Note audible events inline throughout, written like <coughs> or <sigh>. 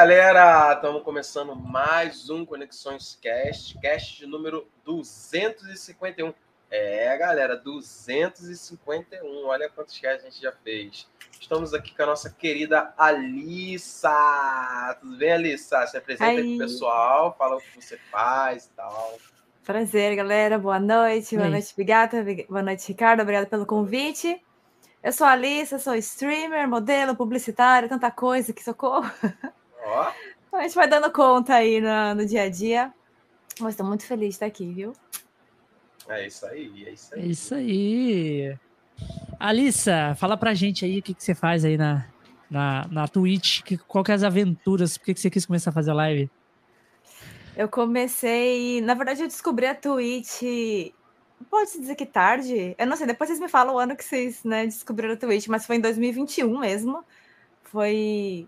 Galera, estamos começando mais um Conexões Cast, cast de número 251. É, galera, 251. Olha quantos casts a gente já fez. Estamos aqui com a nossa querida Alissa. Tudo bem, Alissa? Se apresenta aí pro pessoal, fala o que você faz e tal. Prazer, galera. Boa noite. Boa noite, Bigata. Boa noite, Ricardo. Obrigada pelo convite. Eu sou a Alice, sou streamer, modelo, publicitária, tanta coisa, que socorro. <laughs> Ó. a gente vai dando conta aí no, no dia a dia. Mas estou muito feliz de estar aqui, viu? É isso aí, é isso aí. É isso aí. Alissa, fala pra gente aí o que, que você faz aí na, na, na Twitch, que, qual que é as aventuras, por que, que você quis começar a fazer live? Eu comecei. Na verdade, eu descobri a Twitch Pode-se dizer que tarde? Eu não sei, depois vocês me falam o ano que vocês né, descobriram o Twitch, mas foi em 2021 mesmo. Foi.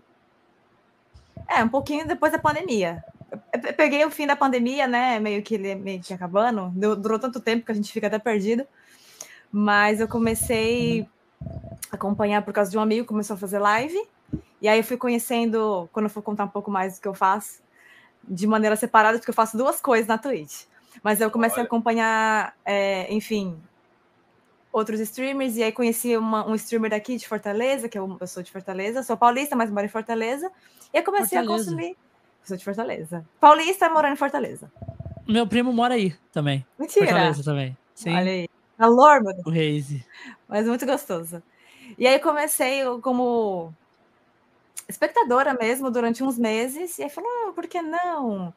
É, um pouquinho depois da pandemia. Eu peguei o fim da pandemia, né? Meio que meio que acabando. Durou tanto tempo que a gente fica até perdido. Mas eu comecei a acompanhar por causa de um amigo que começou a fazer live. E aí eu fui conhecendo, quando eu for contar um pouco mais do que eu faço, de maneira separada, porque eu faço duas coisas na Twitch. Mas eu comecei Olha. a acompanhar, é, enfim, outros streamers, e aí conheci uma, um streamer daqui de Fortaleza, que eu, eu, sou de Fortaleza, sou paulista, mas moro em Fortaleza, e aí comecei Fortaleza. a consumir. Sou de Fortaleza. Paulista morando em Fortaleza. Meu primo mora aí também. Mentira. Fortaleza também. Sim. Olha aí. Calor, mano. O Reise. Mas muito gostoso. E aí comecei como espectadora mesmo durante uns meses, e aí falou, oh, por que não?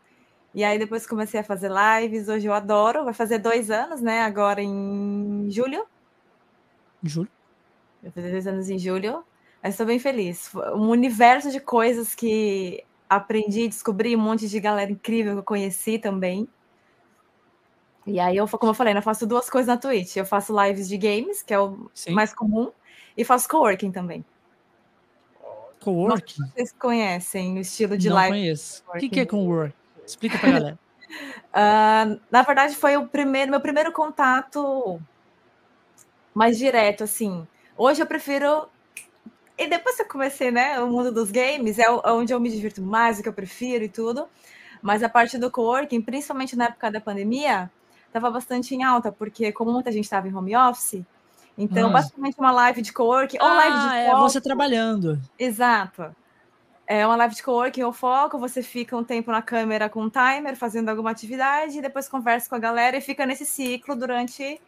E aí depois comecei a fazer lives, hoje eu adoro, vai fazer dois anos, né? Agora em julho. Julho. Vai fazer dois anos em julho. Mas estou bem feliz. Um universo de coisas que aprendi, descobri um monte de galera incrível que eu conheci também. E aí, eu, como eu falei, eu faço duas coisas na Twitch. Eu faço lives de games, que é o Sim. mais comum, e faço coworking também. Coworking? Vocês conhecem o estilo de Não live? Não conheço. O que, que é coworking? Explica pra <laughs> galera. uh, na verdade, foi o primeiro, meu primeiro contato mais direto, assim. Hoje eu prefiro. E depois que eu comecei, né? O mundo dos games é onde eu me divirto mais, o que eu prefiro e tudo. Mas a parte do coworking, principalmente na época da pandemia, estava bastante em alta, porque como muita gente estava em home office, então, hum. basicamente uma live de coworking ou ah, live de é você trabalhando. Exato. É uma live de coworking ou foco, você fica um tempo na câmera com um timer, fazendo alguma atividade, e depois conversa com a galera e fica nesse ciclo durante.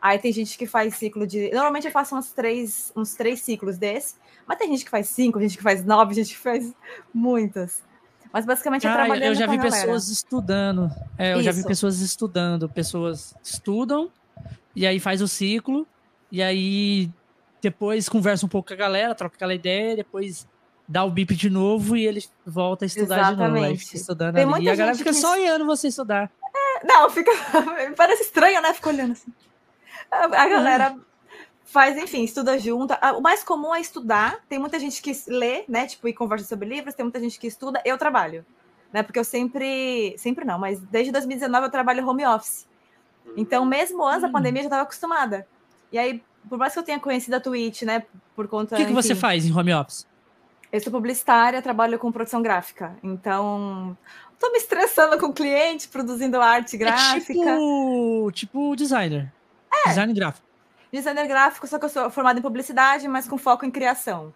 Aí tem gente que faz ciclo de. Normalmente eu faço uns três, uns três ciclos desse, mas tem gente que faz cinco, gente que faz nove, gente que faz muitas. Mas basicamente é ah, trabalhando. Eu já vi pessoas estudando. É, eu Isso. já vi pessoas estudando. Pessoas estudam e aí faz o ciclo, e aí depois conversa um pouco com a galera, troca aquela ideia, depois dá o bip de novo e ele volta a estudar Exatamente. de novo. Aí fica estudando ali. E a galera fica que... só olhando você estudar. É, não, fica. <laughs> Parece estranho, né? Fica olhando assim. A, galera faz, enfim, estuda junto. O mais comum é estudar. Tem muita gente que lê, né? Tipo, e conversa sobre livros, tem muita gente que estuda. Eu trabalho. Né? Porque eu sempre. Sempre não, mas desde 2019 eu trabalho home office. Então, mesmo antes da hum. pandemia, eu já estava acostumada. E aí, por mais que eu tenha conhecido a Twitch, né? Por conta. O que, que você faz em home office? Eu sou publicitária, trabalho com produção gráfica. Então, estou me estressando com o cliente, produzindo arte gráfica. É tipo, tipo designer. É. Design gráfico. Designer gráfico, só que eu sou formada em publicidade, mas com foco em criação.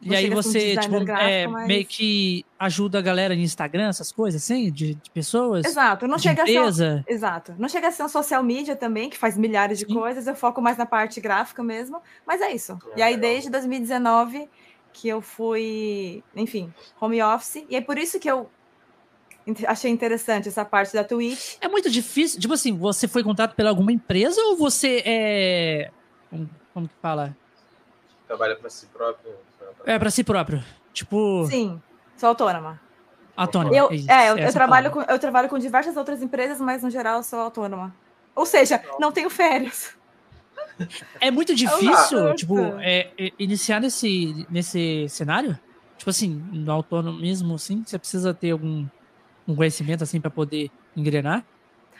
E aí você, tipo, gráfico, é, mas... meio que ajuda a galera no Instagram, essas coisas, assim, de, de pessoas? Exato. Não chega empresa. a ser, exato. Não chega a ser um social media também, que faz milhares de Sim. coisas. Eu foco mais na parte gráfica mesmo. Mas é isso. É, e aí, desde 2019, que eu fui, enfim, home office. E é por isso que eu achei interessante essa parte da Twitch. É muito difícil. Tipo assim, você foi contratado pela alguma empresa ou você é. Como, que fala? Trabalha para si próprio. É, para si próprio. Tipo. Sim, sou autônoma. Autônoma. Eu, é, é eu, eu trabalho com, eu trabalho com diversas outras empresas, mas no geral eu sou autônoma. Ou seja, não tenho férias. É muito difícil, tipo, é, é, iniciar nesse, nesse cenário? Tipo assim, no autonomismo, assim, você precisa ter algum um conhecimento, assim, para poder engrenar?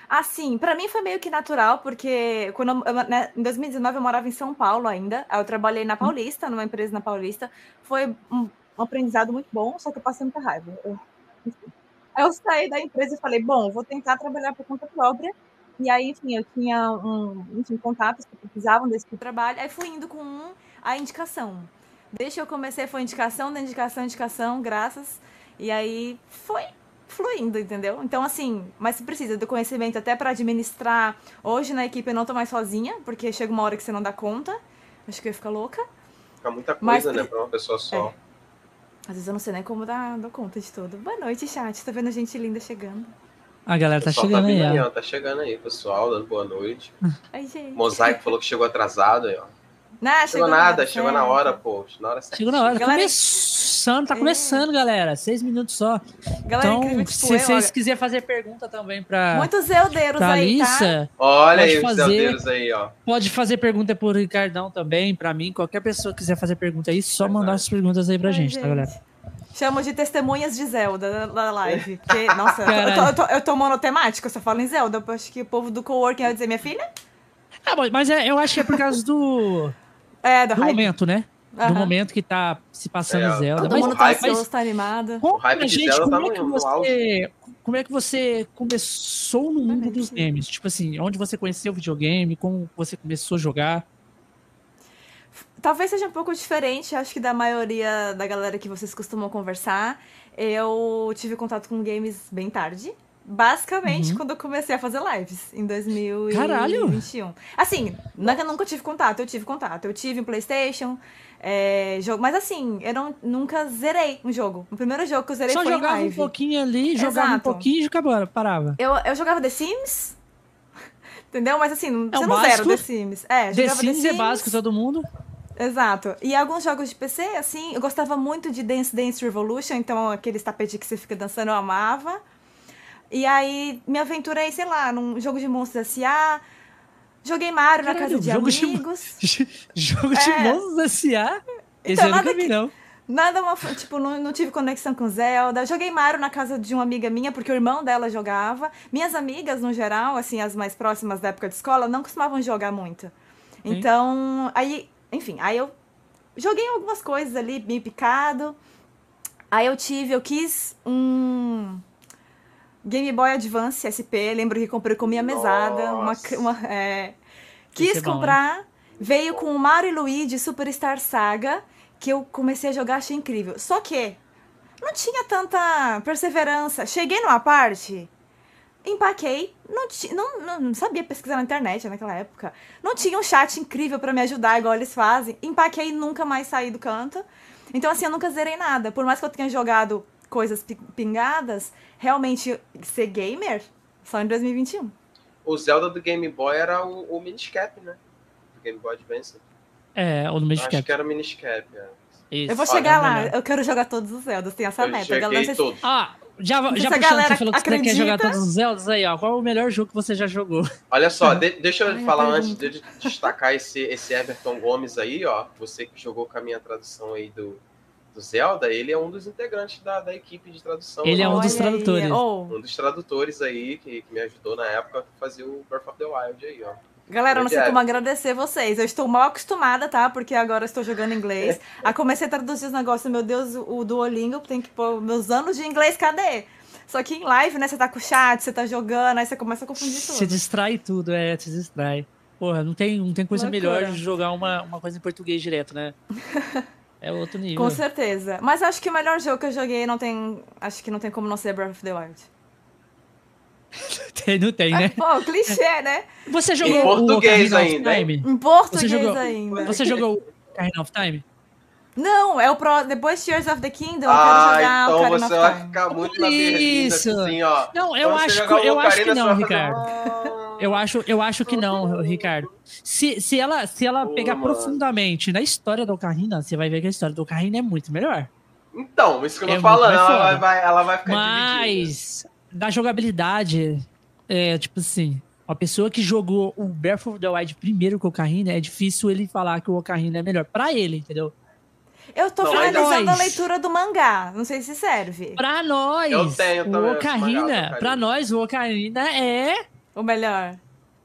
Assim, para mim foi meio que natural, porque quando eu, né, em 2019 eu morava em São Paulo ainda, eu trabalhei na hum. Paulista, numa empresa na Paulista. Foi um, um aprendizado muito bom, só que eu passei muita raiva. Eu, Aí eu saí da empresa e falei, bom, vou tentar trabalhar por conta própria. E aí, enfim, eu tinha um, enfim, contatos que precisavam desse tipo trabalho. Aí fui indo com um, a indicação. Desde que eu comecei foi indicação, da indicação, indicação, graças. E aí foi fluindo, entendeu? Então, assim, mas você precisa do conhecimento até para administrar. Hoje na equipe eu não tô mais sozinha, porque chega uma hora que você não dá conta. Acho que eu ia ficar louca. Fica muita coisa, mas, né, pra uma pessoa só. É. Às vezes eu não sei nem como dar, dar conta de tudo. Boa noite, chat. Tá vendo gente linda chegando. A galera tá chegando tá aí, ó. Tá chegando aí, pessoal, dando boa noite. Ai, gente. Mosaico falou que chegou atrasado aí, ó. Não, chegou, chegou nada, chegou na hora, pô. Na hora chegou na hora. Galera... Começando, tá é. começando, galera. Seis minutos só. Galera, então, se vocês quiserem fazer pergunta também pra. Muitos zeldeiros pra aí, Alissa, tá? Olha aí fazer, os zeldeiros aí, ó. Pode fazer pergunta pro Ricardão também, pra mim. Qualquer pessoa que quiser fazer pergunta aí, só mandar as perguntas aí pra Ai, gente, gente, tá, galera? Chamo de testemunhas de Zelda na live. Porque, <laughs> nossa, eu tô, eu, tô, eu tô monotemática, eu só falo em Zelda. Eu acho que o povo do coworking vai dizer minha filha. Ah, mas é, eu acho que é por causa do. É, do, do momento, né? Uhum. Do momento que tá se passando é, Zelda. Todo mas, mundo tá ansioso, tá animado. Hype de gente, Zelda como tá é que você, Como é que você começou no mundo dos games? Tipo assim, onde você conheceu o videogame, como você começou a jogar? Talvez seja um pouco diferente, acho que da maioria da galera que vocês costumam conversar. Eu tive contato com games bem tarde. Basicamente, uhum. quando eu comecei a fazer lives, em 2021. Caralho! Assim, não é que eu nunca tive contato, eu tive contato. Eu tive um Playstation, é, jogo, mas assim, eu não, nunca zerei um jogo. O primeiro jogo que eu zerei Só foi jogava um pouquinho ali, jogava Exato. um pouquinho e acabou, parava. Eu, eu jogava The Sims, <laughs> entendeu? Mas assim, é você não zera The Sims. É, The Sims, The Sims é básico, todo mundo. Exato. E alguns jogos de PC, assim, eu gostava muito de Dance Dance Revolution, então aqueles tapetes que você fica dançando eu amava. E aí me aventurei, sei lá, num jogo de monstros S.A., Joguei Mario Caralho, na casa de amigos. <laughs> De, jogo de é. monstros S.A.? Esse então, eu nunca vi, que, não. Nada, uma, tipo, não, não tive conexão com Zelda. Joguei Mario na casa de uma amiga minha, porque o irmão dela jogava. Minhas amigas, no geral, assim, as mais próximas da época de escola, não costumavam jogar muito. Então, aí enfim, aí eu joguei algumas coisas ali, bem picado. Aí eu tive, eu quis um Game Boy Advance SP, lembro que comprei com minha mesada. Uma, uma, é, quis é comprar, bom, veio com o Mario e Luigi Superstar Saga, que eu comecei a jogar, achei incrível. Só que não tinha tanta perseverança. Cheguei numa parte empaquei, não, não, não, sabia pesquisar na internet naquela época. Não tinha um chat incrível para me ajudar, igual eles fazem. Empaquei e nunca mais saí do canto. Então, assim, eu nunca zerei nada. Por mais que eu tenha jogado coisas pingadas, realmente ser gamer só em 2021. O Zelda do Game Boy era o, o Miniscap, né? Do Game Boy Advance. É, o do Miniscap. Acho que era o Miniscap, é. Isso. Eu vou chegar Olha, lá, eu quero jogar todos os Zeldas, tem essa eu meta. Galera, todos. Ah, já, já puxando, galera você falou que acredita? você quer jogar todos os Zeldas aí, ó. Qual é o melhor jogo que você já jogou? Olha só, <laughs> de, deixa eu Ai, falar antes de destacar esse, esse Everton Gomes aí, ó. Você que jogou com a minha tradução aí do, do Zelda, ele é um dos integrantes da, da equipe de tradução. Ele é um dos tradutores. Oh. Um dos tradutores aí que, que me ajudou na época a fazer o Breath of the Wild aí, ó. Galera, eu não sei como agradecer vocês. Eu estou mal acostumada, tá? Porque agora estou jogando inglês. Aí <laughs> comecei a traduzir os negócios, meu Deus, o Duolingo, tem que pôr meus anos de inglês, cadê? Só que em live, né, você tá com o chat, você tá jogando, aí você começa a confundir tudo. Se distrai tudo, é, se distrai. Porra, não tem, não tem coisa Loucura. melhor de jogar uma, uma coisa em português direto, né? <laughs> É outro nível. Com certeza. Mas acho que o melhor jogo que eu joguei não tem. Acho que não tem como não ser Breath of the Wild. <laughs> tem, não tem, né? Pô, clichê, né? Você jogou em português ainda. Em português você jogou, ainda. Você jogou Ocarina of Time? Não, é o pro... depois Tears of the Kingdom, eu ah, quero jogar então Ocarina você vai ficar muito na Isso. assim, ó. Não, eu acho, que, eu acho que não, Ricardo. Ah. Eu acho, eu acho que não, Ricardo. Se, se ela, se ela Pô, pegar mano. profundamente na história da Ocarina, você vai ver que a história da Ocarina é muito melhor. Então, isso que eu tô é falando, ela vai, ela vai ficar Mas, dividida. da jogabilidade, é tipo assim, uma pessoa que jogou o Breath of the Wild primeiro com o Ocarina, é difícil ele falar que o Ocarina é melhor. Pra ele, entendeu? Eu tô finalizando a leitura do mangá. Não sei se serve. Pra nós, eu tenho o Ocarina, pra nós, o Ocarina é. O melhor.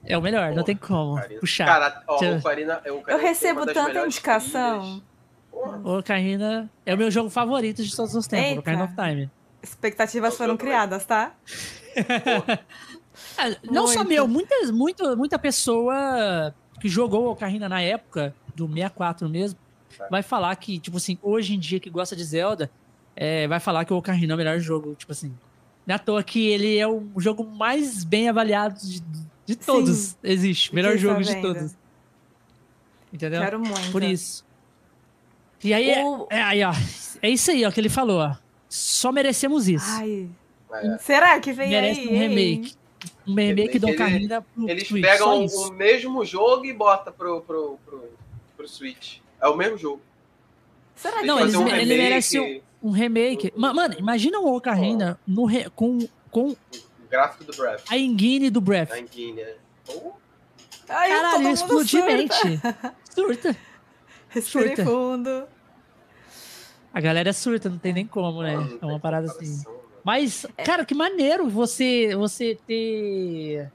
É o melhor, não tem como. Puxar. Cara, ó, o Ocarina, o Ocarina eu recebo tanta indicação. O Ocarina é o meu jogo favorito de todos os tempos, Eita. Ocarina of Time. Expectativas foram criadas, tá? <laughs> é, não Muito. só meu, muita, muita, muita pessoa que jogou Ocarina na época, do 64 mesmo, vai falar que, tipo assim, hoje em dia que gosta de Zelda, é, vai falar que o Ocarina é o melhor jogo, tipo assim. Não é à toa que ele é o jogo mais bem avaliado de, de todos. Sim. Existe. Melhor jogo de todos. Entendeu? Quero muito. Por isso. E aí, o... é, é, aí, ó. É isso aí, ó, que ele falou, ó. Só merecemos isso. Ai. É. Será que vem Merece aí? um remake. Um remake do Ocarina pro Eles Switch, pegam o mesmo jogo e botam pro, pro, pro, pro Switch. É o mesmo jogo. Será que Não, eles, um ele merece um, um remake. Mano, imagina o Ocarina oh. no re, com, com. O gráfico do Breath. A engine do Breath. A engine, é. Oh. Ai, Caralho, explodiu mente. <laughs> Surta. Respire surta. fundo. A galera é surta, não tem nem como, né? É uma parada assim. Mas, cara, que maneiro você você ter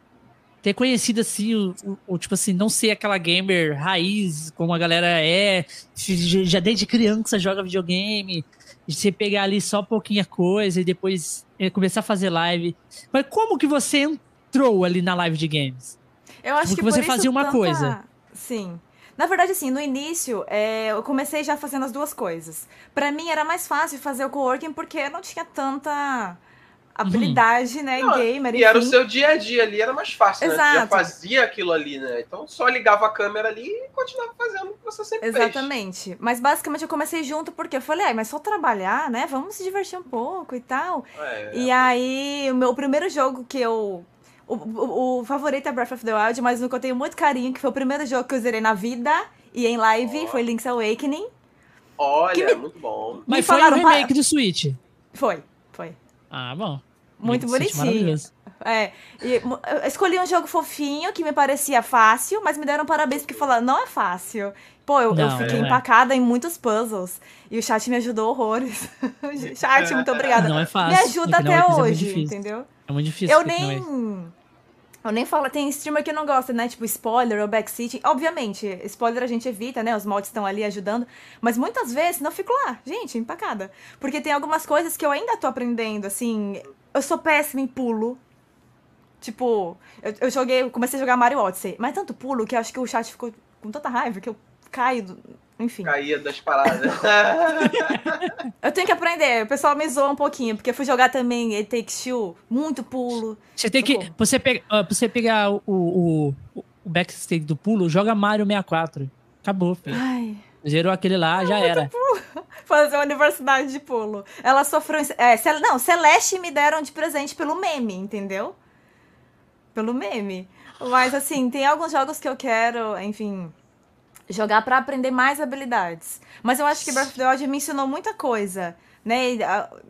ter conhecido assim, o, o, o, tipo assim, não ser aquela gamer raiz como a galera é, já desde criança joga videogame, você pegar ali só pouquinha coisa e depois eh, começar a fazer live. Mas como que você entrou ali na live de games? Eu acho Porque que você fazia uma tanta... coisa. Sim. Na verdade, assim, no início, é, eu comecei já fazendo as duas coisas. Para mim era mais fácil fazer o coworking porque não tinha tanta habilidade, uhum. né, não, gamer. E enfim. era o seu dia a dia ali, era mais fácil, Exato. né? Você já fazia aquilo ali, né? Então só ligava a câmera ali e continuava fazendo o que você sempre Exatamente. Fez. Mas basicamente eu comecei junto porque eu falei, ai, mas só trabalhar, né? Vamos se divertir um pouco e tal. É, e é. aí, o meu primeiro jogo que eu o, o, o, favorito é Breath of the Wild, mas no que eu tenho muito carinho, que foi o primeiro jogo que eu zerei na vida e em live, oh. foi Link's Awakening. Olha, me, muito bom. Mas foi o remake do Switch. Foi, foi. Ah, bom. Muito bonitinho. É, e, escolhi um jogo fofinho que me parecia fácil, mas me deram parabéns porque falaram, não é fácil. Pô, eu, não, eu fiquei é. empacada em muitos puzzles e o chat me ajudou horrores. <laughs> chat, muito obrigada. Não é fácil. Me ajuda até é hoje, é entendeu? É muito difícil. Eu nem. Eu nem falo, tem streamer que não gosta, né? Tipo, spoiler ou backseat. Obviamente, spoiler a gente evita, né? Os mods estão ali ajudando. Mas muitas vezes não fico lá, gente, empacada. Porque tem algumas coisas que eu ainda tô aprendendo, assim. Eu sou péssima em pulo. Tipo, eu, eu joguei, eu comecei a jogar Mario Odyssey. Mas tanto pulo que eu acho que o chat ficou com tanta raiva que eu caio do, enfim. Caía das paradas. <laughs> eu tenho que aprender. O pessoal me zoa um pouquinho, porque eu fui jogar também It Takes Two, muito pulo. Você tem que. Você, pega, uh, você pegar o, o, o backstage do pulo, joga Mario 64. Acabou, filho. Ai. Zerou aquele lá, já era. <laughs> Fazer uma universidade de pulo. Ela sofreu. É, Cel... Não, Celeste me deram de presente pelo meme, entendeu? Pelo meme. Mas assim, tem alguns jogos que eu quero, enfim, jogar para aprender mais habilidades. Mas eu acho que Breath of the Wild me ensinou muita coisa. Né,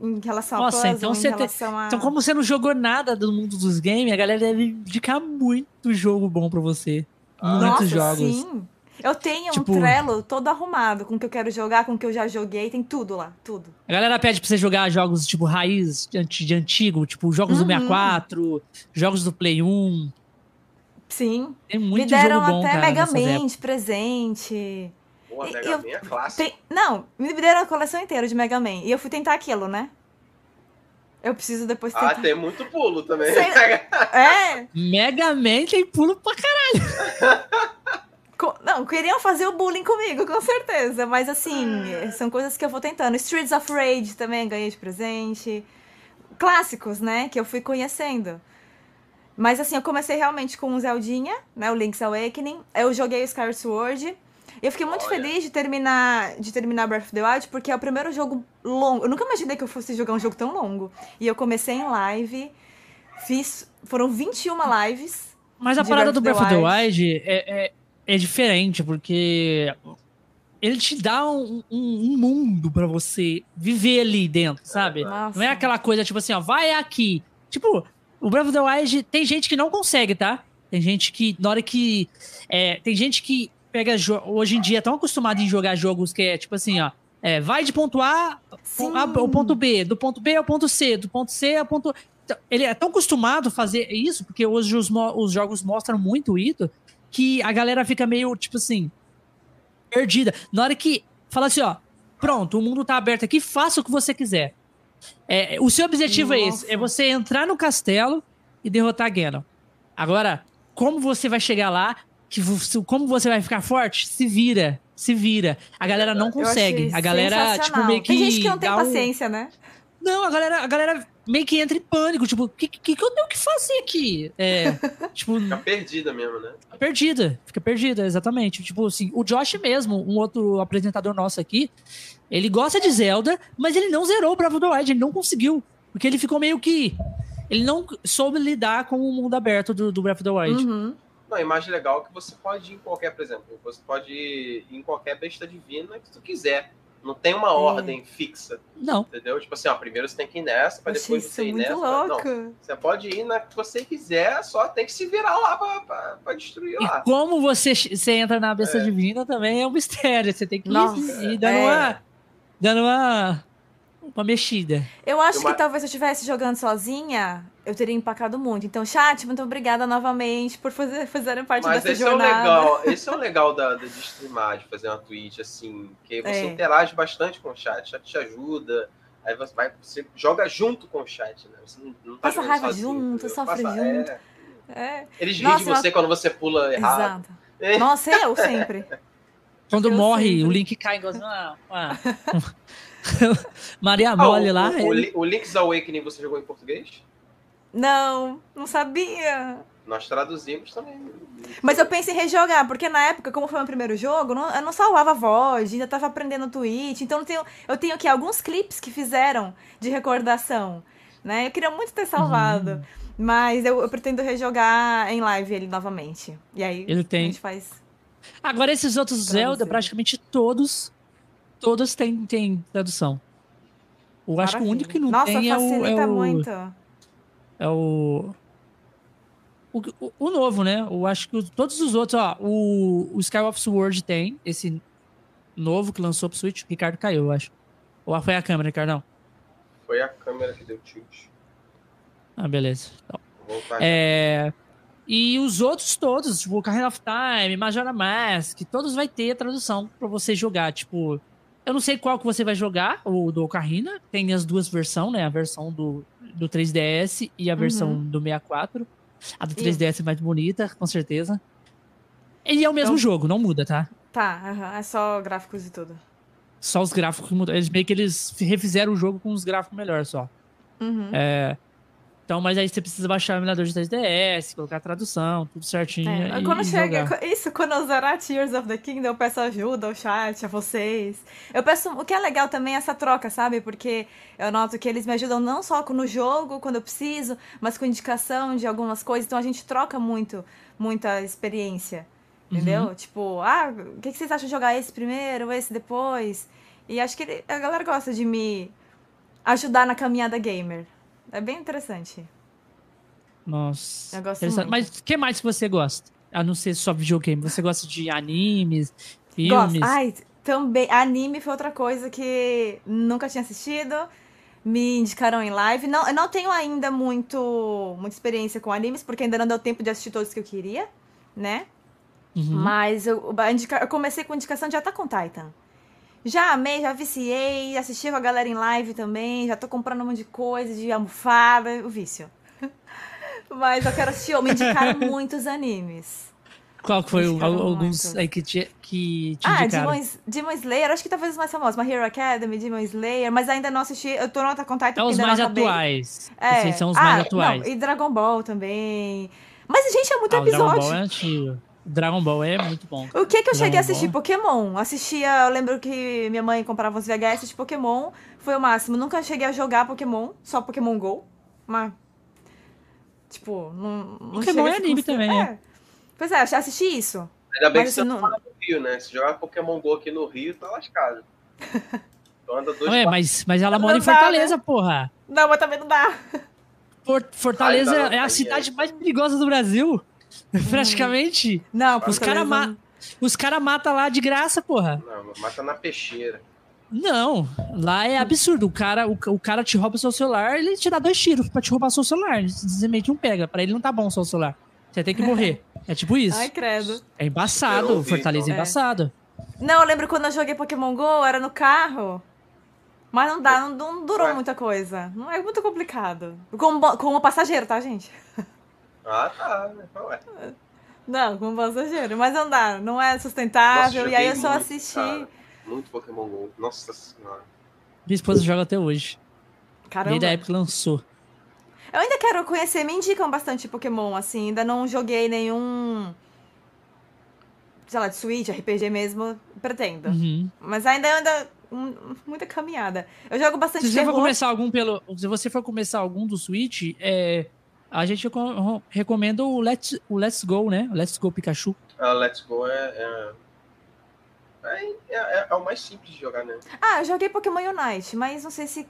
em relação Nossa, a puzzle, então você tem... a... Então, como você não jogou nada do mundo dos games, a galera deve indicar muito jogo bom para você. Ah. Muitos Nossa, jogos. Sim. Eu tenho tipo... um Trello todo arrumado com o que eu quero jogar, com o que eu já joguei, tem tudo lá, tudo. A galera pede pra você jogar jogos tipo raiz de, de antigo, tipo jogos uhum. do 64, jogos do Play 1. Sim. Tem muito Me deram jogo bom, até cara, Mega Man de presente. Pô, Mega eu, Man é clássico. Tem, não, me deram a coleção inteira de Mega Man. E eu fui tentar aquilo, né? Eu preciso depois ah, tentar. Ah, tem muito pulo também. Sei, <laughs> é. Mega Man tem pulo pra caralho. <laughs> Não, queriam fazer o bullying comigo, com certeza. Mas assim, são coisas que eu vou tentando. Streets of Rage também ganhei de presente. Clássicos, né? Que eu fui conhecendo. Mas assim, eu comecei realmente com o Zeldinha, né? O Link's Awakening. Eu joguei o Skyward Sword. Eu fiquei muito Olha. feliz de terminar, de terminar Breath of the Wild, porque é o primeiro jogo longo. Eu nunca imaginei que eu fosse jogar um jogo tão longo. E eu comecei em live, fiz. Foram 21 lives. Mas a parada Breath do Breath of the Wild é, é, é, diferente, porque ele te dá um, um, um mundo para você viver ali dentro, sabe? Nossa. Não é aquela coisa tipo assim, ó, vai aqui. Tipo, o Breath of the Wild tem gente que não consegue, tá? Tem gente que, na hora que. É, tem gente que pega. Hoje em dia, é tão acostumado em jogar jogos que é tipo assim, ó. É, vai de ponto A ao ponto B, do ponto B ao ponto C, do ponto C ao ponto. Então, ele é tão acostumado a fazer isso, porque hoje os, os jogos mostram muito isso, que a galera fica meio, tipo assim, perdida. Na hora que fala assim, ó, pronto, o mundo tá aberto aqui, faça o que você quiser. É, o seu objetivo Nossa. é esse: é você entrar no castelo e derrotar Ganon. Agora, como você vai chegar lá? Que, como você vai ficar forte? Se vira. Se vira. A galera não consegue. A galera, tipo, meio que. Tem gente que não tem paciência, né? Não, a galera, a galera meio que entra em pânico. Tipo, o que, que, que eu tenho que fazer aqui? É. <laughs> tipo. Fica perdida mesmo, né? Fica perdida. Fica perdida, exatamente. Tipo assim, o Josh mesmo, um outro apresentador nosso aqui, ele gosta de Zelda, mas ele não zerou o Bravo the Wild, ele não conseguiu. Porque ele ficou meio que. Ele não soube lidar com o mundo aberto do, do Breath of the Wild. Uhum. Não, e mais legal que você pode ir em qualquer, por exemplo, você pode ir em qualquer besta divina que tu quiser. Não tem uma ordem fixa. Não. Entendeu? Tipo assim, ó, primeiro você tem que ir nessa, pra depois você ir nessa. Louco. Não. Você pode ir na que você quiser, só tem que se virar lá pra, pra, pra destruir lá. E como você, você entra na besta é. divina também é um mistério. Você tem que Nossa, ir, ir dando é. uma. Dando uma uma mexida. Eu acho uma... que talvez se eu estivesse jogando sozinha, eu teria empacado muito. Então, chat, muito obrigada novamente por fazer, fazerem parte Mas dessa esse jornada. É o legal, <laughs> esse é o legal da, da, de streamar, de fazer uma Twitch, assim, que você é. interage bastante com o chat, o chat te ajuda. Aí você vai, você joga junto com o chat, né? Você não, não tá Passa raiva sozinho, junto, entendeu? sofre Passa, junto. É. É. Eles riem de você quando você pula errado. Exato. Nossa, eu <laughs> sempre. Quando eu morre, sempre. o Link cai igual uma, <laughs> uma, Maria Mole ah, o, lá. O, ele... o, Link's Awakening você jogou em português? Não, não sabia. Nós traduzimos também. Mas eu penso em rejogar, porque na época, como foi o meu primeiro jogo, não, eu não salvava a voz, ainda tava aprendendo o Twitch, então eu tenho, eu tenho aqui alguns clipes que fizeram de recordação, né? Eu queria muito ter salvado, uhum. mas eu, eu, pretendo rejogar em live ele novamente. E aí ele tem. a gente faz... Agora esses outros Zelda, praticamente todos todas têm, têm tradução. Eu acho que o único que não Nossa, tem é o, é o. muito. É o. O, o, o novo, né? Eu acho que todos os outros, ó, o, o Skyward Sword tem, esse novo que lançou pro Switch, o Ricardo caiu, eu acho. Ou foi a câmera, Ricardão? Foi a câmera que deu tilt. Ah, beleza. Então, é... E os outros todos, tipo, Carreira of Time, Majora Mask, todos vai ter tradução para você jogar, tipo, eu não sei qual que você vai jogar, o do Ocarina. Tem as duas versões, né? A versão do, do 3DS e a versão uhum. do 64. A do 3DS é mais bonita, com certeza. Ele é o mesmo então... jogo, não muda, tá? Tá, uhum. é só gráficos e tudo. Só os gráficos mudam. Eles meio que eles refizeram o jogo com os gráficos melhores só. Uhum. É, então, mas aí você precisa baixar o emulador de 3DS, colocar a tradução, tudo certinho. É, e, quando e chega. Jogar. Isso, quando eu zerar Tears of the Kingdom, eu peço ajuda ao chat, a vocês. Eu peço. O que é legal também é essa troca, sabe? Porque eu noto que eles me ajudam não só no jogo, quando eu preciso, mas com indicação de algumas coisas. Então a gente troca muito, muita experiência. Entendeu? Uhum. Tipo, ah, o que vocês acham de jogar esse primeiro, esse depois? E acho que a galera gosta de me ajudar na caminhada gamer. É bem interessante. Nossa. Eu gosto muito. Mas o que mais você gosta? A não ser só videogame. Você gosta de animes, filmes? Gosto. Ai, também. Anime foi outra coisa que nunca tinha assistido. Me indicaram em live. Não, eu não tenho ainda muito, muita experiência com animes, porque ainda não deu tempo de assistir todos que eu queria, né? Uhum. Mas eu, eu comecei com indicação de Attack on Titan. Já amei, já viciei, assisti com a galera em live também, já tô comprando um monte de coisa, de almofada, o vício. <laughs> Mas eu quero assistir, me indicaram <laughs> muitos animes. Qual que foi o, alguns aí que te, que te ah, Demon, Demon Slayer, acho que talvez os mais famosos. My Hero Academy, Demon Slayer, mas ainda não assisti. Eu tô no Attack on Titan. É os mais atuais. É. Esses são os ah, mais atuais. Não, e Dragon Ball também. Mas, gente, é muito ah, episódio. Dragon Ball é antigo. Dragon Ball é muito bom. O que que eu Dragon cheguei a assistir? Ball. Pokémon. Assistia, eu lembro que minha mãe comprava os VHS de Pokémon. Foi o máximo. Nunca cheguei a jogar Pokémon, só Pokémon GO. Mas, tipo, não, não Pokémon é anime também, é. é. Pois é, assisti isso. Ainda bem mas, que você não... no Rio, né? Se jogar Pokémon GO aqui no Rio, tá lascado. <laughs> Então anda dois Ué, mas, mas ela mora em Fortaleza, dá, né? porra. Não, mas também não dá. Fortaleza é a cidade mais perigosa do Brasil. <laughs> Praticamente. Não, os caras ma os cara matam lá de graça, porra. Não, mata na peixeira. Não, lá é absurdo. O cara, o, o cara te rouba seu celular, ele te dá dois tiros pra te roubar seu celular. Ele simplesmente não pega. Pra ele não tá bom o seu celular. Você tem que <laughs> morrer. É tipo isso. Ai, credo. É embaçado. Ouvi, Fortaleza é então. embaçado. Não, eu lembro quando eu joguei Pokémon GO, era no carro. Mas não dá, não, não durou Ué? muita coisa. Não é muito complicado. Com, com o passageiro, tá, gente? Ah, tá. Ué. Não, com passageiro. Mas não dá, não é sustentável. Nossa, e aí eu só assisti. Cara, muito Pokémon GO. Nossa senhora. Minha esposa joga até hoje. Caramba. Desde a época que lançou. Eu ainda quero conhecer, me indicam bastante Pokémon, assim. Ainda não joguei nenhum sei lá, de Switch, RPG mesmo, pretendo. Uhum. Mas ainda anda muita caminhada. Eu jogo bastante se você for começar algum pelo Se você for começar algum do Switch, é, a gente recomenda o Let's, o Let's Go, né? O Let's Go Pikachu. Ah, Let's Go é, é... É, é, é, o mais simples de jogar, né? Ah, eu joguei Pokémon Unite, mas não sei se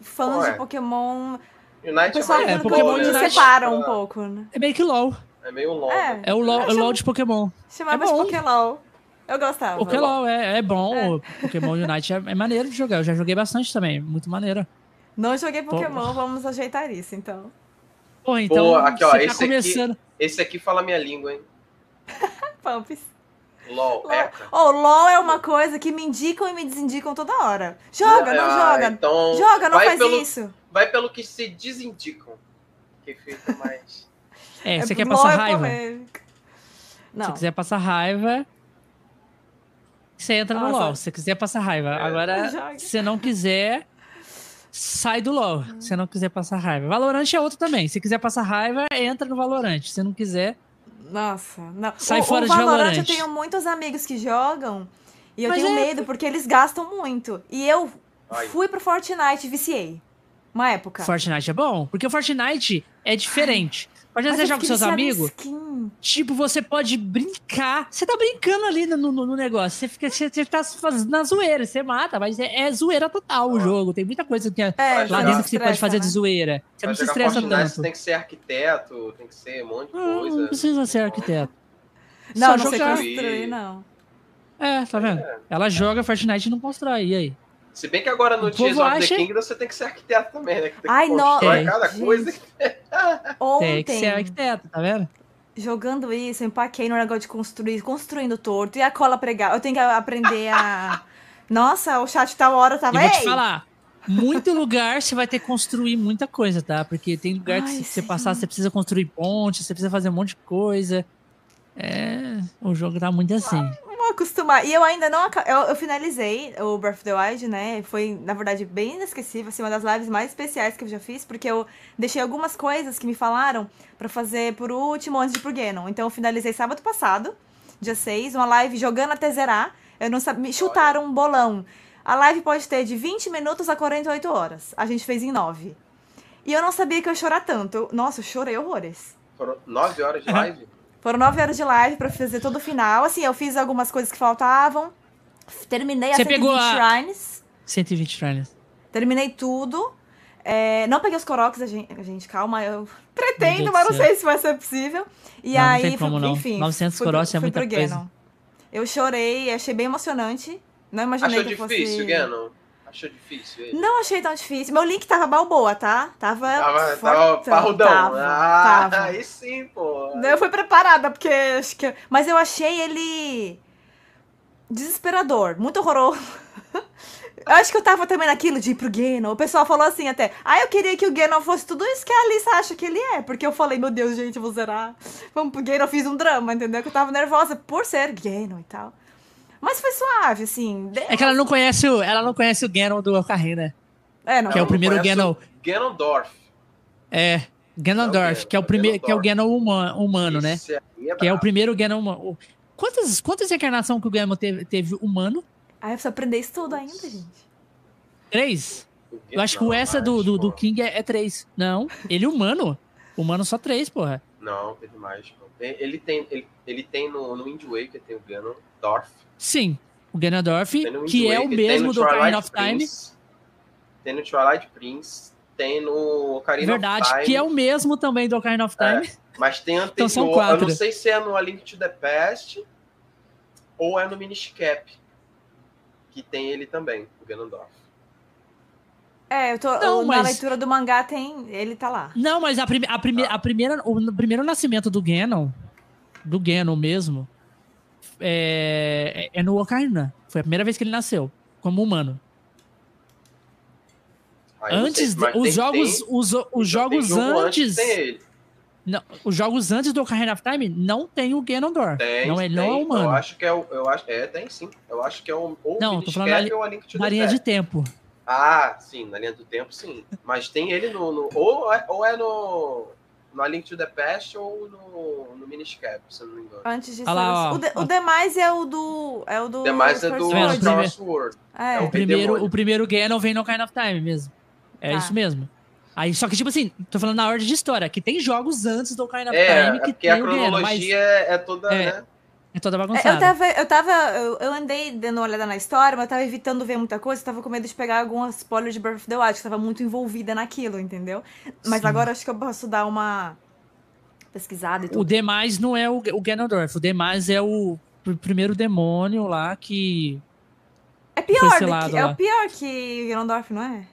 fãs de é? Pokémon. Unite o pessoal é, é, Pokémon Unite separa um pouco, né? É meio que LOL. É meio LOL. É, é o LOL, é o LOL de Pokémon. Chamava é de Pokélol. Eu gostava. Pokélol é, é bom. É. Pokémon Unite é, é, maneiro de jogar. Eu já joguei bastante também. Muito maneiro. Não joguei Pokémon, Pô. vamos ajeitar isso, então. Pô, então. Pô, aqui, ó, tá esse, começando... aqui, esse aqui fala minha língua, hein? <laughs> Pumps. LOL, LOL. É. Oh, LOL é uma coisa que me indicam e me desindicam toda hora. Joga, não, não ah, joga. Então joga, não faz pelo, isso. Vai pelo que se desindicam. Que fica mais. <laughs> É, você é, quer passar é raiva? Não. Se quiser passar raiva, você entra Nossa. no LoL. Se você quiser passar raiva. É. <laughs> Agora, se você não quiser, sai do LoL. Se você não quiser passar raiva. Valorant é outro também. Se quiser passar raiva, entra no Valorant. Se não quiser. Nossa, não. Sai o, fora o de Valorant. Valorant. Eu tenho muitos amigos que jogam e eu Mas tenho é... medo porque eles gastam muito. E eu Ai. fui pro Fortnite e viciei. Uma época. Fortnite é bom, porque o Fortnite é diferente. Pode você joga com seus amigos. Tipo, você pode brincar. Você tá brincando ali no, no, no negócio. Você fica você, você tá fazendo na zoeira, você mata, mas é, é zoeira total o jogo. Tem muita coisa que é, é lá dentro que você pode fazer né? de zoeira. Você não se estressa tanto. Você tem que ser arquiteto, tem que ser um monte de ah, coisa. Não precisa ser arquiteto. Não, Só não jogar. construir, não. É, tá vendo? É. Ela joga Fortnite e não constrói. E aí? Se bem que agora no Tears of acha... the Kingdom você tem que ser arquiteto também, né? Que tem Ai, não. cada gente. coisa. Ontem, <laughs> tem que ser arquiteto, tá vendo? Jogando isso, eu empaquei no negócio de construir, construindo torto. E a cola pregar. Eu tenho que aprender a. <laughs> Nossa, o chat tal hora tava. Eu vou te falar. Muito lugar você vai ter que construir muita coisa, tá? Porque tem lugar Ai, que se você passar, você precisa construir pontes, você precisa fazer um monte de coisa. É. O jogo tá muito assim acostumar. E eu ainda não. Eu, eu, finalizei o Breath of the Wild, né? Foi, na verdade, bem inesquecível, assim, uma das lives mais especiais que eu já fiz, porque eu deixei algumas coisas que me falaram para fazer por último antes de ir pro Ganon. Então eu finalizei sábado passado, dia 6, uma live jogando até zerar. Eu não sabia. Me chutaram um bolão. A live pode ter de 20 minutos a 48 horas. A gente fez em 9. E eu não sabia que eu ia chorar tanto. Eu, nossa, eu chorei horrores. Foram 9 horas de live? Foram nove horas de live pra fazer todo o final. Assim, eu fiz algumas coisas que faltavam. Terminei Você a 120 pegou a... shrines. 120 shrines. Terminei tudo. É, não peguei os coroques, a gente, a gente, calma, eu <laughs> pretendo, mas não sei se vai ser possível. E não, aí, não tem como, não. enfim. 900 coroques é muita coisa. Eu chorei, achei bem emocionante. Não imaginei Achou que difícil, fosse. Ganon? Achou difícil ele? Não achei tão difícil. Meu link tava balboa, tá? Tava. Tava, tava parrudão. Tava, ah, tava. aí sim, pô. Eu fui preparada, porque acho que. Mas eu achei ele. desesperador. Muito horroroso. <laughs> Eu acho que eu tava também naquilo de ir pro Ganon. O pessoal falou assim até. Ah, eu queria que o Ganon fosse tudo isso que a Alissa acha que ele é. Porque eu falei, meu Deus, gente, vou zerar. Vamos pro Ganon. Eu fiz um drama, entendeu? Que eu tava nervosa por ser Ganon e tal. Mas foi suave, assim. É que ela não conhece o, ela não conhece o Ganon do Ocarina. É, não. Que é o primeiro Ganon. Ganondorf. É, Ganondorf, é que é o primeiro, que é o Ganon humano, humano né? É que é o primeiro Ganon humano. Quantas, quantas encarnações que o Ganon teve, teve humano? Ah, eu preciso aprender isso tudo ainda, gente. Três? Eu acho que o essa do, do, do King é, é, três. Não, ele humano. Humano só três, porra. Não, teve mais. Ele tem, ele, ele tem no, no Wind Waker, tem o Ganondorf. Sim, o Ganondorf, que é o mesmo do Ocarina of Time. Tem no Twilight Prince, tem no Ocarina Verdade, of Time. que é o mesmo também do Ocarina of Time. É, mas tem anterior, então são quatro. eu não sei se é no A Link to the Past ou é no Minish Cap, que tem ele também, o Ganondorf. É, eu tô, não, na leitura do mangá tem, ele tá lá. Não, mas a, prime, a, prime, ah. a primeira, o primeiro nascimento do Ganon, do Ganon mesmo, é, é no Ocarina. Foi a primeira vez que ele nasceu, como humano. antes, sei, os, jogos, tem, os, os jogos antes, antes não, os jogos antes do Ocarina of Time não tem o Ganondorf. Tem, não, ele tem. não é humano. Eu acho que é o. Eu acho, é, tem sim. Eu acho que é o. Ou não, tô falando na, ou a Link to na linha de tempo. Ah, sim, na linha do tempo, sim. Mas tem ele no. no ou, é, ou é no. No A Link to the Past ou no, no Miniscap, se eu não me engano. Antes disso. Ah lá, o, de, o demais é o do. É o do. Demais é do Star Sword. É. é o, primeiro, o primeiro Ganon vem no Ocarina of Time mesmo. É tá. isso mesmo. Aí, só que, tipo assim, tô falando na ordem de história, que tem jogos antes do Ocarina of é, Time que tem a cronologia mas... é, é toda, é, né? É toda bagunçada. É, eu tava, eu tava, eu, eu, andei dando uma olhada na história, mas eu tava evitando ver muita coisa, eu tava com medo de pegar algum spoiler de Breath of the Wild, que tava muito envolvida naquilo, entendeu? Mas Sim. agora acho que eu posso dar uma pesquisada e tudo. O demais não é o, o Ganondorf, o demais é o primeiro demônio lá que... É pior, que, é o pior que Ganondorf, não é?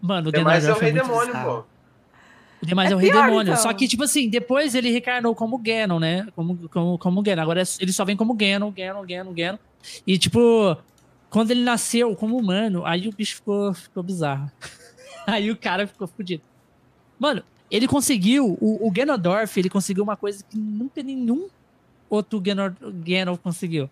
Mano, o Demais é o rei demônio, pô. O Demais é, é o rei pior, demônio. Então. Só que, tipo assim, depois ele reencarnou como Ganon, né? Como, como, como Ganon. Agora é ele só vem como Ganon, Ganon, Ganon, Ganon. E, tipo, quando ele nasceu como humano, aí o bicho ficou, ficou bizarro. <laughs> aí o cara ficou fodido. Mano, ele conseguiu, o, o Ganondorf, ele conseguiu uma coisa que nunca nenhum outro Ganon, Ganon conseguiu.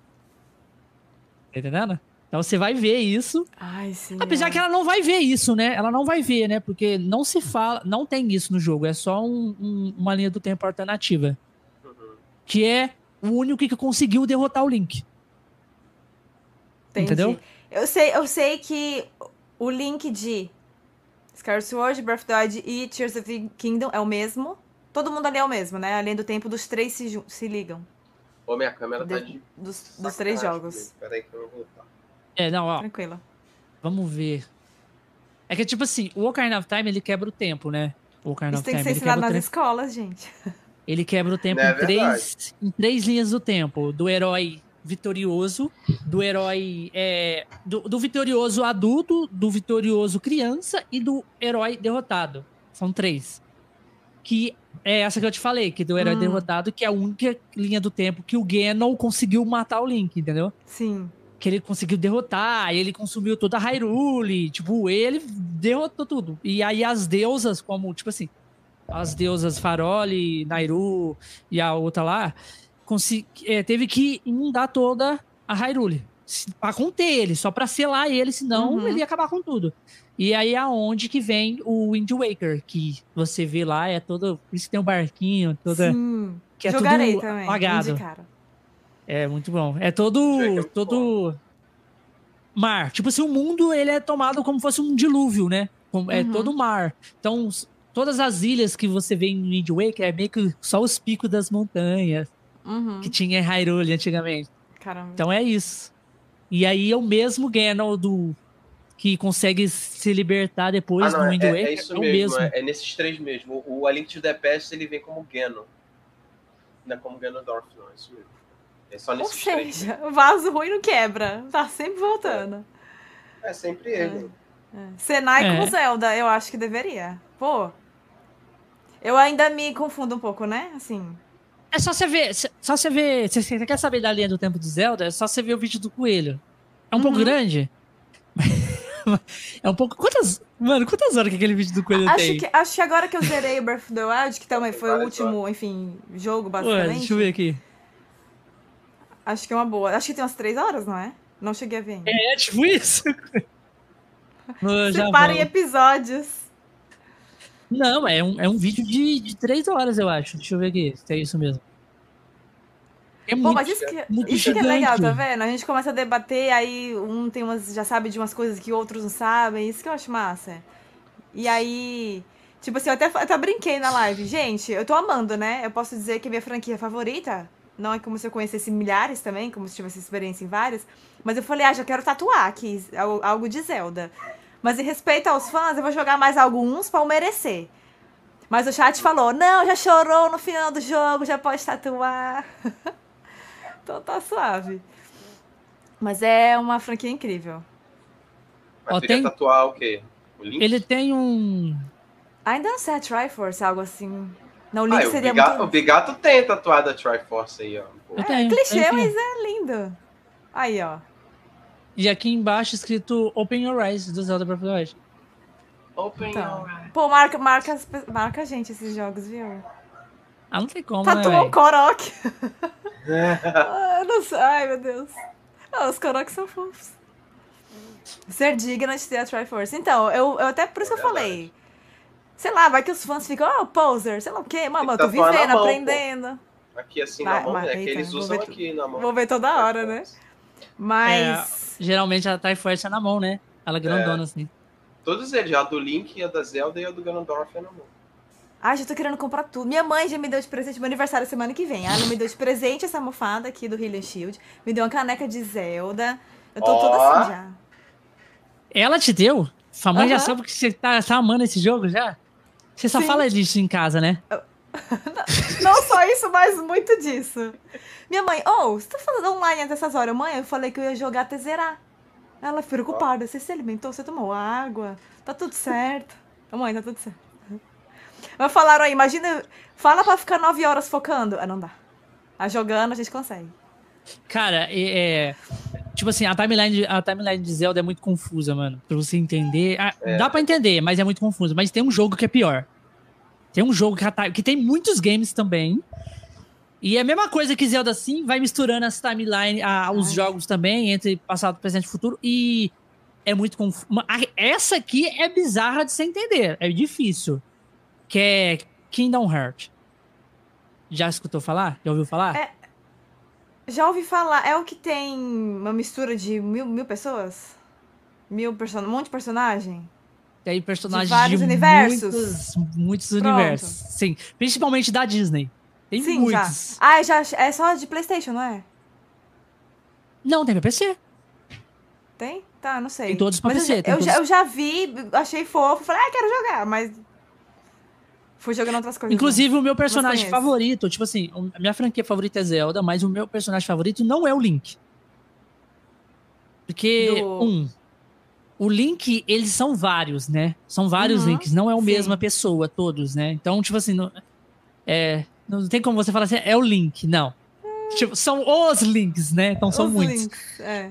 Tá entendendo? Então você vai ver isso. Ai, sim, Apesar é. que ela não vai ver isso, né? Ela não vai ver, né? Porque não se fala, não tem isso no jogo. É só um, um, uma linha do tempo alternativa. Uhum. Que é o único que conseguiu derrotar o Link. Entendi. Entendeu? Eu sei, eu sei que o Link de Skyward Sword, Breath of the Wild e Tears of the Kingdom é o mesmo. Todo mundo ali é o mesmo, né? Além do tempo dos três se, se ligam. Ô, minha câmera tá de... Dos, dos três jogos. Peraí que eu vou voltar. É, não, ó. Tranquilo. Vamos ver. É que, tipo assim, o Ocarina of Time, ele quebra o tempo, né? O Ocarina Isso of tem Time. que ser ensinado nas escolas, gente. Ele quebra o tempo é em, três, em três linhas do tempo. Do herói vitorioso, do herói... É, do, do vitorioso adulto, do vitorioso criança e do herói derrotado. São três. Que é essa que eu te falei, que do herói hum. derrotado, que é a única linha do tempo que o Ganon conseguiu matar o Link, entendeu? Sim que ele conseguiu derrotar, ele consumiu toda a Hyrule, tipo, ele derrotou tudo. E aí as deusas, como, tipo assim, as deusas Farole, Nairu e a outra lá, é, teve que inundar toda a Hyrule para conter ele, só para selar ele, senão uhum. ele ia acabar com tudo. E aí é onde que vem o Wind Waker, que você vê lá, é todo, por isso tem um barquinho, toda Sim. que é Jogarei tudo também, apagado. É muito bom. É todo. todo mar. Tipo assim, o mundo ele é tomado como fosse um dilúvio, né? É uhum. todo mar. Então, todas as ilhas que você vê em Wind Waker é meio que só os picos das montanhas uhum. que tinha em Hyrule antigamente. Caramba. Então é isso. E aí é o mesmo Ganon do que consegue se libertar depois ah, não, no Wind é, Waker. É isso é mesmo, mesmo. É, é, nesses três mesmo. O A Link to the Past ele vem como Ganon. Não é como Ganondorf, não, é isso mesmo. É só nesse Ou seja, o vaso ruim não quebra. Tá sempre voltando. É, é sempre ele. É. É. Senai é. com Zelda, eu acho que deveria. Pô. Eu ainda me confundo um pouco, né? Assim. É só você ver. Só você ver. Se você quer saber da linha do tempo de Zelda, é só você ver o vídeo do coelho. É um uhum. pouco grande. <laughs> é um pouco. Quantas. Mano, quantas horas que aquele vídeo do coelho acho tem? Que, acho que agora que eu zerei o Breath of the Wild, que também foi o último, enfim, jogo, basicamente. Ué, deixa eu ver aqui. Acho que é uma boa. Acho que tem umas três horas, não é? Não cheguei a ver ainda. É, tipo isso. <laughs> Separem episódios. Não, é um, é um vídeo de, de três horas, eu acho. Deixa eu ver aqui se é isso mesmo. É Pô, muito, mas isso, que, isso que é legal, tá vendo? A gente começa a debater, aí um tem umas, já sabe de umas coisas que outros não sabem. Isso que eu acho massa. E aí. Tipo assim, eu até, eu até brinquei na live. Gente, eu tô amando, né? Eu posso dizer que minha franquia favorita não é como se eu conhecesse milhares também, como se tivesse experiência em várias. Mas eu falei, ah, já quero tatuar aqui, algo de Zelda. Mas em respeito aos fãs, eu vou jogar mais alguns para merecer. Mas o chat falou, não, já chorou no final do jogo, já pode tatuar. <laughs> então tá suave. Mas é uma franquia incrível. Mas Ó, tem... tatuar o quê? O Ele tem um... Ainda não sei a Triforce, algo assim. Não, o Link ah, seria o Bigato, muito... O Bigato tem tatuado a Triforce aí, ó. É, tenho, clichê, mas é lindo. Aí, ó. E aqui embaixo escrito Open Your Eyes do Zelda Breath of the Wild. Open então. Your Eyes. Pô, marca, marca, marca a gente esses jogos, viu? Ah, não tem como, Tatuou né, um Korok. <laughs> ah, não sei. Ai, meu Deus. Ah, os Korok são fofos. Ser digna de ter a Triforce. Então, eu, eu até por isso que eu falei. Sei lá, vai que os fãs ficam, oh, poser, sei lá o quê. Mano, eu tô vivendo, mão, aprendendo. Pô. Aqui assim vai, na mão, é que eles usam aqui na mão. Vou ver toda hora, né? Mas. É, geralmente a Triforce é na mão, né? Ela é grandona, é. assim. Todos eles, a do Link, a da Zelda e a do Ganondorf é na mão. Ah, já tô querendo comprar tudo. Minha mãe já me deu de presente meu aniversário semana que vem. Ela me deu de presente essa almofada aqui do Healing Shield. Me deu uma caneca de Zelda. Eu tô oh. toda assim já. Ela te deu? Sua mãe já sabe que você tá, tá amando esse jogo já? Você só Sim. fala disso em casa, né? não, <laughs> não só isso, mas muito disso. Minha mãe, oh, você tá falando online até essas horas? Mãe, eu falei que eu ia jogar até zerar. Ela ficou preocupada. Você se alimentou? Você tomou água? Tá tudo certo. <laughs> Mãe, tá tudo certo. Mas falaram aí, imagina. Fala pra ficar nove horas focando. Ah, não dá. A jogando a gente consegue. Cara, é, Tipo assim, a timeline, a timeline de Zelda é muito confusa, mano. Pra você entender. Ah, é. Dá pra entender, mas é muito confusa. Mas tem um jogo que é pior. Tem um jogo que, que tem muitos games também. E é a mesma coisa que Zelda, assim, vai misturando as timeline, a, os Ai. jogos também, entre passado, presente e futuro. E é muito confuso. Essa aqui é bizarra de se entender. É difícil. Que é Kingdom Heart. Já escutou falar? Já ouviu falar? É, já ouvi falar. É o que tem uma mistura de mil, mil pessoas? Mil person... Um monte de personagem? Tem personagens de vários de universos. Muitos, muitos universos. Sim. Principalmente da Disney. Tem Sim, muitos. Já. Ah, já, é só de Playstation, não é? Não, tem pra PC. Tem? Tá, não sei. Tem todos pra mas PC. Eu, eu. Já, eu já vi, achei fofo, falei, ah, quero jogar, mas Fui jogando outras coisas. Inclusive, o meu personagem favorito, tipo assim, a minha franquia favorita é Zelda, mas o meu personagem favorito não é o Link. Porque, Do... um, o Link, eles são vários, né? São vários uhum, Links, não é a mesma pessoa, todos, né? Então, tipo assim, não, é, não tem como você falar assim, é o Link, não. Tipo, são os Links, né? Então são os muitos. Links, é.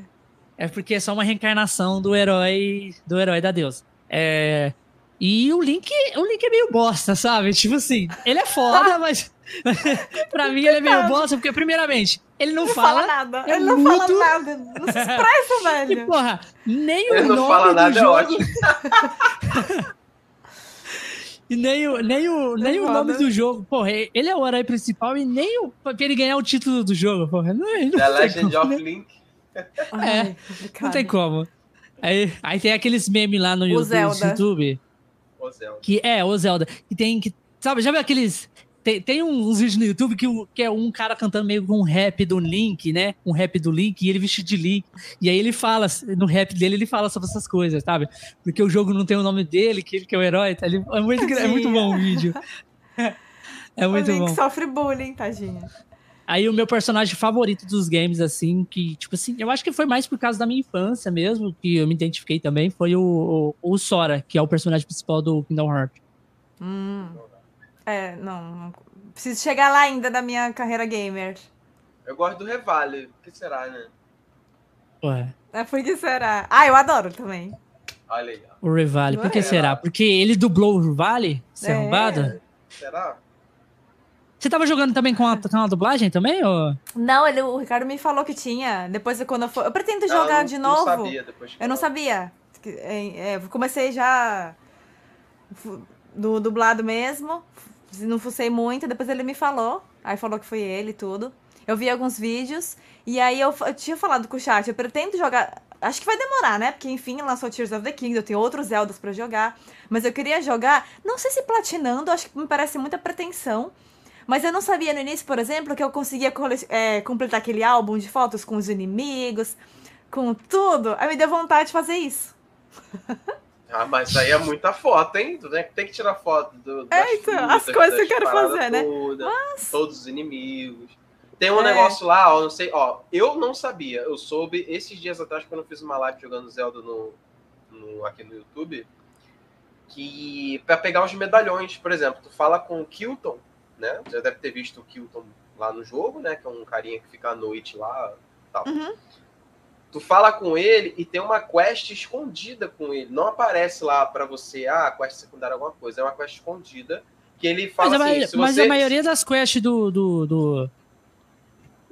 é porque é só uma reencarnação do herói, do herói da deusa. É, e o Link, o Link é meio bosta, sabe? Tipo assim, ele é foda, mas <laughs> pra mim ele é meio bosta, porque primeiramente, ele não, não fala, fala nada. É ele não fala nada. Não se expressa, <laughs> velho. E porra, nem ele o não nome fala nada, do é jogo. <laughs> E nem o, nem o, nem é o nome do jogo. Porra, ele é o herói principal e nem o, pra ele ganhar o título do jogo, porra. Não, não The Legend como, of né? Link. É, Ai, não tem como. Aí, aí tem aqueles memes lá no YouTube, YouTube o Zelda. Que é, o Zelda. Que tem que. Sabe, já viu aqueles. Tem, tem uns vídeos no YouTube que, que é um cara cantando meio com um rap do Link, né? Um rap do Link, e ele vestido de Link. E aí ele fala, no rap dele, ele fala sobre essas coisas, sabe? Porque o jogo não tem o nome dele, que ele que é o herói. Tá? Ele, é, muito, é muito bom o vídeo. <laughs> É muito o Link bom. sofre bullying, tadinha. Aí o meu personagem favorito dos games, assim, que, tipo assim, eu acho que foi mais por causa da minha infância mesmo, que eu me identifiquei também, foi o, o, o Sora, que é o personagem principal do Kingdom Hearts. Hum. É, não. Preciso chegar lá ainda da minha carreira gamer. Eu gosto do Revale. Por que será, né? Ué. É por que será? Ah, eu adoro também. Olha aí. O Revale. Por que é? será? Porque ele dublou o Revale? Você é. arrombado? Será? Você tava jogando também com a, com a dublagem também? Ou? Não, ele, o Ricardo me falou que tinha. Depois, quando eu for. Eu pretendo jogar não, de novo. Não sabia depois eu não sabia. É, é, comecei já do dublado mesmo. Não fucei muito. Depois ele me falou. Aí falou que foi ele e tudo. Eu vi alguns vídeos. E aí eu, eu tinha falado com o chat. Eu pretendo jogar. Acho que vai demorar, né? Porque, enfim, lançou Tears of the Kingdom, eu tenho outros Zeldas para jogar. Mas eu queria jogar, não sei se platinando, acho que me parece muita pretensão. Mas eu não sabia no início, por exemplo, que eu conseguia é, completar aquele álbum de fotos com os inimigos, com tudo. Aí me deu vontade de fazer isso. <laughs> Ah, mas aí é muita foto, hein? Tu tem que tirar foto do, é, então, frutas, as coisas que eu quero fazer, né? Toda, mas... Todos os inimigos. Tem um é. negócio lá, ó, não sei, ó, eu não sabia, eu soube esses dias atrás quando eu fiz uma live jogando Zelda no, no aqui no YouTube, que para pegar os medalhões, por exemplo, tu fala com o Kilton, né? Já deve ter visto o Kilton lá no jogo, né? Que é um carinha que fica à noite lá tal. Uhum. Tu fala com ele e tem uma quest escondida com ele. Não aparece lá para você, ah, quest secundária alguma coisa. É uma quest escondida que ele fala mas assim. A, mas você... a maioria das quests do, do, do,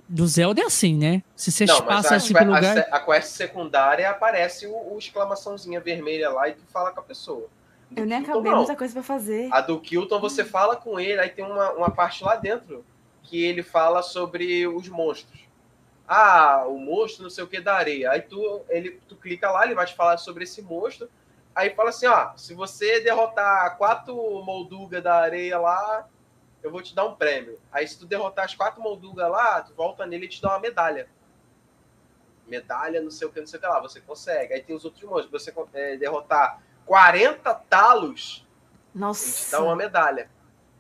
do Zelda é assim, né? Se você não, passa a, assim pelo lugar... A, a quest secundária aparece o, o, exclamaçãozinha vermelha lá e tu fala com a pessoa. Do eu nem Kilton, acabei, não. muita coisa pra fazer. A do Kilton você fala com ele, aí tem uma, uma parte lá dentro que ele fala sobre os monstros. Ah, o monstro não sei o que da areia. Aí tu, ele, tu clica lá, ele vai te falar sobre esse monstro. Aí fala assim, ó, se você derrotar quatro moldugas da areia lá, eu vou te dar um prêmio. Aí se tu derrotar as quatro moldugas lá, tu volta nele e te dá uma medalha. Medalha, não sei o que, não sei o que lá, você consegue. Aí tem os outros monstros. Você é, derrotar 40 talos, Nossa. te dá uma medalha.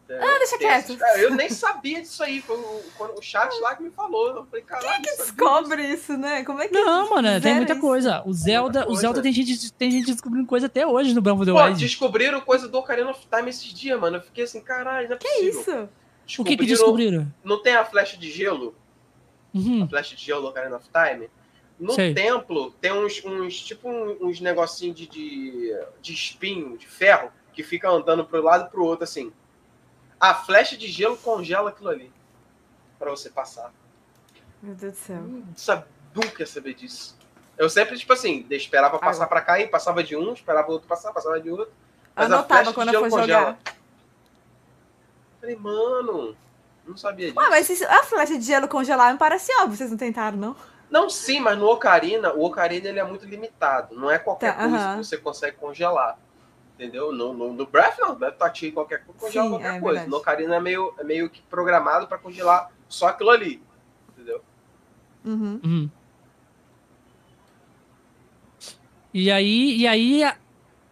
Ah, deixa quieto. eu nem sabia disso aí. Foi o, o, chat lá que me falou. Eu falei, caralho. Quem que descobre isso? isso, né? Como é que. Não, mano, tem muita isso? coisa. O Zelda, coisa. o Zelda tem gente, tem gente descobrindo coisa até hoje no Breath of the Wild. descobriram coisa do Ocarina of Time esses dias, mano. Eu fiquei assim, caralho, não é que possível. isso? O que que descobriram? Não tem a flecha de gelo? Uhum. A flecha de gelo do Ocarina of Time? No Sei. templo, tem uns, uns tipo uns negocinhos de, de, de espinho, de ferro, que fica andando pro lado e pro outro, assim. A flecha de gelo congela aquilo ali. para você passar. Meu Deus do céu. Não nunca ia saber disso. Eu sempre, tipo assim, esperava passar ah, para cá e passava de um, esperava o outro passar, passava de outro. Mas Anotava quando eu for congela. jogar. Falei, mano, não sabia disso. Ué, mas a flecha de gelo congelar me parece óbvio, vocês não tentaram, não? Não, sim, mas no Ocarina, o Ocarina ele é muito limitado. Não é qualquer tá, coisa uh -huh. que você consegue congelar. Entendeu? No, no, no Breath, não. Breath tu ativa qualquer coisa, congela qualquer é coisa. Verdade. No Ocarina é meio, é meio que programado para congelar só aquilo ali. Entendeu? Uhum. Uhum. E aí, e aí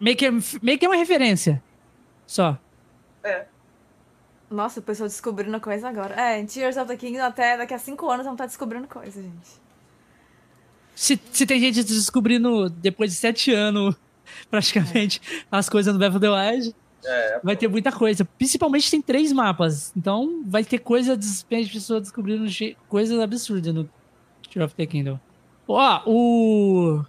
meio, que, meio que é uma referência. Só. É. Nossa, o pessoal descobrindo coisa agora. É, em Tears of the Kingdom até daqui a cinco anos vão estar descobrindo coisa, gente. Se, se tem gente descobrindo depois de sete anos, <laughs> praticamente, é. as coisas no Breath of the Wild, é, vai ter muita coisa. Principalmente tem três mapas. Então vai ter coisa de pessoas descobrindo coisas absurdas no Tears of the Kingdom. Ó, o.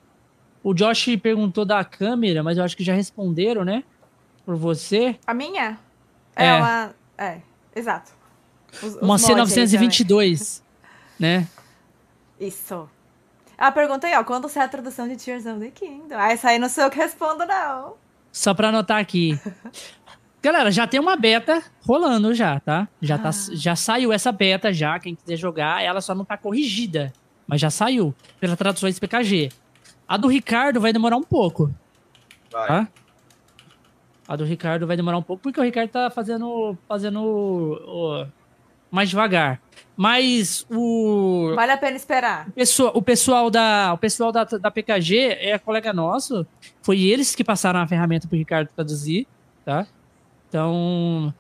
O Josh perguntou da câmera, mas eu acho que já responderam, né? Por você. A minha? É, é uma. É, exato. Os, os uma C922, né? Isso. A pergunta aí, ó, quando sai a tradução de Tears of the Kingdom? Ah, essa aí não sou eu que respondo, não. Só pra anotar aqui. <laughs> Galera, já tem uma beta rolando já, tá? Já, tá, ah. já saiu essa beta já, quem quiser jogar, ela só não tá corrigida, mas já saiu, pela traduções PKG. A do Ricardo vai demorar um pouco. Vai. Tá? A do Ricardo vai demorar um pouco, porque o Ricardo tá fazendo, fazendo o, o, mais devagar. Mas o. Vale a pena esperar. O pessoal, o pessoal, da, o pessoal da, da PKG é colega nosso. Foi eles que passaram a ferramenta pro Ricardo traduzir, tá? Então.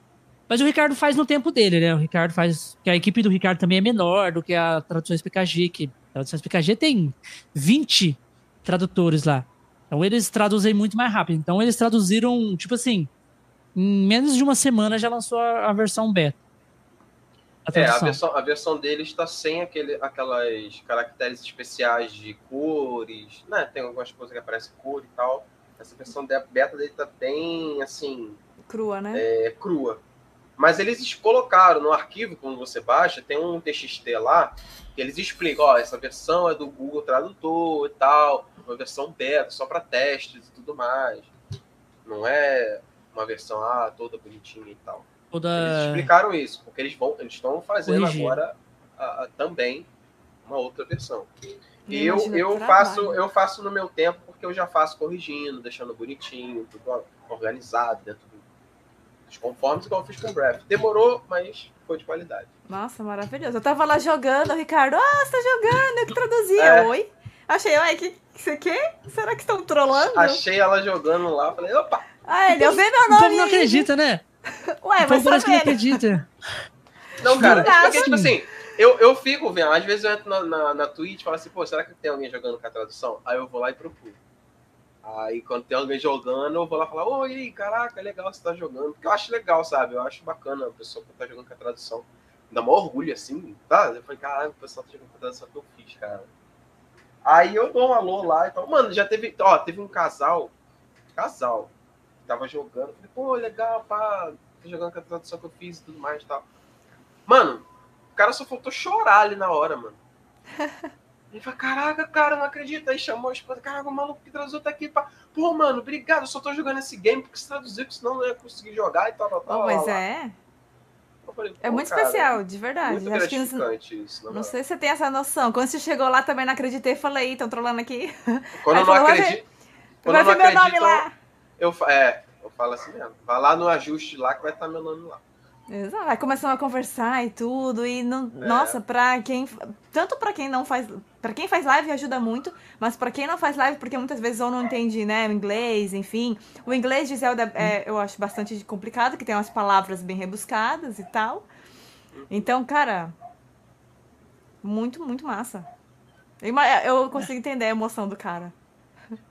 Mas o Ricardo faz no tempo dele, né? O Ricardo faz. que a equipe do Ricardo também é menor do que a Traduções PKG, que a Traduções PKG tem 20 tradutores lá. Então eles traduzem muito mais rápido. Então eles traduziram, tipo assim, em menos de uma semana já lançou a, a versão beta. A é, a versão, a versão deles está sem aquele, aquelas caracteres especiais de cores, né? Tem algumas coisas que aparecem cor e tal. Essa versão beta dele tá bem, assim... Crua, né? É, crua. Mas eles colocaram no arquivo, quando você baixa, tem um TXT lá, que eles explicam, ó, essa versão é do Google Tradutor e tal, uma versão beta, só para testes e tudo mais. Não é uma versão ah, toda bonitinha e tal. Toda... Eles explicaram isso, porque eles vão, eles estão fazendo Corrigir. agora a, a, também uma outra versão. E eu, eu faço, eu faço no meu tempo porque eu já faço corrigindo, deixando bonitinho, tudo organizado dentro dos conformes, igual eu fiz com o Breath. Demorou, mas foi de qualidade. Nossa, maravilhoso. Eu tava lá jogando, o Ricardo, ah, você tá jogando, eu que traduzia. É. Oi? Achei, ué, que você quer? Será que estão trolando? Achei ela jogando lá, falei, opa! Ah, ele, eu vi meu nome. O povo não acredita, né? Ué, o povo parece que não acredita. Não, cara, é porque, tipo assim, eu, eu fico vendo, às vezes eu entro na, na, na Twitch e falo assim, pô, será que tem alguém jogando com a tradução? Aí eu vou lá e procuro. Aí quando tem alguém jogando, eu vou lá falar, oi, caraca, legal você tá jogando. Porque eu acho legal, sabe? Eu acho bacana a pessoa que tá jogando com a tradução. Dá maior orgulho, assim, tá? Eu falei, caraca, o pessoal tá jogando com a tradução que eu fiz, cara. Aí eu dou um alô lá e tal. Mano, já teve, ó, teve um casal, casal, tava jogando. Falei, pô, legal, pá, tá jogando com a tradução que eu fiz e tudo mais e tal. Mano, o cara só faltou chorar ali na hora, mano. <laughs> Ele falou, caraca, cara, não acredito. Aí chamou a esposa, caraca, o maluco que traduziu tá aqui. Pra... Pô, mano, obrigado, eu só tô jogando esse game porque você traduziu, porque senão não ia conseguir jogar e tal, tal, tal. Oh, mas é. Falei, é muito cara, especial, de verdade. Muito Acho não, isso, não sei se você tem essa noção. Quando você chegou lá também não acreditei, falei, estão trolando aqui. Quando eu não acredito. Quando vai ver meu nome lá. Eu, é, eu falo assim mesmo. Vai lá no ajuste lá que vai estar meu nome lá. Exato. Vai começando a conversar e tudo. E não, é. nossa, pra quem. Tanto pra quem não faz. para quem faz live ajuda muito, mas pra quem não faz live, porque muitas vezes ou não entende, né, o inglês, enfim. O inglês de Zelda é, eu acho bastante complicado, que tem umas palavras bem rebuscadas e tal. Então, cara. Muito, muito massa. Eu consigo entender a emoção do cara.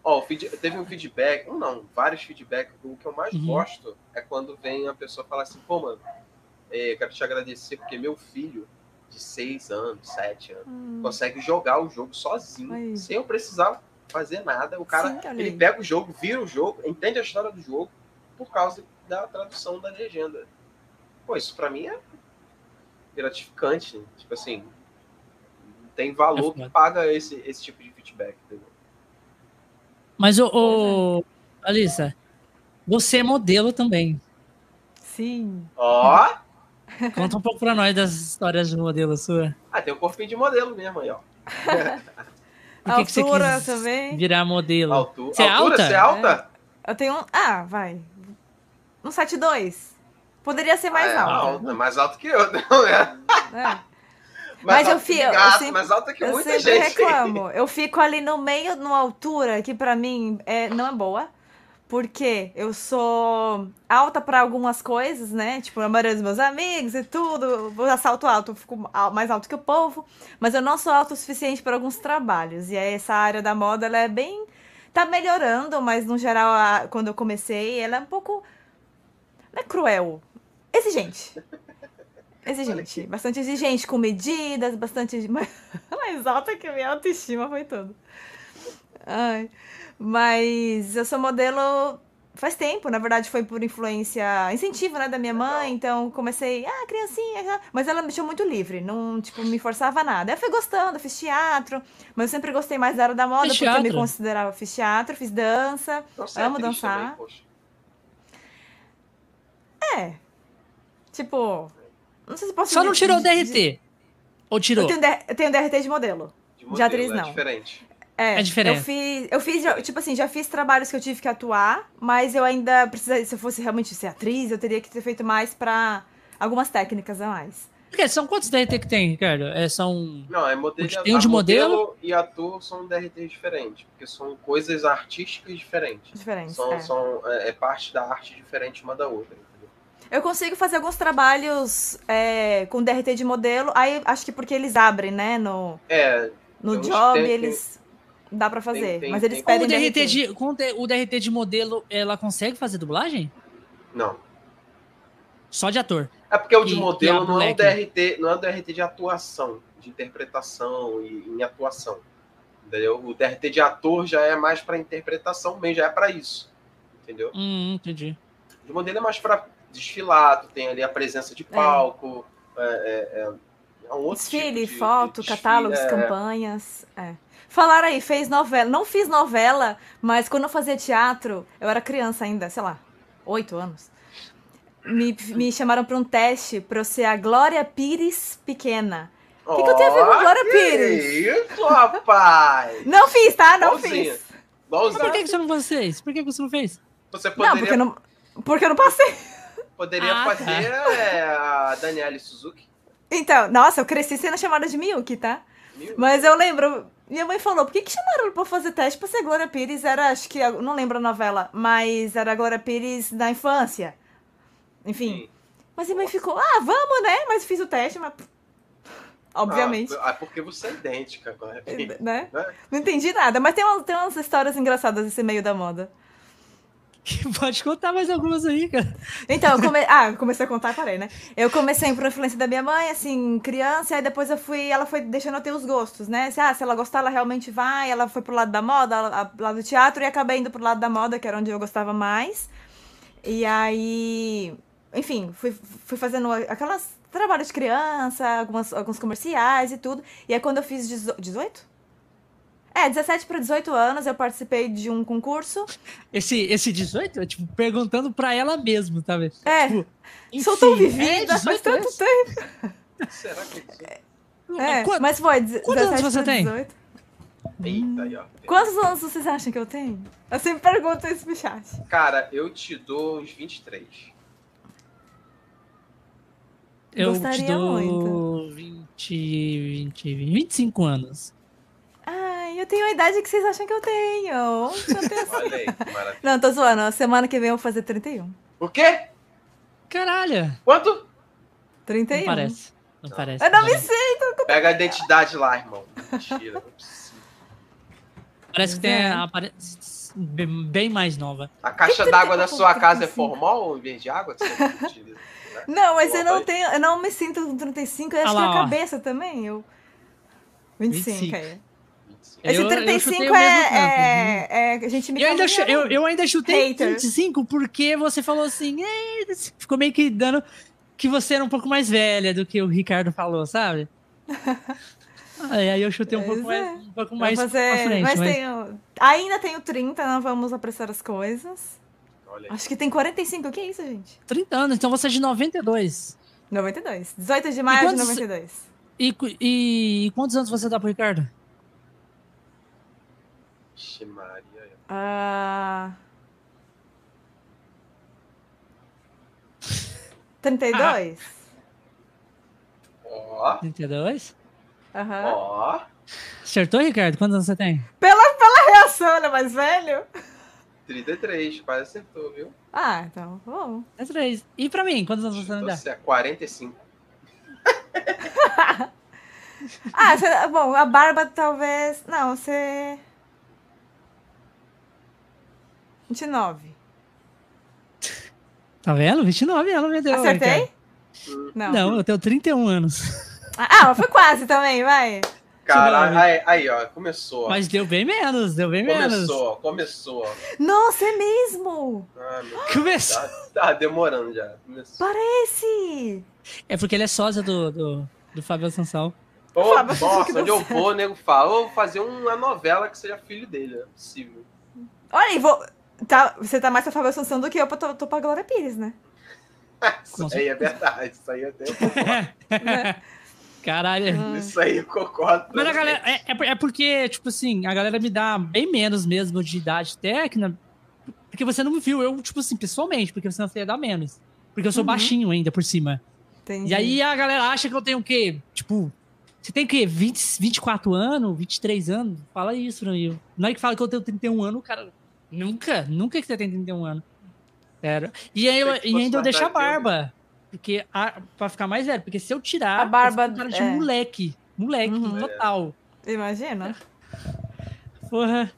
Ó, oh, teve um feedback, um não, vários feedbacks. O que eu mais uhum. gosto é quando vem a pessoa falar assim, pô, mano, é, quero te agradecer porque meu filho de 6 anos, 7 anos, hum. consegue jogar o jogo sozinho, Ai. sem eu precisar fazer nada. O cara, Sim, ele pega o jogo, vira o jogo, entende a história do jogo por causa da tradução da legenda. Pô, isso pra mim é gratificante. Tipo assim, tem valor é que paga esse, esse tipo de feedback, entendeu? Mas, o, o Alissa, você é modelo também. Sim. Ó! Conta um pouco pra nós das histórias de modelo sua. Ah, tem um corpinho de modelo mesmo aí, ó. <laughs> Por que, que você quis também? virar modelo? Altura, você é alta? Você é alta? É. Eu tenho um... Ah, vai. Um 72. Poderia ser mais ah, é, alto. Não, é mais alto que eu, <laughs> não é? é. Mas eu fico. eu sempre, mais alta que eu muita sempre gente. reclamo. <laughs> Eu fico ali no meio, numa altura que para mim é, não é boa. Porque eu sou alta para algumas coisas, né? Tipo, a maioria dos meus amigos e tudo. Eu salto alto, eu fico mais alto que o povo. Mas eu não sou alto o suficiente para alguns trabalhos. E aí, essa área da moda, ela é bem. Tá melhorando, mas no geral, quando eu comecei, ela é um pouco. Não é cruel. Exigente. <laughs> Exigente. Bastante exigente, com medidas, bastante. <laughs> Mais alta que a minha autoestima foi tudo. Ai. Mas eu sou modelo faz tempo, na verdade foi por influência, incentivo, né, da minha mãe, então comecei, ah, criancinha, mas ela me deixou muito livre, não, tipo, me forçava nada. Eu fui gostando, fiz teatro, mas eu sempre gostei mais da área da moda, fiz porque teatro. eu me considerava, fiz teatro, fiz dança, Nossa, amo é dançar. Também, é, tipo, não sei se posso Só não tirou o DRT. De... Ou tirou? Eu tenho, eu tenho DRT de modelo. De, modelo, de atriz, é não. diferente. É, é diferente. Eu fiz, eu fiz, tipo assim, já fiz trabalhos que eu tive que atuar, mas eu ainda precisaria, se eu fosse realmente ser atriz, eu teria que ter feito mais pra algumas técnicas a mais. Porque são quantos DRT que tem, Ricardo? É, são. Não, é modelo. Tem um de modelo, modelo e ator são DRT diferentes, porque são coisas artísticas diferentes. Diferentes. São, é. são é, é parte da arte diferente uma da outra. Eu consigo fazer alguns trabalhos é, com DRT de modelo, aí acho que porque eles abrem, né? No, é, no job, tem, eles. Tem, dá pra fazer. Tem, tem, mas eles pedem. Com o DRT, DRT. De, com o DRT de modelo, ela consegue fazer dublagem? Não. Só de ator. É porque o de modelo não é um DRT, não é um DRT de atuação, de interpretação e em atuação. Entendeu? O DRT de ator já é mais para interpretação mesmo, já é para isso. Entendeu? Hum, entendi. O de modelo é mais para desfilado, tem ali a presença de palco. É. É, é, é um Desfile, tipo de, foto, de catálogos, é. campanhas. É. Falaram aí, fez novela. Não fiz novela, mas quando eu fazia teatro, eu era criança ainda, sei lá, oito anos. Me, me chamaram para um teste para eu ser a Glória Pires pequena. O que, que, eu tenho a ver com Glória Pires? Isso, rapaz! <laughs> não fiz, tá? Não fiz. Bonzinho. Por que, que você não fez? Por que você não fez? Você poderia... Não, porque eu não, porque eu não passei. Poderia ah, tá. fazer tá. é, a Daniele Suzuki. Então, nossa, eu cresci sendo chamada de Miyuki, tá? Miyuki. Mas eu lembro, minha mãe falou, por que, que chamaram ela pra fazer teste pra ser Glória Pires? Era, acho que, não lembro a novela, mas era Glória Pires da infância. Enfim. Sim. Mas minha mãe ficou, ah, vamos, né? Mas fiz o teste, mas... obviamente. Ah, porque você é idêntica com a né? né? Não entendi nada, mas tem, uma, tem umas histórias engraçadas nesse meio da moda. <laughs> Pode contar mais algumas aí, cara. Então, eu come... ah, comecei a contar parei, né? Eu comecei por influência da minha mãe, assim, criança, aí depois eu fui, ela foi deixando eu ter os gostos, né? Se, ah, se ela gostar, ela realmente vai, ela foi pro lado da moda, pro lado do teatro, e acabei indo pro lado da moda, que era onde eu gostava mais. E aí, enfim, fui, fui fazendo aquelas trabalhos de criança, algumas, alguns comerciais e tudo. E aí quando eu fiz 18? É, 17 para 18 anos eu participei de um concurso. Esse, esse 18 é tipo perguntando para ela mesmo, tá vendo? É. Tipo, Sou tão vivida, é, faz tanto anos. tempo. Será que é? É, Qu mas foi 17 Quantos anos você tem? 18. Eita, aí, ó. Quantos anos vocês acham que eu tenho? Eu sempre pergunto isso pro chat. Cara, eu te dou uns 23. Eu Gostaria te dou muito. 20, 20, 25 anos. Ai, eu tenho a idade que vocês acham que eu tenho. <laughs> Olha aí, maravilha. Não, tô zoando. Semana que vem eu vou fazer 31. O quê? Caralho. Quanto? 31. Não parece. Não, não. parece. Eu não, me sinto. Pega a identidade lá, irmão. Mentira, não precisa. Parece que tem é. a, bem mais nova. A caixa d'água da sua casa é formal em vez de água? <laughs> Né? Não, mas eu não tenho, eu não me sinto com 35, eu acho ah lá, que a cabeça também, eu 25, 25. é. Esse eu, 35 eu é, é, é, A gente me eu ainda, eu, eu ainda chutei hater. 25 porque você falou assim. ficou meio que dando que você era um pouco mais velha do que o Ricardo falou, sabe? <laughs> aí eu chutei um pouco mais, é. um pouco mais fazer, pra frente. Mas, mas... Tenho, ainda tenho 30, não vamos apressar as coisas. Acho que tem 45, o que é isso, gente? 30 anos, então você é de 92. 92. 18 de maio de 92. E, e, e quantos anos você dá pro Ricardo? Vixe, Maria. Ah. 32? Ó. 32? Aham. Ó. Acertou, Ricardo? Quantos anos você tem? Pela, pela reação, ele é mais velho? 33, quase acertou, viu? Ah, então, bom. 33. E pra mim, quantos anos você tem? Você é 45. <laughs> ah, você, bom, a barba talvez. Não, você. 29. Tá vendo? 29 ela me deu. Acertei? Não. Não, eu tenho 31 anos. Ah, foi quase também, vai. Caralho, aí, aí, ó, começou. Mas deu bem menos, deu bem começou, menos. Começou, começou. Nossa, é mesmo? Ah, começou. Tá, tá, demorando já. Começou. Parece. É porque ele é sósia do, do, do Fábio Assunção. Oh, nossa, onde eu vou, o nego fala, vou fazer uma novela que seja filho dele, é possível. Olha aí, vou... tá, você tá mais pra Fábio Assunção do que eu tô, tô pra Glória Pires, né? isso aí é verdade, isso aí até <laughs> é Caralho. Hum. Isso aí eu concordo. Mas a galera, é, é, é, porque, tipo assim, a galera me dá bem menos mesmo de idade técnica, porque você não me viu, eu, tipo assim, pessoalmente, porque você não ia dar menos. Porque eu sou uhum. baixinho ainda por cima. Entendi. E aí a galera acha que eu tenho o quê? Tipo, você tem o quê? 20, 24 anos, 23 anos? Fala isso, Ranil. Não é que fala que eu tenho 31 anos, cara. Nunca, nunca que você tem 31 anos. Sério. E, aí, eu, e ainda eu deixo a barba. Porque a, pra ficar mais velho. Porque se eu tirar, a barba cara de é. moleque. Moleque, uhum. total. Imagina. Porra.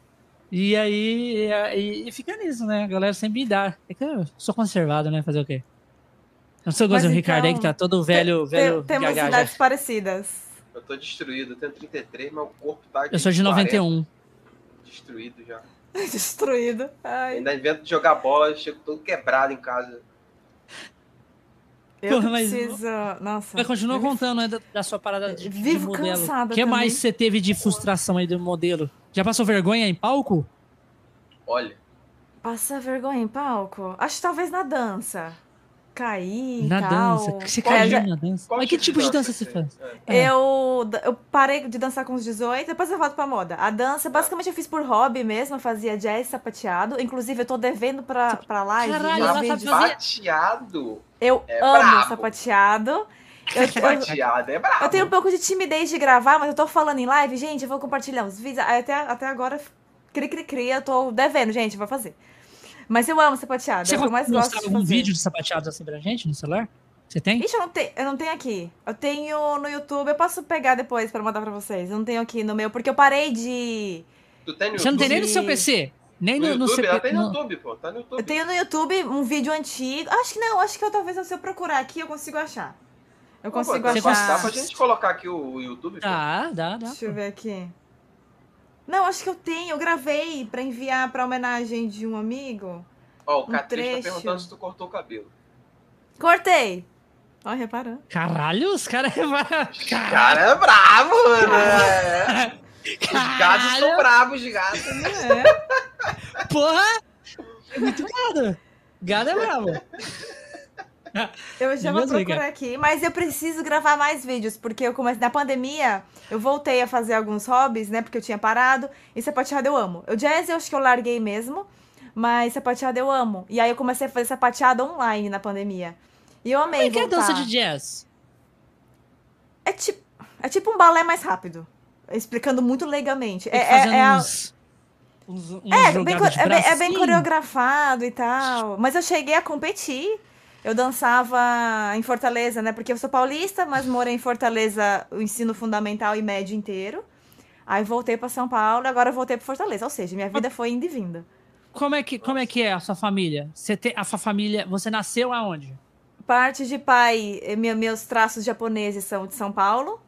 E aí, e, e, fica nisso, né? A galera sempre me dá. É que eu sou conservado, né? Fazer o quê? Não sou igual o Ricardo aí que tá todo velho, te, velho. Temos cidades parecidas. Eu tô destruído, eu tenho 33, mas o corpo tá. Eu sou de 91. Destruído já. <laughs> Destruído. Ai. Ainda invento de jogar bola, chego todo quebrado em casa. Eu Porra, preciso. Nossa. Mas continua contando né, da, da, sua parada de, Vivo de modelo. cansada. O que mais você teve de frustração aí do modelo? Já passou vergonha em palco? Olha. Passa vergonha em palco? Acho que talvez na dança cair na tal. dança. Você caiu já... na dança? Mas que tipo de dança você faz? É. Eu, eu parei de dançar com os 18, depois eu volto pra moda. A dança, basicamente, eu fiz por hobby mesmo, eu fazia jazz sapateado. Inclusive, eu tô devendo pra, pra live. Caralho, sapateado? Eu é amo brabo. sapateado. Eu, sapateado é brabo. Eu tenho um pouco de timidez de gravar, mas eu tô falando em live, gente, eu vou compartilhar uns vídeos. Até, até agora, cri, cri, cri, eu tô devendo, gente, vou fazer. Mas eu amo sapateado. Você é o que eu mais gosto de fazer. um vídeo de sapateado assim pra gente no celular? Você tem? Ixi, eu não, te, eu não tenho aqui. Eu tenho no YouTube, eu posso pegar depois pra mandar pra vocês. Eu não tenho aqui no meu, porque eu parei de. Tu tem no Você não tem nem no seu PC? Nem No no, no YouTube? seu Ela tem no no- YouTube, pô. Tá no YouTube. Eu tenho no YouTube um vídeo antigo. Acho que não, acho que eu talvez se eu procurar aqui eu consigo achar. Eu Pô, consigo dá- achar. Dá pra gente colocar aqui o, YouTube? pô? Dá, dá, dá. Deixa eu ver aqui. Não, acho que eu tenho. Eu gravei pra enviar pra homenagem de um amigo. Ó, o um Catriz tá perguntando se tu cortou o cabelo. Cortei. Ó, reparando. Caralho, os caras. O cara é bravo, mano. É. Os gatos são bravos de gato. <laughs> É. porra! É muito gado. Gado é bravo. <laughs> Eu já vou procurar aqui, mas eu preciso gravar mais vídeos, porque eu comecei na pandemia, eu voltei a fazer alguns hobbies, né? Porque eu tinha parado. E sapateado eu amo. O jazz eu acho que eu larguei mesmo, mas sapateado eu amo. E aí eu comecei a fazer sapateado online na pandemia. E eu amei Como é que é dança de jazz? É tipo, é tipo um balé mais rápido. Explicando muito legalmente. Tem É, é, é, a- uns, uns, uns é, bem, é, bem, é bem coreografado e tal. Mas eu cheguei a competir. Eu dançava em Fortaleza, né? Porque eu sou paulista, mas morei em Fortaleza o ensino fundamental e médio inteiro. Aí voltei pra São Paulo e agora voltei pra Fortaleza. Ou seja, minha vida foi indo e vindo. Como é que, como é, que é a sua família? Você tem, a sua família. Você nasceu aonde? Parte de pai, eh, meu- meus traços japoneses são de São Paulo,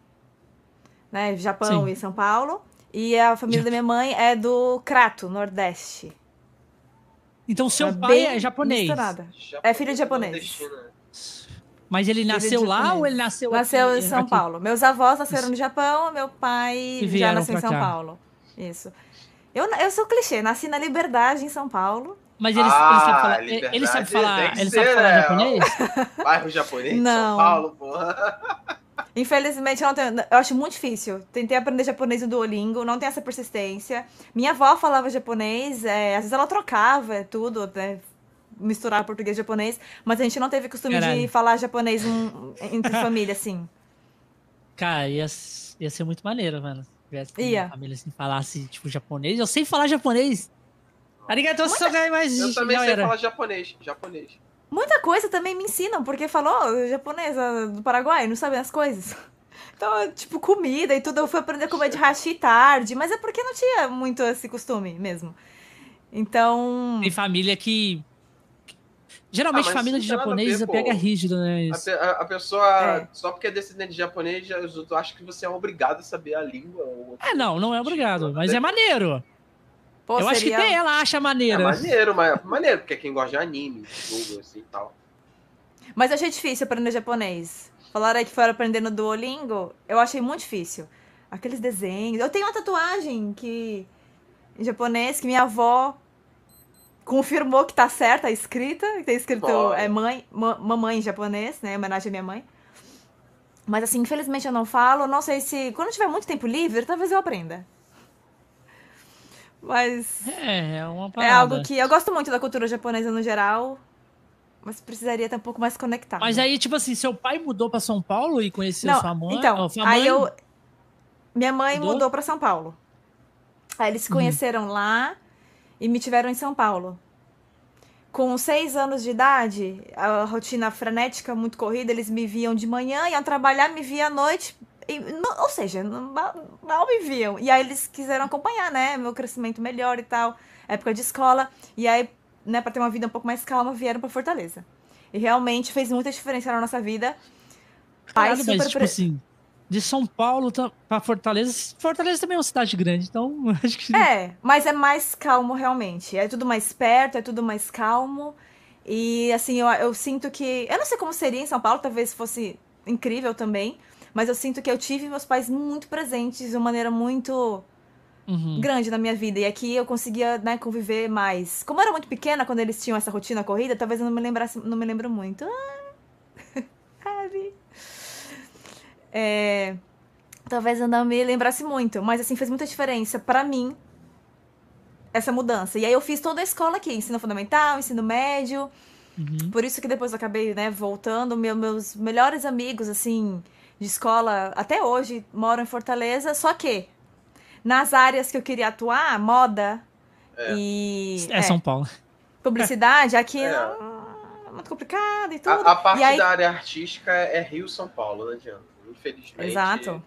né? Japão Sim. e São Paulo. E a família da minha mãe é do Crato, Nordeste. Então seu É pai é japonês. misturada. É filho de japonês. Nordestina. Mas ele Filho nasceu lá japonês. ou ele nasceu Nasceu aqui- em São aqui? Paulo. Meus avós nasceram no Japão, meu pai já nasceu em São cá. Paulo. Isso. Eu, eu sou clichê, nasci na Liberdade, em São Paulo. Mas ele, Ah, ele sabe falar, ele, sabe falar, ele ser, sabe falar né? japonês? Bairro japonês de Não. São Paulo, porra. Infelizmente, eu, não tenho, eu acho muito difícil. Tentei aprender japonês no Duolingo, não tenho essa persistência. Minha avó falava japonês, é, às vezes ela trocava tudo, né, misturar português e japonês, mas a gente não teve costume de Caralho. falar japonês um, entre família, assim. <laughs> Cara, ia, ia ser muito maneiro, mano. Se Ia. família assim, falasse, tipo, japonês. Eu sei falar japonês. Arigatou, Sogai, mas Eu também sei era. falar japonês. Japonês. Muita coisa também me ensinam, porque falou japonesa do Paraguai, não sabem as coisas. <laughs> Então, tipo, comida e tudo, eu fui aprender a comer de hashi tarde, mas é porque não tinha muito esse costume mesmo. Então, Tem família que. Geralmente, Ah, família de a ver, japonês pô. pega rígido, né? A, Isso. pe- a- a pessoa, É. só porque é descendente de japonês, eu acho que você é obrigado a saber a língua. ou- É, não, não é obrigado, mas é maneiro. Pô, Eu acho que seria- até ela acha É maneiro. maneiro, mas maneiro, porque é quem gosta de anime, jogo assim e tal. Mas eu achei difícil aprender japonês. Falaram aí que foram aprender no Duolingo, eu achei muito difícil. Aqueles desenhos. Eu tenho uma tatuagem que em japonês que minha avó confirmou que tá certa a escrita, que tá escrito é mãe, ma- mamãe em japonês, né, em homenagem à minha mãe. Mas assim, infelizmente eu não falo, não sei se quando eu tiver muito tempo livre, talvez eu aprenda. Mas É, é uma é parada. algo que eu gosto muito da cultura japonesa no geral, mas precisaria estar um pouco mais conectado. Mas aí, tipo assim, seu pai mudou pra São Paulo e conheceu Não, sua mãe? Então, sua aí mãe- eu. Minha mãe Mudou? mudou pra São Paulo. Aí eles se Uhum. conheceram lá e me tiveram em São Paulo. Com seis anos de idade, a rotina frenética, muito corrida, eles me viam de manhã, iam trabalhar, me via à noite. E ou seja, não- mal, mal me viam. E aí eles quiseram acompanhar, né? Meu crescimento melhor e tal. Época de escola. E aí, né, pra ter uma vida um pouco mais calma, vieram pra Fortaleza. E realmente fez muita diferença na nossa vida. Pai Caralho, super mas, tipo pre- assim, de São Paulo pra Fortaleza. Fortaleza também é uma cidade grande, então <laughs> acho que. É, mas é mais calmo realmente. É tudo mais perto, é tudo mais calmo. E assim, eu, eu sinto que. Eu não sei como seria em São Paulo, talvez fosse incrível também. Mas eu sinto que eu tive meus pais muito presentes de uma maneira muito Uhum. grande na minha vida. E aqui eu conseguia né, conviver mais. Como eu era muito pequena quando eles tinham essa rotina corrida, talvez eu não me lembrasse, não me lembro muito. Ah, <laughs> Harry. É, talvez eu não me lembrasse muito, mas assim fez muita diferença pra mim essa mudança. E aí eu fiz toda a escola aqui, ensino fundamental, ensino médio. Uhum. Por isso que depois eu acabei, né, voltando. Meu- meus melhores amigos, assim, de escola, até hoje, moram em Fortaleza. Só que, nas áreas que eu queria atuar, moda É. e É, São Paulo. publicidade, aqui É. não, muito complicado e tudo. A, a parte aí... da área artística é Rio-São Paulo, não adianta. Infelizmente. Exato.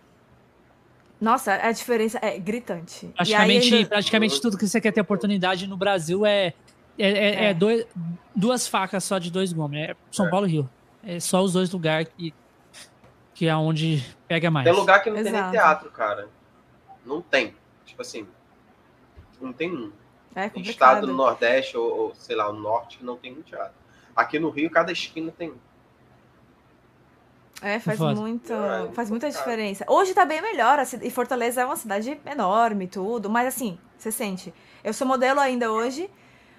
Nossa, a diferença é gritante. Praticamente, ainda... praticamente tudo que você quer ter oportunidade no Brasil é, é, é, é. Dois, duas facas só de dois gumes. É São é. Paulo e Rio. É só os dois lugares que, que é onde pega mais. Tem lugar que não Exato. tem nem teatro, cara. Não tem. Tipo assim, não tem um. É tem estado do Nordeste ou, ou, sei lá, o Norte que não tem um teatro. Aqui no Rio, cada esquina tem um. É, faz, muito, é, faz muita diferença. Hoje tá bem melhor, e Fortaleza é uma cidade enorme tudo, mas assim, você sente. Eu sou modelo ainda hoje,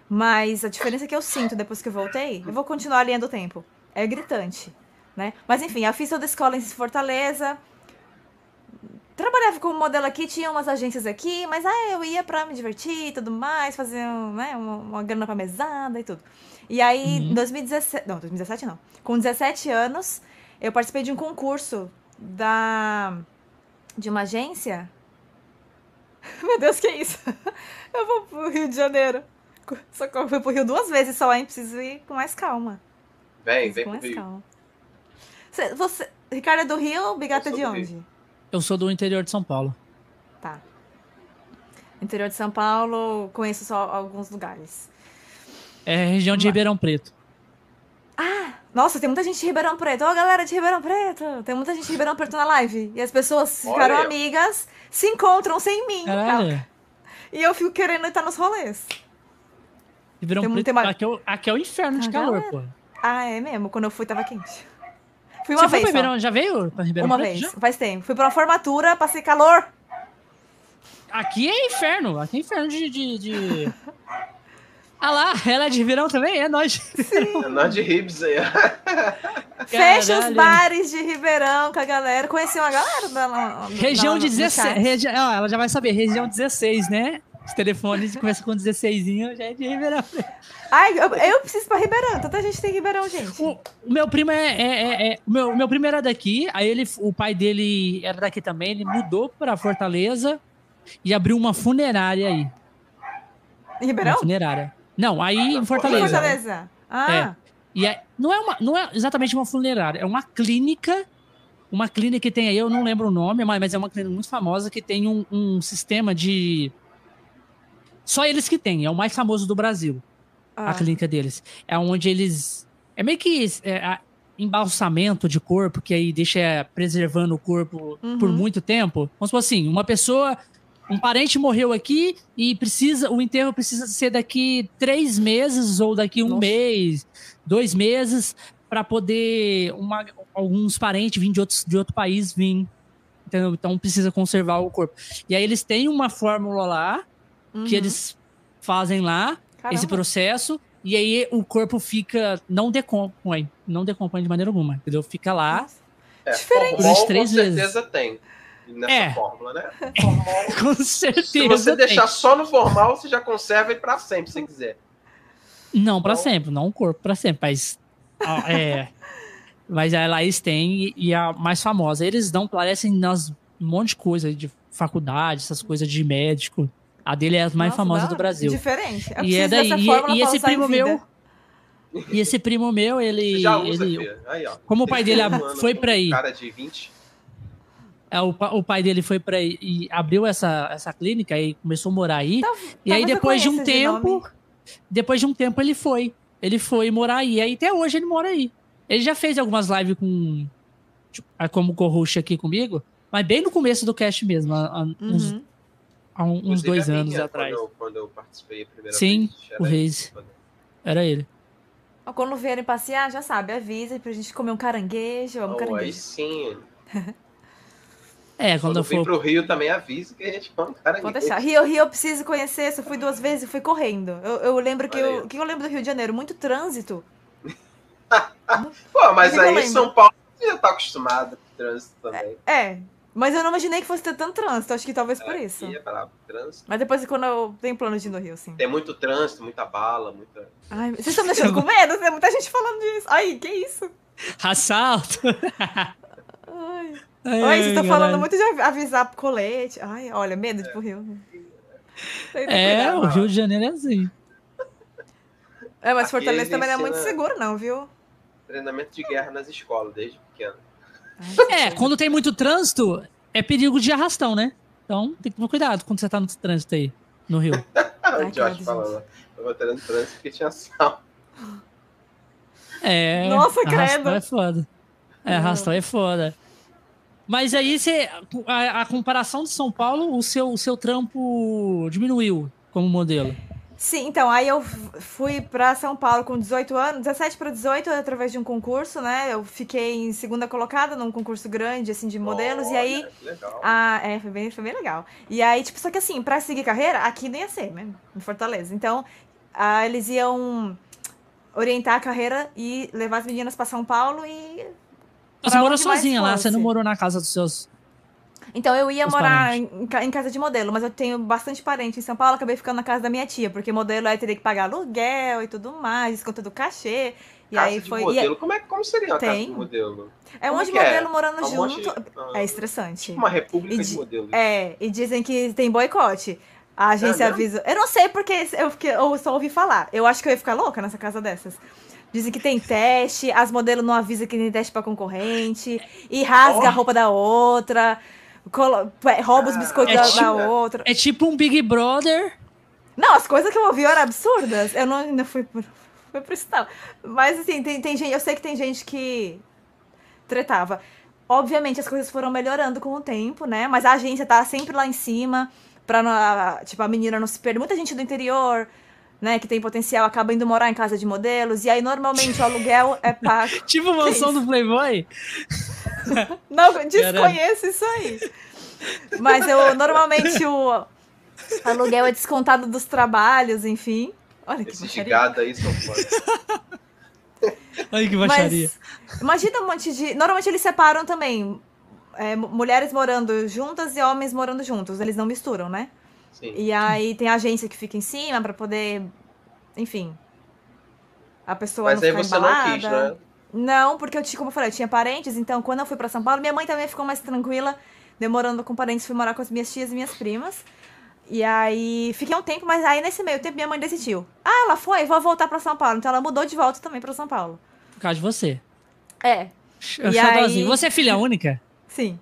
mas a diferença que eu sinto depois que eu voltei, eu vou continuar a linha do tempo. É gritante, né? Mas enfim, eu fiz toda a escola em Fortaleza, trabalhava como modelo aqui, tinha umas agências aqui, mas ah, eu ia pra me divertir e tudo mais, fazer né, uma, uma grana pra mesada e tudo. E aí, em uhum. 2017, não, 2017 não, com 17 anos, eu participei de um concurso da de uma agência. <laughs> Meu Deus, que é isso? <laughs> Eu vou pro Rio de Janeiro. Só que eu fui pro Rio duas vezes só, hein? Preciso ir com mais calma. Vem, vem com mais Rio. calma. Você, você, Ricardo é do Rio Bigata é de onde? Rio. Eu sou do interior de São Paulo. Tá. Interior de São Paulo, conheço só alguns lugares. É região de Ribeirão Preto. Ah, nossa, tem muita gente de Ribeirão Preto. Ó, oh, galera de Ribeirão Preto. Tem muita gente de Ribeirão Preto na live. E as pessoas ficaram Olha. amigas, se encontram sem mim. Caralho. E eu fico querendo estar nos rolês. Ribeirão tem, Preto, tem uma... aqui, é o, aqui é o inferno de ah, calor, galera. pô. Ah, é mesmo? Quando eu fui, tava quente. Fui uma Você vez. Ribeirão, já veio pra Ribeirão uma Preto? Vez, já? faz tempo. Fui pra uma formatura, passei calor. Aqui é inferno. Aqui é inferno de... de, de... Ah lá, ela é de Ribeirão também? É nós. Sim. É nós de Ribs aí. <laughs> Fecha os bares de Ribeirão com a galera. Conheci uma galera da, Região de 16. Regi... Ela já vai saber, região 16, né? Os telefones começam com 16, já é de Ribeirão. Ai, eu, eu preciso pra Ribeirão. Tanta gente tem Ribeirão, gente. O, o meu primo é. é, é, é o meu, meu primo era daqui, aí ele, o pai dele era daqui também. Ele mudou pra Fortaleza e abriu uma funerária aí. Em Ribeirão? Uma funerária. Não, aí em Fortaleza. Fortaleza. Ah. É. E é, não, é uma, não é exatamente uma funerária, é uma clínica. Uma clínica que tem aí, eu não lembro o nome, mas é uma clínica muito famosa que tem um, um sistema de. Só eles que têm, é o mais famoso do Brasil. Ah. A clínica deles. É onde eles. É meio que é, embalsamento de corpo, que aí deixa preservando o corpo uhum. por muito tempo. Vamos supor assim, uma pessoa um parente morreu aqui e precisa o enterro precisa ser daqui três meses ou daqui um Nossa. mês, dois meses, para poder uma, alguns parentes vir de, outros, de outro país vir. Entendeu? Então precisa conservar o corpo. E aí eles têm uma fórmula lá uhum. que eles fazem lá, Caramba. esse processo, e aí o corpo fica. Não decompõe. Não decompõe de maneira alguma. Entendeu? Fica lá. É, Diferente. Por três com vezes. certeza tem nessa é. fórmula, né? Formal, <laughs> Com certeza. Se você deixar só no formal, você já conserva e para sempre, se quiser. Não para então... sempre, não o corpo para sempre, mas é, mas a Laís tem e, e, a mais famosa. Eles não parecem nas um monte de coisa de faculdade, essas coisas de médico. A dele é a mais Nossa, famosa não, do Brasil. Diferente. Eu e é daí. E, e esse primo meu. E esse primo meu, ele. Já usa, ele, aí, ó. Como o pai dele foi para aí. Cara de 20. É, o, o pai dele foi para e abriu essa, essa clínica e começou a morar aí. Tá, e aí depois de um tempo, nome. depois de um tempo ele foi, ele foi morar aí. E aí até hoje ele mora aí. Ele já fez algumas lives com tipo, como co-host aqui comigo, mas bem no começo do cast mesmo, há, uhum. uns, há uns dois anos atrás. Quando eu, quando eu participei a primeira Sim, vez, o Reis. Era ele. Quando vierem passear, já sabe, avisa pra gente comer um caranguejo. Um oh, caranguejo. Aí sim. É, quando, quando eu for pro Rio também avisa que a gente vai um cara Pode deixar. Rio, Rio eu preciso conhecer. Eu fui duas vezes e fui correndo. Eu, eu lembro que eu, que eu lembro do Rio de Janeiro? Muito trânsito. <laughs> Pô, mas aí São Paulo já tá acostumado com trânsito também. É, é, mas eu não imaginei que fosse ter tanto trânsito. Acho que talvez é, por isso. É bravo, trânsito. Mas depois quando eu tenho plano de ir no Rio, sim. Tem muito trânsito, muita bala, muita. Ai, vocês estão me deixando com medo? Tem muita gente falando disso. Ai, que isso? Assalto. Ai. Ai, Oi, você tá falando muito de avisar pro colete. Ai, olha, medo de ir pro Rio. É, o Rio de Janeiro é assim. É, mas Aqui Fortaleza também não é muito seguro, não, viu? Treinamento de guerra nas escolas, desde pequeno. É, quando tem muito trânsito, é perigo de arrastão, né? Então tem que tomar cuidado quando você tá no trânsito aí, no Rio. <laughs> o Josh falando, eu vou no trânsito porque tinha sal. É. Nossa, credo. Arrastão é foda. É, arrastão é foda. Mas aí você. A, a, comparação de São Paulo, o seu, o seu trampo diminuiu como modelo. Sim, então, aí eu fui para São Paulo com 18 anos, 17 para 18, através de um concurso, né? Eu fiquei em segunda colocada num concurso grande, assim, de modelos, Olha, e aí... Legal. Ah, é, foi bem, foi bem legal. E aí, tipo, só que assim, para seguir carreira, aqui nem ia ser, né? Em Fortaleza. Então, ah, eles iam orientar a carreira e levar as meninas para São Paulo e você morou sozinha lá, você não morou na casa dos seus. Então eu ia morar em, em, casa de modelo, mas eu tenho bastante parente em São Paulo, acabei ficando na casa da minha tia, porque modelo aí teria que pagar aluguel e tudo mais, desconto do cachê. E casa aí de foi. modelo? Como, é, como seria uma Tem. casa de modelo? É um monte de é? modelo é? morando um junto. De... Ah, é estressante. Tipo uma república de modelos. É, e dizem que tem boicote. A agência é avisa. Eu não sei porque eu, porque eu só ouvi falar. Eu acho que eu ia ficar louca nessa casa dessas. Dizem que tem teste, as modelos não avisam que tem teste pra concorrente, e rasga oh. a roupa da outra, rouba os biscoitos é da, tipo, da, outra. É tipo um Big Brother. Não, as coisas que eu ouvi eram absurdas. Eu não ainda fui por, fui pro estado. Mas assim, tem, tem gente, eu sei que tem gente que tretava. Obviamente as coisas foram melhorando com o tempo, né? Mas a agência tá sempre lá em cima pra tipo, a menina não se perder. Muita gente do interior né, que tem potencial, acaba indo morar em casa de modelos, e aí normalmente o <laughs> aluguel é pago. <laughs> tipo mansão do Playboy? <laughs> Não, desconheço isso aí. Mas eu normalmente o aluguel é descontado dos trabalhos, enfim. Olha que Esse gigado aí são foda. Olha que baixaria. Mas, imagina um monte de. Normalmente eles separam também é, mulheres morando juntas e homens morando juntos. Eles não misturam, né? Sim. E aí tem a agência que fica em cima para poder, enfim, a pessoa Mas não aí você embalada. não quis, né? Não, porque eu tinha, como eu falei, eu tinha parentes, então quando eu fui para São Paulo, minha mãe também ficou mais tranquila, demorando com parentes, fui morar com as minhas tias e minhas primas. E aí fiquei um tempo, mas aí nesse meio tempo minha mãe decidiu. Ah, ela foi, vou voltar para São Paulo. Então ela mudou de volta também para São Paulo. Por causa de você. É. E aí... Você é filha única? Sim.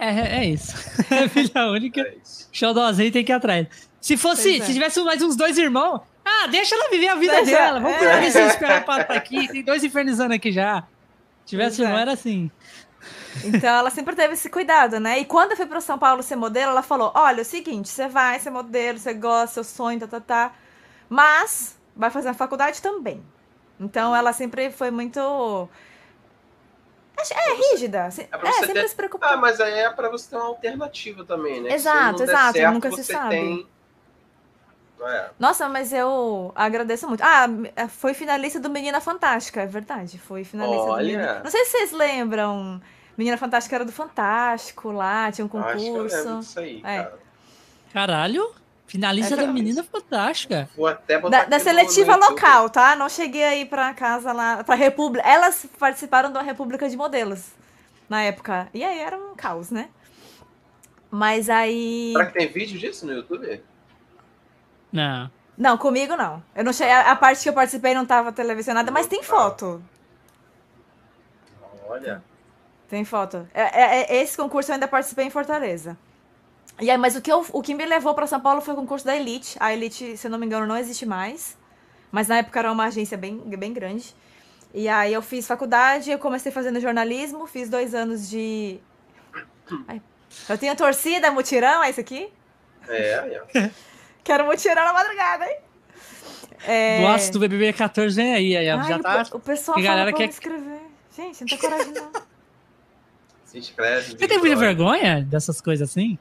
É, é isso. <laughs> É filha única. É. Xodózinho tem que ir atrás. Se fosse, é. se tivesse mais uns dois irmãos, ah, deixa ela viver a vida deixa, dela. Vamos é. ver se esperar pra estar aqui. Tem dois infernizando aqui já. Se tivesse irmão, era assim. Então ela sempre teve esse cuidado, né? E quando eu fui para São Paulo ser modelo, ela falou: olha, é o seguinte, você vai ser modelo, você gosta, seu sonho, tá, tá, tá. Mas vai fazer a faculdade também. Então ela sempre foi muito é, rígida. É, é sempre ter... se preocupar. Ah, mas aí é pra você ter uma alternativa também, né? Exato, exato. Certo, nunca se sabe. Tem... É. Nossa, mas eu agradeço muito. Ah, foi finalista do Menina Fantástica, é verdade. Foi finalista Olha. do Menina. Não sei se vocês lembram. Menina Fantástica era do Fantástico lá, tinha um concurso. Acho que eu disso aí, é. cara. Caralho? Finalista é, da Menina Fantástica. Vou até botar da, da seletiva local, tá? Não cheguei aí pra casa lá, pra República. Elas participaram da República de Modelos na época. E aí era um caos, né? Mas aí. Será que tem vídeo disso no YouTube? Não. Não, comigo não. Eu não cheguei, a parte que eu participei não tava televisionada, mas tem foto. Olha. Tem foto. É, é, é, esse concurso eu ainda participei em Fortaleza. E aí, mas o que, eu, o que me levou para São Paulo foi o concurso da Elite. A Elite, se eu não me engano, não existe mais. Mas na época era uma agência bem, bem grande. E aí eu fiz faculdade, eu comecei fazendo jornalismo, fiz dois anos de. Ai, eu tenho torcida, mutirão, é isso aqui? É, é. <laughs> Quero mutirão na madrugada, hein? É... Gosto do BBB 14 vem aí, aí Ai, já tá. O pessoal fala galera quer... escrever. Gente, não tem coragem não. <laughs> Se inscreve. Você tem muita vergonha dessas coisas assim?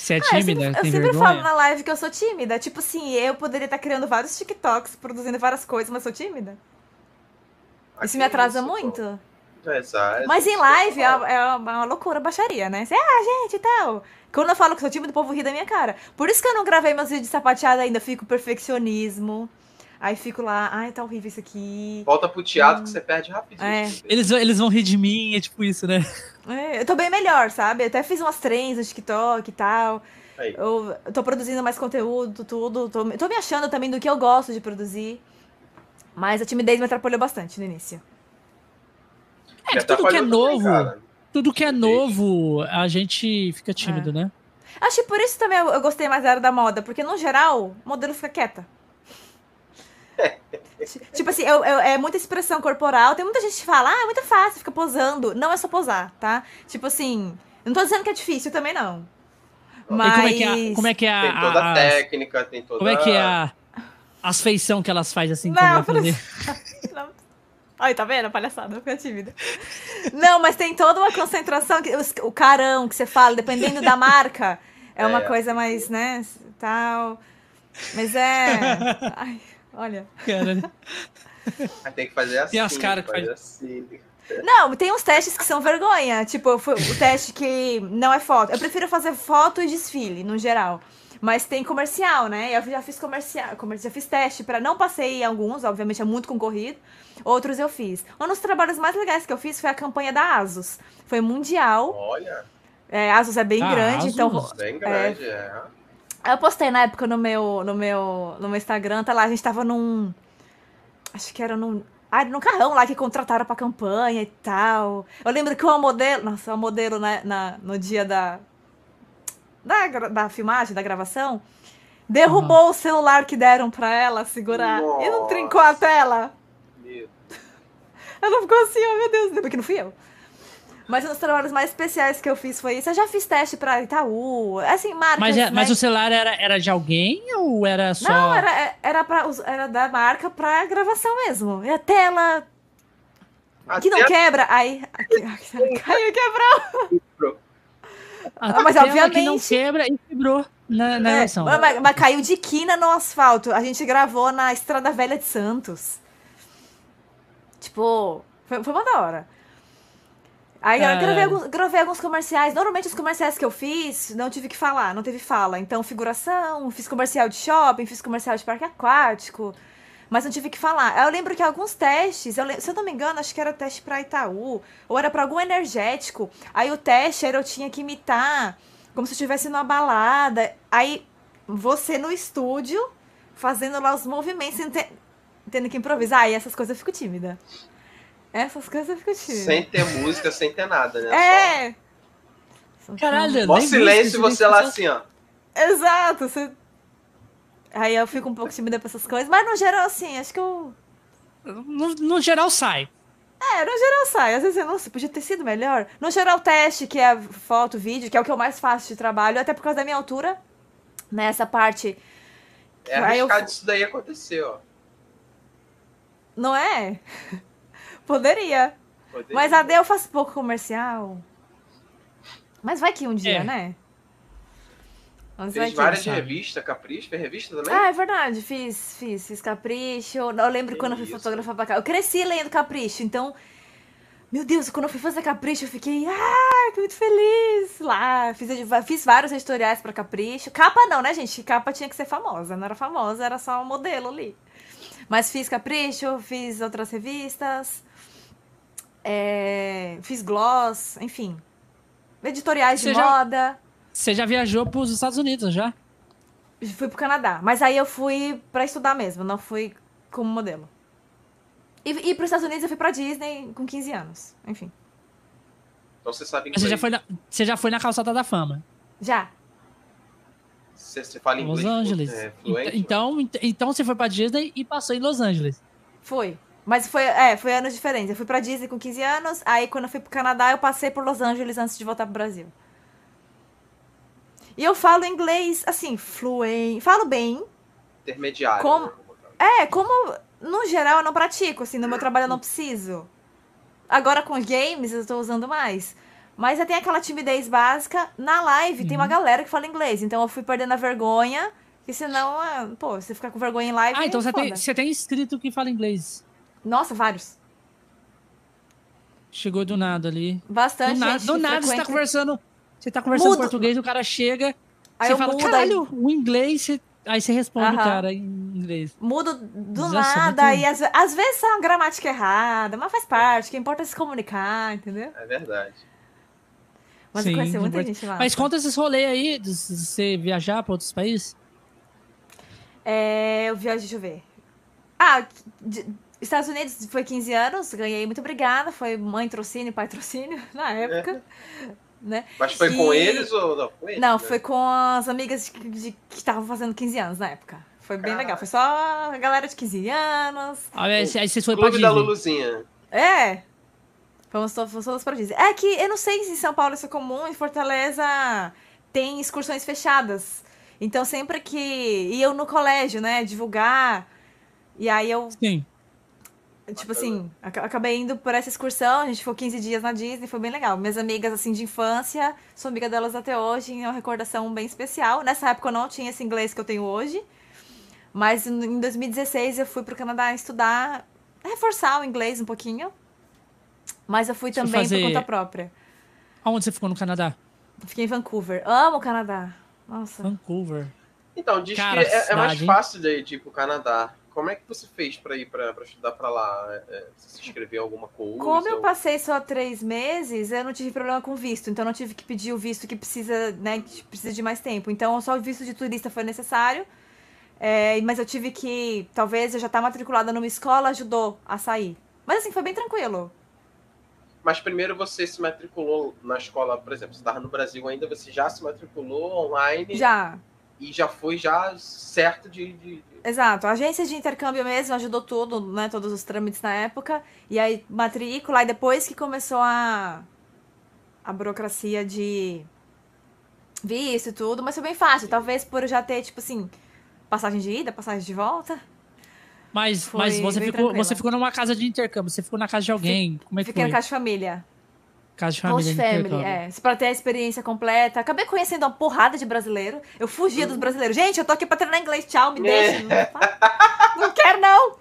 Você é ah, tímida? eu sempre, eu sempre falo na live que eu sou tímida. Tipo assim, eu poderia estar criando vários TikToks, produzindo várias coisas, mas sou tímida. Aqui isso me atrasa isso, muito. Exato. Mas em live é, é uma loucura, baixaria, né? Você, ah, gente e tal. Quando eu falo que sou tímida, o povo ri da minha cara. Por isso que eu não gravei meus vídeos de sapateada ainda. Fico perfeccionismo. Aí fico lá, ai, tá horrível isso aqui. Volta pro teatro hum. que você perde rapidinho. É. Eles, eles vão rir de mim, é tipo isso, né? É, eu tô bem melhor, sabe? Eu até fiz umas trends no TikTok e tal. Aí. Eu, tô produzindo mais conteúdo, tudo. Tô, tô me achando também do que eu gosto de produzir. Mas a timidez me atrapalhou bastante no início. É, tudo que é novo, também, tudo que é novo, a gente fica tímido, é. né? Acho que por isso também eu, eu gostei mais da área da moda, porque no geral, o modelo fica quieta. Tipo assim, eu, eu, é muita expressão corporal. Tem muita gente que fala, ah, é muito fácil, fica posando. Não é só posar, tá? Tipo assim, não tô dizendo que é difícil também, não. Mas... como é que é, como é, que é a, Tem toda a técnica, tem toda Como é que é a, as feição que elas fazem assim? Não, não. Ai, tá vendo? Palhaçada, fica tímida. Não, mas tem toda uma concentração, que, o carão que você fala, dependendo da marca, é uma é. coisa mais, né, tal. Mas é... Ai, olha. Cara. <laughs> Tem que fazer assim. Tem as caras que faz assim. Não, tem uns testes que são vergonha. Tipo, o teste que não é foto. Eu prefiro fazer foto e desfile, no geral. Mas tem comercial, né? Eu já fiz comercial, já fiz teste para não passei em alguns, obviamente é muito concorrido. Outros eu fiz. Um dos trabalhos mais legais que eu fiz foi a campanha da Asus. Foi mundial. Olha. É, Asus é bem ah, grande, Asus. então bem grande, é. é. Eu postei na época no meu no meu no meu Instagram, tá lá, a gente tava num acho que era num ah, no carrão lá que contrataram pra campanha e tal. Eu lembro que uma modelo. Nossa, uma modelo né, na, no dia da, da. Da filmagem, da gravação. Derrubou uhum. o celular que deram pra ela segurar. Nossa. E não trincou a tela. Meu. <laughs> Ela ficou assim, oh meu Deus, porque não fui eu. Mas um dos trabalhos mais especiais que eu fiz foi isso. Eu já fiz teste pra Itaú, assim, marcas, Mas, é, né? mas o celular era, era de alguém ou era só... Não, era, era, pra, era da marca pra gravação mesmo. E a tela... A que não quebra. Aí... Caiu e quebrou. Ah, mas obviamente... que não quebra e quebrou na, na é, mas, mas caiu de quina no asfalto. A gente gravou na Estrada Velha de Santos. Tipo, foi, foi uma da hora. Aí eu gravei, alguns, gravei alguns comerciais. Normalmente os comerciais que eu fiz, não tive que falar, não teve fala. Então, figuração, fiz comercial de shopping, fiz comercial de parque aquático. Mas não tive que falar. Eu lembro que alguns testes, eu, se eu não me engano, acho que era teste para Itaú, ou era para algum energético. Aí o teste era eu tinha que imitar, como se eu estivesse numa balada. Aí você no estúdio, fazendo lá os movimentos, tendo que improvisar. Aí essas coisas eu fico tímida. Essas coisas ficam chidas. Sem ter música, sem ter nada, né? É! Só... Caralho, Mó silêncio e você lá assim, ó. Exato, você... Aí eu fico um pouco tímida pra essas coisas, mas no geral, assim, acho que eu. No, no geral sai. É, no geral sai. Às vezes eu, nossa, podia ter sido melhor. No geral, teste, que é foto, vídeo, que é o que eu mais faço de trabalho, até por causa da minha altura. Nessa parte. É arriscado eu... isso daí acontecer, ó. Não é? Poderia. Poderia. Mas a D eu faço pouco comercial. Mas vai que um dia, é. né? Mas Fez várias de revista, Capricho, fez revista também? Ah, é verdade, fiz, fiz, fiz Capricho. Eu lembro que quando eu fui fotografar pra cá. Eu cresci lendo Capricho, então. Meu Deus, quando eu fui fazer Capricho, eu fiquei, ah, que muito feliz lá. Fiz, fiz vários editoriais pra Capricho. Capa não, né, gente? Capa tinha que ser famosa. Não era famosa, era só um modelo ali. Mas fiz Capricho, fiz outras revistas. É, fiz gloss, enfim. Editoriais você de já, moda. Você já viajou para os Estados Unidos, já? Fui pro Canadá. Mas aí eu fui para estudar mesmo, não fui como modelo. E, e para os Estados Unidos eu fui para Disney com 15 anos. Enfim. Então você sabe inglês. Você já foi na, você já foi na calçada da fama? Já. Você, você fala inglês? Los Angeles. É, fluente, então, então, então você foi para Disney e passou em Los Angeles. Foi. Mas foi, é, foi anos diferentes. Eu fui pra Disney com 15 anos, aí quando eu fui pro Canadá, eu passei por Los Angeles antes de voltar pro Brasil. E eu falo inglês, assim, fluente. Falo bem. Intermediário. Como, né? é, como no geral eu não pratico, assim, no meu trabalho eu não preciso. Agora com games eu tô usando mais. Mas eu tenho aquela timidez básica. Na live uhum. tem uma uhum. galera que fala inglês, então eu fui perdendo a vergonha. Que senão, é, pô, você ficar com vergonha em live. Ah, então você tem, você tem inscrito que fala inglês. Nossa, vários. Chegou do nada ali. Bastante. Do, na, do nada você tá conversando. Você tá conversando Mudo. português, o cara chega. Aí você fala, mudo, caralho, aí... o inglês. Você... Aí você responde o cara em inglês. Mudo do Nossa, nada. Muito... E às, às vezes é uma gramática errada, mas faz parte. O que importa é se comunicar, entendeu? É verdade. Mas Sim, conheci muita gente lá. Mas conta esses rolês aí de você viajar para outros países. É, eu viajo, deixa eu ver. Ah, de, Estados Unidos foi 15 anos, ganhei, muito obrigada. Foi mãe trocínio, pai trocínio, <laughs> na época. É. Né? Mas foi e... com eles ou não? Com eles, não, né? foi com as amigas de, de, que estavam fazendo 15 anos na época. Foi bem legal. Foi só a galera de 15 anos. Ah, aí, aí vocês foram Clube pra Disney. da Luluzinha. É. Fomos, fomos todos pra Disney. É que eu não sei se em São Paulo isso é comum, em Fortaleza tem excursões fechadas. Então sempre que. E eu no colégio, né? Divulgar. E aí eu. Sim. Tipo assim, acabei indo por essa excursão, a gente ficou 15 dias na Disney, foi bem legal. Minhas amigas, assim, de infância, sou amiga delas até hoje, é uma recordação bem especial. Nessa época eu não tinha esse inglês que eu tenho hoje, mas em 2016 eu fui pro Canadá estudar, reforçar o inglês um pouquinho, mas eu fui também fazer... por conta própria. Aonde você ficou no Canadá? Fiquei em Vancouver. Amo o Canadá. Nossa. Vancouver. Então, diz Cara, que é, é, mais fácil de, de ir pro Canadá. Como é que você fez para ir para estudar para lá? É, você se inscreveu em alguma coisa? Como eu passei só três meses, eu não tive problema com visto. Então, não tive que pedir o visto que precisa, né, que precisa de mais tempo. Então, só o visto de turista foi necessário. É, mas eu tive que, talvez eu já estar tá matriculada numa escola, ajudou a sair. Mas assim, foi bem tranquilo. Mas primeiro você se matriculou na escola, por exemplo, você estava no Brasil ainda, você já se matriculou online? Já. E já foi já certo de, de Exato. A agência de intercâmbio mesmo ajudou tudo, né? Todos os trâmites na época. E aí, matrícula. E depois que começou a, a burocracia de visto e tudo. Mas foi bem fácil. Talvez por já ter, tipo assim, passagem de ida, passagem de volta. Mas, mas você, ficou, você ficou numa casa de intercâmbio. Você ficou na casa de alguém. Como é que Fiquei foi? na casa de família. Casa de família. Host family, é. Pra ter a experiência completa. Acabei conhecendo uma porrada de brasileiro. Eu fugia dos brasileiros. Gente, eu tô aqui pra treinar inglês. Tchau, me deixa. É. Não, não quero, não.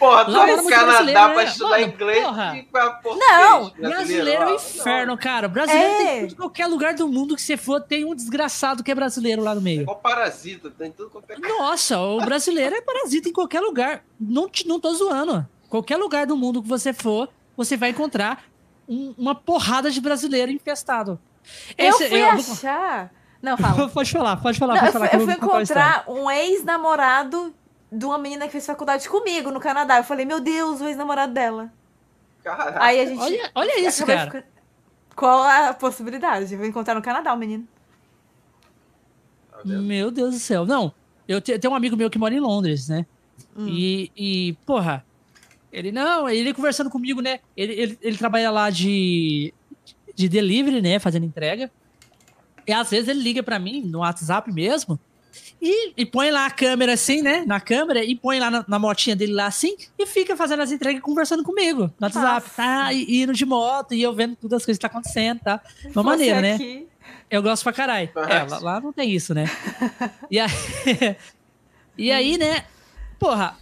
Porra, vai no Canadá pra né? estudar Mano, inglês porra. e pra português. Não, brasileiro é um inferno, cara. Brasileiro é. tem em qualquer lugar do mundo que você for, tem um desgraçado que é brasileiro lá no meio. É parasita, tem tudo quanto é Nossa, o brasileiro é parasita em qualquer lugar. Não, não tô zoando. Qualquer lugar do mundo que você for, você vai encontrar um, uma porrada de brasileiro infestado. Eu Esse, fui eu, achar. Não, fala. <laughs> pode falar, pode falar. Não, pode falar eu, fui, eu fui encontrar um ex-namorado de uma menina que fez faculdade comigo no Canadá. Eu falei, meu Deus, o ex-namorado dela. Caraca. Aí a gente. Olha, olha isso, cara. Ficar... Qual a possibilidade? Eu vou encontrar no Canadá o menino. Meu Deus do céu. Não, eu tenho um amigo meu que mora em Londres, né? Hum. E, e, porra, ele, não, ele conversando comigo, né? Ele, ele, ele trabalha lá de, de delivery, né? Fazendo entrega. E às vezes ele liga para mim no WhatsApp mesmo. E, e, põe lá a câmera assim, né? Na câmera, e põe lá na, na motinha dele lá assim, e fica fazendo as entregas conversando comigo no WhatsApp, Nossa. tá? E, indo de moto, e eu vendo tudo as coisas que tá acontecendo, tá? Uma maneira, né? Eu gosto pra caralho. É, lá, lá, não tem isso, né? <laughs> e aí, <laughs> e aí, né? Porra,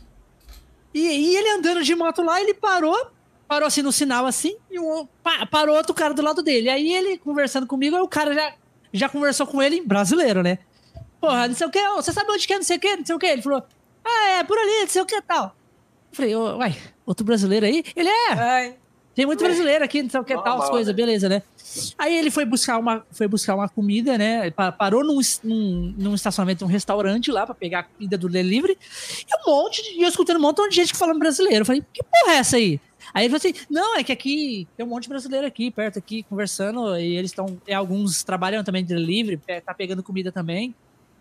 e, e ele andando de moto lá, ele parou, parou assim no sinal assim, e um, parou outro cara do lado dele. Aí ele conversando comigo, aí o cara já, já conversou com ele em brasileiro, né? Porra, não sei o que, você sabe onde que é, não sei o que, não sei o que. Ele falou, ah, é, por ali, não sei o que tal. Eu falei, uai, outro brasileiro aí? Ele é. Ai. Tem muito brasileiro aqui, não sei o que tal, as coisas, beleza, né? Aí ele foi buscar uma, foi buscar uma comida, né? Parou num, num, num estacionamento, um restaurante lá para pegar a comida do delivery. E um monte de. E eu escutando um monte de gente falando brasileiro. Eu falei, que porra é essa aí? Aí ele falou assim: não, é que aqui tem um monte de brasileiro aqui, perto aqui, conversando, e eles estão. Alguns trabalham também de delivery, tá pegando comida também.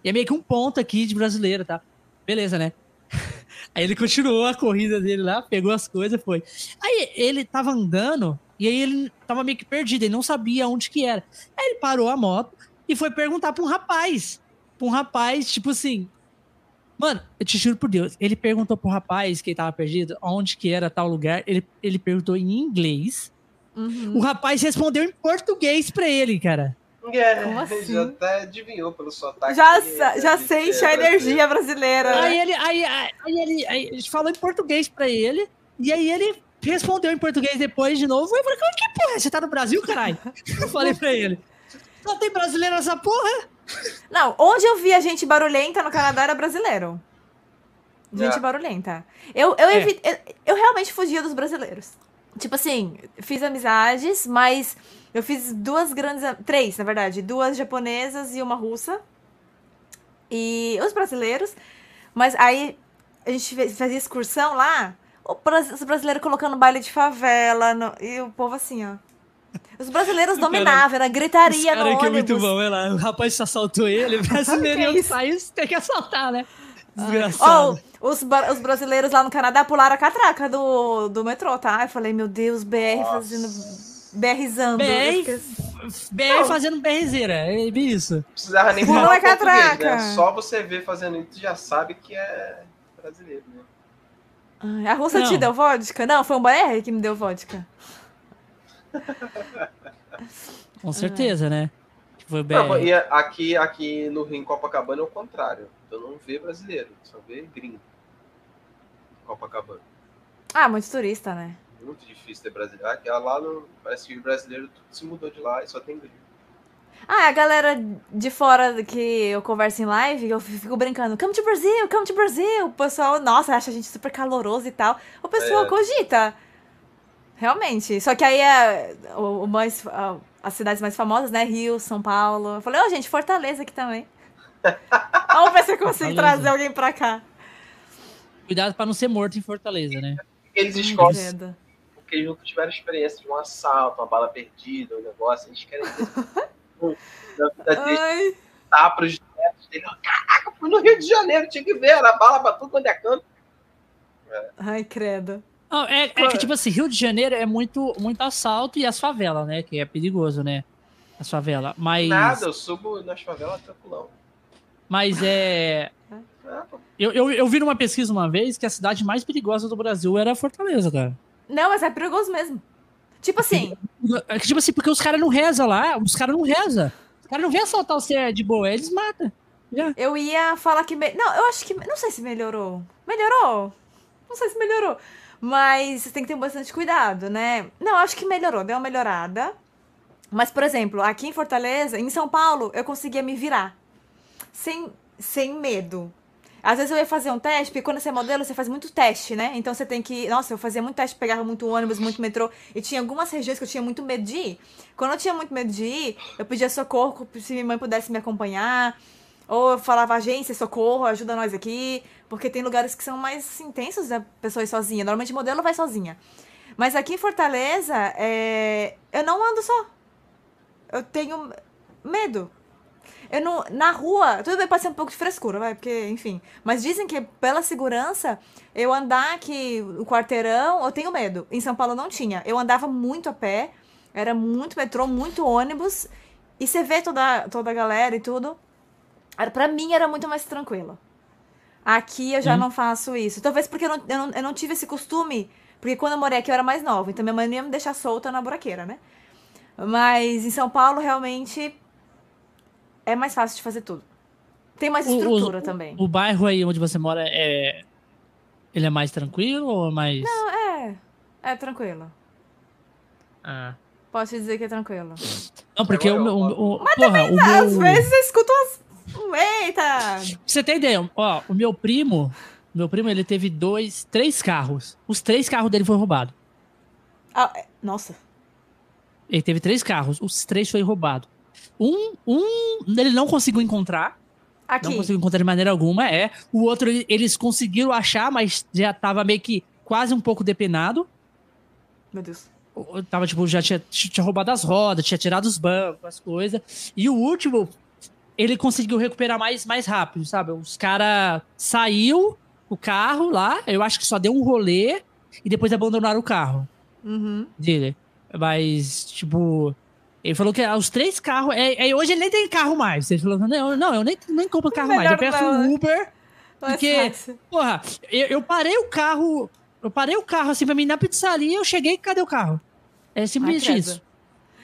E é meio que um ponto aqui de brasileiro, tá? Beleza, né? <laughs> Aí ele continuou a corrida dele lá, pegou as coisas, foi. Aí ele tava andando e aí ele tava meio que perdido, ele não sabia onde que era. Aí ele parou a moto e foi perguntar pra um rapaz. Pra um rapaz, tipo assim. Mano, eu te juro por Deus, ele perguntou pro rapaz que ele tava perdido onde que era tal lugar. Ele, ele perguntou em inglês. Uhum. O rapaz respondeu em português pra ele, cara. É, Como assim? Já até adivinhou pelo sotaque. Já, já, já sente a energia brasileira. Aí ele, aí, aí, aí ele, aí, a gente falou em português pra ele, e aí ele respondeu em português depois de novo. Eu falei, que porra? É? Você tá no Brasil, caralho? <laughs> Eu falei pra ele. Não tem brasileiro nessa porra? Não, onde eu vi a gente barulhenta no Canadá era brasileiro. Gente é. barulhenta. Eu, eu, é. eu, eu realmente fugia dos brasileiros. Tipo assim, fiz amizades, mas eu fiz duas grandes. Três, na verdade. Duas japonesas e uma russa. E os brasileiros. Mas aí a gente fazia excursão lá. os brasileiros colocando baile de favela no, e o povo assim, ó. Os brasileiros <laughs> dominavam, era gritaria no ônibus. que é muito bom, é lá, o rapaz assaltou ele, <laughs> brasileiro que país tem que assaltar, né? Desgraçado. Oh, os, os brasileiros lá no Canadá pularam a catraca do, do metrô, tá? Eu falei, meu Deus, BR Nossa. fazendo. BRzando. BR, BR fazendo BRzeira, é isso. Precisava nem <laughs> falar a catraca. Né? Só você ver fazendo isso, já sabe que é brasileiro, né? a Rússia Não. te deu vodka? Não, foi um BR que me deu vodka. <laughs> Com certeza, né? Foi bem. Não, e aqui, aqui no Rio, em Copacabana, é o contrário. Eu não vê brasileiro, só vê gringo. Copacabana. Ah, muito turista, né? Muito difícil ter brasileiro. Aqui, lá no, parece que o brasileiro tudo se mudou de lá e só tem gringo. Ah, a galera de fora que eu converso em live, eu fico brincando, come to Brasil, come to Brasil. O pessoal, nossa, acha a gente super caloroso e tal. O pessoal é. cogita. Realmente. Só que aí é o, o mais, a, as cidades mais famosas, né? Rio, São Paulo. Eu falei, ó, oh, gente, Fortaleza aqui também. Vamos ver se eu consigo trazer alguém pra cá. Cuidado pra não ser morto em Fortaleza, né? Eles escolhem. Porque eles nunca tiveram experiência de um assalto, uma bala perdida, um negócio. Eles querem vida deles. Tá pros netos dele. Caraca, fui no Rio de Janeiro, tinha que ver. Era bala pra tudo quando é canto. É. Ai, credo. Não, é, é, que, tipo assim, Rio de Janeiro é muito, muito assalto e as favelas, né? Que é perigoso, né? As favelas. Mas. Nada, eu subo nas favelas tranquilão. Mas é. Eu, eu, eu vi numa pesquisa uma vez que a cidade mais perigosa do Brasil era Fortaleza, cara. Não, mas é perigoso mesmo. Tipo assim. É que, tipo assim, porque os caras não rezam lá, os caras não rezam. Os caras não vêm assaltar você de boa, eles matam. Já. Eu ia falar que. Me... Não, eu acho que. Não sei se melhorou. Melhorou? Não sei se melhorou. Mas você tem que ter bastante cuidado, né? Não, acho que melhorou, deu uma melhorada. Mas, por exemplo, aqui em Fortaleza, em São Paulo, eu conseguia me virar. Sem, sem medo. Às vezes eu ia fazer um teste, porque quando você é modelo, você faz muito teste, né? Então você tem que. Nossa, eu fazia muito teste, pegava muito ônibus, muito metrô. E tinha algumas regiões que eu tinha muito medo de ir. Quando eu tinha muito medo de ir, eu pedia socorro se minha mãe pudesse me acompanhar. Ou eu falava, agência, socorro, ajuda nós aqui. Porque tem lugares que são mais intensos da pessoa ir sozinha. Normalmente modelo vai sozinha. Mas aqui em Fortaleza, é... eu não ando só. Eu tenho medo. Eu não, na rua, tudo bem, pode ser um pouco de frescura, vai, porque, enfim. Mas dizem que pela segurança, eu andar aqui o quarteirão, eu tenho medo. Em São Paulo não tinha. Eu andava muito a pé, era muito metrô, muito ônibus. E você vê toda, toda a galera e tudo. Para mim era muito mais tranquilo. Aqui eu já hum. não faço isso. Talvez porque eu não, eu não, eu, não, tive esse costume. Porque quando eu morei aqui eu era mais nova. Então minha mãe não ia me deixar solta na buraqueira, né? Mas em São Paulo realmente é mais fácil de fazer tudo. Tem mais estrutura o, o, também. O bairro aí onde você mora é. Ele é mais tranquilo ou mais. Não, é. É tranquilo. Ah. Posso dizer que é tranquilo. Não, porque o meu. O, Mas porra, também, o meu... às vezes eu escuto umas Eita! Pra você ter ideia, ó, o meu primo, meu primo, ele teve dois, três carros. Os três carros dele foram roubados. Ah, é, nossa. Ele teve três carros, os três foi roubado. Um, um, ele não conseguiu encontrar. Aqui. Não conseguiu encontrar de maneira alguma, é. O outro, eles conseguiram achar, mas já tava meio que quase um pouco depenado. Meu Deus. Tava, tipo, já tinha, tinha roubado as rodas, tinha tirado os bancos, as coisas. E o último ele conseguiu recuperar mais, mais rápido, sabe? Os caras saiu o carro lá, eu acho que só deu um rolê e depois abandonaram o carro uhum. dele. Mas, tipo, ele falou que os três carros. É, é, hoje ele nem tem carro mais. Ele falou: não, não eu nem, nem compro carro mais. Eu peço um? Uber. Porque, porra, eu, eu, parei o carro. Eu parei o carro assim pra mim na pizzaria, eu cheguei e cadê o carro? É simplesmente isso.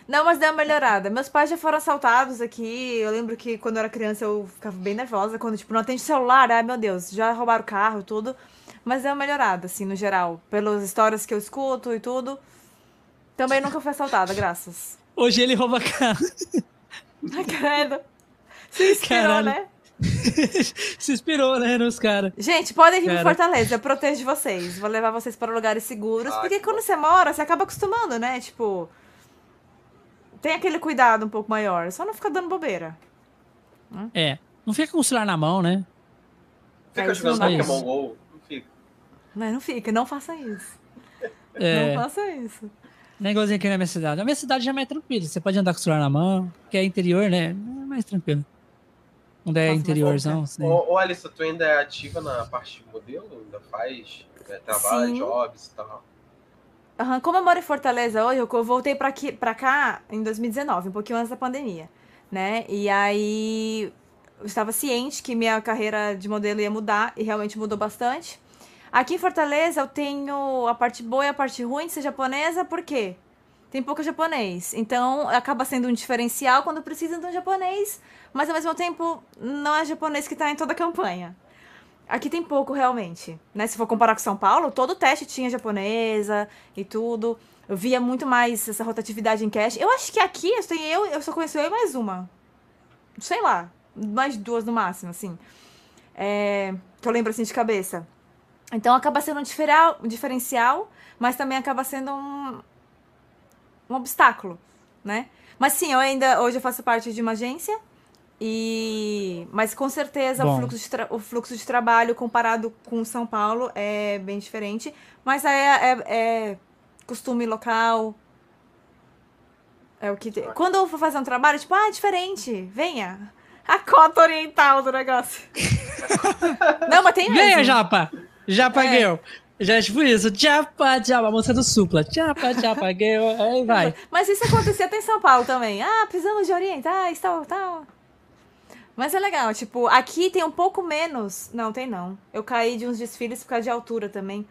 Não, mas deu uma melhorada. Meus pais já foram assaltados aqui. Eu lembro que quando eu era criança eu ficava bem nervosa. Quando, tipo, não atende celular, ai meu Deus, já roubaram o carro, tudo. Mas deu uma melhorada, assim, no geral. Pelas histórias que eu escuto e tudo. Também nunca fui assaltada, graças. Hoje ele rouba carro. Ai, credo. Se inspirou, Caralho. né? <laughs> Se inspirou, né, nos caras. Gente, podem vir Cara. Fortaleza, eu protejo vocês. Vou levar vocês para lugares seguros. porque quando você mora, você acaba acostumando, né? Tipo, tem aquele cuidado um pouco maior. Só não fica dando bobeira. É. Não fica com o celular na mão, né? Fica jogando Pokémon GO. Não fica. Mas não fica, não faça isso. É. Não faça isso. Negocinho aqui na minha cidade. A minha cidade já é mais tranquila. Você pode andar com o celular na mão, que é interior, né? É mais tranquilo. Onde é interiorzão. Assim. Ô, ô, Alissa, tu ainda é ativa na parte de modelo? Ainda faz é, trabalho, Sim. jobs e tal? Uhum. Como eu moro em Fortaleza hoje, eu voltei pra, aqui, pra cá em 2019, um pouquinho antes da pandemia, né? E aí eu estava ciente que minha carreira de modelo ia mudar e realmente mudou bastante. Aqui em Fortaleza eu tenho a parte boa e a parte ruim de ser japonesa, por quê? Tem pouco japonês. Então acaba sendo um diferencial quando precisa de um japonês, mas ao mesmo tempo não é japonês que está em toda a campanha. Aqui tem pouco realmente, né? Se for comparar com São Paulo, todo teste tinha japonesa e tudo. Eu via muito mais essa rotatividade em cash. Eu acho que aqui eu, tenho, eu, eu só conheço eu e mais uma. Sei lá, mais duas no máximo, assim. É, que eu lembro assim de cabeça. Então acaba sendo um diferencial, mas também acaba sendo um, um obstáculo, né? Mas sim, eu ainda hoje eu faço parte de uma agência e mas com certeza o fluxo, de o fluxo de trabalho comparado com São Paulo é bem diferente, mas é, é, é costume local. É o que. Quando eu for fazer um trabalho, tipo, ah, é diferente, venha. A cota oriental do negócio. <laughs> Não, mas tem mesmo. Venha, Japa! Já paguei. É. Já é tipo isso, tchapa, tchapa, a música do Supla, tchapa, tchapa, girl, aí vai. Mas isso acontecia até em São Paulo também. Ah, precisamos de orientais, tal, tal. Mas é legal, tipo, aqui tem um pouco menos. Não, tem não. Eu caí de uns desfiles por causa de altura também.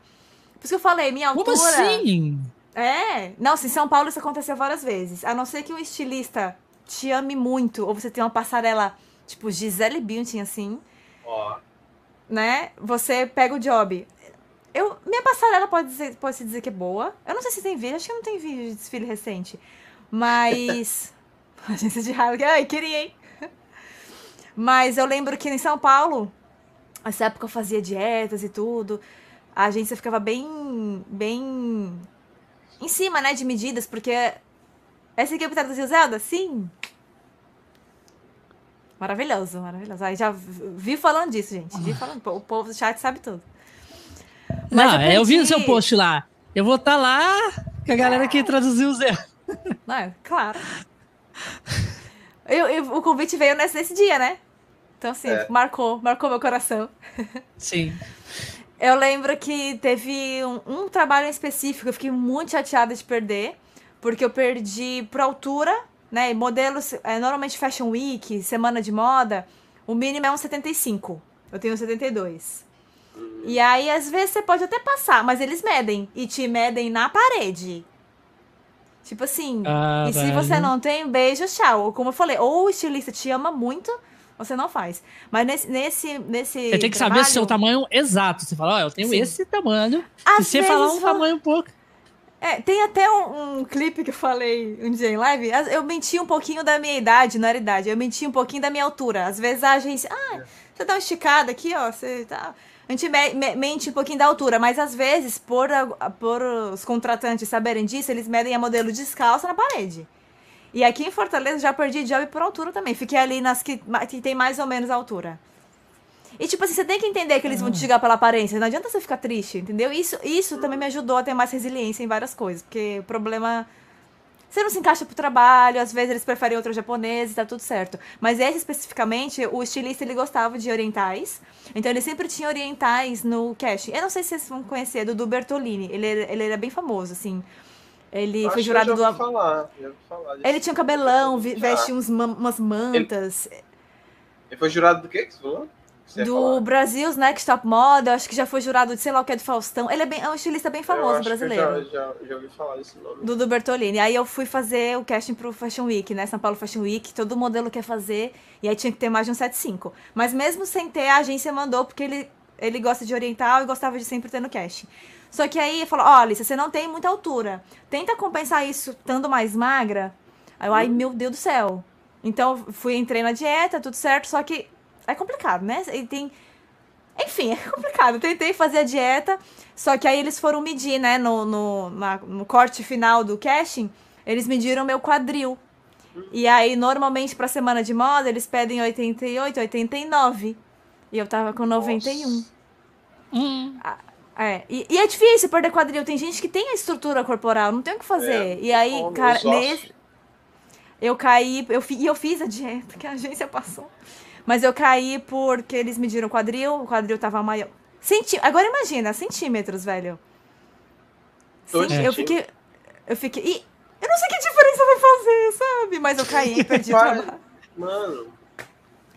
Por isso que eu falei, minha altura. Como assim? É. Não, em São Paulo isso aconteceu várias vezes. A não ser que um estilista te ame muito, ou você tem uma passarela, tipo, Gisele Bündchen, assim. Ó. Oh né? Você pega o job. Eu, minha passarela pode, dizer, pode se dizer que é boa. Eu não sei se tem vídeo, acho que não tem vídeo de desfile recente. Mas. <laughs> Agência de rádio, ai, queria, hein? <laughs> Mas eu lembro que em São Paulo, nessa época eu fazia dietas e tudo. A agência ficava bem. bem. em cima, né, de medidas, porque. Essa equipe traduziu Zelda? Sim. Maravilhoso, maravilhoso. Aí já vi falando disso, gente. Vi falando. O povo do chat sabe tudo. Mas Não, eu, eu vi o seu post lá. Eu vou estar tá lá com a galera que traduziu o Zé. Não, é, claro. Eu, eu, o convite veio nesse, nesse dia, né? Então, assim, é. marcou, marcou meu coração. Sim. Eu lembro que teve um, um trabalho específico, eu fiquei muito chateada de perder, porque eu perdi por altura né? Modelos, é, normalmente Fashion Week, semana de moda, o mínimo é um 75. Eu tenho um 72. E aí, às vezes, você pode até passar, mas eles medem. E te medem na parede. Tipo assim, ah, e se você não tem, beijo, tchau. Como eu falei, ou o estilista te ama muito, você não faz. Mas nesse. nesse, nesse você tem que trabalho, saber o seu tamanho exato. Você fala, ó, oh, eu tenho Sim. esse tamanho. Às se você falar um fala... tamanho um pouco. É, tem até um, um, clipe que eu falei um dia em live. Eu menti um pouquinho da minha idade, não era idade. Eu menti um pouquinho da minha altura. Às vezes a agência. Ah, você dá uma esticada aqui, ó. Você tá. A gente mente um pouquinho da altura, mas às vezes, por, por os contratantes saberem disso, eles medem a modelo descalça na parede. E aqui em Fortaleza já perdi job por altura também. Fiquei ali nas que, que tem mais ou menos altura. E, tipo assim, você tem que entender que eles vão te julgar pela aparência. Não adianta você ficar triste, entendeu? Isso, isso também me ajudou a ter mais resiliência em várias coisas. Porque o problema. Você não se encaixa pro trabalho, às vezes eles preferem outro japonês e tá tudo certo. Mas esse especificamente, o estilista ele gostava de orientais. Então ele sempre tinha orientais no casting. Eu não sei se vocês vão conhecer, do, do Bertolini. Ele, ele era bem famoso, assim. Ele Acho foi jurado do. Falar, falar ele tinha um cabelão, veste uns, umas mantas. Ele... ele foi jurado do que que você falou? Do Brasil's Next Top Model, acho que já foi jurado de sei lá o que é do Faustão. Ele é, bem, é um estilista bem famoso brasileiro. já, já, já ouvi falar desse nome. Do, do Bertolini. Aí eu fui fazer o casting pro Fashion Week, né? São Paulo Fashion Week, todo modelo quer fazer, e aí tinha que ter mais de um 75. Mas mesmo sem ter, a agência mandou, porque ele, ele gosta de oriental e gostava de sempre ter no casting. Só que aí falou: olha, você não tem muita altura. Tenta compensar isso estando mais magra. Aí eu, ai, meu Deus do céu. Então, fui, entrei na dieta, tudo certo, só que é complicado, né? E tem. Enfim, é complicado. Eu tentei fazer a dieta, só que aí eles foram medir, né? No, no, na, no corte final do casting, eles mediram meu quadril. E aí, normalmente, pra semana de moda, eles pedem 88, 89. E eu tava com 91. Hum. É, e, e, é difícil perder quadril. Tem gente que tem a estrutura corporal, não tem o que fazer. É, e aí, cara, nesse, eu caí, eu, e eu fiz a dieta que a agência passou. Mas eu caí porque eles mediram o quadril, o quadril tava maior. Centi... Agora imagina, centímetros, velho. Sim, eu fiquei. Eu fiquei. E eu não sei que diferença vai fazer, sabe? Mas eu caí, <laughs> perdi o trabalho. Mano.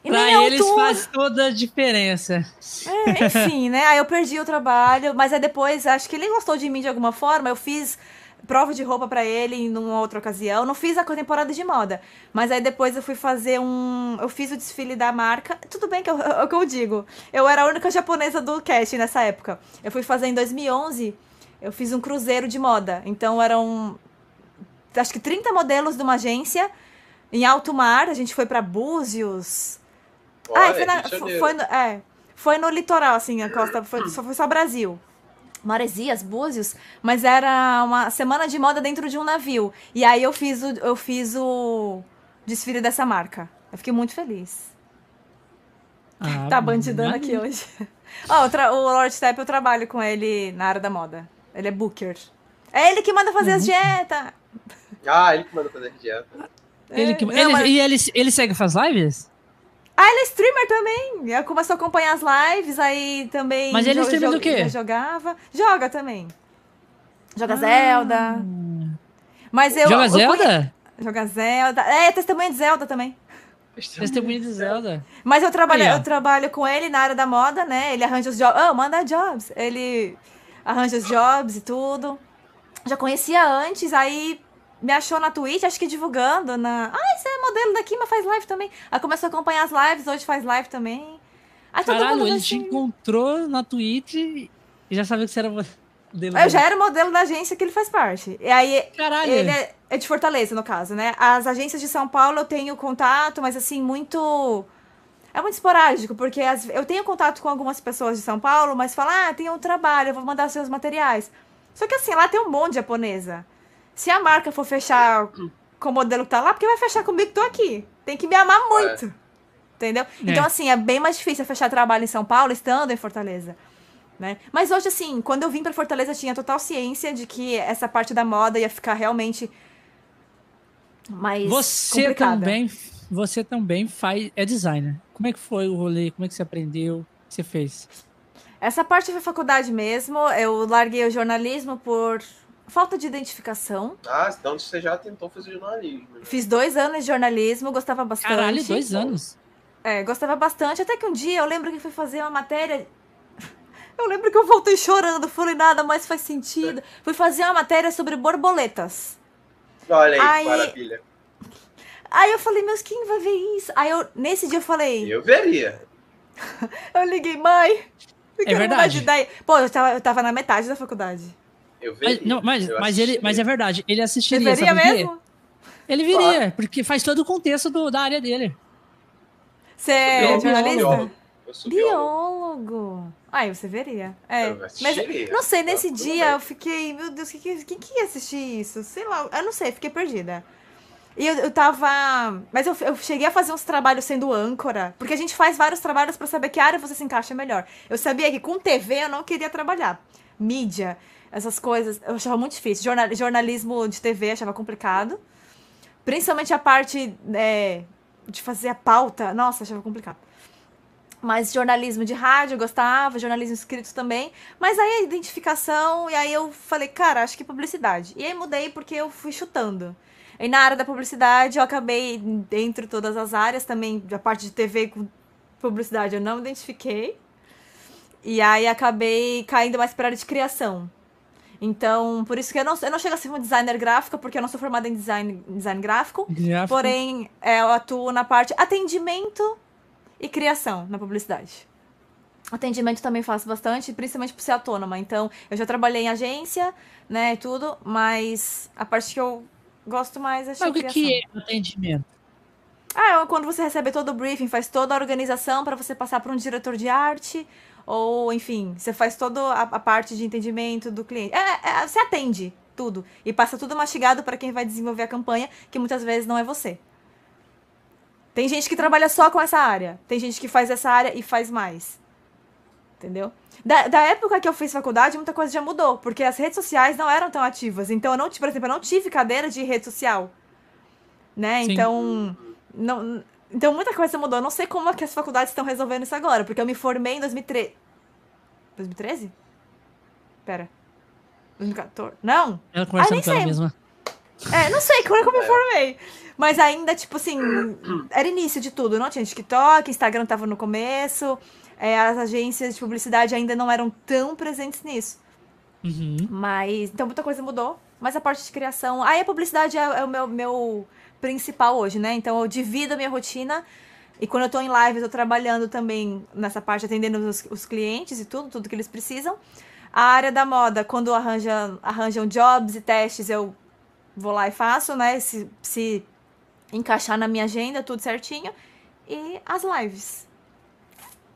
E pra eles altura. faz toda a diferença. É, enfim, né? Aí eu perdi o trabalho, mas aí depois, acho que ele gostou de mim de alguma forma. Eu fiz prova de roupa para ele em uma outra ocasião. Não fiz a temporada de moda, mas aí depois eu fui fazer um, eu fiz o desfile da marca. Tudo bem que eu, <laughs> é o que eu digo. Eu era a única japonesa do cast nessa época. Eu fui fazer em 2011. Eu fiz um cruzeiro de moda. Então eram acho que 30 modelos de uma agência em alto mar. A gente foi para Búzios. ah, foi, na, foi, no, é, foi no litoral, assim, a costa. Foi, só, foi só Brasil. Maresias, Búzios, mas era uma semana de moda dentro de um navio. E aí eu fiz o, eu fiz o desfile dessa marca. Eu fiquei muito feliz. Ah, <laughs> tá bandidando aqui hoje. <laughs> oh, o, o Lord Step eu trabalho com ele na área da moda. Ele é booker. É ele que manda fazer uhum. as dietas. Ah, ele que manda fazer as dietas. Ele que, é, ele, mas... E ele, ele segue faz lives? Ah, ele é streamer também. Eu começou a acompanhar as lives, aí também. Mas ele é streamer do quê? Jogava. Joga também. Joga ah. Zelda. Mas eu. Joga eu Zelda? Conhe... Joga Zelda. É, testemunha de Zelda também. Testemunha de Zelda. Mas eu trabalho, eu trabalho com ele na área da moda, né? Ele arranja os jobs. Oh, manda jobs. Ele arranja os jobs e tudo. Já conhecia antes, aí me achou na Twitch, acho que divulgando na. Ah, você é modelo daqui, mas faz live também. Aí começou a acompanhar as lives, hoje faz live também. Aí todo Caralho, mundo ele assim... te encontrou na Twitch e já sabia que você era modelo. Eu já era modelo da agência que ele faz parte. E aí, Caralho. ele é, é de Fortaleza, no caso, né? As agências de São Paulo eu tenho contato, mas assim, muito. É muito esporádico, porque as... eu tenho contato com algumas pessoas de São Paulo, mas falam, ah, tem um trabalho, eu vou mandar seus materiais. Só que assim, lá tem um monte de japonesa. Se a marca for fechar com o modelo que tá lá, porque vai fechar comigo que tô aqui. Tem que me amar muito. É. Entendeu? É. Então, assim, é bem mais difícil fechar trabalho em São Paulo estando em Fortaleza. Né? Mas hoje, assim, quando eu vim para Fortaleza, eu tinha total ciência de que essa parte da moda ia ficar realmente mais você complicada. também Você também faz, é designer. Como é que foi o rolê? Como é que você aprendeu? O que você fez? Essa parte foi faculdade mesmo. Eu larguei o jornalismo por falta de identificação. Ah, então você já tentou fazer jornalismo. Né? Fiz dois anos de jornalismo, gostava bastante. Caralho, dois anos? É, gostava bastante. Até que um dia eu lembro que fui fazer uma matéria. <laughs> Eu lembro que eu voltei chorando, falei, nada mais faz sentido. Fui fazer uma matéria sobre borboletas. Olha aí, aí... maravilha. Aí eu falei, meus, quem vai ver isso? Aí eu, nesse dia eu falei. Eu veria. <laughs> eu liguei, mãe. É verdade. Pô, eu tava, eu tava na metade da faculdade. Eu veria. Mas, não, mas, mas, ele, mas é verdade, ele assistiria. Você veria mesmo? Ele viria, claro. porque faz todo o contexto do, da área dele. Você é jornalista? Biólogo. biólogo. Aí você veria. É. mas não sei, nesse dia eu fiquei, meu Deus, quem, quem, que ia assistir isso? Sei lá, eu não sei, fiquei perdida. E eu, eu tava. Mas eu, eu cheguei a fazer uns trabalhos sendo âncora. Porque a gente faz vários trabalhos para saber que área você se encaixa melhor. Eu sabia que com TV eu não queria trabalhar. Mídia essas coisas, eu achava muito difícil. Jornal, jornalismo de TV achava complicado. Principalmente a parte é, de fazer a pauta, nossa, achava complicado. Mas jornalismo de rádio eu gostava, jornalismo escrito também. Mas aí a identificação, e aí eu falei, cara, acho que publicidade. E aí mudei porque eu fui chutando. E na área da publicidade eu acabei, dentro de todas as áreas, também a parte de TV com publicidade eu não identifiquei. E aí acabei caindo mais para a área de criação. Então, por isso que eu não, eu não chego a ser uma designer gráfica, porque eu não sou formada em design, design gráfico. gráfico. Porém, é, eu atuo na parte atendimento e criação na publicidade. Atendimento também faço bastante, principalmente por ser autônoma. Então, eu já trabalhei em agência, né, e tudo, mas a parte que eu gosto mais é Mas o que é atendimento? Ah, é quando você recebe todo o briefing, faz toda a organização para você passar para um diretor de arte, ou, enfim, você faz toda a, a parte de entendimento do cliente. É, é, você atende tudo. E passa tudo mastigado para quem vai desenvolver a campanha, que muitas vezes não é você. Tem gente que trabalha só com essa área. Tem gente que faz essa área e faz mais. Entendeu? Da, da época que eu fiz faculdade, muita coisa já mudou, porque as redes sociais não eram tão ativas. Então, eu não, por exemplo, eu não tive cadeira de rede social. Né? Sim. Então, não, então muita coisa mudou. Eu não sei como é que as faculdades estão resolvendo isso agora, porque eu me formei em 2013. 2013? Pera. 2014? Não? Ela conversando com ela mesma. É, não sei quando é que eu me formei. Mas ainda, tipo assim, era início de tudo. Não tinha TikTok, Instagram tava no começo. É, as agências de publicidade ainda não eram tão presentes nisso. Uhum. Mas, então muita coisa mudou. Mas a parte de criação. Aí a publicidade é, é o meu, meu principal hoje, né? Então eu divido a minha rotina. E quando eu tô em live, eu tô trabalhando também nessa parte, atendendo os, os clientes e tudo, tudo que eles precisam. A área da moda, quando arranjam, arranjam jobs e testes, eu vou lá e faço, né? Se, se encaixar na minha agenda, tudo certinho. E as lives.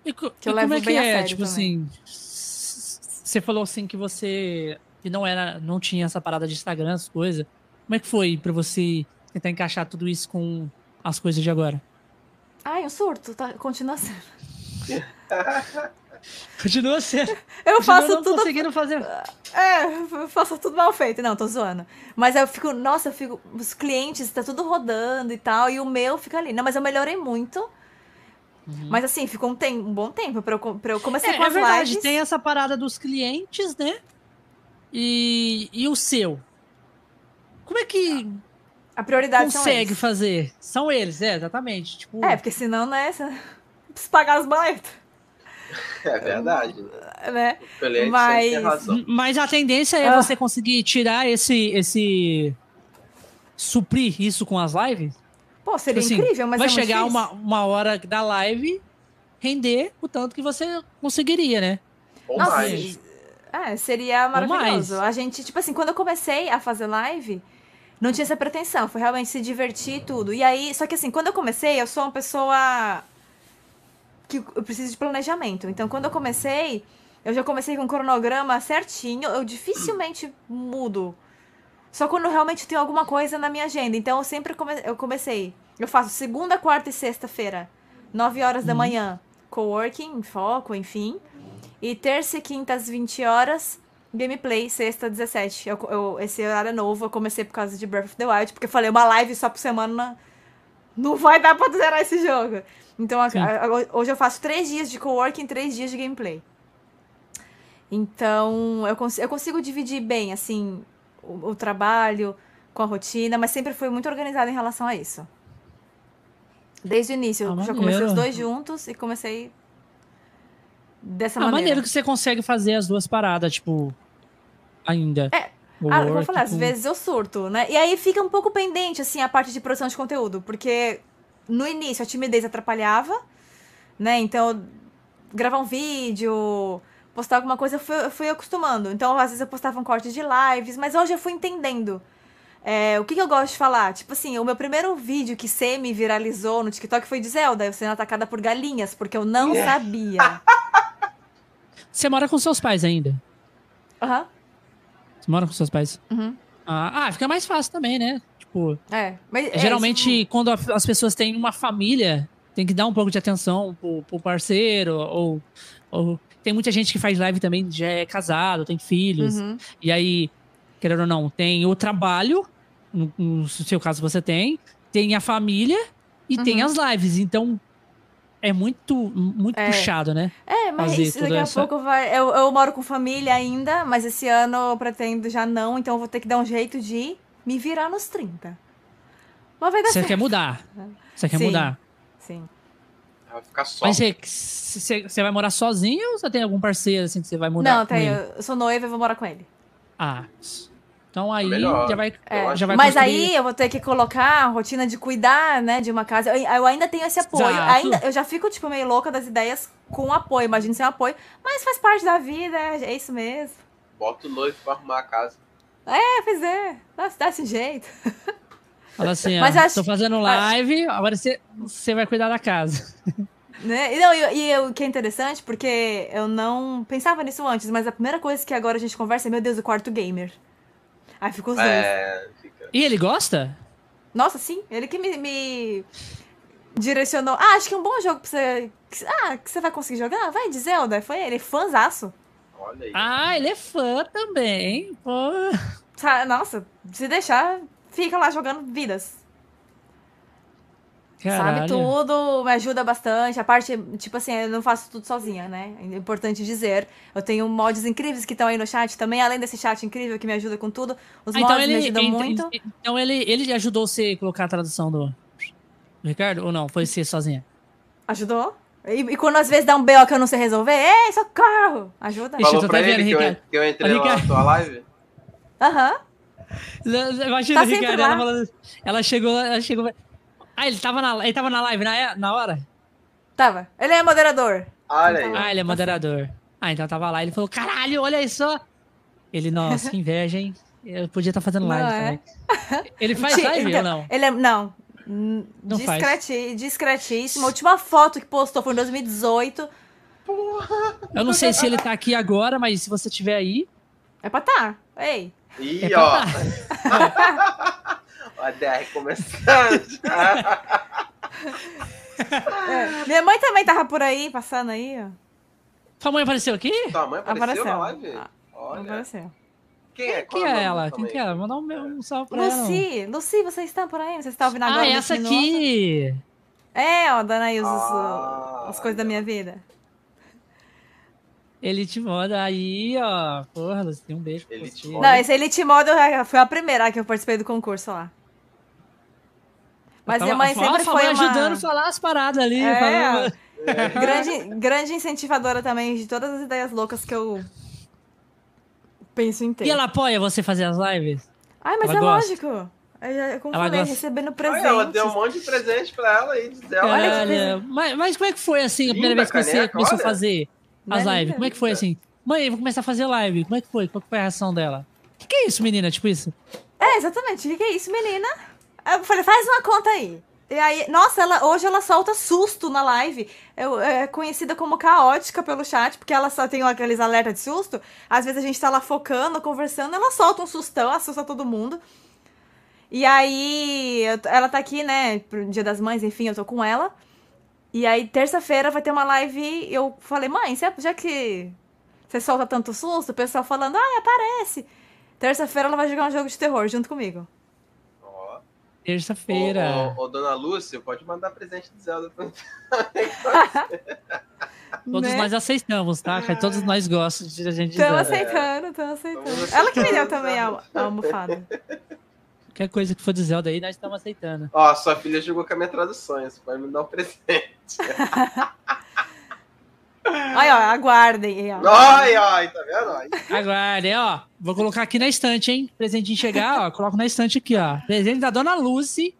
E, que eu e levo como é que é? Tipo também. assim, você falou assim que você que não era, não tinha essa parada de Instagram, as coisas. Como é que foi para você tentar encaixar tudo isso com as coisas de agora? Ai, um surto, tá? Continua sendo. <laughs> Continua sendo. Eu Continua faço não tudo. conseguindo fazer. É, eu faço tudo mal feito. Não, tô zoando. Mas eu fico, nossa, eu fico. Os clientes, tá tudo rodando e tal. E o meu fica ali. Não, mas eu melhorei muito. Uhum. Mas assim, ficou um, tem, um bom tempo pra eu, pra eu comecei é, com as é verdade, lives. tem essa parada dos clientes, né? E, e o seu? Como é que a prioridade consegue são fazer? São eles, é, exatamente. Tipo... É, porque senão, né, <laughs> precisa pagar as boletas. É verdade. <laughs> Né? Mas... Mas a tendência é ah. você conseguir tirar esse, esse. suprir isso com as lives? Pô, seria tipo assim, incrível, mas vai é chegar uma, uma hora da live render o tanto que você conseguiria, né? Ou Nossa, mais. É, seria maravilhoso. A gente, tipo assim, quando eu comecei a fazer live, não tinha essa pretensão, foi realmente se divertir e tudo. E aí, só que assim, quando eu comecei, eu sou uma pessoa que eu preciso de planejamento. Então, quando eu comecei, eu já comecei com um cronograma certinho, eu dificilmente mudo. Só quando realmente tem alguma coisa na minha agenda. Então, eu sempre come eu comecei. Eu faço segunda, quarta e sexta-feira, 9 horas uhum. da manhã, coworking, foco, enfim. E terça e quinta às 20 horas, gameplay, sexta, 17. Eu, eu, esse horário é novo, eu comecei por causa de Breath of the Wild, porque eu falei, uma live só por semana não vai dar pra zerar esse jogo. Então, a, a, hoje eu faço três dias de coworking, três dias de gameplay. Então, eu, cons eu consigo dividir bem, assim, o, o, trabalho com a rotina, mas sempre fui muito organizada em relação a isso. Desde o início, ah, eu já comecei os dois juntos e comecei dessa ah, maneira. maneiro que você consegue fazer as duas paradas, tipo, ainda. É. Ah, eu vou falar, às vezes eu surto, né? E aí fica um pouco pendente, assim, a parte de produção de conteúdo, porque no início a timidez atrapalhava, né? Então, gravar um vídeo, postar alguma coisa, eu fui, eu fui acostumando. Então, às vezes eu postava um corte de lives, mas hoje eu fui entendendo. É, o que, que, eu gosto de falar? Tipo assim, o meu primeiro vídeo que semi viralizou no TikTok foi de Zelda, eu sendo atacada por galinhas, porque eu não sabia. <laughs> Você mora com seus pais ainda? Aham. Uhum. Você mora com seus pais? Uhum. Ah, ah, fica mais fácil também, né? Tipo. É. Mas geralmente, é, quando as pessoas têm uma família, tem que dar um pouco de atenção pro, pro parceiro, ou, ou. Tem muita gente que faz live também, já é casado, tem filhos. Uhum. E aí, querendo ou não, tem o trabalho, no, no seu caso você tem, tem a família e uhum. tem as lives. Então, é muito, muito é. puxado, né? É, mas Fazer daqui a essa... pouco vai. Eu, eu moro com família ainda, mas esse ano eu pretendo já não, então eu vou ter que dar um jeito de me virar nos 30. Mas vai dar Você certo. quer mudar. Você quer Sim. mudar. Sim. Vai ficar só. Mas você, vai morar sozinho ou você tem algum parceiro assim que você vai mudar? Não, tenho. Eu sou noiva e vou morar com ele. Ah. Então aí Melhor. já vai, é, já vai Mas construir... aí eu vou ter que colocar a rotina de cuidar, né, de uma casa. Eu, eu ainda tenho esse apoio. Ainda, eu já fico, tipo, meio louca das ideias com apoio. Imagina sem apoio. Mas faz parte da vida, é, é isso mesmo. Bota o noivo pra arrumar a casa. É, pois é. Dá, dá esse jeito. <laughs> Fala assim, Mas ó, acho... tô fazendo live, agora você, você vai cuidar da casa. <laughs> Né? E, não, e, e o que é interessante, porque eu não pensava nisso antes, mas a primeira coisa que agora a gente conversa é, meu Deus, o quarto gamer. Aí ficou os dois. É, fica... E ele gosta? Nossa, sim. Ele que me, me, direcionou. Ah, acho que é um bom jogo pra você. Ah, que você vai conseguir jogar? Vai de Zelda. Foi ele, fãzaço. Olha aí. Ah, ele é fã também, pô. Nossa, se deixar, fica lá jogando vidas. Caralho. Sabe tudo, me ajuda bastante. A parte, tipo assim, eu não faço tudo sozinha, né? É importante dizer. Eu tenho mods incríveis que estão aí no chat também, além desse chat incrível que me ajuda com tudo. Os ah, então mods então ele, me ajudam muito. Então ele, ele ajudou você a colocar a tradução do, Ricardo? Ou não? Foi você sozinha? Ajudou? E, e, quando às vezes dá um BO que eu não sei resolver, ei, socorro! Ajuda. Ixi, Falou pra tá ele vendo, que, eu, que eu entrei na tua live? Aham. Imagina, tá Ricardo, ela, falando, ela chegou, ela chegou. Ah, ele tava na, ele tava na live na, na hora? Tava. Ele é moderador. Olha aí. Ah, ele é moderador. Ah, então tava lá. Ele falou: caralho, olha isso. Ele, nossa, que inveja, hein? Eu podia estar tá fazendo live é. também. <laughs> Ele faz live então, ou não? Ele é, não. Não Discreti, faz. Discretíssimo. A última foto que postou foi em 2018. Porra. Eu não sei se ele tá aqui agora, mas se você tiver aí. É pra tá. Ei. Ih, é ó. Tá. <laughs> A DR começando. <laughs> é. Minha mãe também tava por aí, passando aí, ó. Sua mãe apareceu aqui? Sua mãe apareceu, apareceu. na live? Ah, Olha. Apareceu. Quem é? Quem é ela? Quem que é ela? Mandar um, um salve pra Lucy. ela. Lucy, você está por aí? Você está ouvindo agora? Ah, essa aqui! É, ó, Dana aí ah, as coisas da minha vida. Ele te moda aí, ó. Porra, Lucy, tem um beijo pra você. Não, esse Elite Moda foi a primeira que eu participei do concurso lá. Mas minha mãe sempre foi uma... ajudando a falar as paradas ali. É, falando... grande, grande incentivadora também de todas as ideias loucas que eu penso em ter. E ela apoia você fazer as lives? Ai, mas ela é gosta. lógico. Eu, como ela falei, gosta... recebendo presente. ela deu um monte de presente pra ela aí. Olha, mas, mas como é que foi assim a primeira Linda, vez que caneca, você começou olha. a fazer as lives? Como é que foi assim? Mãe, vou começar a fazer live. Como é que foi? Qual foi a reação dela? O que, que é isso, menina? Tipo isso? É, exatamente. O que, que é isso, menina? Eu falei, faz uma conta aí. E aí, nossa, ela, hoje ela solta susto na live. Eu, é conhecida como caótica pelo chat, porque ela só tem aqueles alertas de susto. Às vezes a gente tá lá focando, conversando, ela solta um sustão, assusta todo mundo. E aí, ela tá aqui, né, pro Dia das Mães, enfim, eu tô com ela. E aí, terça-feira vai ter uma live. Eu falei, mãe, já que você solta tanto susto, o pessoal falando, ai, aparece. Terça-feira ela vai jogar um jogo de terror junto comigo. Terça-feira. Ô, ô, ô, dona Lúcia, pode mandar presente de Zelda pra <laughs> Todos né? nós aceitamos, tá? Todos nós gostamos de a gente Estamos aceitando, estamos aceitando. Ela que me deu também a, a almofada. Qualquer coisa que for de Zelda aí, nós estamos aceitando. Ó, sua filha jogou com a minha tradução, você pode me dar um presente. <laughs> Olha, ó, aguardem. Ai, ai, tá vendo? Aguardem, ó. Vou colocar aqui na estante, hein? Presentinho chegar, ó. Coloco na estante aqui, ó. Presente da dona Lucy,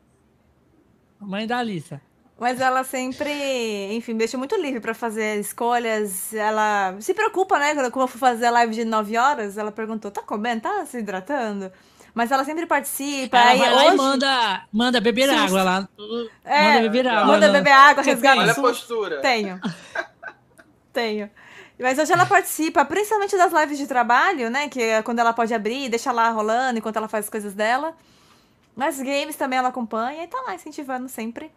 mãe da Alissa. Mas ela sempre, enfim, deixa muito livre para fazer escolhas. Ela se preocupa, né? Quando eu fui fazer a live de 9 horas, ela perguntou: tá comendo? Tá se hidratando? Mas ela sempre participa. Ela aí, vai lá hoje... e manda, manda beber Susto. água lá. É, manda beber água. Manda beber água, resgata. Olha a postura. Tenho. <laughs> Tenho. Mas hoje ela participa, principalmente das lives de trabalho, né? Que é quando ela pode abrir, deixa lá rolando enquanto ela faz as coisas dela. Nas games também ela acompanha e tá lá incentivando sempre.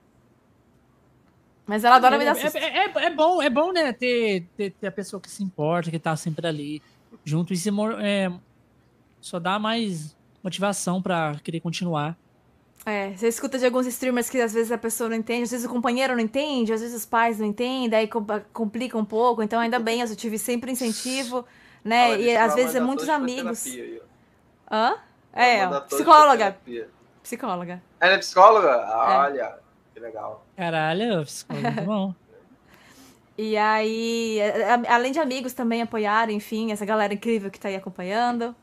Mas ela adora é, me dar susto. É, é, é, bom, é bom, né? Ter, ter, ter, a pessoa que se importa, que tá sempre ali junto. Se, é, só dá mais motivação para querer continuar. É, você escuta de alguns streamers que às vezes a pessoa não entende, às vezes o companheiro não entende, às vezes os pais não entendem, aí complica um pouco. Então, ainda bem, eu tive sempre incentivo, né? Olha, e às vezes é muitos amigos. Hã? É, ó, psicóloga. Psicóloga. Ela é psicóloga? É. Olha, é. que legal. Caralho, psicóloga, muito bom. E aí, além de amigos também apoiarem, enfim, essa galera incrível que tá aí acompanhando.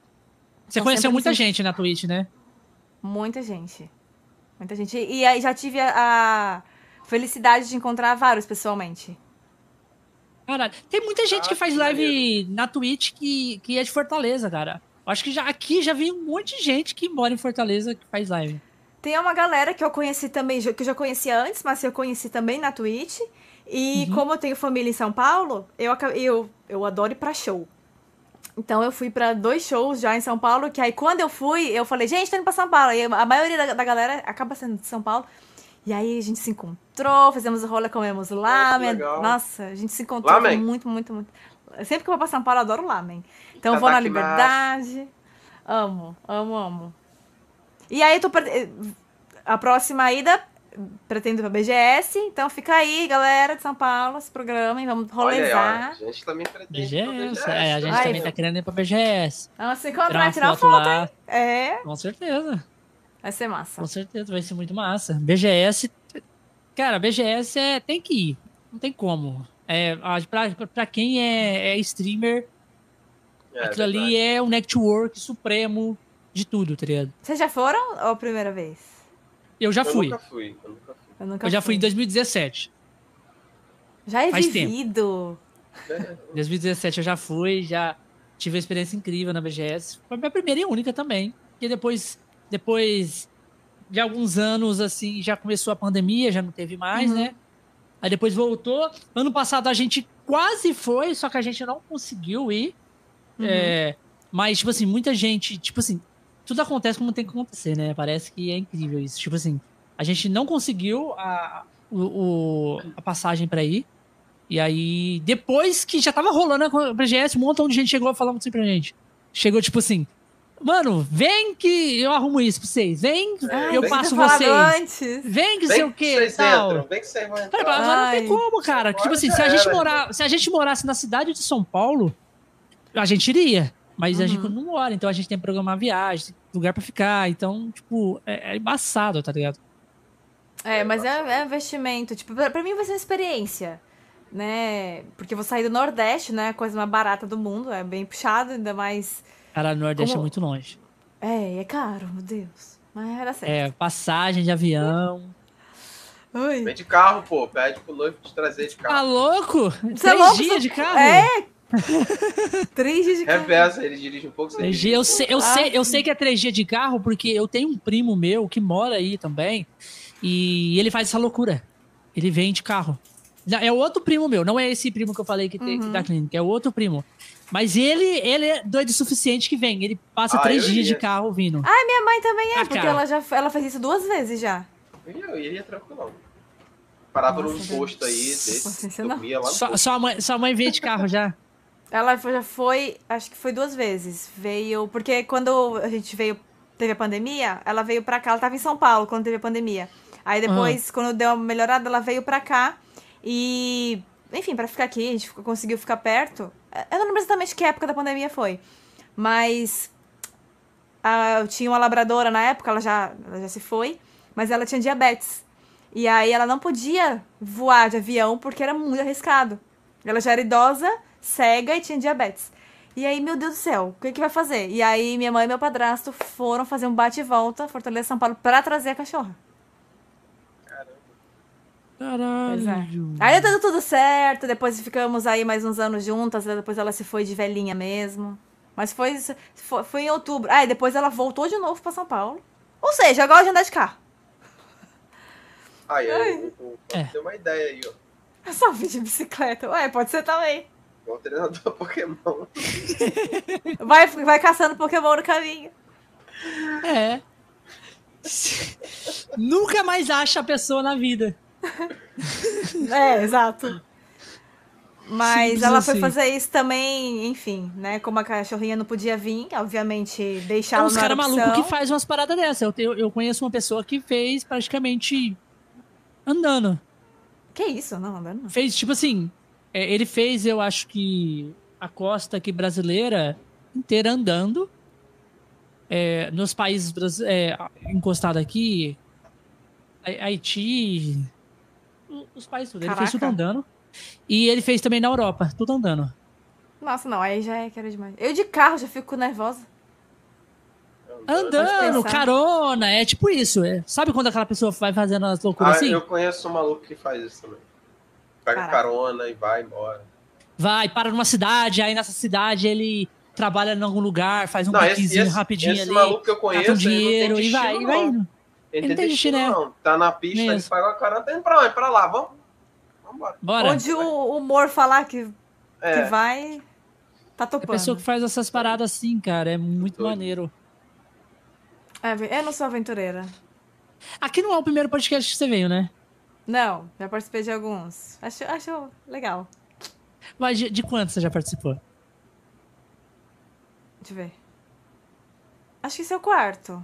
Você conheceu muita gente na Twitch, né? Muita gente. Muita gente. E aí já tive a, a felicidade de encontrar vários pessoalmente. Caralho, tem muita gente ah, que faz live na Twitch que, que é de Fortaleza, cara. Acho que já, aqui já vi um monte de gente que mora em Fortaleza que faz live. Tem uma galera que eu conheci também, que eu já conhecia antes, mas eu conheci também na Twitch. E uhum. como eu tenho família em São Paulo, eu, eu, eu adoro ir pra show. Então eu fui para dois shows já em São Paulo, que aí quando eu fui, eu falei, gente, tô indo pra São Paulo. E a maioria da, da galera acaba sendo de São Paulo. E aí a gente se encontrou, fizemos o rolê, comemos lamen. Nossa, a gente se encontrou muito, muito, muito. Sempre que eu vou pra São Paulo, eu adoro lamen. Então eu vou na Liberdade. Amo, amo, amo. E aí, tô, a próxima ida pretendo ir pra BGS, então fica aí, galera de São Paulo, se programem, vamos rolezar. Olha, a gente também pretende BGS, BGS. É, a gente Ai, também tá querendo ir pra BGS. Vamos se encontrar, tirar foto, foto lá. É. Com certeza. Vai ser massa. Com certeza, vai ser muito massa. BGS, cara, BGS é, tem que ir, não tem como. É, pra, pra quem é, é streamer, é, aquilo ali é o network supremo de tudo, tá ligado? Vocês já foram ou a primeira vez? Eu já eu fui. Nunca fui. Eu nunca fui. Eu, nunca eu já fui em 2017. Já é Faz vivido. Tempo. 2017 eu já fui, já tive uma experiência incrível na BGS. Foi minha primeira e única também. E depois, depois de alguns anos, assim, já começou a pandemia, já não teve mais, uhum. né? Aí depois voltou. Ano passado a gente quase foi, só que a gente não conseguiu ir. Uhum. É, mas, tipo assim, muita gente, tipo assim, tudo acontece como tem que acontecer, né? Parece que é incrível isso. Tipo assim, a gente não conseguiu a, o, o a passagem para ir. E aí, depois que já tava rolando a BGS, um montão de gente chegou falando assim pra gente. Chegou tipo assim, Mano, vem que eu arrumo isso pra vocês. Vem, é, eu passo vocês. Antes. Vem que sei o quê. Vocês tal. entram, vem que vocês vão entrar. Agora não tem como, cara. Tipo assim, se a, gente morar, se a gente morasse na cidade de São Paulo, a gente iria. Mas uhum. a gente uhum. não mora, então a gente tem que programar viagem, lugar pra ficar. Então, tipo, é, é embaçado, tá ligado? É, mas é, é investimento. Tipo, pra, pra, mim vai ser uma experiência, né? Porque eu vou sair do Nordeste, né? A coisa mais barata do mundo. É bem puxado, ainda mais. Cara, o Nordeste Como... é muito longe. É, é caro, meu Deus. Mas era certo. É, passagem de avião. Oi. Vem de carro, pô. Pede pro noivo te trazer de carro. Tá louco? Você Três é louco, dias de carro? É, <laughs> 3G de carro. Reversa, ele dirige um pouco. 3G, eu, sei, eu, ah, sei, eu sei que é 3G de carro, porque eu tenho um primo meu que mora aí também, e ele faz essa loucura. Ele vem de carro. É outro primo meu, não é esse primo que eu falei que, tem, uhum. que dá clínica, é outro primo. Mas ele, ele é doido o suficiente que vem. Ele passa ah, três dias de carro vindo. Ah, minha mãe também é, ah, porque ela já ela fez isso duas vezes já. Eu iria tranquilo. Parava Nossa, num posto aí, desse, dormia lá no sua, sua, mãe, sua mãe veio de carro já? <laughs> Ela já foi, acho que foi duas vezes. Veio, porque quando a gente veio, teve a pandemia, ela veio pra cá, ela tava em São Paulo quando teve a pandemia. Aí depois, uhum. quando deu uma melhorada, ela veio pra cá e, enfim, para ficar aqui, a gente conseguiu ficar perto. Eu não lembro exatamente que época da pandemia foi, mas a, eu tinha uma labradora na época, ela já, ela já se foi, mas ela tinha diabetes. E aí ela não podia voar de avião porque era muito arriscado. Ela já era idosa cega e tinha diabetes. E aí, meu Deus do céu, o que, que vai fazer? E aí, minha mãe e meu padrasto foram fazer um bate e volta, Fortaleza São Paulo, pra trazer a cachorra. Caralho. É. Aí deu tudo certo, depois ficamos aí mais uns anos juntas, depois ela se foi de velhinha mesmo. Mas foi, foi, foi em outubro. Ah, e depois ela voltou de novo pra São Paulo. Ou seja, agora de andar de carro. Aí, eu, eu, eu, é. uma ideia aí, ó. É só vir de bicicleta. Ué, pode ser também. Igual treinador Pokémon. <laughs> vai, vai caçando Pokémon no caminho. É. Nunca mais acha a pessoa na vida. É, exato. Mas Simples ela foi assim. fazer isso também, enfim, né? Como a cachorrinha não podia vir, obviamente, deixar ela é, Os caras malucos que faz umas paradas dessa. Eu, eu conheço uma pessoa que fez praticamente andando. Que isso? Não, andando não. Fez, tipo assim, é, ele fez, eu acho que a costa aqui brasileira inteira andando. É, nos países é, encostados aqui, Haiti, os países tudo. Ele fez tudo andando. E ele fez também na Europa, tudo andando. Nossa, não, aí já é que era demais. Eu de carro já fico nervosa. Andando, carona, é tipo isso. É. Sabe quando aquela pessoa vai fazendo as loucuras ah, assim? Eu conheço um maluco que faz isso também. Pega Caraca. carona e vai embora. Vai, para numa cidade, aí nessa cidade ele trabalha em algum lugar, faz um piquezinho rapidinho esse ali. Esse maluco que eu conheço, um dinheiro e vai, e vai indo. Ele, ele não tem destino, não. Tá na pista, Mesmo. ele paga a carona, tá indo pra onde? Pra lá, vamos. Vambora. Bora. Onde o humor falar que, é. que vai, tá topando. A pessoa que faz essas paradas assim, cara, é muito maneiro. É, eu não sou aventureira. Aqui não é o primeiro podcast que você veio, né? Não, já participei de alguns. Acho, acho legal. Mas de, de quantos você já participou? Deixa eu ver. Acho que esse é o quarto.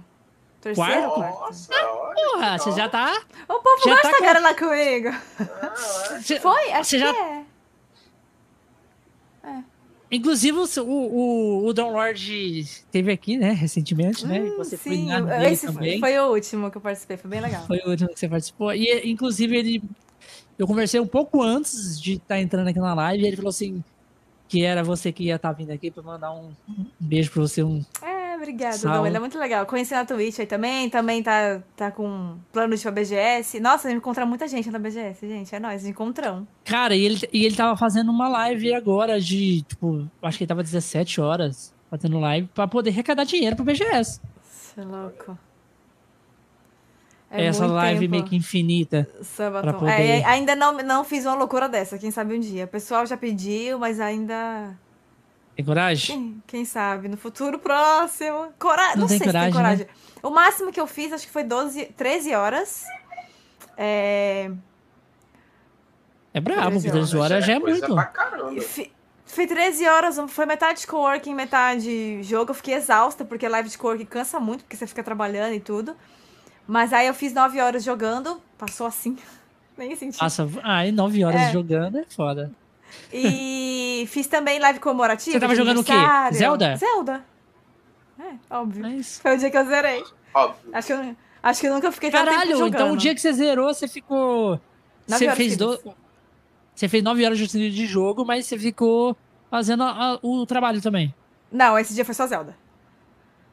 Terceiro Quarto? quarto. Nossa, olha. Porra, você já tá. O povo Já gosta tá agora lá comigo. Ah, Foi? Acho você que já- é. Inclusive, o, o, o, Downlord teve aqui, né, recentemente, né? Você foi Sim, na dele esse também. foi o último que eu participei, foi bem legal. Foi o último que você participou. E, inclusive, ele. Eu conversei um pouco antes de estar entrando aqui na live e ele falou assim: que era você que ia estar vindo aqui pra mandar um, um beijo pra você. Um... É, obrigada. Dom. Ele é muito legal. Conheci na Twitch aí também, também tá, tá com plano de ir pra BGS. Nossa, encontrar muita gente na BGS, gente. É nóis, encontrão. Cara, e ele, e ele tava fazendo uma live agora de, tipo, acho que ele tava 17 horas fazendo live pra poder arrecadar dinheiro pro BGS. Você é louco. Essa muito live tempo. meio que infinita. Sabaton. poder- É, ainda não, não fiz uma loucura dessa, quem sabe um dia. O pessoal já pediu, mas ainda. Tem coragem? Quem, quem sabe? No futuro próximo. Cora... Não, Não tem sei se coragem, tem coragem. O máximo que eu fiz, acho que foi 12, 13 horas. É... É brabo, 13 13 horas já é coisa muito. Pra caramba. Foi 13 horas, foi metade coworking, metade jogo. Eu fiquei exausta, porque live de coworking cansa muito, porque você fica trabalhando e tudo. Mas aí eu fiz 9 horas jogando, passou assim. <laughs> Nem senti. Nossa, ai, 9 horas É. jogando é foda. E fiz também live comemorativa. Você tava jogando o quê? Zelda? Zelda. É, óbvio. Mas... Foi o dia que eu zerei. Óbvio. Acho que eu, acho que eu nunca fiquei tanto tempo Caralho, jogando. então o dia que você zerou, você ficou. Nove Você fez, do... você fez 9 horas de de jogo, mas você ficou fazendo a- a- o trabalho também. Não, esse dia foi só Zelda.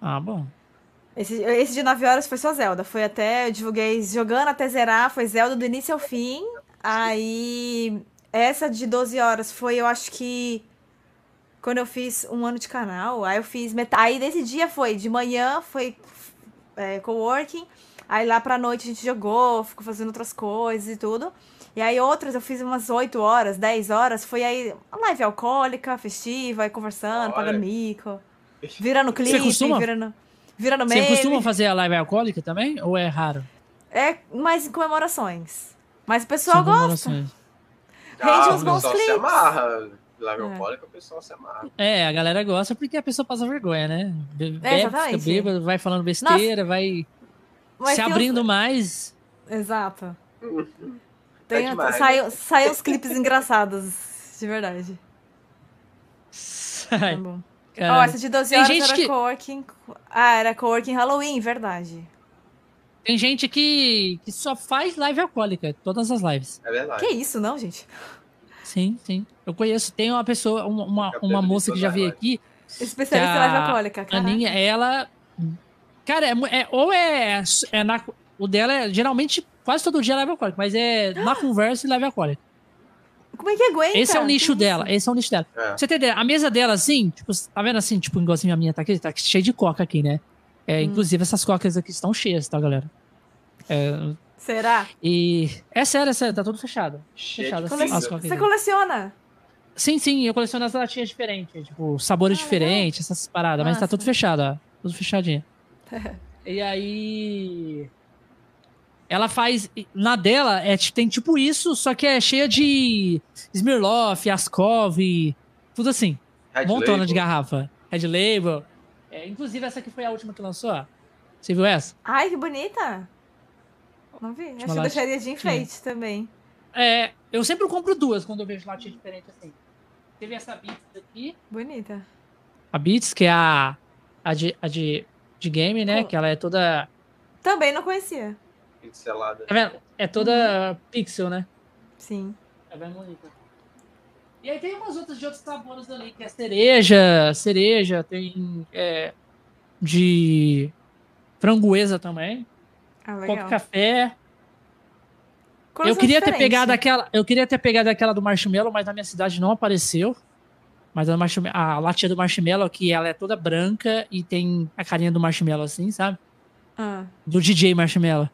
Ah, bom. Esse, esse de 9 horas foi só Zelda. Foi até, eu divulguei jogando até zerar, foi Zelda do início ao fim. Aí, essa de 12 horas foi, eu acho que, quando eu fiz um ano de canal. Aí eu fiz metade. Aí desse dia foi, de manhã foi é, coworking. Aí lá pra noite a gente jogou, ficou fazendo outras coisas e tudo. E aí outras eu fiz umas 8 horas, 10 horas. Foi aí live alcoólica, festiva, aí conversando, Olha. pagando mico. Virando clipe, costuma- virando, virando Você meme. costuma fazer a live alcoólica também? Ou é raro? É mais em comemorações. Mas o pessoal São gosta. Rende Ah, uns bons pessoal se amarra. Live É. alcoólica, o pessoal se amarra. É, a galera gosta porque a pessoa passa vergonha, né? Be- Bebe, fica exatamente. bêbado, vai falando besteira, vai Mas se abrindo mais. Exato. É Tem, demais, saiu, saiu uns clipes engraçados, de verdade. Tá Ai, bom. cara. Ó, essa de 12 tem horas gente era que- coworking. Ah, era coworking Halloween, verdade. Tem gente que, que só faz live alcoólica, todas as lives. É verdade. Que isso, não, gente? Sim, sim. Eu conheço, tem uma pessoa, uma, uma, uma moça que já veio aqui, Especialista em live alcoólica, a cara. Aninha, ela. Cara, é, é- ou é, é na, o dela é geralmente quase todo dia live alcoólica, mas é na conversa e live alcoólica. Como é que aguenta? Esse é o nicho isso? dela, esse é o nicho dela. É. Você entender? A mesa dela, assim, tipo, tá vendo assim, tipo, igualzinho a minha tá aqui, tá cheio de coca aqui, né? É, Hum. Inclusive, essas cocas aqui estão cheias, tá, galera? É, Será? e. É sério, é sério, tá tudo fechado. Cheio Fechado, de assim, cinza. as cocas Você coleciona? Sim, sim, eu coleciono as latinhas diferentes, tipo, sabores Ah, diferentes, essas paradas, mas tá tudo fechado, ó. Tudo fechadinho. <laughs> e aí. Ela faz. Na dela, é, tem tipo isso, só que é cheia de Smirloff, Ascov, tudo assim. Red montona Label. de garrafa. Red Label. É, inclusive, essa aqui foi a última que lançou. Você viu essa? Ai, que bonita. Não vi. Acho que eu deixaria de enfeite também. É, eu sempre compro duas quando eu vejo latinha diferente assim. Teve essa Beats aqui. Bonita. A Beats, que é a, a, de, a de, de game, né? Co- Que ela é toda. Também não conhecia. Pixelada. Tá vendo? É toda pixel, né? Sim. É bem bonita. E aí tem umas outras de outros sabores ali, que é cereja, cereja, tem é, de franguesa também, Ah, legal. café. Eu queria ter pegado aquela, eu queria ter pegado aquela do marshmallow, mas na minha cidade não apareceu. Mas a, a latinha do marshmallow aqui, ela é toda branca e tem a carinha do marshmallow assim, sabe? Ah, Do DJ Marshmallow.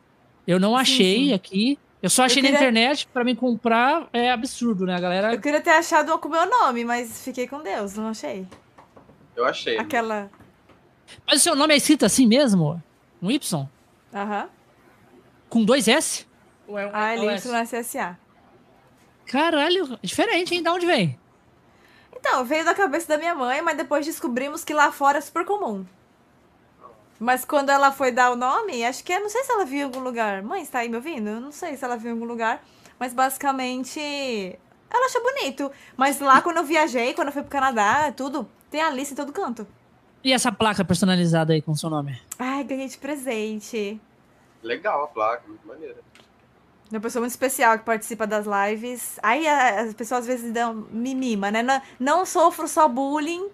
Eu não Sim, achei sim. aqui. Eu só achei queria- na internet, pra mim comprar é absurdo, né, galera? eu queria ter achado com o meu nome, mas fiquei com Deus, não achei. Eu achei. Aquela. Mas o seu nome é escrito assim mesmo? Um Y? Aham. Com dois S? Ou é, ah, é Y SSA. Caralho, diferente, hein? Da onde vem? Então, veio da cabeça da minha mãe, mas depois descobrimos que lá fora é super comum. Mas quando ela foi dar o nome, acho que é, não sei se ela viu em algum lugar. Mãe, está aí me ouvindo? Eu não sei se ela viu em algum lugar. Mas basicamente, ela achou bonito. Mas lá quando eu viajei, quando eu fui pro Canadá, tudo, tem Alice em todo canto. E essa placa personalizada aí com seu nome? Ai, ganhei de presente. Legal a placa, muito maneira. Uma pessoa muito especial que participa das lives. Aí as pessoas às vezes dão mimima, né? Não, não sofro só bullying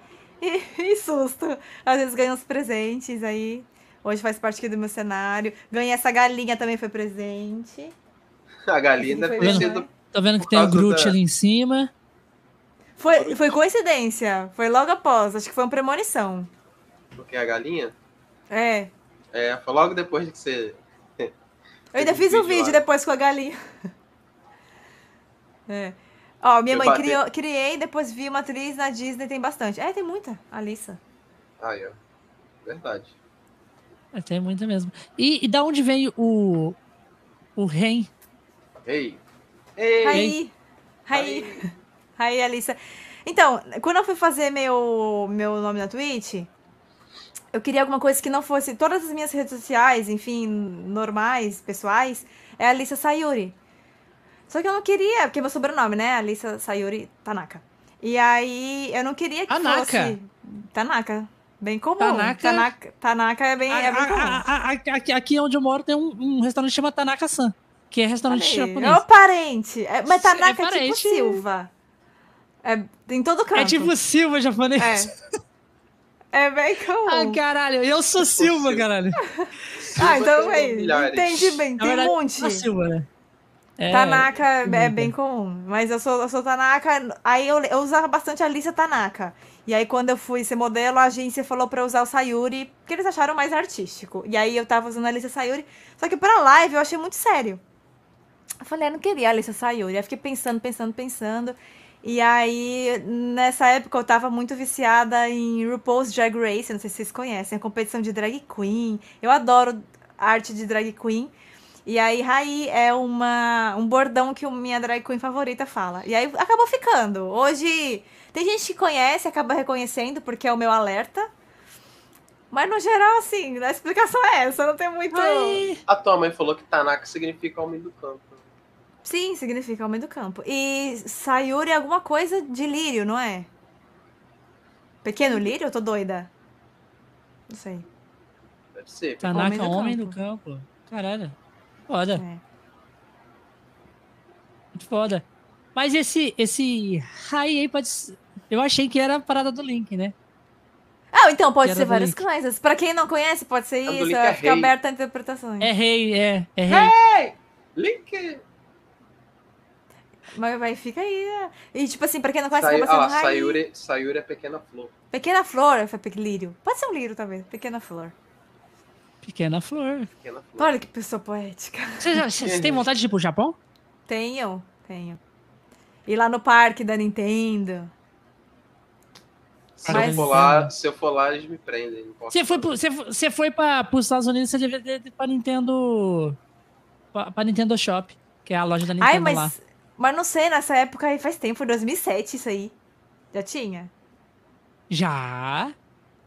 e, <laughs> e, susto. Às vezes ganho uns presentes aí. Hoje faz parte aqui do meu cenário. Ganhei essa galinha também foi presente. A galinha deve ter sido. Tô vendo que tem o Groot da... ali em cima. Foi, foi coincidência. Foi logo após. Acho que foi uma premonição. Porque a galinha? É. É, foi logo depois de que você eu ainda fiz um vídeo lá. depois com a galinha. <laughs> É. Ó, minha mãe criou, criei, depois vi uma atriz na Disney, tem bastante. É, tem muita, Alissa. Ah, é. Verdade. É, tem muita mesmo. E, e da onde vem o. O rei? Rei. Rei. Raí. Raí. Raí, Alissa. Então, quando eu fui fazer meu, meu nome na Twitch, eu queria alguma coisa que não fosse. Todas as minhas redes sociais, enfim, normais, pessoais, é Alissa Sayuri. Só que eu não queria, porque é meu sobrenome, né? Alissa Sayuri Tanaka. E aí eu não queria que Tanaka. fosse. Tanaka. Bem comum. Tanaka, Tanaka, Tanaka é bem, a, é bem comum. A, a, aqui, aqui onde eu moro tem um, um restaurante que chama Tanaka-san. Que é restaurante japonês. É o parente. É, mas Tanaka é, é tipo Silva. É, em todo canto. É tipo Silva japonês. É. É bem comum. Ah, caralho, eu sou Silva, caralho. ah, então aí, entendi bem, tem um monte. Silva, né? É, Tanaka é bem comum, mas eu sou, eu sou Tanaka, aí eu, eu usava bastante a Alicia Tanaka. E aí quando eu fui ser modelo, a agência falou pra eu usar o Sayuri, porque eles acharam mais artístico. E aí eu tava usando a Alicia Sayuri, só que pra live eu achei muito sério. Eu falei, eu não queria a Alicia Sayuri. Aí fiquei pensando, pensando, pensando. E aí, nessa época, eu tava muito viciada em RuPaul's Drag Race, não sei se vocês conhecem, a competição de drag queen. Eu adoro arte de drag queen. E aí, Rai é uma, um bordão que minha drag queen favorita fala. E aí, acabou ficando. Hoje, tem gente que conhece, acaba reconhecendo, porque é o meu alerta. Mas, no geral, assim, a explicação é essa, não tem muito... Ai. A tua mãe falou que Tanaka significa homem do campo. Sim, significa homem do campo. E Sayuri é alguma coisa de lírio, não é? Pequeno lírio? Eu tô doida. Não sei. Deve ser. Tanaka, homem, do, homem campo. do campo. Caralho. Foda. É. Muito foda. Mas esse, esse Rai aí pode. Eu achei que era a parada do Link, né? Ah, então pode ser várias Link. coisas. Pra quem não conhece, pode ser isso. É fica aberta a interpretações. É rei, é. É rei. Hey! Link mas vai, fica aí. Né? E tipo assim, pra quem não conhece, Sai, acaba sendo ah, Sayuri, Sayuri é pequena flor. Pequena flor, é lírio. Pode ser um lírio, talvez. Pequena flor. Pequena flor. Pequena flor. Olha que pessoa poética. Você, você tem vontade de ir pro Japão? Tenho, tenho. Ir lá no parque da Nintendo. Se, Mas, eu for lá, se eu for lá, eles me prendem. Você foi, você, você foi para os Estados Unidos, você devia ter para Nintendo. Para Nintendo Shop, que é a loja da Nintendo Ai, mas lá. Mas não sei, nessa época aí faz tempo, foi 2007 isso aí. Já tinha? Já?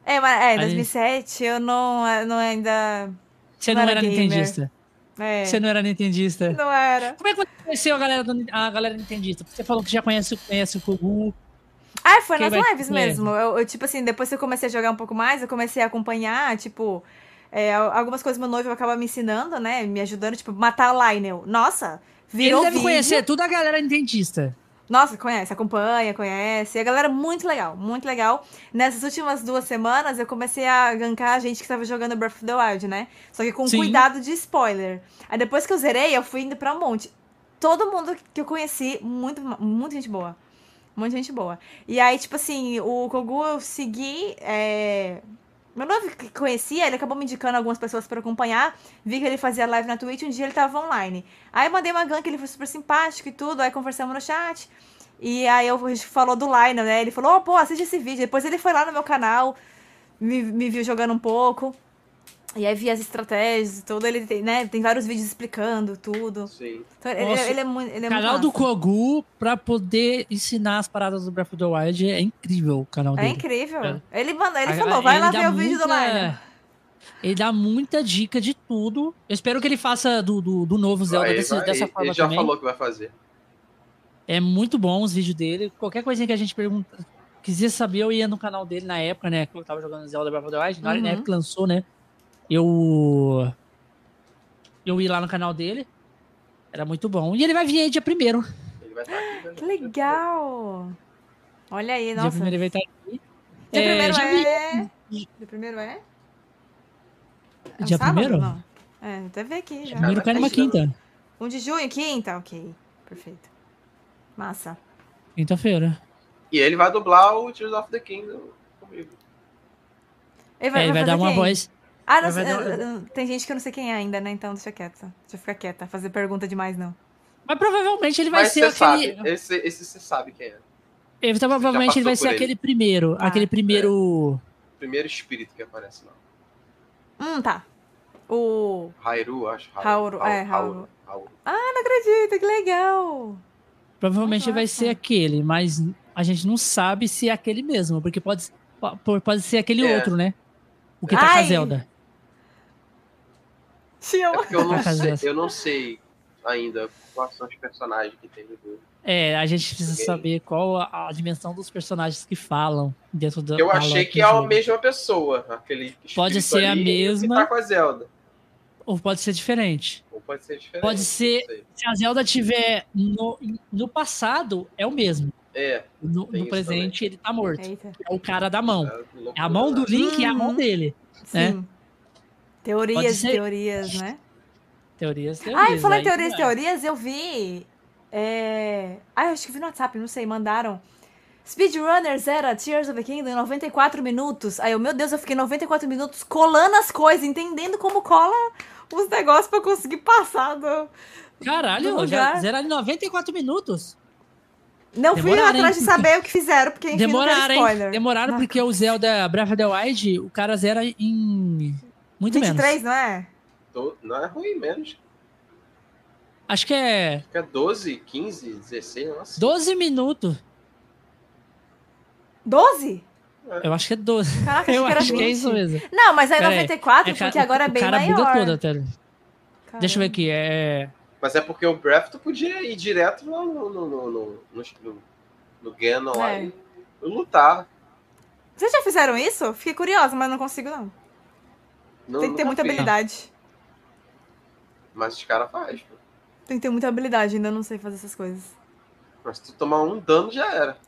É, mas é, 2007 eu não, não ainda. Você não, não era, era nintendista? É. Você não era nintendista? Não era. Como é que você conheceu a galera, do, a galera nintendista? Você falou que já conhece, conhece o Kogu. Ah, foi nas lives mesmo. Eu, eu, tipo assim, depois que eu comecei a jogar um pouco mais, eu comecei a acompanhar, tipo. É, algumas coisas meu noivo acaba me ensinando, né? Me ajudando, tipo, matar o Lionel. Nossa, Virou Ele deve vídeo. conhecer toda a galera dentista. Nossa, conhece, acompanha, conhece. A galera muito legal, muito legal. Nessas últimas duas semanas, eu comecei a gankar a gente que tava jogando Breath of the Wild, né? Só que com Sim. cuidado de spoiler. Aí depois que eu zerei, eu fui indo pra um monte. Todo mundo que eu conheci, muito, muito gente boa. Muita gente boa. E aí, tipo assim, o Kogu eu segui. É meu noivo que conhecia, ele acabou me indicando algumas pessoas para acompanhar. Vi que ele fazia live na Twitch, um dia ele tava online. Aí mandei uma gank, ele foi super simpático e tudo, aí conversamos no chat. E aí eu falou do Lionel, né? Ele falou, oh, pô, assiste esse vídeo. Depois ele foi lá no meu canal, me, me viu jogando um pouco. E aí via as estratégias e tudo, ele tem, né, tem vários vídeos explicando tudo. Sim. Então, ele, Nossa, ele é muito. Ele é canal muito do. Kogu pra poder ensinar as paradas do Breath of the Wild é incrível o canal É dele. incrível. É. Ele, manda, ele A- falou, vai ele lá ver o vídeo do Lion. Ele dá muita dica de tudo. Eu espero que ele faça do, do, do novo Zelda Aí desse- vai- dessa ele forma já também. falou que vai fazer. É muito bom os vídeos dele. Qualquer coisinha que a gente pergunta, quisesse saber, eu ia no canal dele na época, né? Que eu tava jogando Zelda Breath of the Wild. Na hora- na Uhum. época que lançou, né? Eu. Eu ia lá no canal dele. Era muito bom. E ele vai vir aí dia primeiro. Ele vai estar aqui. né? Que legal! Olha aí, Dia nossa. primeiro ele vai estar aqui. Dia É, primeiro já vi- é. Dia primeiro é? É um Dia sábado? primeiro? Não. É, até ver aqui já. Primeiro cai numa quinta. 1 de junho, quinta? Ok. Perfeito. Massa. Quinta-feira. E ele vai dublar o Tears of the Kingdom comigo. Ele É, ele vai dar uma quem? voz. Ah, não, tem gente que eu não sei quem é ainda, né? Então deixa quieta. Deixa eu ficar quieta. Fazer pergunta demais, não. Mas provavelmente ele vai Mas ser você aquele. sabe. Esse, esse você sabe quem é. Ele, provavelmente ele vai ser ele. aquele primeiro. Ah, aquele primeiro. O primeiro espírito que aparece lá. Hum, tá. O. Hairu, acho. Hauru, é, Hauru. Hauru. Não acredito, que legal! Provavelmente Nossa. vai ser aquele, mas a gente não sabe se é aquele mesmo, porque pode, po- pode ser aquele É. outro, né? O que tá com a Ai. Te É eu <laughs> não, sei, eu não sei ainda quais são os personagens que tem no jogo. É, a gente precisa Ok. saber qual a, a dimensão dos personagens que falam dentro do. Eu da achei que é a mesma pessoa. Aquele Pode ser a mesma. Que tá com a Zelda. Ou pode ser diferente. Ou pode ser diferente. Pode ser-. Se a Zelda tiver no, no passado, é o mesmo. É. No, no presente, ele tá morto. Eita. É o cara da mão. é É a mão do né? Link e a mão Uhum. dele. Sim. É. Teorias teorias, né? Teorias, teorias. Ah, e em aí teorias teorias, eu vi. É... Ah, eu acho que vi no WhatsApp, não sei, mandaram. Speedrunner zera Tears of the Kingdom em 94 minutos. Aí eu, meu Deus, eu fiquei 94 minutos colando as coisas, entendendo como cola os negócios pra eu conseguir passar do... Caralho, do já zeraram em 94 minutos. Não fui Demoraram, atrás hein? de saber o que fizeram, porque enfim, não Demoraram, hein? spoiler. Demoraram Não. porque o Zelda Breath of the Wild, o cara zera em muito 23, menos. não é? Não é ruim menos. Acho que é Acho que é 12, 15, 16, nossa. 12 minutos. 12? Eu acho que é 12. Caraca, <laughs> Eu achei que era acho que é 20. isso mesmo. Não, mas é Pera aí. 94, É porque agora é o bem cara buga maior. toda, Telo. Deixa eu ver aqui. É... Mas é porque o Breath tu podia ir direto no, no, no, no, no, no, no Ganon lá É. e lutar. Vocês já fizeram isso? Fiquei curiosa, mas não consigo, não. Não, Tem que ter muita fiz. habilidade. Mas os caras fazem. pô. Tem que ter muita habilidade, ainda não sei fazer essas coisas. Mas se tu tomar um dano já era.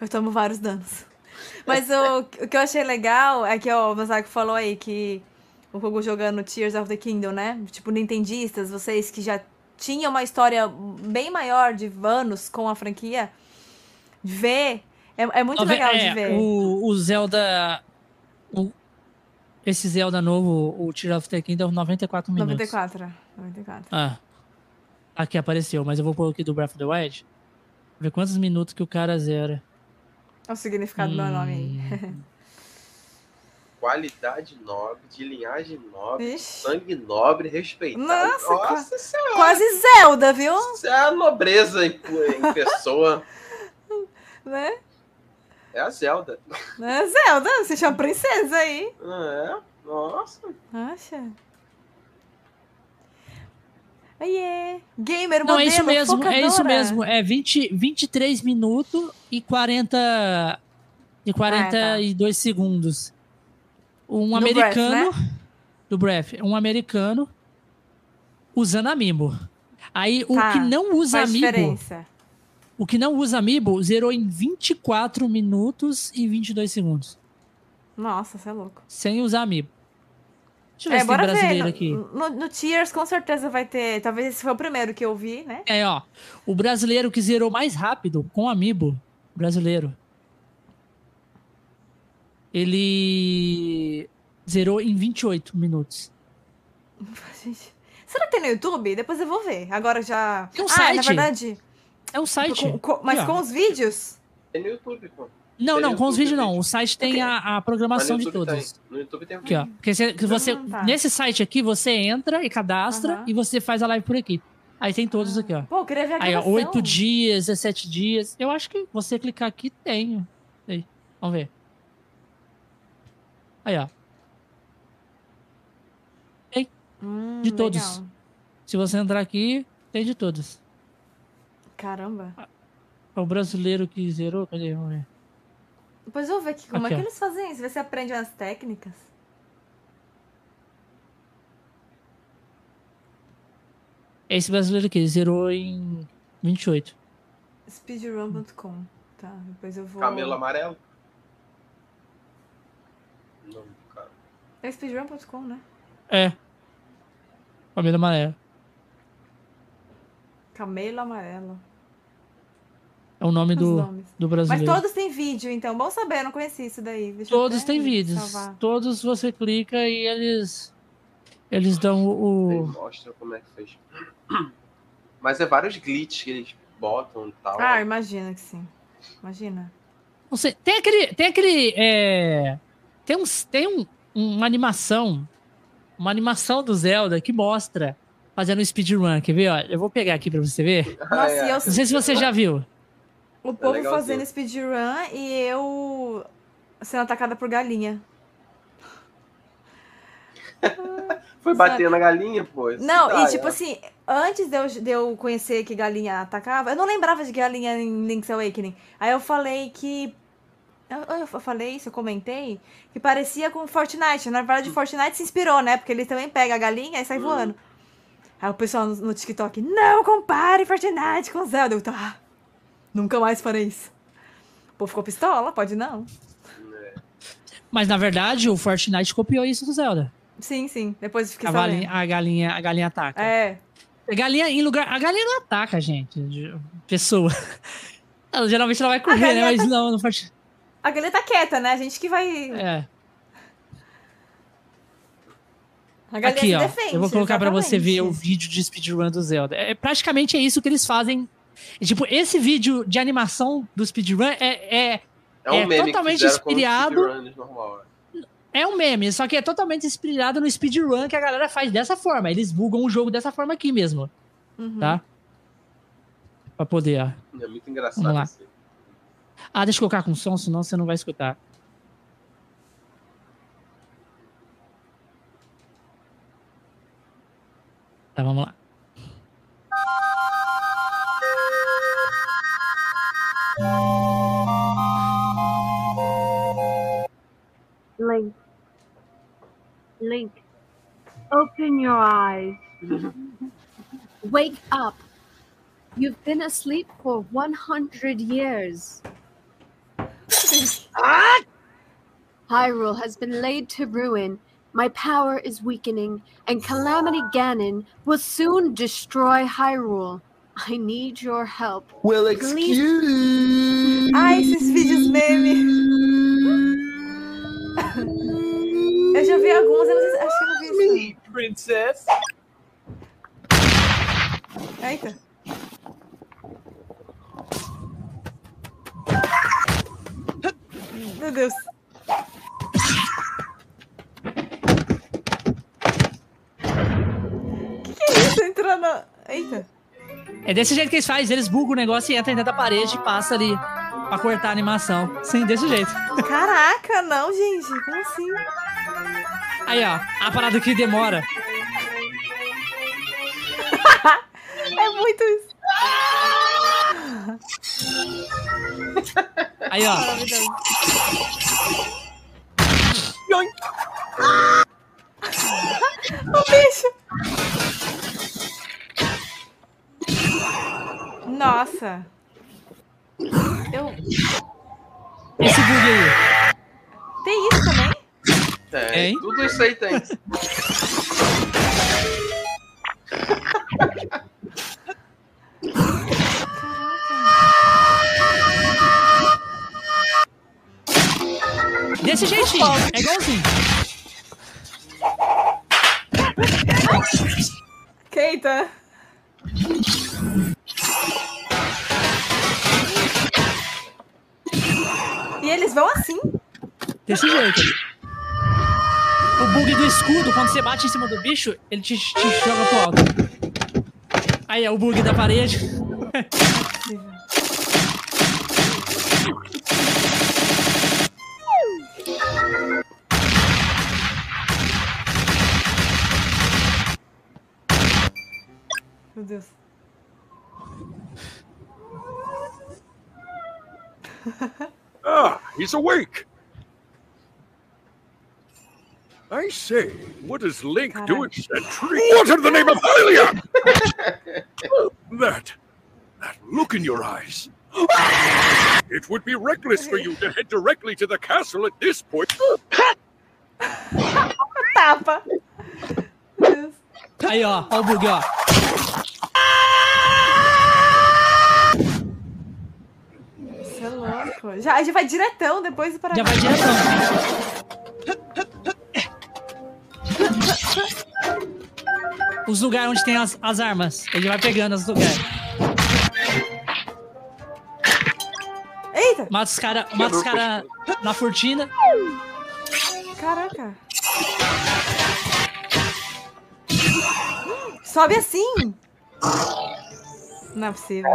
Eu tomo vários danos. <laughs> Mas o, o que eu achei legal é que ó, o Masaku falou aí que o Kogu jogando Tears of the Kingdom, né? Tipo, nintendistas, vocês que já tinham uma história bem maior de anos com a franquia, ver. É, é muito legal é, de ver. O, o Zelda. o- esse Zelda novo, o Tears of the Kingdom, 94 minutos. 94. 94. Ah. Aqui apareceu, mas eu vou pôr aqui do Breath of the Wild. Ver quantos minutos que o cara zera. Olha o significado do meu nome aí. Hum, <laughs> Qualidade nobre, de linhagem nobre, Vixe. sangue nobre, respeitado. Nossa, Nossa senhora, Quase Zelda, viu? isso é a nobreza em, em pessoa. <laughs> Né? É a Zelda. É Zelda, você chama princesa aí. É, nossa. Acha? Oiê. Gamer, Não, modelo, é isso mesmo, é isso focadora. mesmo. É 20, 23 minutos e 40 e 42 segundos. Um No americano Breath, do Breath, um americano usando amiibo. Aí o Tá, que não usa Faz amiibo, diferença. O que não usa amiibo zerou em 24 minutos e 22 segundos, Nossa, você é louco. sem usar amiibo. Deixa eu ver É, se tem brasileiro ver. aqui. No, no, no Tears, com certeza vai ter. Talvez esse foi o primeiro que eu vi, né? É, ó. O brasileiro que zerou mais rápido com amiibo, brasileiro. Ele zerou em 28 minutos. <laughs> Gente, será que tem no YouTube? Depois eu vou ver. Agora já. Tem um ah, site. na verdade. É um site. com- com- mas ó. com os vídeos? É no YouTube, pô. Não, não, com os vídeos não. O site tem a, a programação de todos. Tem. No YouTube tem um aqui, ó. Porque você, que você, ah, tá. Nesse site aqui, você entra e cadastra e você faz a live por aqui. Aí tem todos aqui, ó. Pô, eu queria ver a Aí, ó, 8 dias, 17 dias. Eu acho que você clicar aqui tem. Aí, vamos ver. Aí, ó. Tem. Hum, de todos. Legal. Se você entrar aqui, tem de todos. Caramba. É o brasileiro que zerou? Cadê? Vamos ver. Depois eu vou ver aqui como aqui, é que ó. eles fazem isso. Vê se aprende as técnicas. Esse brasileiro aqui, zerou em 28. Speedrun.com. Tá, depois eu vou. Camelo amarelo? Não, cara. É speedrun.com, né? É. Camelo amarelo. Camelo amarelo. É o nome do, do brasileiro. Mas todos têm vídeo, então. Bom saber, eu não conheci isso daí. Deixa todos têm vídeos. Salvar. Todos você clica e eles. Eles dão o. Mostra como é que fez. <clears throat> Mas é vários glitches que eles botam e tal. Ah, imagina que sim. Imagina. Não sei. Tem aquele. Tem aquele. É... Tem, uns, tem um, uma animação. Uma animação do Zelda que mostra fazendo um speedrun. Quer ver? Ó, eu vou pegar aqui pra você ver. Nossa, é. eu... Não sei se você já viu. O povo é fazendo speedrun e eu sendo atacada por galinha. <laughs> Foi bater na galinha, pô. Não, ah, e tipo é. assim, antes de eu, de eu conhecer que galinha atacava, eu não lembrava de galinha em Link's Awakening. Aí eu falei que. Eu, eu falei isso, eu comentei, que parecia com Fortnite. Na verdade, hum. Fortnite se inspirou, né? Porque ele também pega a galinha e sai hum. voando. Aí o pessoal no, TikTok, não compare Fortnite com Zelda. Eu, tá. Nunca mais farei isso. Povo ficou pistola, pode não. Mas na verdade o Fortnite copiou isso do Zelda. Sim, sim. Depois fiquei a galinha, a galinha, a galinha ataca. É. A galinha em lugar, a galinha não ataca, gente. Pessoa. Ela, geralmente ela vai correr, né? Mas tá... não, não faz. A galinha tá quieta, né? A gente que vai. É. A galinha Aqui, ó. Defende, eu vou colocar para você ver o vídeo de speedrun do Zelda. É praticamente é isso que eles fazem tipo, esse vídeo de animação do speedrun é, é, é, um é totalmente inspirado. É um meme, só que é totalmente inspirado no speedrun que a galera faz dessa forma. Eles bugam o jogo dessa forma aqui mesmo. Uhum. Tá? Pra poder, ó. É muito engraçado. Vamos lá. Assim. Ah, deixa eu colocar com som, senão você não vai escutar. Tá, vamos lá. Link. Link. Open your eyes. <laughs> Wake up. You've been asleep for 100 years. ah! <laughs> Hyrule has been laid to ruin. My power is weakening, and Calamity Ganon will soon destroy Hyrule. I need your help. Well, excuse. Ai, esses vídeos meme. Eu já vi alguns, eu não sei, acho que eu não vi isso. Princess. Eita. Meu Deus. É isso? Entrando. Eita. É desse jeito que eles fazem, eles bugam o negócio e entram dentro da parede e passa ali pra cortar a animação. Sim, desse jeito. Caraca, não, gente. Como assim? Aí, ó, a parada que demora. <laughs> é muito isso. <laughs> Aí, ó. <laughs> o bicho. Nossa. Eu. Esse bug aí. Tem isso também? Tem. tem. Tudo isso aí tem. Desse jeitinho. É igualzinho. Keita. Desse jeito. O bug do escudo, quando você bate em cima do bicho, ele te, te joga pro alto. Aí é o bug da parede. Meu Deus. <laughs> ah, he's awake. I say, what is Link Caraca. doing sentry? What in the name of Hylia? <laughs> that, that look in your eyes. It would be reckless for you to head directly to the castle at this point. Tapa! Meu Deus. Aí, ó, ó Já, já vai diretão depois do Já Paraguai. vai diretão. Os lugares onde tem as, as armas. Ele vai pegando os lugares. Eita! Mata os caras mata os cara na furtina. Caraca. Sobe assim. Não é possível.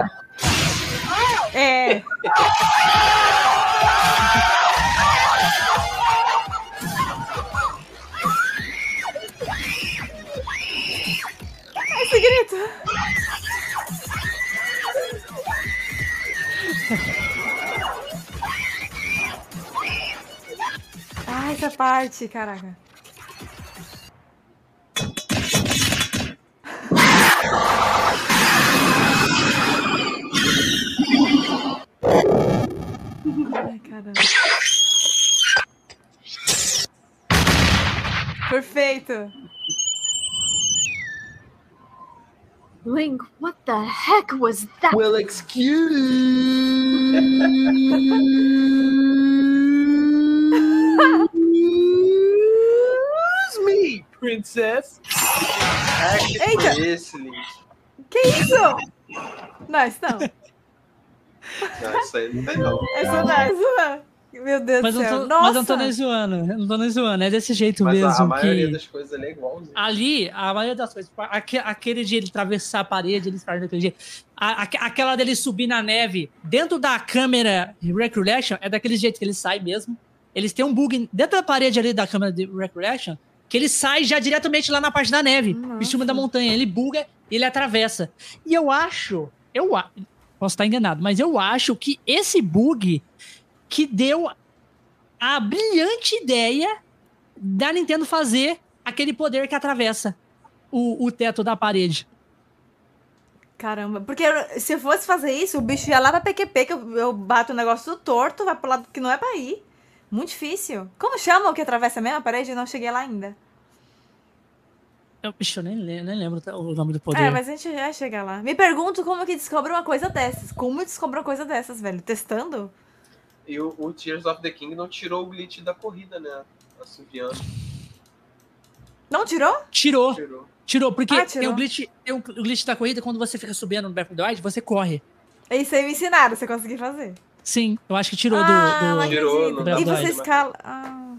É. Esse grito. Ah, essa parte, caraca. Ai, caramba. Perfeito. Link, what the heck was that? Well, excuse me, princess. Que Eita. foi esse, Link? Que isso? Não, isso não. Não, isso aí não tem não. Essa não, essa não. Meu Deus Mas do eu, céu. não tô, Nossa. mas não tô nem zoando. Eu não tô nem zoando. É desse jeito Mas a, mesmo. a maioria que... das coisas ali é igualzinho. Ali, a maioria das coisas. aque- Aquele de ele atravessar a parede, eles fazem daquele jeito. A- aque- aquela dele subir na neve dentro da câmera Recollection é daquele jeito que ele sai mesmo. Eles têm um bug dentro da parede ali da câmera de Recollection que ele sai já diretamente lá na parte da neve, em cima da montanha. Ele buga e ele atravessa. E eu acho, eu a- posso estar enganado, mas eu acho que esse bug que deu a brilhante ideia da Nintendo fazer aquele poder que atravessa o, o teto da parede. Caramba, porque se eu fosse fazer isso, o bicho ia lá pra PQP, que eu, eu bato o negócio torto, vai pro lado que não é pra ir. Muito difícil. Como chama o que atravessa mesmo a parede? Eu não cheguei lá ainda. Eu, bicho, eu nem, nem lembro o nome do poder. É, mas a gente já chega lá. Me pergunto como que descobre uma coisa dessas. Como descobre uma coisa dessas, velho? Testando? E o, o Tears of the Kingdom tirou o glitch da corrida, né? Assoviando. Não tirou? Tirou, Tirou. tirou, porque Ah, tem tirou. o glitch, tem o glitch da corrida quando você fica subindo no Breath of the Wild, você corre. Isso aí me ensinaram, você conseguir fazer. Sim, eu acho que tirou ah, do, não do... Tirou, não dá E você escala... Ah.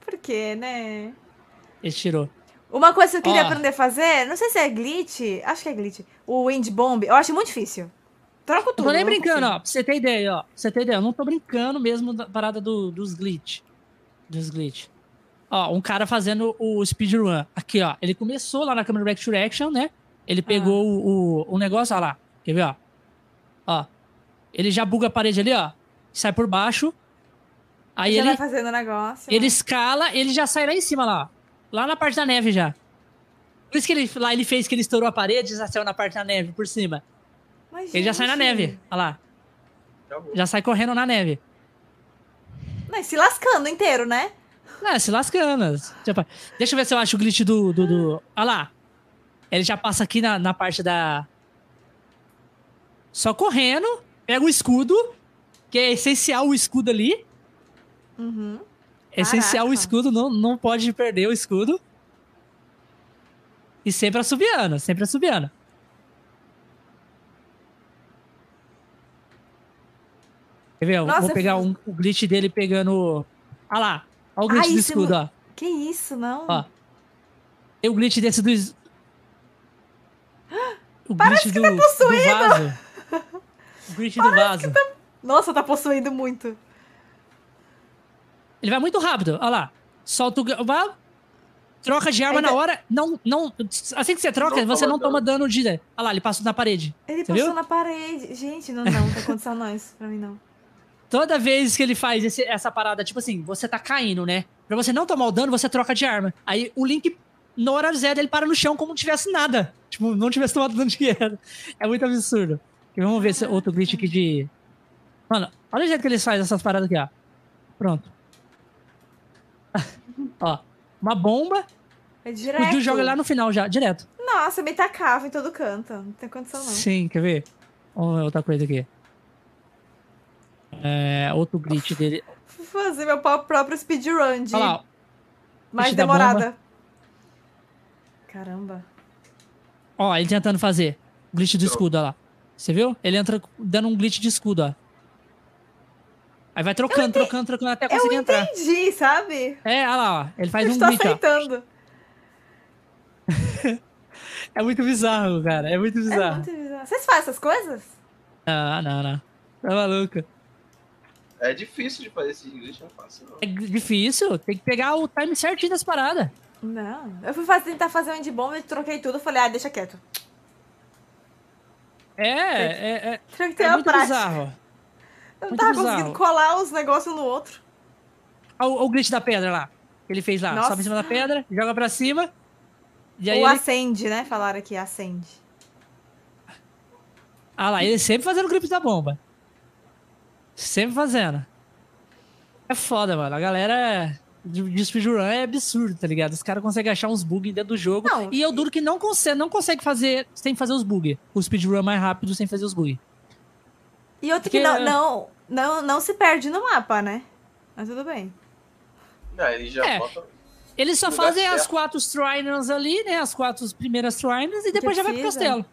Por quê, né? Ele tirou. Uma coisa que eu queria Ó. aprender a fazer, não sei se é glitch, acho que é glitch. O Wind Bomb, eu acho muito difícil. Troca Não tudo. tô nem brincando, ó. Pra você ter ideia, ó. Pra você ter ideia, eu não tô brincando mesmo da parada do, dos glitch. Dos glitch. Ó, um cara fazendo o speedrun. Aqui, ó. Ele começou lá na câmera Reaction Action, né? Ele Ah. pegou o, o, o negócio, ó lá. Quer ver, ó? Ó. Ele já buga a parede ali, ó. Sai por baixo. Aí Já ele, vai fazendo o negócio. ele escala, ele já sai lá em cima, lá. Lá na parte da neve já. Por isso que ele, lá ele fez que ele estourou a parede e já saiu na parte da neve, por cima. Mas, Ele já sai na neve. Olha lá. Acabou. Já sai correndo na neve. E se lascando inteiro, né? É, se lascando. Tipo, Deixa eu ver se eu acho o glitch do. do, do... Olha lá. Ele já passa aqui na, na parte da. Só correndo. Pega o escudo. Que é essencial o escudo ali. Uhum. É essencial o Caraca. escudo. Não, não pode perder o escudo. E sempre assobiando. Sempre assobiando. Quer ver? Nossa, vou pegar fiz- um, o glitch dele pegando Olha lá. Olha o glitch Ai, do isso é escudo, ó. Que isso, não? Ó. Tem o glitch desse do. O glitch do, do vaso. O glitch do vaso. Nossa, tá possuindo muito. Ele vai muito rápido. Olha lá. Solta o. Vai, troca de arma Ainda- na hora. Não, não. Assim que você troca, Não você toma não toma dano de. Olha lá, ele passou na parede. Ele Você passou viu? na parede. Gente, não, não, não tem condição não isso pra mim não. Toda vez que ele faz esse- essa parada, tipo assim, você tá caindo, né? Pra você não tomar o dano, você troca de arma. Aí o Link, na hora zero, ele para no chão como não tivesse nada. Tipo, não tivesse tomado dano de guerra. É muito absurdo. E vamos ver esse outro glitch aqui de. Mano, olha o jeito que eles fazem essas paradas aqui, ó. Pronto. Ó, uma bomba, É o direto. Jill joga lá no final já, direto. Nossa, me tacava em todo canto. Não tem condição não. Sim, quer ver? Vamos ver outra coisa aqui. É, outro glitch dele. Fui fazer meu próprio speedrun de Olha lá, mais demorada. Caramba. Ó, ele tentando fazer. Glitch do escudo, ó lá. Você viu? Ele entra dando um glitch de escudo, ó. Aí vai trocando, trocando, trocando até conseguir entrar. Entendi, sabe? É, olha lá, ó. Ele faz Eu um estou ó. aceitando. <laughs> É muito bizarro, cara. É muito É bizarro. muito bizarro. Vocês fazem essas coisas? Não, não, não. Tá maluco. É difícil de fazer esse glitch, não é fácil, não. É difícil. Tem que pegar o time certinho das paradas. Não. Eu fui fazer- tentar fazer um de bomba e troquei tudo. Falei, ah, deixa quieto. É, é, é, é uma muito prática. bizarro. Eu não tava bizarro. conseguindo colar os negócios no outro. Olha o, o glitch da pedra lá. Que ele fez lá. Nossa. Sobe em cima da pedra, joga pra cima. E aí Ou ele... acende, né? Falaram aqui, acende. Ah lá, ele sempre fazendo o grip da bomba. Sempre fazendo. É foda, mano. A galera de, speedrun é absurdo, tá ligado? Os caras conseguem achar uns bugs dentro do jogo. Não. E eu duro que não consegue, não consegue fazer sem fazer os bugs. O speedrun é mais rápido sem fazer os bugs. E outro Porque- que não, não, não, não se perde no mapa, né? Mas tudo bem. Não, ele já É. bota. Eles só fazem as quatro Shriners ali, né? As quatro primeiras Shriners e depois já vai pro Precisa. castelo.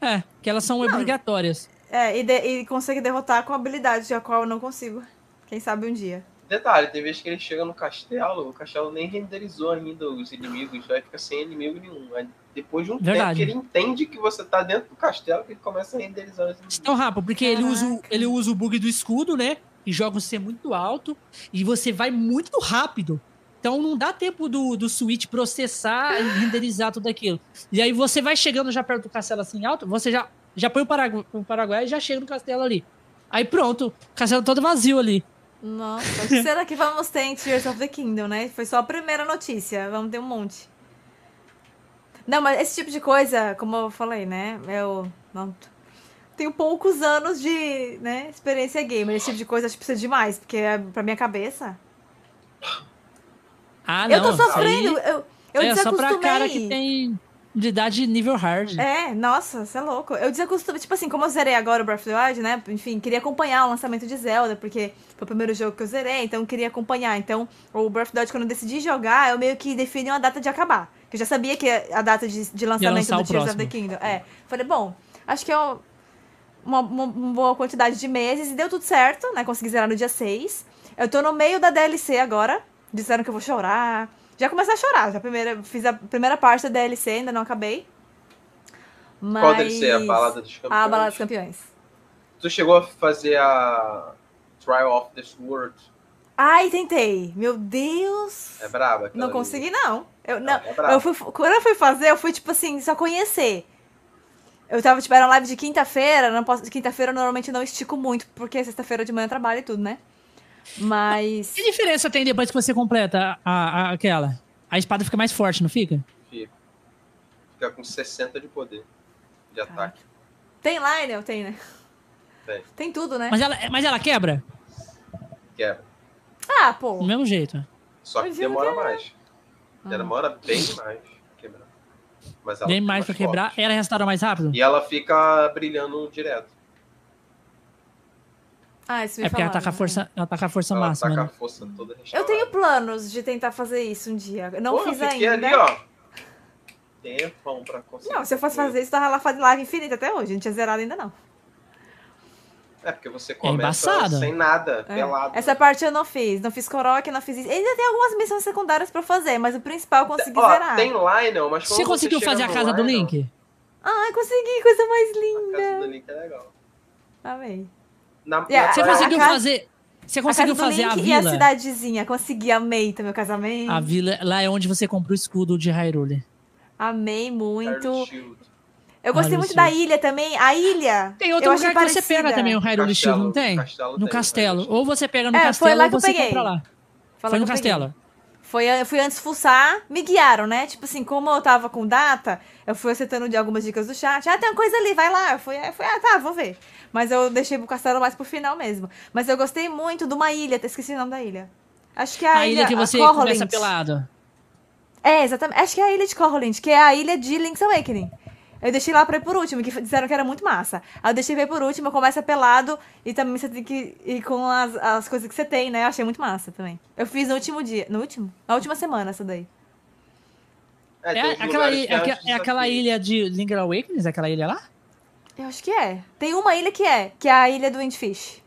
É, que elas são obrigatórias. É, e, de- e consegue derrotar com habilidade, a qual eu não consigo. Quem sabe um dia. Detalhe, tem vezes que ele chega no castelo, o castelo nem renderizou ainda os inimigos, aí fica sem inimigo nenhum. Aí depois de um Verdade. tempo que ele entende que você tá dentro do castelo, que ele começa a renderizar os inimigos. Tão rápido, porque ele usa, ele usa o bug do escudo, né? E joga você muito alto. E você vai muito rápido. Então não dá tempo do, do Switch processar e renderizar tudo aquilo. E aí você vai chegando já perto do castelo assim alto, você já, já põe o, Paragu o Paraguai e já chega no castelo ali. Aí pronto, o castelo todo vazio ali. Nossa, que será que vamos ter em Tears of the Kingdom, né? Foi só a primeira notícia, vamos ter um monte. Não, mas esse tipo de coisa, como eu falei, né? Eu não tenho poucos anos de né, experiência gamer. Esse tipo de coisa acho que precisa demais, porque é pra minha cabeça. Ah, não. eu tô sofrendo, eu, eu é só desacostumei. pra cara que tem de idade nível hard. É, nossa, você é louco. Eu desacostumei, tipo assim, como eu zerei agora o Breath of the Wild, né? Enfim, queria acompanhar o lançamento de Zelda, porque foi o primeiro jogo que eu zerei, então eu queria acompanhar. Então, o Breath of the Wild, quando eu decidi jogar, eu meio que defini uma data de acabar. Que eu já sabia que a data de, de lançamento do Tears of the. Kingdom. É. Falei, bom, acho que é um- uma, uma, uma boa quantidade de meses e deu tudo certo, né? Consegui zerar no dia 6. Eu tô no meio da DLC agora. Disseram que eu vou chorar. Já comecei a chorar. Já primeira, fiz a primeira parte da DLC, ainda não acabei. Mas... Qual ser a balada dos campeões? A balada dos campeões. Tu chegou a fazer a Trial of the Sword? Ai, tentei. Meu Deus. É braba? não ali. consegui, não. Eu, Não, não, é eu fui, quando eu fui fazer, eu fui, tipo assim, só conhecer. Eu tava, tipo, era uma live de quinta-feira. Não posso, quinta-feira eu normalmente não estico muito, porque sexta-feira de manhã eu trabalho e tudo, né? Mas. Que diferença tem depois que você completa a, a- aquela? A espada fica mais forte, não fica? Fica. Fica com 60 de poder de ataque. Tem Lionel? Tem, né? Tem. Tem tudo, né? Mas ela, mas ela quebra? Quebra. Ah, pô. Do mesmo jeito. Só que demora que mais. Ah. Demora bem mais pra quebrar. Mas ela Bem mais pra quebrar. forte. Ela restaura mais rápido? E ela fica brilhando direto. Ah, isso me É porque ela tá com a né? força, ela tá com a força ela máxima, tá com a né? força toda Eu tenho planos de tentar fazer isso um dia. Eu Não Pô, fiz eu ainda. ali, ó. Tempão pra conseguir. Não, se eu fosse fazer isso, tava lá fazendo live infinita até hoje. Não tinha zerado ainda, não. É, porque você começa sem nada, é. pelado. Essa parte eu não fiz. Não fiz Korok, não fiz isso. Ainda tem algumas missões secundárias pra fazer, mas o principal eu consegui Ó, zerar. Tem Lionel, mas Você conseguiu fazer a casa do Link? Ai, consegui, coisa mais linda. A casa do Link é legal. Amei. Na, yeah, você conseguiu casa... fazer. Você conseguiu a fazer a vila? E a cidadezinha, consegui, amei também o casamento. A vila, lá é onde você comprou o escudo de Hyrule. Amei muito. Eu gostei muito da ilha também. A ilha. Tem outro lugar que parecida. você pega também o Hyrule Shield, não tem? Castelo no tem, castelo. Ou você pega no é, castelo foi lá que ou você eu peguei. compra lá. Foi, foi no castelo. Foi, eu fui antes fuçar, me guiaram, né? Tipo assim, como eu tava com data, eu fui acertando de algumas dicas do chat. Ah, tem uma coisa ali, vai lá. Eu fui, eu fui ah, tá, vou ver. Mas eu deixei o castelo mais pro final mesmo. Mas eu gostei muito de uma ilha, esqueci o nome da ilha. Acho que é a, a ilha, ilha que você começa pelado. É, exatamente. Acho que é a ilha de Corrolind, que é a ilha de Link's Awakening. Eu deixei lá pra ir por último, que disseram que era muito massa. Aí eu deixei pra ir por último, começa pelado e também você tem que ir com as, as coisas que você tem, né? Eu achei muito massa também. Eu fiz no último dia. No último? Na última semana, essa daí. É, é aquela, ilha, é, é aquela ilha de Linger Awakens, aquela ilha lá? Eu acho que é. Tem uma ilha que é, que é a ilha do Windfish.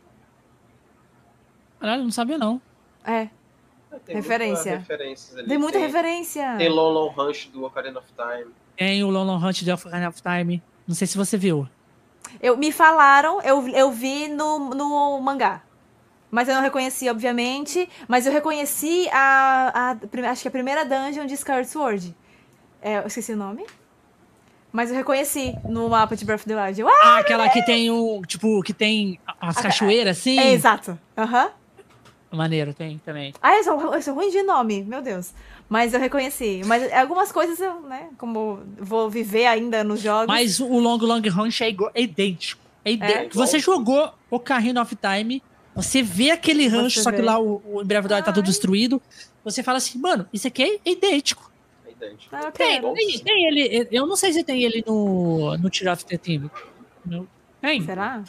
Caralho, não sabia não. É. Tem referência. Tem muita tem, referência. Tem Long Hunt do Ocarina of Time. Tem o Long Hunt do Ocarina of Time. Não sei se você viu. Eu, me falaram, eu, eu vi no, no mangá. Mas eu não reconheci, obviamente. Mas eu reconheci a, a, acho que a primeira dungeon de Skyward Sword. É, eu esqueci o nome. Mas eu reconheci no mapa de Breath of the Wild. Eu, ah, ah, aquela que tem o. Tipo, que tem as cachoeiras, assim? É, exato. Aham. Uhum. Maneiro, tem também. Ah, eu sou, eu sou ruim de nome, meu Deus. Mas eu reconheci. Mas algumas coisas eu, né, como vou viver ainda nos jogos. Mas o Long Long Ranch é, igual, é idêntico. É idêntico. É? Você jogou o Carrinho of Time, você vê aquele rancho, só que lá o, o of tá tudo destruído. Você fala assim, mano, isso aqui é idêntico bastante. Ah, okay. tem, tem, tem, ele. Eu não sei se tem ele no, no Tear of the Team. Tem? Será?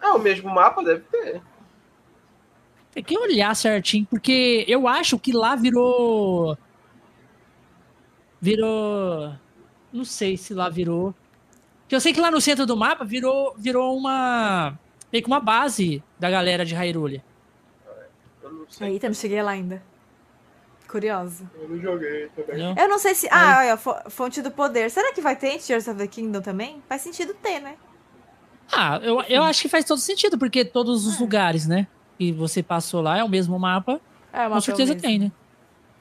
Ah, o mesmo mapa deve ter. Tem que olhar certinho, porque eu acho que lá virou. Virou. Não sei se lá virou. Porque eu sei que lá no centro do mapa virou, virou uma. meio que uma base da galera de Hyrule. Eu não sei. Eita, não cheguei lá ainda. Curioso. Eu não joguei também. Não. Eu não sei se. Ah, olha, fonte do poder. Será que vai ter em Tears of the Kingdom também? Faz sentido ter, né? Ah, eu, eu acho que faz todo sentido, porque todos os é. lugares, né? Que você passou lá é o mesmo mapa. É, com certeza tem, né?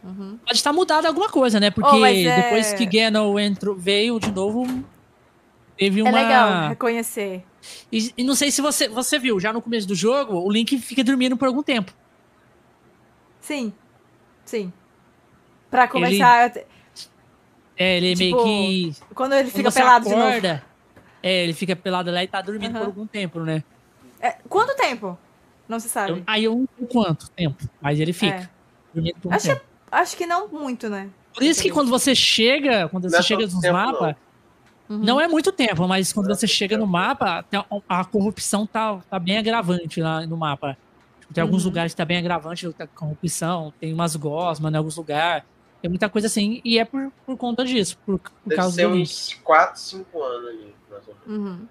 Uhum. Pode estar mudado alguma coisa, né? Porque oh, é... depois que Ganon entrou, veio de novo, teve é uma. É legal reconhecer. E, e, não sei se você, você viu, já no começo do jogo, o Link fica dormindo por algum tempo. Sim. Sim. Pra começar. Ele, é, ele tipo, meio que. Quando ele fica quando pelado acorda, de novo. É, ele fica pelado lá e tá dormindo uhum. por algum tempo, né? É, quanto tempo? Não se sabe. Eu, aí eu não sei quanto tempo, mas ele fica. É. Dormindo por um acho, tempo. Acho que não muito, né? Por isso que quando você chega, quando você chega nos mapas, não. Uhum. não. é muito tempo, mas quando você chega no mapa, a corrupção tá, tá bem agravante lá no mapa. Tem alguns uhum. lugares que tá bem agravante a corrupção, tem umas gosmas em alguns lugares. Tem muita coisa assim, e é por, por conta disso, por, por causa ser do uns 4, 5 anos ali, mais ou menos. Uhum.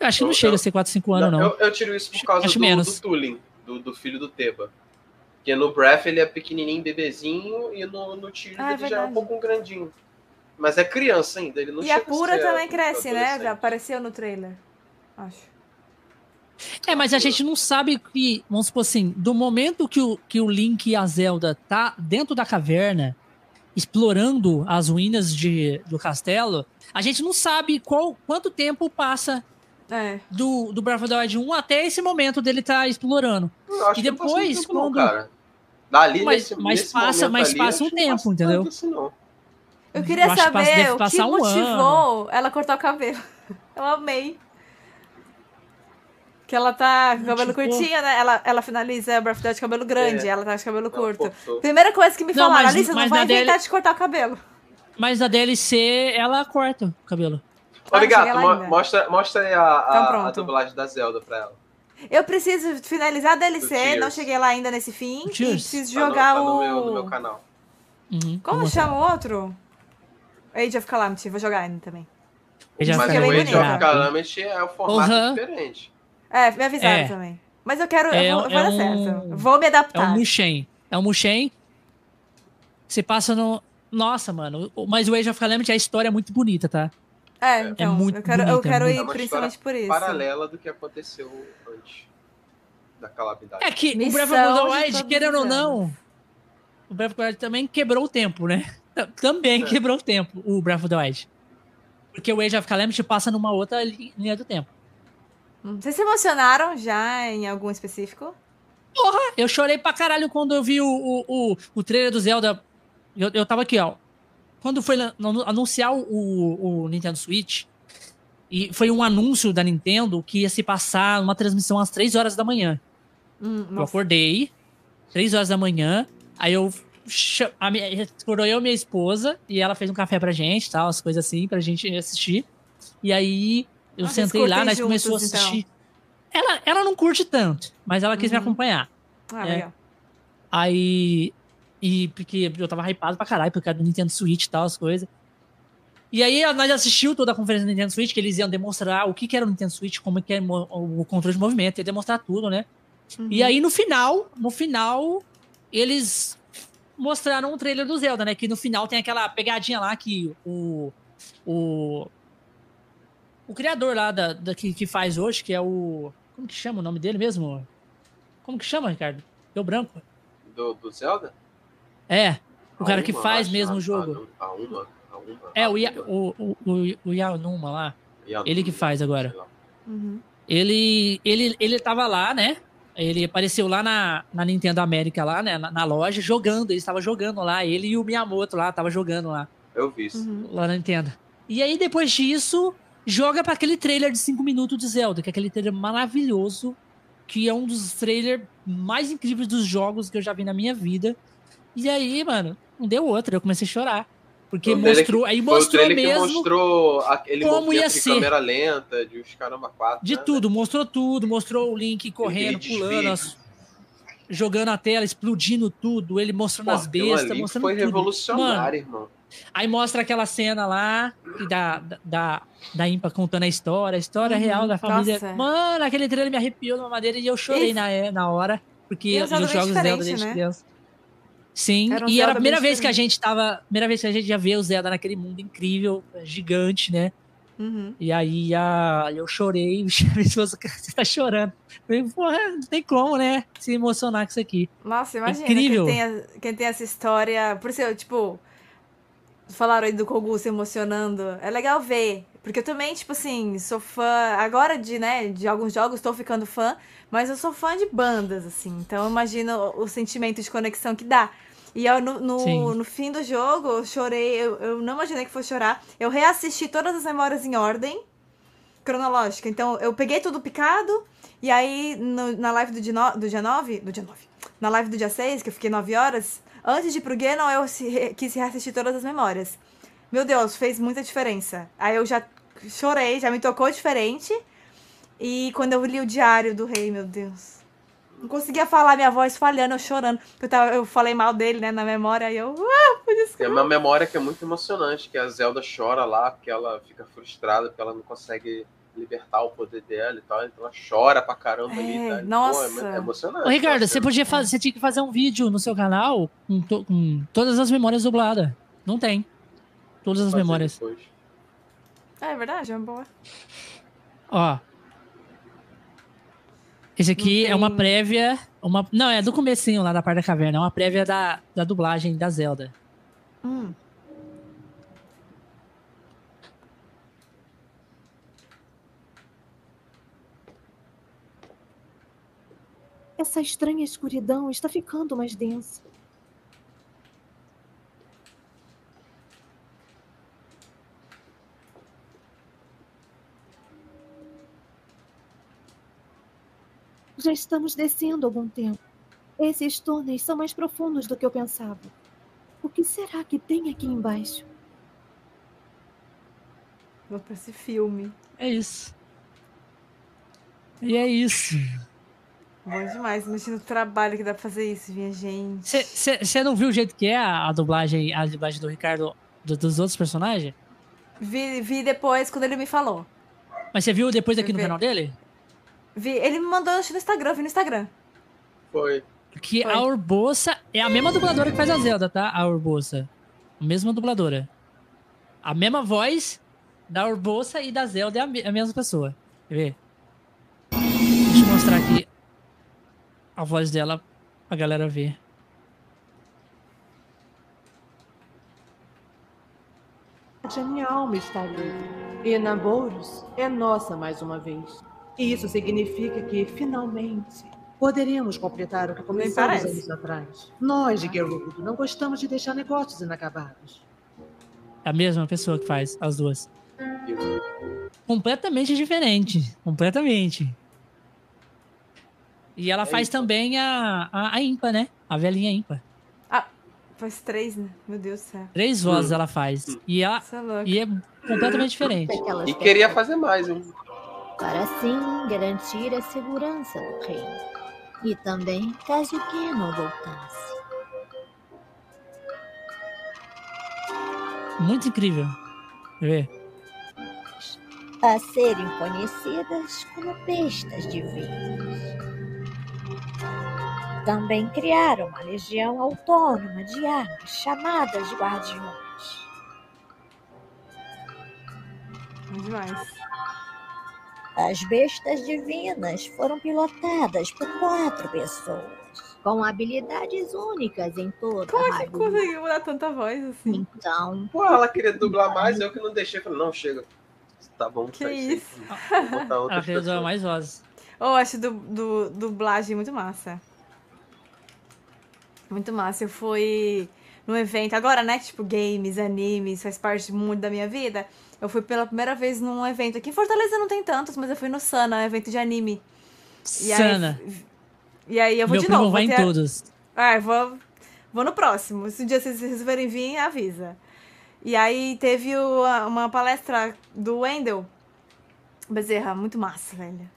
Acho que não, chega a ser 4, 5 anos, não. Eu, eu, tiro isso por causa do, menos. do Tulin, do, do, filho do Teba. Porque no Breath ele é pequenininho, bebezinho, e no, no Tyrion ah, é ele já é um pouco grandinho. Mas é criança ainda, ele não E a Pura também cresce, né? Já apareceu no trailer, acho. É, mas a gente não sabe que, vamos supor assim, do momento que o, que o Link e a Zelda tá dentro da caverna, explorando as ruínas de, do castelo, a gente não sabe qual, quanto tempo passa é. do, do Breath of the Wild 1 até esse momento dele tá explorando. E depois, quando. Não, Dali, mas, nesse, mas nesse passa, mas ali, passa um tempo, entendeu? Eu queria Eu saber o que um motivou ano. ela cortar o cabelo. <laughs> Eu amei. Que ela tá com o cabelo tipo... curtinho, né? Ela, ela finaliza a birthday de cabelo grande, é. ela tá de cabelo curto. Primeira coisa que me não, falaram, Alice, não vai inventar dele... de cortar o cabelo. Mas na DLC, ela corta o cabelo. Obrigado, ah, mostra, mostra aí a, a, então, a, dublagem da Zelda pra ela. Eu preciso finalizar a DLC, não cheguei lá ainda nesse fim. E preciso jogar tá no, tá no o. Meu, no meu canal. Uhum, Como chama o outro? Age of Calamity, vou jogar ainda também. Age of Mas o Age of Calamity é o formato uhum. diferente. É, me avisaram É. também. Mas eu quero. É eu vou, um- vai dar é um- certo. Vou me É adaptar. um Mushen. É um Mushen. Você passa no. Nossa, mano. Mas o Age of Calamity, a história é muito bonita, tá? É, então. muito eu quero, eu bonita, quero muito. ir É principalmente por isso. Paralela do que aconteceu da calamidade. É que o Missão Breath of the Wild, querendo ou não, o Breath of the Wild também quebrou o tempo, né? <laughs> Também É. quebrou o tempo, o Breath of the Wild. Porque o Age of Calamity passa numa outra li- linha do tempo. Hum, Vocês se emocionaram já em algum específico? Eu chorei pra caralho quando eu vi o, o, o, o trailer do Zelda. Eu, eu tava aqui, ó. Quando foi anunciar o, o Nintendo Switch, e foi um anúncio da Nintendo que ia se passar uma transmissão às 3 horas da manhã. Hum, Eu acordei, 3 horas da manhã, aí eu. A minha, acordou eu e minha esposa, e ela fez um café pra gente, tal, as coisas assim, pra gente assistir. E aí eu sentei lá, nós começou a então. assistir. Ela, ela não curte tanto, mas ela quis me Uhum. acompanhar. Ah, é. legal. Aí. E porque eu tava hypado pra caralho, por causa do Nintendo Switch e tal, as coisas. E aí nós assistiu toda a conferência do Nintendo Switch, que eles iam demonstrar o que, que era o Nintendo Switch, como é que é o controle de movimento, ia demonstrar tudo, né? Uhum. E aí no final, no final, eles mostraram um trailer do Zelda, né? Que no final tem aquela pegadinha lá que o. O. O criador lá da, da- que, que faz hoje, que é o. Como que chama o nome dele mesmo? Como que chama, Ricardo? Deu branco. Do, do Zelda? É, o A cara que Uma, faz acho, mesmo a- o jogo. A, a uma. É, o, uma, o, o, o, o Yanuma lá. Yanuma, ele que faz agora. Uhum. Ele, ele, ele tava lá, né? Ele apareceu lá na, na Nintendo América, lá, né? Na, na loja, jogando. Ele estava jogando lá. Ele e o Miyamoto lá, tava jogando lá, Eu vi isso. Uhum. lá na Nintendo. E aí, depois disso, joga pra aquele trailer de 5 minutos de Zelda, que é aquele trailer maravilhoso, que é um dos trailers mais incríveis dos jogos que eu já vi na minha vida. E aí, mano, não deu outra. Eu comecei a chorar. Porque o mostrou. Aí Foi o mostrou que mesmo. mostrou aquele como ia de ser. câmera lenta, de os caramba quatro. De né? tudo, mostrou tudo, mostrou o Link correndo, pulando, as- jogando a tela, explodindo tudo, ele mostrando Pô, as bestas, mostrando foi tudo. revolucionário, irmão. Aí mostra aquela cena lá que da, da, da, da Impa contando a história, a história Uhum, real da família. nossa. Mano, aquele trailer me arrepiou de uma maneira e eu chorei E- na, na hora, porque eu Zelda os bem jogos Zelda diferente, desde né? criança. Sim, Era um e era a primeira vez que a gente tava. Primeira vez que a gente ia ver o Zelda naquele mundo incrível, gigante, né? Uhum. E aí a, eu chorei, <laughs> minha esposa, você tá chorando. Eu falei, porra, não tem como, né? Se emocionar com isso aqui. Nossa, imagina Incrível. Quem, tem quem tem essa história. Por isso, tipo, falaram aí do Kogu se emocionando. É legal ver. Porque eu também, tipo assim, sou fã. Agora de, né, de alguns jogos, tô ficando fã. Mas eu sou fã de bandas, assim. Então eu imagino o sentimento de conexão que dá. E eu, no, no, no fim do jogo, eu chorei. Eu, eu não imaginei que fosse chorar. Eu reassisti todas as memórias em ordem cronológica. Então, eu peguei tudo picado, e aí no- na live do dia, no- do dia 9, do dia 9, na live do dia 6, que eu fiquei 9 horas, antes de ir pro Ganon, eu se, quis reassistir todas as memórias. Meu Deus, fez muita diferença. Aí eu já chorei, já me tocou diferente. E quando eu li o diário do rei, meu Deus. Não conseguia falar, minha voz falhando, eu chorando. Eu, tava, eu falei mal dele, né, na memória, aí eu. Ah, Tem eu- uma memória que é muito emocionante, que a Zelda chora lá, porque ela fica frustrada, porque ela não consegue libertar o poder dela e tal, então ela chora pra caramba ali. É, tá? Pô, nossa. é, é emocionante. Ô, Ricardo, você podia fazer, você tinha que fazer um vídeo no seu canal com, to- com todas as memórias dubladas. Não tem. Todas as memórias. depois. É verdade, é uma boa. Ó. Esse aqui Não é uma tem- prévia. Uma, não, é do comecinho lá da parte da caverna. É uma prévia da, da dublagem da Zelda. Hum. Essa estranha escuridão está ficando mais densa. Já estamos descendo há algum tempo. Esses túneis são mais profundos do que eu pensava. O que será que tem aqui embaixo? Vou pra esse filme. É isso. E é isso. Bom demais. Imagina o trabalho que dá pra fazer isso, minha gente. Você não viu o jeito que é a, a dublagem, a dublagem do Ricardo do- dos outros personagens? Vi, vi depois quando ele me falou. Mas você viu depois aqui no canal dele? Vi, ele me mandou no Instagram, vi no Instagram. Foi. Que Foi. a Urbosa é a mesma dubladora que faz a Zelda, tá? A Urbosa. A mesma dubladora. A mesma voz da Urbosa e da Zelda é a, me- a mesma pessoa. Quer ver? Deixa eu mostrar aqui a voz dela pra galera ver. Minha alma está livre. E Naboros é nossa mais uma vez. E isso significa que, finalmente, poderemos completar o que começamos anos atrás. Nós, de Gerudo, não gostamos de deixar negócios inacabados. É a mesma pessoa que faz as duas. Completamente diferente. Completamente. E ela É faz também a, a, a Impa, né? A velhinha Impa. Faz três, né? Meu Deus do céu. Três vozes ela faz. E, ela, é e é completamente diferente. E queria fazer mais, hein? Para assim garantir a segurança do reino. E também caso que não voltasse. Muito incrível. Ver? A serem conhecidas como bestas divinas. Também criaram uma legião autônoma de armas chamadas guardiões. Bom demais. As bestas divinas foram pilotadas por quatro pessoas, com habilidades únicas em toda Como a é que conseguiu mudar tanta voz assim? Então, Pô, ela queria dublar mais, eu que não deixei. Falei, não, chega. Tá bom, Que tá isso? Vou botar Ela mais vozes. Eu acho do, do, dublagem muito massa. Muito massa. Eu fui num evento, agora, né? Tipo, games, animes, faz parte muito da minha vida. Eu fui pela primeira vez num evento. Aqui em Fortaleza não tem tantos, mas eu fui no Sana, um evento de anime. E aí- Sana. E aí eu vou Meu de primo novo. vai vou em ter- todos. Ah, vou, vou no próximo. Se um dia vocês resolverem vir, avisa. E aí teve o- uma palestra do Wendel Bezerra, muito massa, velho.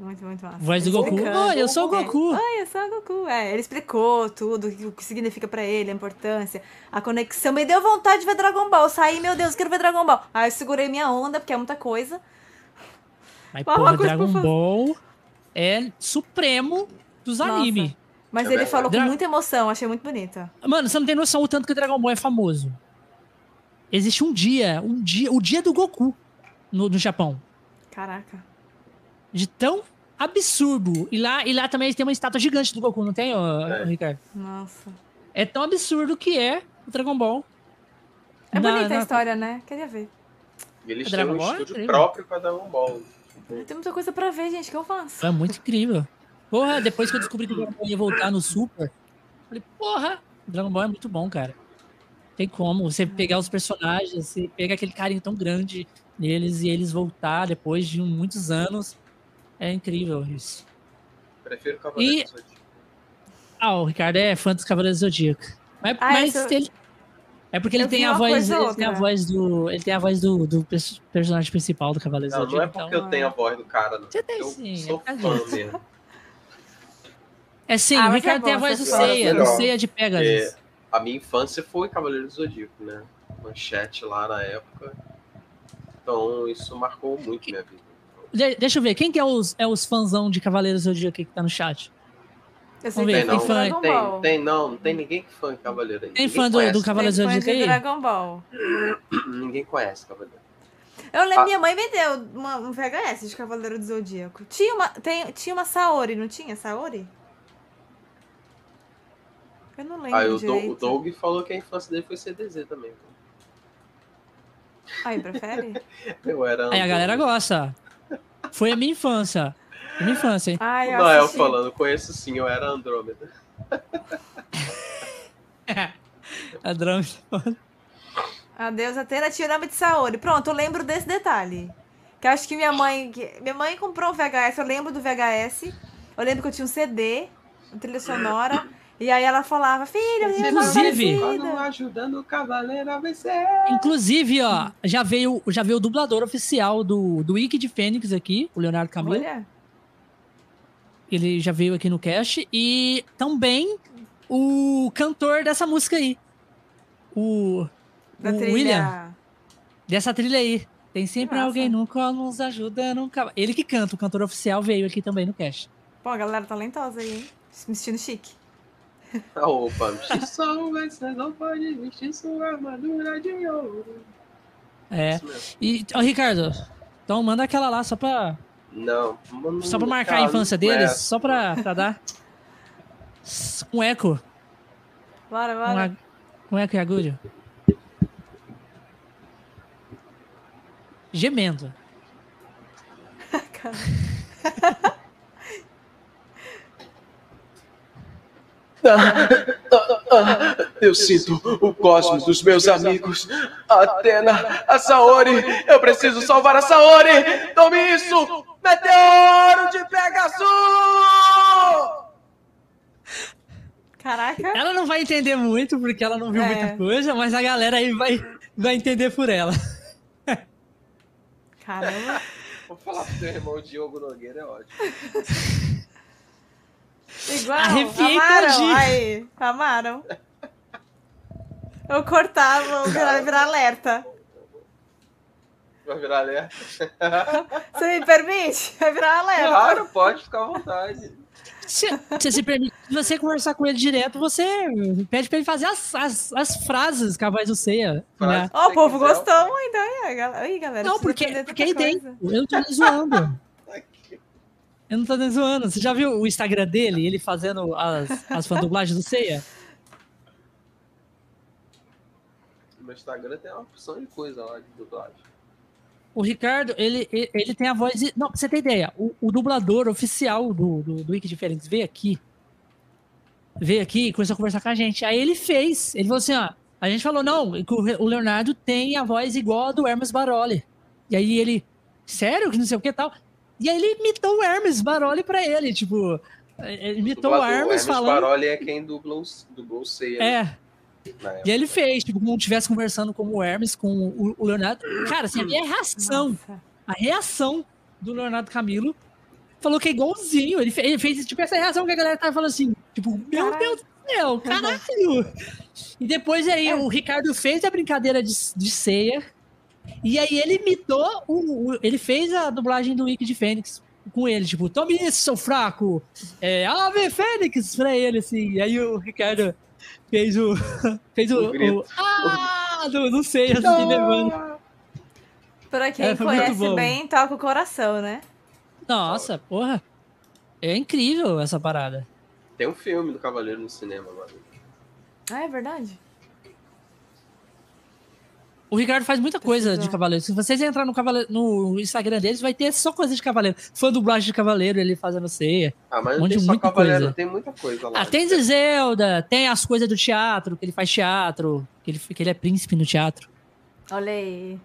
Muito, muito massa. Voz do Goku. Oi, eu sou o Goku. Oi, eu sou o Goku. É, ele explicou tudo, o que- significa pra ele, a importância, a conexão. Me deu vontade de ver Dragon Ball. Saí, meu Deus, quero ver Dragon Ball. Aí eu segurei minha onda, porque é muita coisa. Mas, uma porra, coisa Dragon. Ball é supremo dos Nossa. animes. Mas É ele verdade. falou com muita emoção, achei muito bonita. Mano, você não tem noção o tanto que o Dragon Ball é famoso. Existe um dia, um dia, o dia do Goku no, no Japão. Caraca. De tão absurdo. E lá, e lá também tem uma estátua gigante do Goku, não tem, ô, É. Ricardo? Nossa. É tão absurdo que é o Dragon Ball. É Na- bonita a na- história, né? Queria ver. E eles A têm Dragon um Ball é estúdio incrível. próprio pra Dragon Ball. Tem muita coisa pra ver, gente. O que eu faço? É muito incrível. Porra, depois que eu descobri que o Dragon Ball ia voltar no Super, falei, porra, o Dragon Ball é muito bom, cara. Tem como você pegar os personagens, você pega aquele carinho tão grande neles e eles voltar depois de muitos anos. É incrível isso. Prefiro Cavaleiro E- do Zodíaco. Ah, o Ricardo é fã dos Cavaleiros do Zodíaco. Mas, Ah, mas eu- ele- é porque ele tem voz, ele tem a voz do, ele tem a voz do, do pers- personagem principal do Cavaleiros do Não, não é Zodíaco. porque então, eu tenho a voz do cara, não. Você tem eu sim, sou é fã mesmo. é sim, Ah, o é Ricardo tem a bom, voz do. Ceia, do. Ceia de Pegasus. É, a minha infância foi Cavaleiro do Zodíaco, né? Manchete lá na época. Então isso marcou muito minha vida. De- deixa eu ver, quem que é os, é os fãzão de Cavaleiros do Zodíaco aqui que tá no chat? Vamos ver, Tem tem tem não, fã- Dragon tem, Ball. tem não, não tem ninguém que fã de Cavaleiro aí. Tem Ninguém fã do, do Cavaleiros do Tem fã Zodíaco de aí? Dragon Ball. <coughs> Ninguém conhece Cavaleiro. Eu lembro, Ah. minha mãe me deu uma, um VHS de Cavaleiro do Zodíaco. Tinha uma, tem, tinha uma Saori, não tinha Saori? Eu não lembro Aí o, Doug- o Doug falou que a infância dele foi CDZ também. Aí, prefere? <laughs> Eu era. Aí a galera gosta. Foi a minha infância. A minha infância, hein? Ai, eu Noel assisti. falando, conheço sim, eu era Andrômeda. <laughs> A drama. Adeus, Atena tinha o nome de Saori. Pronto, eu lembro desse detalhe. Que eu acho que minha mãe. que- minha mãe comprou um VHS, eu lembro do VHS. Eu lembro que eu tinha um CD, uma trilha sonora. E aí ela falava, é Inclusive- ajudando o Cavaleiro a vencer. Inclusive, ó, já veio, já veio o dublador oficial do, do Wiki de Fênix aqui, o Leonardo Camilo. Olha. Ele já veio aqui no cast. E também o cantor dessa música aí. O, Da o trilha. William, dessa trilha aí. Tem sempre Massa. alguém nunca nos ajuda, nunca. Ele que canta, o cantor oficial veio aqui também no cast. Pô, a galera talentosa aí, hein? Me vestindo chique. <laughs> Opa, mestição, você não pode vestir sua armadura de ouro. É. E, ó, Ricardo, então manda aquela lá só pra, Não, mano, só pra marcar a infância é deles, só pra, pra dar. <laughs> Um eco. Bora, Um, bora. ag- um eco e agulho. Gemendo. Cara. <laughs> Eu sinto o cosmos dos meus amigos. Atena, a Saori. Eu preciso salvar a Saori. Tome isso! Meteoro de Pegasus! Caraca. Ela não vai entender muito, porque ela não viu É. muita coisa, mas a galera aí vai, vai entender por ela. Caramba. Vou falar pro teu irmão Diogo Nogueira, é ótimo. <laughs> Igual. Arrepiei amaram. todinho. Aí, amaram. Eu cortava, o vai virar alerta. Vai virar alerta. <laughs> Você me permite? Vai virar alerta. Claro, pode ficar à vontade. Se você se permite, se você conversar com ele direto, você pede pra ele fazer as, as, as frases que a voz do ceia. Né? Ó, o Se povo quiser, gostou muito aí, galera. Não, porque, porque é idêntico. coisa. Eu tô zoando. Eu não tô nem zoando. Você já viu o Instagram dele, ele fazendo as, as fandublagens do ceia? No meu Instagram tem uma opção de coisa lá de dublagem. O Ricardo, ele, ele, tem a voz. de- Não, pra você ter ideia, o, o dublador oficial do, do, do Wiki Fênix veio aqui. Veio aqui e começou a conversar com a gente. Aí ele fez. Ele falou assim: ó. A gente falou, não, o Leonardo tem a voz igual a do Hermes Baroli. E aí ele, sério? Que não sei o que tal. E aí ele imitou o Hermes Baroli pra ele, tipo. Ele imitou o Hermes falando. Baroli é quem dublou, dublou o Seiya. É, na época. e aí ele fez, tipo, como se estivesse conversando com o Hermes, com o, o Leonardo. Cara, assim, a minha reação Nossa. a reação do Leonardo Camilo falou que é igualzinho. Ele fez, ele fez, tipo essa reação que a galera tava falando assim, tipo, meu. Deus do céu, <laughs> caralho! E depois aí o Ricardo fez a brincadeira de, de ceia. E aí ele imitou, o, o- ele fez a dublagem do Wiki de Fênix com ele, tipo, tome isso, seu fraco! É, Ave Fênix pra ele, assim. E aí o Ricardo fez o. <laughs> fez o. O o ah! Do, do ceia, assim, levando. Pra quem É, conhece bem, toca o coração, né? Nossa, porra. É incrível essa parada. Tem um filme do Cavaleiro no cinema agora. Ah, é verdade. O Ricardo faz muita coisa Precisa. de Cavaleiro. Se vocês entrarem no, Cavaleiro, no Instagram deles, vai ter só coisa de Cavaleiro. Fã dublagem de Cavaleiro, ele fazendo ceia. Ah, mas Um tem só muita Cavaleiro, coisa. tem muita coisa lá. Ah, tem de Zelda, tem as coisas do teatro, que ele faz teatro, que ele, que ele é príncipe no teatro. Olha aí.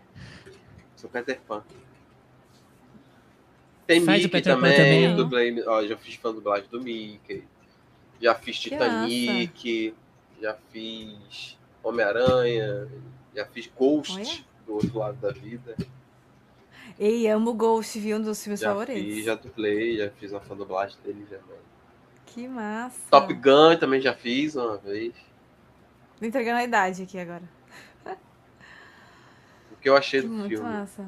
Sou Peter Pan. Tem Faz o Mickey Peter Pan também, também. dublei, ó, já fiz fã dublagem do Mickey. Já fiz Titanic, já fiz Homem-Aranha, já fiz Ghost Olha. do outro lado da vida. Ei, amo o Ghost, viu? Um dos filmes Já favoritos. fiz, já dublei, já fiz uma fã dublagem dele também. Que massa. Top Gun também já fiz uma vez. Tô entregando a idade aqui agora. <laughs> O que eu achei Que do muito filme. massa.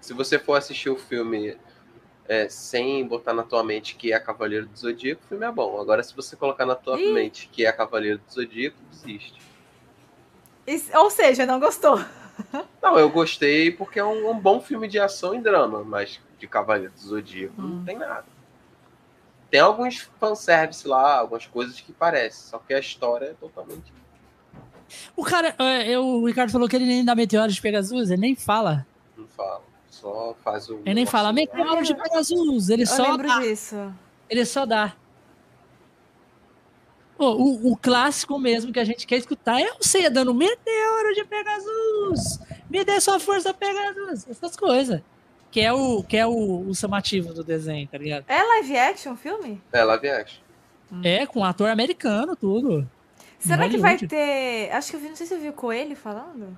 Se você for assistir o filme é, sem botar na tua mente que é Cavaleiro do Zodíaco, o filme é bom. Agora, se você colocar na tua Ih. mente que é Cavaleiro do Zodíaco, desiste. Ou seja, não gostou. <laughs> Não, eu gostei porque é um, um bom filme de ação e drama, mas de Cavaleiro do Zodíaco Hum. não tem nada. Tem alguns fanservice lá, algumas coisas que parecem, só que a história é totalmente. O cara, é, eu- o Ricardo falou que ele nem dá meteoro de Pegasus, ele nem fala. Não fala. Só faz o. Ele nem fala meteoro de Pegasus, ele Eu só lembro dá. disso. Ele só dá. Ô, o, o clássico mesmo que a gente quer escutar é o Ceia dando meteoro de Pegasus. Me dê sua força, Pegasus. Essas coisas. Que é o, que é o, o chamativo do desenho, tá ligado? É live action o filme? É, live action. É, com ator americano, tudo. Será que vai Hollywood. ter. Acho que eu vi, não sei se eu vi o Coelho falando.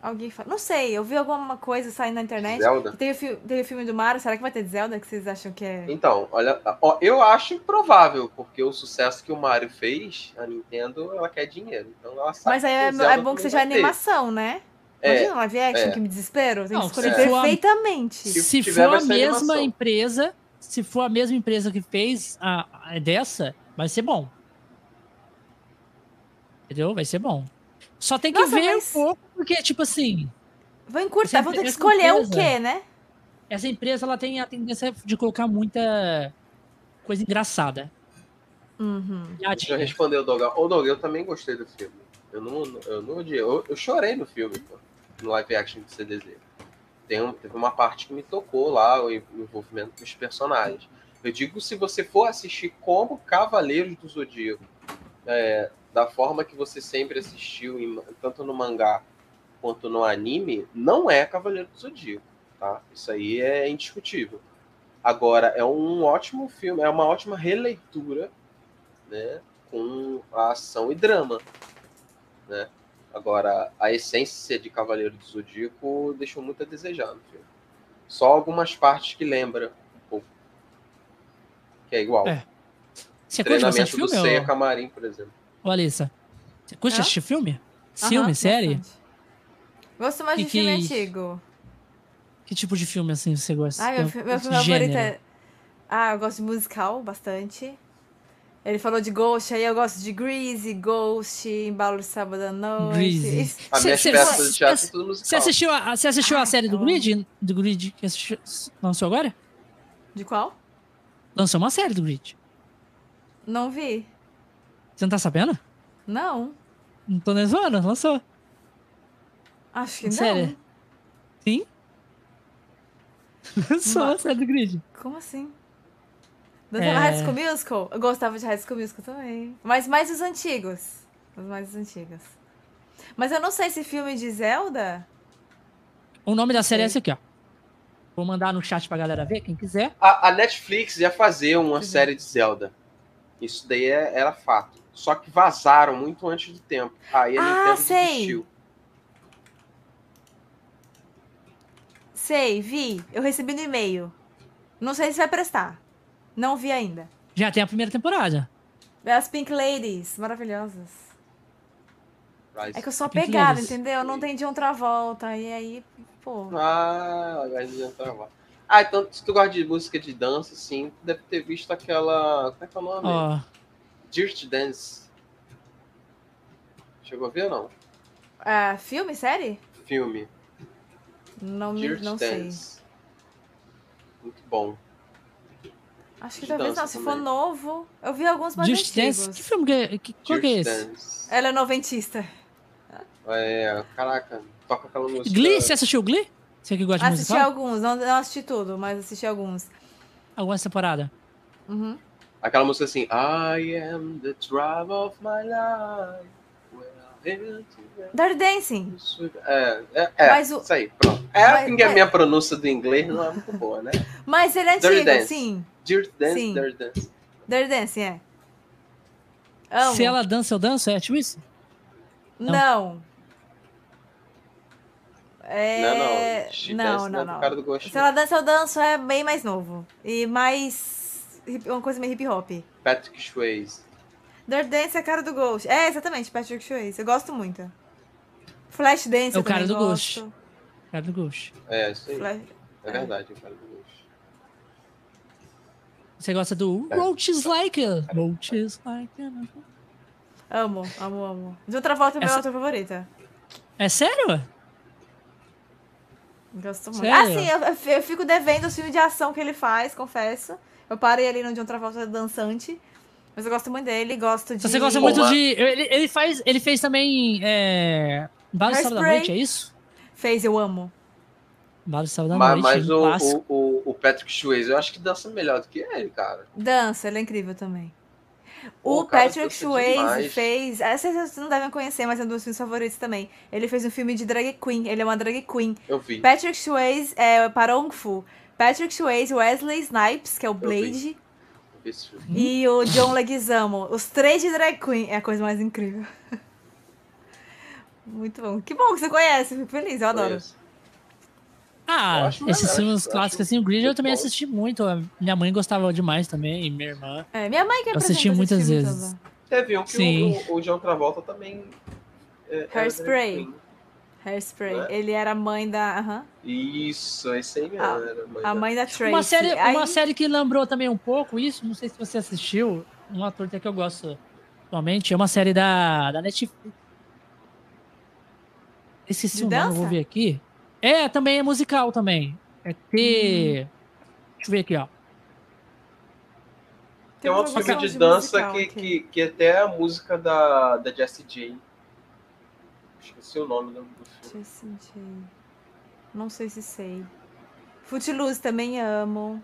Alguém fala. Não sei, eu vi alguma coisa saindo na internet. Zelda? Que teve, o fi- teve filme do Mario. Será que vai ter de Zelda? Que vocês acham que é. Então, olha, ó, eu acho improvável, porque o sucesso que o Mario fez, a Nintendo, ela quer dinheiro. Então ela sabe Mas aí é, é bom que seja ter. animação, né? É, Imagina live action, é. que me desespero. Tem que Não, escolher se perfeitamente. Se Se tiver, for a mesma animação. empresa, se for a mesma empresa que fez a, a dessa, vai ser bom. Entendeu? Vai ser bom. Só tem que Nossa, ver mas- um pouco, porque, tipo assim, Vou encurtar, vou ter que escolher o empresa- quê, né? essa empresa ela tem a tendência de colocar muita coisa engraçada. Uhum. Deixa eu Piadinha. responder o Dogal. Ô, Dogal, eu também gostei do filme. Eu não, eu não odiei. Eu, eu chorei no filme, pô, no live action de CDZ. Tem um, teve uma parte que me tocou lá, o o envolvimento dos personagens. Eu digo, se você for assistir como Cavaleiros do Zodíaco, é, da forma que você sempre assistiu, em- tanto no mangá quanto no anime, não é Cavaleiro do Zodíaco, tá? Isso aí é indiscutível. Agora, é um ótimo filme, é uma ótima releitura, né? Com a ação e drama, né? Agora, a essência de Cavaleiro do Zodíaco deixou muito a desejar no filme. Só algumas partes que lembra um pouco. Que é igual. É. Você curte Treinamento do filme, Ceia ô, Camarim, por exemplo. ô Alissa? Você curte assistir filme? Filme, série? bastante. Gosto mais E de filme que- antigo. Que tipo de filme, assim, você gosta? Ai, meu, meu filme favorito é. Ah, eu gosto de musical bastante. Ele falou de Ghost, aí eu gosto de Greasy, Ghost, Embalo de Sábado à Noite. Greasy. Cê- peças cê- de teatro cê- são tudo musical. Você assistiu, a, você assistiu a Ai, série do eu amo. Grid? Do Grid que assistiu, lançou agora? De qual? Lançou uma série do Grid. Não vi. Você não tá sabendo? Não. Não tô nem zoando, lançou. Acho que não. Sério? Sim? Lançou Ma- a série do Grid. Como assim? Dançava É. High School Musical? Eu gostava de High School Musical também. Mas mais os antigos. Os mais antigos. Mas eu não sei se filme de Zelda. O nome da série é esse aqui, ó. Vou mandar no chat pra galera ver, quem quiser. A, a Netflix ia fazer uma é. série de Zelda. Isso daí é- era fato. Só que vazaram muito antes do tempo. Aí a Ah, Nintendo sei. desistiu. Sei, vi. Eu recebi no e-mail. Não sei se vai prestar. Não vi ainda. Já tem a primeira temporada. É As Pink Ladies, maravilhosas. Rise. É que eu sou apegada, entendeu? Eu não entendi outra volta. E aí, pô. Ah, vai adiantar lá. Ah, então se tu gosta de música de dança, sim, tu deve ter visto aquela. Como é que é o nome? Ó, Dirty Dance. Chegou a ver ou não? Ah, filme, série? Filme. Não, me, não sei. Dance. Muito bom. Acho que De talvez não. Se for novo, eu vi alguns mais Just antigos. Dance. Que filme que é? Que, qual que é esse? Dance. Ela é noventista. É, caraca, toca aquela música. Glee? Você assistiu Glee? Você que gosta de Assisti musical? alguns, não, não assisti tudo, mas assisti alguns. Alguma temporada? Uhum. Aquela música assim, I am the drive of my life. When I head to the Dirty Dancing. É, é, é Mas o- isso aí, pronto. É Mas- porque a minha pronúncia do inglês não é muito boa, né? Mas ele é Dirty antigo, Dance. sim. Dirty Dance, Sim. Dirty Dance. Dirty Dancing, é. Amo. Se ela dança, eu danço? É tipo isso? Não. É... Não, não. Dirty Não, não, não é não. cara do gosto. Se ela dança, eu danço é bem mais novo. E mais. Uma coisa meio hip hop. Patrick Swayze. Dirty Dance é a cara do Ghost. É, exatamente, Patrick Swayze. Eu gosto muito. Flash Dance É o eu cara do gosto. Ghost. Cara do Ghost. É, isso aí. Flash... É verdade, o cara do gosto. Você gosta do É. Roaches Like It. Roaches Like It. Amo, amo, amo. De outra volta é minha Essa- outra favorita. É sério? Gosto muito. Sério? Ah, sim, eu, eu- fico devendo os filmes de ação que ele faz, confesso. Eu parei ali no de outra volta dançante. Mas eu gosto muito dele, gosto de. Se você gosta muito mas- de. Ele, ele faz, ele fez também. É... Bala de Sábado da. Noite, é isso? Fez, eu amo. Bala de Sábado da Mas, Noite. mas um o, o, o, o Patrick Swayze, eu acho que dança melhor do que ele, cara. Dança, ele é incrível também. Pô, O cara, Patrick Swayze fez. Essa vocês não devem conhecer, mas é um dos meus filmes favoritos também. Ele fez um filme de drag queen. Ele é uma drag queen. Eu vi. Patrick Swayze é Parong Fu. Patrick Swayze, Wesley Snipes, que é o. Blade, Eu vi esse filme. e o John Leguizamo. Os três de drag queen é a coisa mais incrível. Muito bom. Que bom que você conhece, fico feliz, eu adoro. Conheço. Ah, esses filmes clássicos assim, o Grid eu também bom. assisti muito. Minha mãe gostava demais também, e minha irmã. É, minha mãe que Eu assisti muitas vezes. Teve um que Sim. o, o John Travolta também. É, era Hairspray. Hairspray. Né? Ele era a mãe da. Uhum. Isso, esse aí mesmo. Ah, mãe, a da... mãe da Tracy. Uma série, aí... uma série que lembrou também um pouco isso, não sei se você assistiu, um ator até que eu gosto atualmente, é uma série da, da Netflix. Esqueci o nome, vou ver aqui. É, também é musical também. É ter. Hum. Deixa eu ver aqui, ó. Tem, uma filme de, de dança que, que, que até a música da, da Jessie J. Esqueci o nome do, filme. Não sei se sei. Footloose também amo.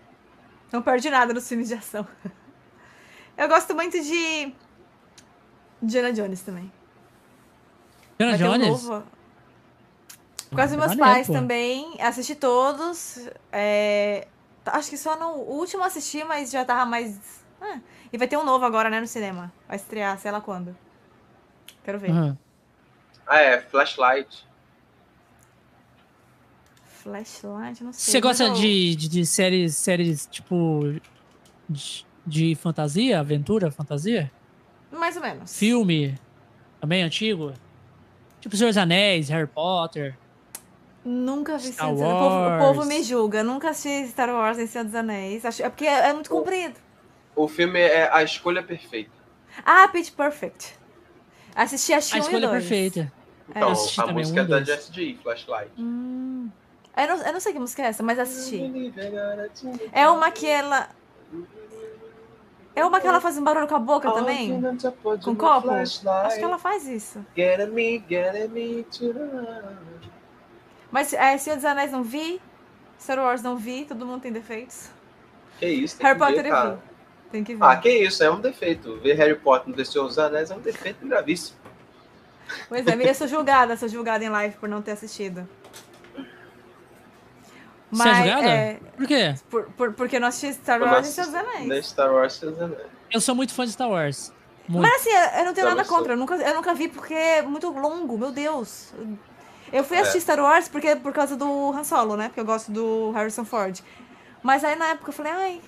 Não perde nada nos filmes de ação. <laughs> Eu gosto muito de Diana Jones também. Diana Jones? Um Por causa dos meus pais também. Assisti todos. É... Acho que só no último assisti, mas já tava mais ah, e vai ter um novo agora, né, no cinema. Vai estrear, sei lá quando. Quero ver. Uhum. Ah, é, Flashlight. Flashlight, não sei. Você gosta de, de, de, séries, séries tipo. De, de, fantasia, aventura, fantasia? Mais ou menos. Filme, também antigo? Tipo Senhor dos Anéis, Harry Potter. Nunca vi Star Wars. O povo, o povo me julga. Nunca assisti Star Wars em Senhor dos Anéis. É porque é, é muito comprido. O filme é A Escolha Perfeita. Ah, Pitch Perfect. Assisti a A Escolha Perfeita. Então, é. a música um é da Jessie J, Flashlight. Hum. Eu, não, eu não sei que música é essa, mas assisti. É uma que ela... É uma que ela faz um barulho com a boca também? Com copo? Acho que ela faz isso. Mas é, Senhor dos Anéis não vi, Star Wars não vi, todo mundo tem defeitos. Que isso, Harry Potter eu vi. Tem que ver. Ah, que isso, é um defeito. Ver Harry Potter no Senhor dos Anéis é um defeito gravíssimo. Pois é, eu sou julgada, sou julgada em live por não ter assistido. Mas, Você é julgada? É, por quê? Por, por, porque eu não assisti Star Wars e Seus Anéis. Star Wars e Seus Anéis. Eu sou muito fã de Star Wars. Muito. Mas assim, eu não tenho nada contra. Eu nunca, eu nunca vi porque é muito longo, meu Deus. Eu fui assistir é. Star Wars porque, por causa do Han Solo, né? Porque eu gosto do Harrison Ford. Mas aí na época eu falei, ai,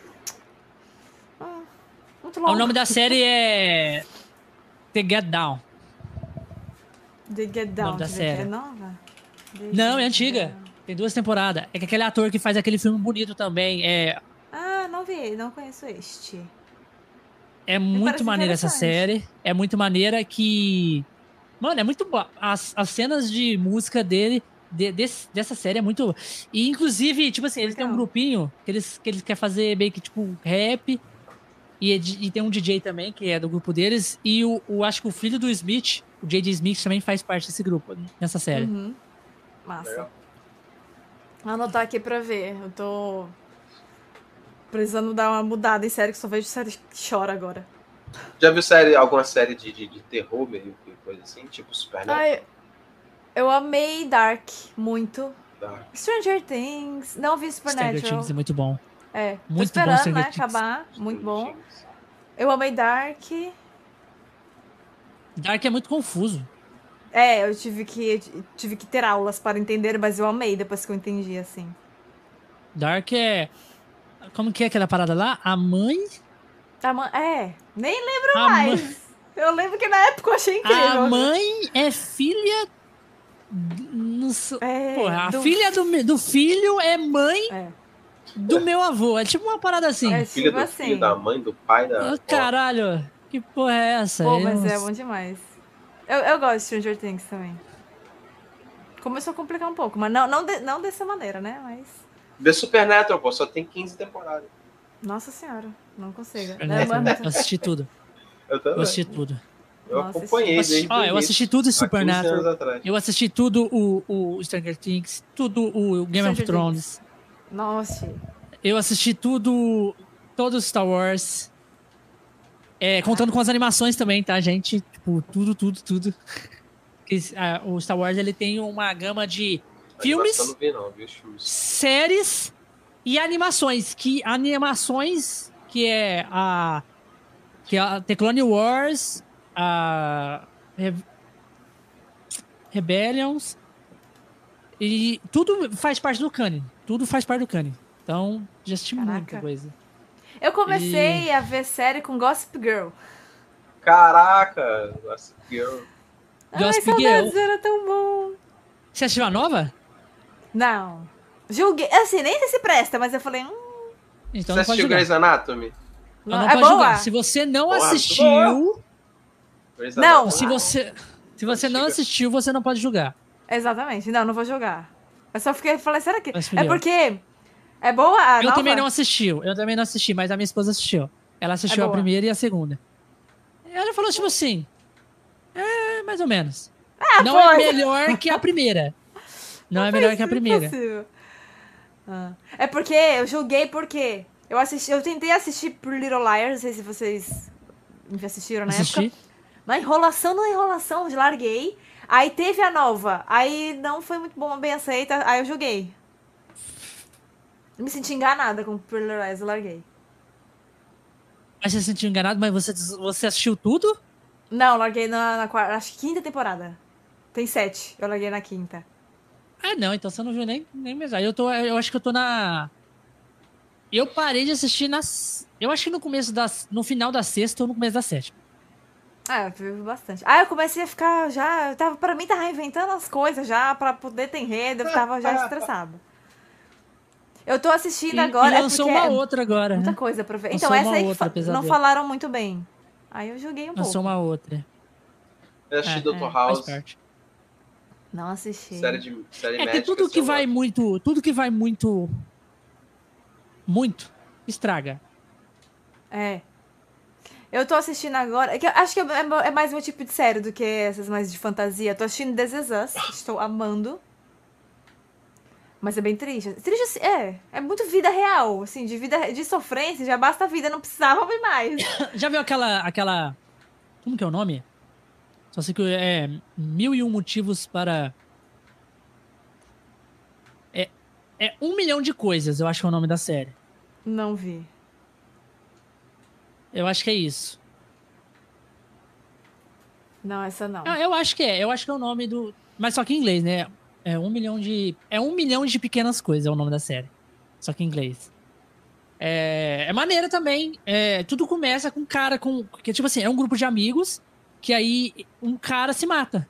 muito longo. O nome da série é The Get Down. The Get Down. O nome da série. É nova? The não, é antiga. Tem duas temporadas. É que aquele ator que faz aquele filme bonito também é. Ah, não vi, não conheço este. É muito maneira essa série. É muito maneira que. Mano, é muito boa. As, as cenas de música dele, de, desse, dessa série, é muito. E, inclusive, tipo assim, eles têm um grupinho que eles, que eles querem fazer meio que, tipo, rap e, e, tem um DJ também, que é do grupo deles. E o, o acho que o filho do Smith, o J.D. Smith, também faz parte desse grupo, nessa série. Uhum. Massa. Vou anotar aqui pra ver. Eu tô precisando dar uma mudada em série, que só vejo série que chora agora. Já viu série, alguma série de, de, de terror, meio coisa assim? Tipo Supernatural? Ai, eu amei Dark muito. Dark. Stranger Things. Não vi Supernatural. Stranger Things é muito bom. É, muito tô esperando, bom, né, acabar. Muito bom. Eu amei Dark. Dark é muito confuso. É, eu tive que, tive que ter aulas para entender, mas eu amei depois que eu entendi, assim. Dark é... Como que é aquela parada lá? A mãe... A mãe... É, nem lembro a mais. Mãe... Eu lembro que na época eu achei incrível. A mãe é filha... No... É, Porra, a do... filha do, do filho é mãe... É do meu avô. É tipo uma parada assim. É tipo do assim. filho, da mãe, do pai, da. Oh, caralho, que porra é essa? Pô, mas é bom demais. Eu, eu gosto de Stranger Things também. Começou a complicar um pouco, mas não, não, de, não dessa maneira, né? Mas. Vê Supernatural, pô, só tem 15 temporadas. Nossa senhora, não consigo. Eu assisti tudo. Eu também. Eu assisti tudo. Eu Nossa, acompanhei desde Ah, eu assisti tudo em Supernatural. Eu assisti tudo o, o Stranger Things, tudo o Game Stranger of Thrones. Things. Nossa. Eu assisti tudo, todos Star Wars. É, contando com as animações também, tá, gente? Tipo, tudo, tudo, tudo. o Star Wars ele tem uma gama de filmes, não vi, não, séries e animações. Que animações que é a que é a The Clone Wars, a Re Rebellions e tudo faz parte do canon tudo faz parte do Kanye. Então, já assisti Caraca. muita coisa. Eu comecei e... a ver série com Gossip Girl. Caraca, Gossip Girl. Ai, Gossip Girl. era tão bom. Você assistiu a nova? Não. Julguei. Assim, nem sei se presta, mas eu falei. Hum, Você Então pode assistiu julgar. Grey's Anatomy? Não, não, não é pode boa. julgar. Se você não Porra, assistiu, Não. Se você, se você não assistiu, você não pode julgar. Exatamente. Não, não vou jogar. Eu só fiquei falei, será que. É porque. É boa a eu nova? também não assisti, eu também não assisti, mas a minha esposa assistiu. Ela assistiu É a primeira e a segunda. Ela falou tipo assim, é mais ou menos. Ah, não é foi. melhor que a primeira. Não é melhor que a primeira. Ah. É porque eu julguei porque eu assisti, eu tentei assistir por Little Liars, não sei se vocês me assistiram na Assisti. época. Na enrolação, na enrolação, eu larguei. Aí teve a nova, aí não foi muito bom, bem aceita, aí eu julguei. Eu me senti enganada com Pretty Little eu larguei. Mas você se sentiu enganado, mas você, você assistiu tudo? Não, larguei na, na quarta, acho que quinta temporada. Tem sete, eu larguei na quinta. Ah, não, então você não viu nem, nem mesmo. Eu, tô, eu acho que eu tô na. Eu parei de assistir nas. Eu acho que no começo das. No final da sexta ou no começo da sétima. Ah, eu vi bastante. Ah, eu comecei a ficar já. Eu tava, pra mim, tava inventando as coisas já pra poder ter enredo. Eu tava já estressada. Eu tô assistindo E, agora. e é lançou porque uma é outra agora. Muita Né? coisa pra ver. Lançou Então, essa aí outra, fa- não falaram muito bem. Aí eu joguei um Lançou pouco. uma outra. Eu assisti É, Dr. é, House. Não assisti. série de série É que médica. tudo que assim, eu vai muito. Tudo que vai muito. Muito. Estraga. É. Eu tô assistindo agora. é que eu acho que é, é mais meu tipo de série do que essas mais de fantasia. Tô assistindo This Is Us. Estou amando. Mas é bem triste. Triste assim, é. É muito vida real. Assim, de vida de sofrência, já basta a vida, não precisava ver mais. <coughs> Já viu aquela. aquela. Como que é o nome? Só sei que é. Mil e um motivos para. É. É um milhão de coisas, eu acho que é o nome da série. Não vi. Eu acho que é isso. Não, essa não. Ah, eu acho que é. Eu acho que é o nome do. Mas só que em inglês, né? É um milhão de. É um milhão de pequenas coisas, é o nome da série. Só que em inglês. É, é maneira também. É, tudo começa com um cara com. Que, tipo assim, é um grupo de amigos. Que aí um cara se mata.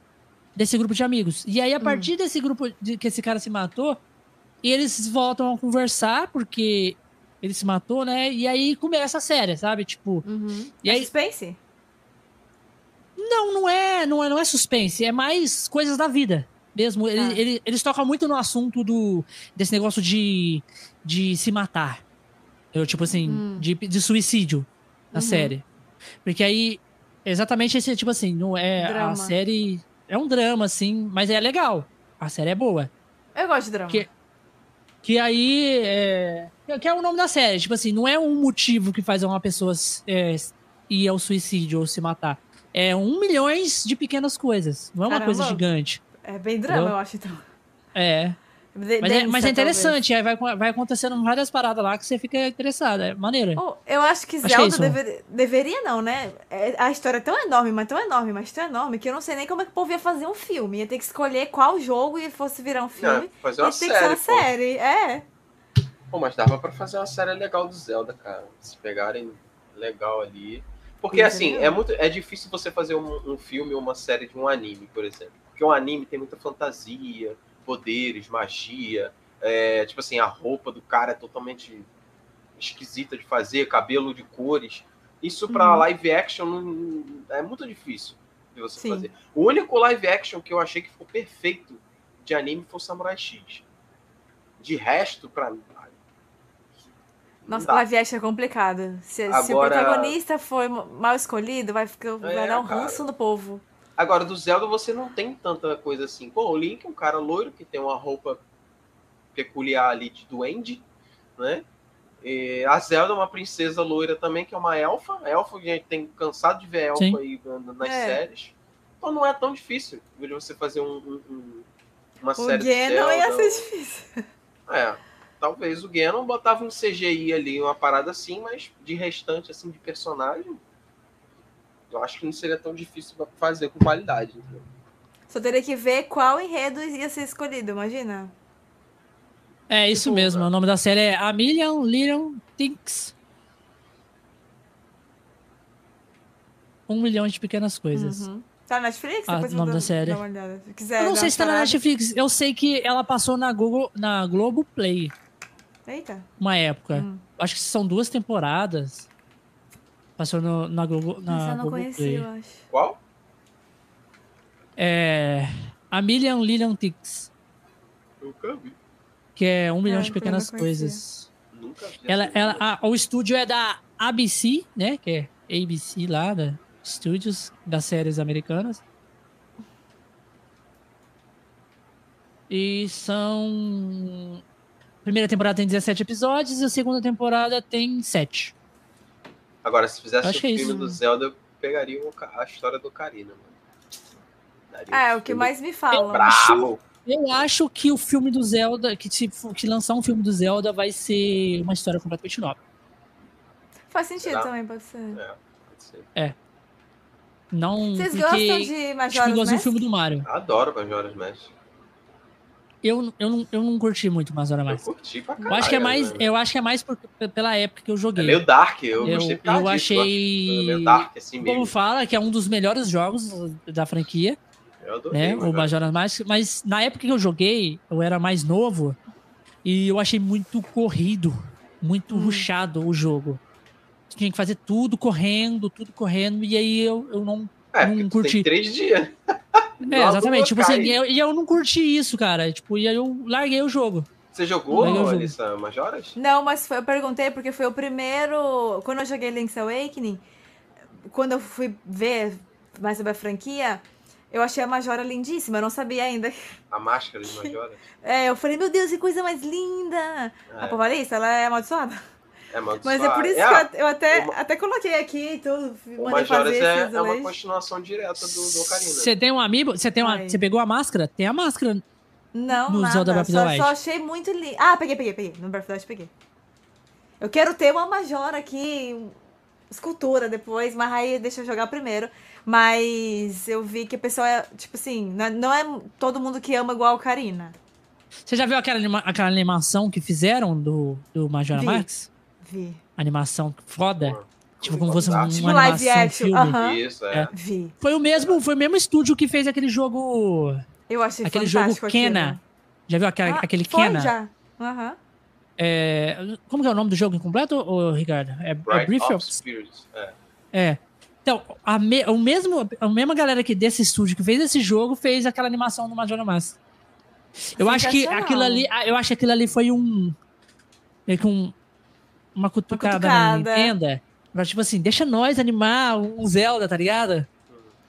Desse grupo de amigos. E aí, a partir desse grupo de, que esse cara se matou, eles voltam a conversar, porque ele se matou, né? E aí começa a série, sabe? Tipo. Uhum. E é aí- suspense? Não, não é, não é, não é suspense, é mais coisas da vida mesmo. Ele- Ah. ele- eles tocam muito no assunto do desse negócio de, de se matar. Eu, tipo assim, Hum. de, de suicídio na Uhum. série. Porque aí, exatamente esse, tipo assim, não é Drama. a série. É um drama, assim, mas é legal. A série é boa. Eu gosto de drama. Que- Que aí. É, que é o nome da série. Tipo assim, não é um motivo que faz uma pessoa é, ir ao suicídio ou se matar. É um milhões de pequenas coisas. Não é uma Caramba. coisa gigante. É bem drama, Entendeu? eu acho, então. É. De- Mas, é, mas é interessante. Aí vai, vai acontecendo várias paradas lá que você fica interessado. É maneiro. Oh, eu acho que Acho que Zelda é isso. dever- deveria, não, né? É- a história é tão enorme, mas tão enorme, mas tão enorme, que eu não sei nem como é que o povo ia fazer um filme. Ia ter que escolher qual jogo e fosse virar um filme. Não, fazer uma ia ter que ser uma série, pô. série. É. Pô, mas dava pra fazer uma série legal do Zelda, cara. Se pegarem legal ali. Porque, assim, é, muito, é difícil você fazer um, um filme ou uma série de um anime, por exemplo. Porque um anime tem muita fantasia, poderes, magia. é, tipo assim, a roupa do cara é totalmente esquisita de fazer, cabelo de cores. Isso pra Uhum. live action não- é muito difícil de você Sim. fazer. O único live action que eu achei que ficou perfeito de anime foi o Samurai X. De resto, não Nossa, live action é complicado. Se, se o Agora- protagonista foi mal escolhido, vai, ficar, vai É, dar um cara. ranço no povo. Agora, do Zelda você não tem tanta coisa assim. Pô, o Link é um cara loiro que tem uma roupa peculiar ali de duende, né? E a Zelda é uma princesa loira também, que é uma elfa. A elfa, a gente tem cansado de ver elfa Sim. aí na- nas É. séries. Então não é tão difícil de você fazer um, um- um- uma O série de Ganon ia Zelda. ser difícil. É, talvez o Ganon botava um CGI ali, uma parada assim, mas de restante, assim, de personagem, eu acho que não seria tão difícil pra fazer com qualidade. entendeu? Só teria que ver qual enredo ia ser escolhido, imagina. É isso Tipo, mesmo. é. O nome da série é A Million Little Things. Um milhão de pequenas coisas. Uhum. Tá na Netflix? Ah, Depois o nome da série. dou uma olhada. Se quiser Eu não sei se tá na. Netflix. Eu sei que ela passou na Google, na Globoplay, Eita. uma época. Hum. Acho que são duas temporadas. Passou no, na Globo, na Essa eu não Globoplay. conhecia, eu acho. Qual? É. A Million Lillian Ticks, Nunca vi. que é um milhão É, de pequenas coisas. Nunca vi. Ela, ela, a- o estúdio é da ABC, né? Que é ABC lá, da Studios das séries americanas. E são. A Primeira temporada tem 17 episódios e a segunda temporada tem 7. Agora, se fizesse Acho o é filme isso. do Zelda, eu pegaria a história do Karina, mano. Daria é um o que mais me falam. Brabo. Eu acho que o filme do Zelda, que, se, que lançar um filme do Zelda vai ser uma história completamente nova. Faz sentido Será? também, pode ser. É, pode ser. Não. Vocês porque, gostam de Tipo, Majora's igualzinho o Mask? filme do Mario. Adoro Majora's Mask. Eu, eu, não, eu não curti muito Majora Eu Mask. curti pra caralho. Eu acho que é mais, eu acho que é mais por- pela época que eu É joguei. meio dark, eu, Eu- gostei causa eu disso, achei- É meio dark, assim mesmo. povo fala que é um dos melhores jogos da franquia, Eu adorei. né? O Majora's Mask, mas na época que eu joguei, eu era mais novo e eu achei muito corrido, muito Hum. rushado o jogo. Tinha que fazer tudo correndo, tudo correndo, e aí eu, eu não. É, não curti. tem três dias. <laughs> <laughs> É, exatamente. Tipo assim, e eu, e eu não curti isso, cara. Tipo, e aí eu larguei o jogo. Você jogou. Alissa, Majoras? Não, mas foi- eu perguntei porque foi o primeiro. Quando eu joguei Link's Awakening, quando eu fui ver mais sobre a franquia, eu achei a Majora lindíssima. Eu não sabia ainda. <laughs> A máscara de Majoras? É, eu falei, meu Deus, que coisa mais linda! A É, Pavalista, ela é amaldiçoada. É. Mas é por isso É, que eu, eu até, o- até coloquei aqui e tudo. O Mandei Majoras fazer é, é uma continuação direta do, do Ocarina. Você tem um amiibo? Você tem uma. Você pegou a máscara? Tem a máscara. Não, no nada. Zelda Breath of the só, Wild. só achei muito lindo. Ah, peguei, peguei, peguei. No Breath of the Wild peguei. Eu quero ter uma Majora aqui, escultura depois, mas aí deixa eu jogar primeiro. Mas eu vi que a pessoa é, tipo assim, não é, não é todo mundo que ama igual a Karina. Você já viu aquela, anima- aquela animação que fizeram do, do Majora Vi. Max? Vi. Animação foda. Tipo, como fosse um- Tipo uma live animação action, filme. Isso, é. É. Vi. Foi o mesmo, foi o mesmo estúdio que fez aquele jogo. Eu achei aquele jogo Kena. aquilo. Já viu aquela- Ah, aquele foi Kena? já. Aham. É, como que é o nome do jogo incompleto, ô, Ricardo? É, é Bright Brief of Spirits. É. É. Então, a, me- o mesmo, a mesma galera que desse estúdio que fez esse jogo fez aquela animação do Majora Mask. Eu acho que aquilo ali, ah, eu acho que aquilo ali foi um meio que um uma cutucada, na cutucada. Nintendo. Pra, tipo assim, deixa nós animar um Zelda, tá ligado?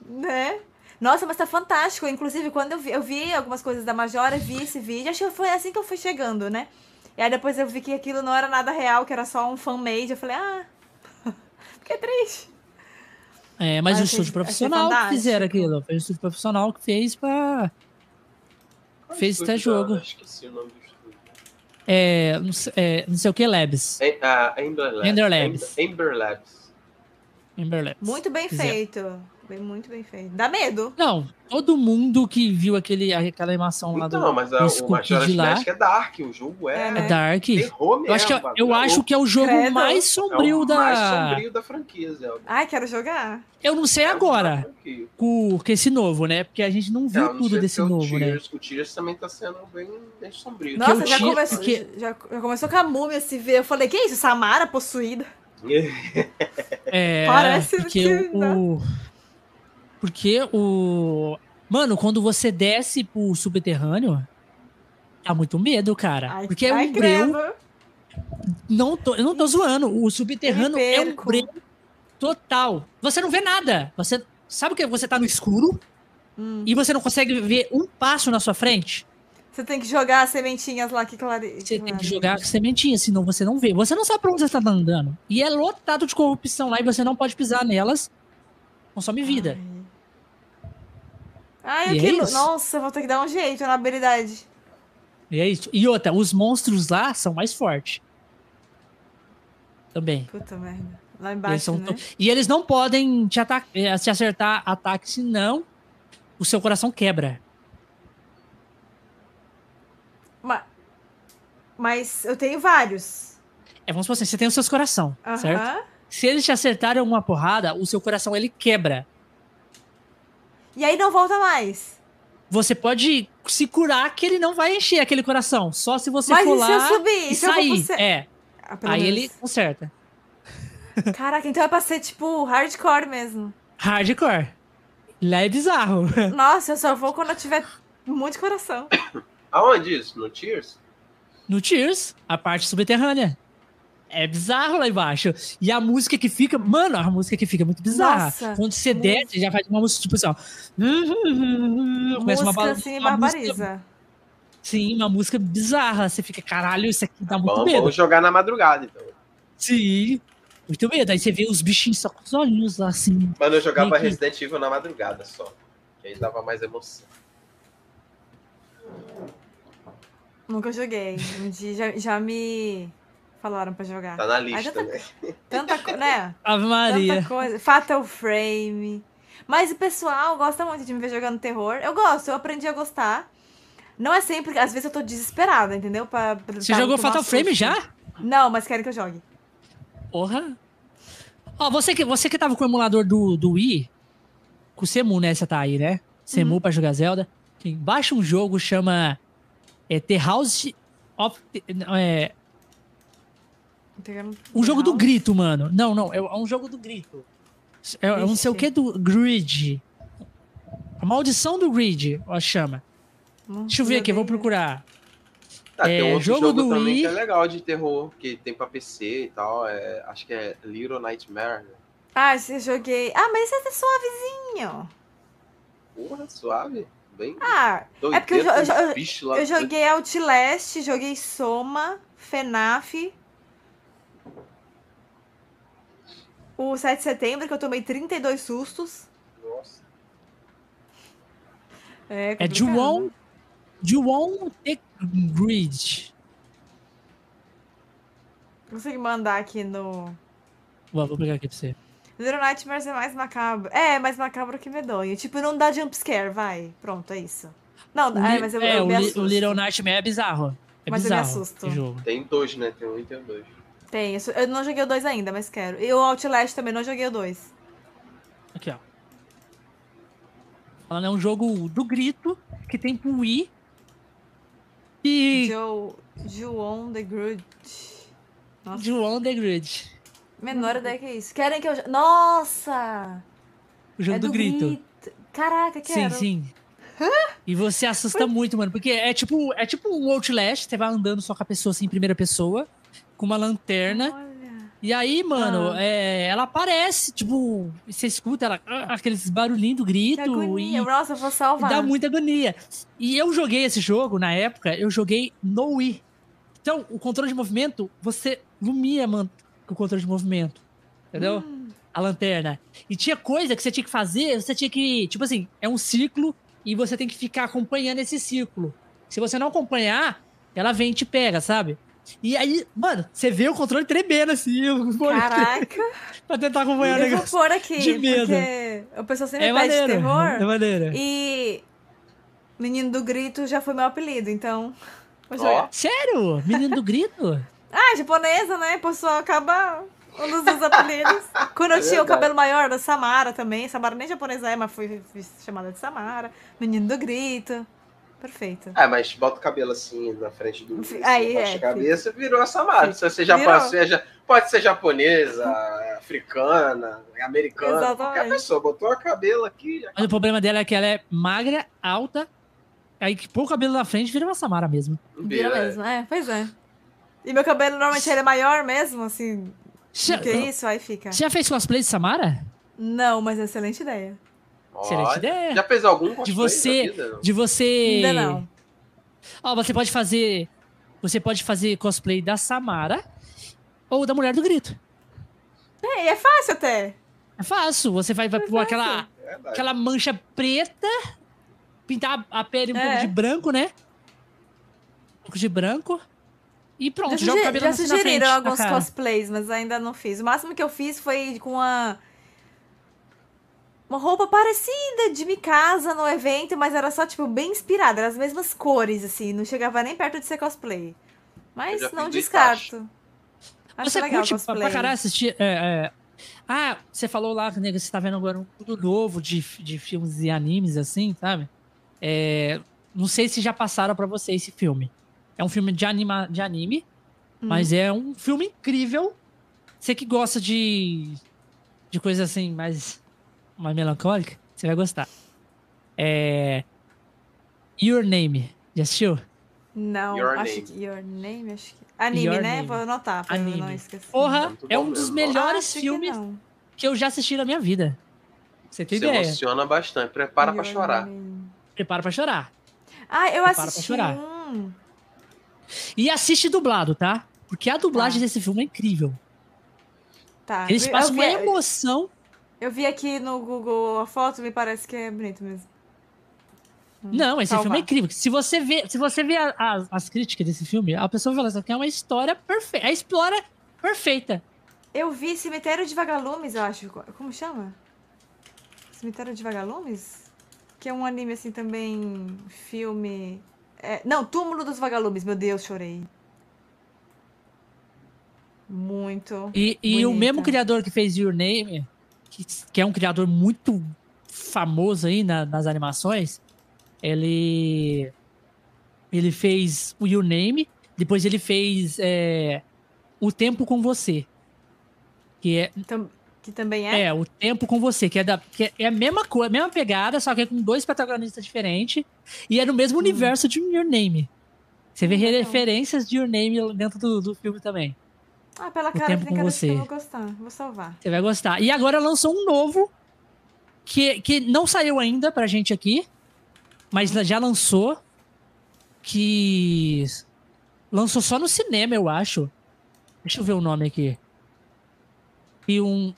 Né? Nossa, mas tá fantástico. Inclusive, quando eu vi, eu vi algumas coisas da Majora, vi esse vídeo, acho que foi assim que eu fui chegando, né? E aí depois eu vi que aquilo não era nada real, que era só um fan-made. Eu falei, ah, <laughs> fiquei triste. É, mas Ah, o estúdio profissional que fizeram aquilo. Foi o estúdio profissional que fez pra. Qual Fez estúdio até jogo. da- Esqueci o nome. É, não sei, é, não sei o que Labs. Em- ah, Ember Labs. Ender Labs. Labs. Ember Labs. Muito bem feito. Bem, muito bem feito. Dá medo. Não, todo mundo que viu aquele, aquela animação lá Então, do, mas do a, o Scoop Majora's de lá Mask é dark, o jogo é, É, né? é Dark. terror mesmo. Eu acho que, é- eu é acho que é o jogo Credo. mais é sombrio o da. mais sombrio da franquia, Zelda. Ai, quero jogar. Eu não sei É agora com, com esse novo, né? Porque a gente não viu Não, não tudo desse novo, o né? Tears, O Tears também tá sendo bem, bem sombrio. Nossa, já, tinha- começou, porque- já, já começou com a múmia se ver. Eu falei, que isso? Samara possuída? <laughs> É, Parece porque que o. Porque o. Mano, quando você desce pro subterrâneo, dá muito medo, cara. Ai, porque é um breu. Não tô, eu não tô zoando. O subterrâneo é um breu total. Você não vê nada. Você sabe o que? Você tá no escuro Hum. e você não consegue ver um passo na sua frente. Você tem que jogar as sementinhas lá que clare... Você tem que jogar com sementinha, senão você não vê. Você não sabe pra onde você tá andando. E é lotado de corrupção lá e você não pode pisar nelas. Consome vida. Ai, E é aquilo. isso. Nossa, vou ter que dar um jeito na habilidade. E é isso. E outra, os monstros lá são mais fortes. Também. Puta merda. Lá Eles embaixo, são né? E eles não podem te, ata- eh, te acertar ataque, senão o seu coração quebra. Ma- Mas eu tenho vários. É, vamos supor assim, você tem os seus coração, certo? Aham. Se eles te acertarem alguma porrada, o seu coração ele quebra. E aí não volta mais. Você pode se curar que ele não vai encher aquele coração. Só se você Mas for e lá se eu subir? e Se eu sair. ce- É. Ah, Aí menos. ele conserta. Caraca, então é pra ser tipo hardcore mesmo. Hardcore. Lá é bizarro. <laughs> Nossa, eu só vou quando eu tiver muito coração. <coughs> Aonde isso? No Tears? No Tears, a parte subterrânea. É bizarro lá embaixo. E a música que fica. Mano, a música que fica é muito bizarra. Nossa, Quando você música. desce, já faz uma música tipo assim, ó. <laughs> Começa uma, música bala- assim, uma música- barbariza. Sim, uma música bizarra. Você fica, caralho, isso aqui dá muito Vamos, medo. vamos jogar na madrugada, então. Sim. Muito medo. Aí você vê os bichinhos só com os olhinhos lá assim. Mano, eu jogava aqui. Resident Evil na madrugada só. Que aí dava mais emoção. Nunca joguei. Um dia já, já me falaram pra jogar. Tá na lista, tanta, né? tanta coisa, né? Ave Maria. Tanta coisa. Fatal Frame. Mas o pessoal gosta muito de me ver jogando terror. Eu gosto, eu aprendi a gostar. Não é sempre, às vezes eu tô desesperada, entendeu? Pra, pra, Você jogou Fatal Frame susto. já? Não, mas querem que eu jogue. Porra. Ó, você que, você que tava com o emulador do, do Wii, com o Semu, né? Você tá aí, né? Semu Uhum. pra jogar Zelda. Baixa um jogo, chama é, The House of... É, um jogo do grito, mano. Não, não, é um jogo do grito. É, é um não sei o que do Grid. A maldição do Grid, ó, chama. Deixa eu ver aqui, eu vou procurar. Tá, tem É, um outro jogo jogo, do também Wii. que é legal de terror, que tem pra PC e tal. É, acho que é Little Nightmare. né? Ah, esse eu joguei. Ah, mas esse é suavezinho. Porra, suave. Bem Ah, é porque eu, eu, eu- eu joguei Outlast, joguei Soma, FNAF. O 7 de setembro, que eu tomei 32 sustos. Nossa. É, É complicado. Juon... Juon The Grid. Consegui mandar aqui no. Vou, vou pegar aqui pra você. Little Nightmares é mais macabro. É, mais macabro que medonho. Tipo, não dá jumpscare, vai. Pronto, é isso. Não, O é, mas eu, é, eu o, me assusto. o Little Nightmare é bizarro. É Mas eu me bizarro assusto. Tem dois, né? Tem um e tem dois. Tem, eu não joguei o 2 ainda, mas quero. E o Outlast também, não joguei o 2. Aqui, ó. Falando, é um jogo do grito que tem pro Wii. E Joe, Juon the Grudge. Nossa, Juon The Grid. menor ideia que isso. Querem que eu... Nossa! O jogo é do, grito. Caraca, Sim, quero. sim. E você assusta muito, mano. Porque é tipo, é tipo um Outlast, você vai andando só com a pessoa assim, em primeira pessoa, com uma lanterna. Olha. E aí, mano, Ah. é, ela aparece, tipo, você escuta ela, ah, aqueles barulhinhos do Que grito agonia. e Nossa, vou salvar. dá muita agonia. E eu joguei esse jogo, na época, eu joguei no Wii. Então, o controle de movimento, você lumia, mano, com o controle de movimento. Entendeu? Hum. A lanterna. E tinha coisa que você tinha que fazer, você tinha que, tipo assim, é um ciclo e você tem que ficar acompanhando esse ciclo. Se você não acompanhar, ela vem e te pega, sabe? E aí, mano, você vê o controle tremendo assim, Caraca, <laughs> pra tentar acompanhar o eu vou negócio. pôr aqui. de medo. Porque o pessoal sempre É pede maneiro, terror. é maneiro. E Menino do Grito já foi meu apelido, então. Jogar. Sério? Menino do grito? <laughs> Ah, japonesa, né? A pessoa acaba um dos meus apelidos. <laughs> Quando eu É tinha o cabelo maior, da Samara também. Samara nem japonesa é, mas fui, fui chamada de Samara. Menino do Grito. Perfeito. Ah, mas bota o cabelo assim na frente do. Aí, é, a cabeça, virou essa Samara. Se você já seja, pode ser japonesa, africana, americana, Exatamente. qualquer pessoa. Botou a cabelo aqui. já- Mas o problema dela é que ela é magra, alta, aí que pôr o cabelo na frente vira uma Samara mesmo. Vira Vira, mesmo, é, pois é. E meu cabelo normalmente ele é maior mesmo, assim. Já, que isso, aí fica. você já fez cosplay de Samara? Não, mas é excelente ideia. Excelente Olha, ideia. Já fez algum cosplay De você-? De você. Ainda não. Ó, você pode fazer. Você pode fazer cosplay da Samara ou da Mulher do Grito. É, e é fácil até. É fácil. Você vai, vai pôr aquela, É aquela mancha preta, pintar a pele um É. pouco de branco, né? Um pouco de branco. E pronto, já joga o cabelo já na sugeriram frente, alguns cosplays, mas ainda não fiz. O máximo que eu fiz foi com uma. Uma roupa parecida de Mikasa no evento, mas era só, tipo, bem inspirada. Era as mesmas cores, assim. Não chegava nem perto de ser cosplay. Mas não descarto. Acho Você legal curte cosplay. pra caralho assistir. É, é, Ah, você falou lá, que você tá vendo agora um tudo novo de, de filmes e animes, assim, sabe? É, não sei se já passaram para você esse filme. É um filme de, anima, de anime, hum. mas é um filme incrível. Você que gosta de, de coisa assim, mais, mais melancólica, você vai gostar. É. Your Name. Já assistiu? Não, Your acho name. que Your Name, acho que. Anime, Your né? Name. Vou anotar pra Anime. não esquecer. Porra, é um dos melhores ah, filmes que, que, eu já assisti na minha vida. Você tem Você ideia? emociona bastante. Prepara Your pra chorar. Name. Prepara pra chorar. Ah, eu Prepara assisti um. E assiste dublado, tá? Porque a dublagem tá. desse filme é incrível. Tá. Eles passam uma emoção. Eu vi aqui no Google a foto, me parece que é bonito mesmo. Hum, não, esse filme é incrível. Se você vê, se você vê a, a, as críticas desse filme, a pessoa fala assim, que é uma história perfeita. A história perfeita. Eu vi Cemitério de Vagalumes, eu acho. Como chama? Cemitério de Vagalumes? Que é um anime assim também. Filme. É, não, Túmulo dos Vagalumes, meu Deus, chorei. Muito. E, e o mesmo criador que fez Your Name, que, que é um criador muito famoso aí na, nas animações, ele ele fez o Your Name, depois ele fez é, O Tempo com Você. Que é. Que também é? É, O Tempo com Você, que é, da, que é a mesma coisa, a mesma pegada, só que é com dois protagonistas diferentes. E é no mesmo hum. universo de Your Name. Você vê hum, referências de Your Name dentro do, do filme também. Ah, pela cara, tem cara você. eu vou gostar. Vou salvar. Você vai gostar. E agora lançou um novo que, que não saiu ainda pra gente aqui, mas já lançou que lançou só no cinema, eu acho. Deixa eu ver o nome aqui. E um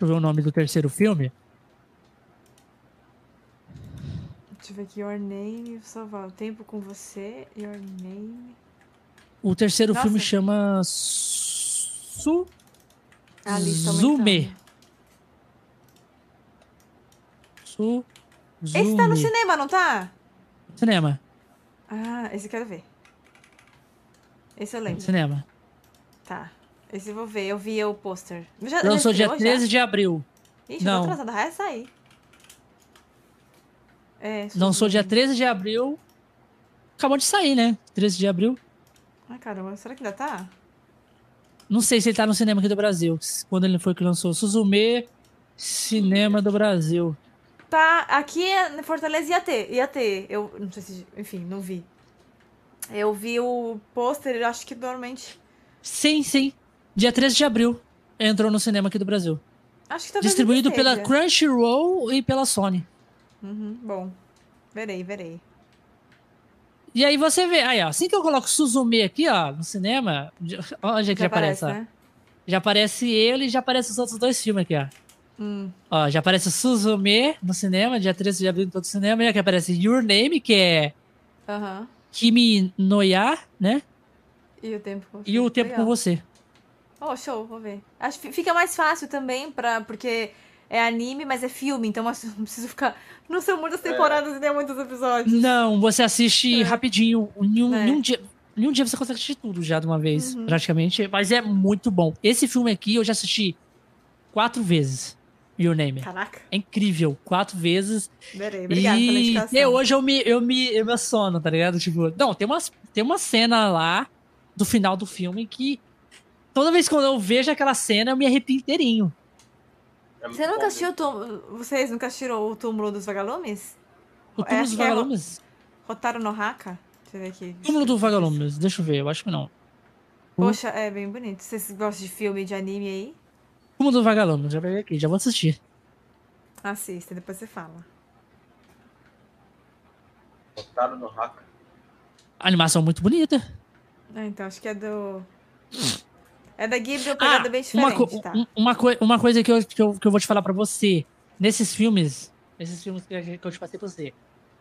Deixa eu ver o nome do terceiro filme. Deixa eu ver aqui, Your Name, salvar o tempo com você, Your Name. O terceiro Nossa. filme chama Su Zume. Su Zume. Esse tá no cinema, não tá? Cinema. Ah, esse eu quero ver. Esse eu lembro. Cinema. Tá. Esse eu vou ver. Eu vi o pôster. Lançou dia 13 já? de abril. Ixi, não. eu tô atrasada. Vai sair. É, Lançou dia 13 de abril. Acabou de sair, né? 13 de abril. Ai, caramba, será que ainda tá? Não sei se ele tá no cinema aqui do Brasil. Quando ele foi que lançou. Suzume Cinema do Brasil. Tá, aqui em Fortaleza ia ter. Ia ter. Eu não sei se. Enfim, não vi. Eu vi o pôster, eu acho que normalmente. Sim, sim. Dia 13 de abril. Entrou no cinema aqui do Brasil. Acho que Distribuído pela Crunchyroll e pela Sony. Uhum, bom. Verei, verei. E aí você vê, aí, ó, assim que eu coloco Suzume aqui, ó, no cinema, onde é que já, já aparece, aparece né? Já aparece ele e já aparece os outros dois filmes aqui, ó. Hum. Ó, já aparece Suzume no cinema, dia 13 de abril em todo o cinema, e aqui aparece Your Name, que é uhum. Kimi Noya, né? E o Tempo com Você. E o Tempo Legal. com Você. Oh, show, vou ver. Acho que fica mais fácil também, pra, porque é anime, mas é filme, então não preciso ficar. Não são muitas temporadas é. e nem muitos episódios. Não, você assiste é. rapidinho. Em um, é. em um, dia. Em um dia você consegue assistir tudo já de uma vez, uhum. praticamente. Mas é muito bom. Esse filme aqui eu já assisti quatro vezes. Your Name. Caraca. É incrível. Quatro vezes. Verei, obrigado e... pela indicação. E hoje eu me, eu me emociono, tá ligado? Tipo, não, tem, umas, tem uma cena lá do final do filme que toda vez que eu vejo aquela cena eu me arrepio inteirinho. É Você nunca assistiu Vocês nunca assistiram o túmulo dos vagalumes? O túmulo dos é vagalumes? É Rotaro no Haka? Deixa eu ver aqui. Túmulo dos vagalumes, deixa eu ver, eu acho que não. Poxa, é bem bonito. Vocês gostam de filme de anime aí? Túmulo dos vagalumes, já peguei aqui, já vou assistir. Assista, depois você fala. Rotaro no Haka. animação muito bonita. Ah, então acho que é do. É da Ghibli, uma pegada ah, bem diferente, uma, tá? uma, uma coisa que eu, que, eu, que eu vou te falar pra você. Nesses filmes, nesses filmes que, eu te passei pra você,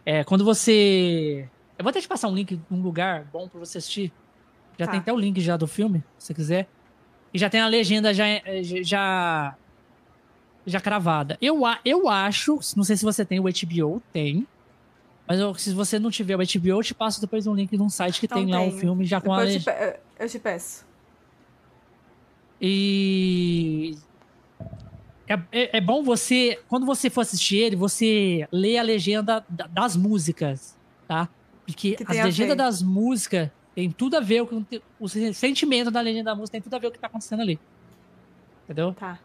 é, quando você... Eu vou até te passar um link num lugar bom pra você assistir. Já tá. tem até o link já do filme, se você quiser. E já tem a legenda já, já, já cravada. Eu, eu acho, não sei se você tem o HBO, tem. Mas eu, se você não tiver o HBO, eu te passo depois um link de um site que não tem lá um filme já com depois a. Eu te, eu te peço. E. É, é, é, bom você, quando você for assistir ele, você lê a legenda das músicas, tá? Porque as legendas das músicas tem tudo a ver com o sentimento da legenda da música, tem tudo a ver com o que tá acontecendo ali. Entendeu? Tá.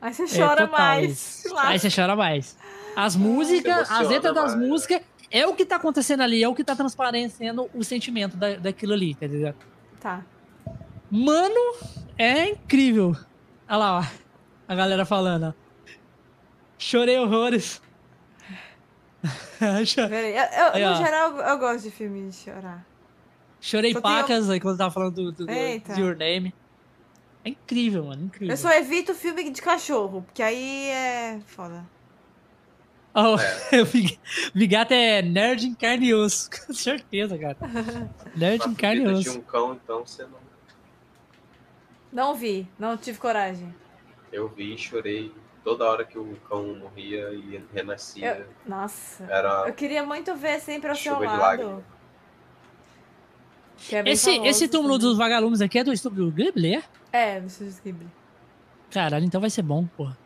Aí você é, chora é, mais. Aí você chora mais. As músicas, as letras das músicas é o que tá acontecendo ali, é o que tá transparecendo o sentimento da, daquilo ali, tá ligado? Tá. Mano, é incrível. Olha lá, ó. A galera falando, ó. Chorei horrores. <laughs> eu, eu, aí, no geral, eu gosto de filme de chorar. Chorei Só pacas aí quando tava falando do, do, do Your Name. É incrível, mano. Incrível. Eu só evito filme de cachorro, porque aí é foda. Oh, é. <laughs> Vigato é nerd em carne e osso. <laughs> Com certeza, cara. Nerd em carne e osso. um cão, então você não. Não vi, não tive coragem. Eu vi e chorei toda hora que o cão morria e renascia. Eu... Nossa. Era... Eu queria muito ver sempre ao seu lado. É esse, famoso, esse túmulo dos vagalumes aqui é do estúdio Ghibli, é? É, do estúdio Ghibli. Caralho, então vai ser bom, porra.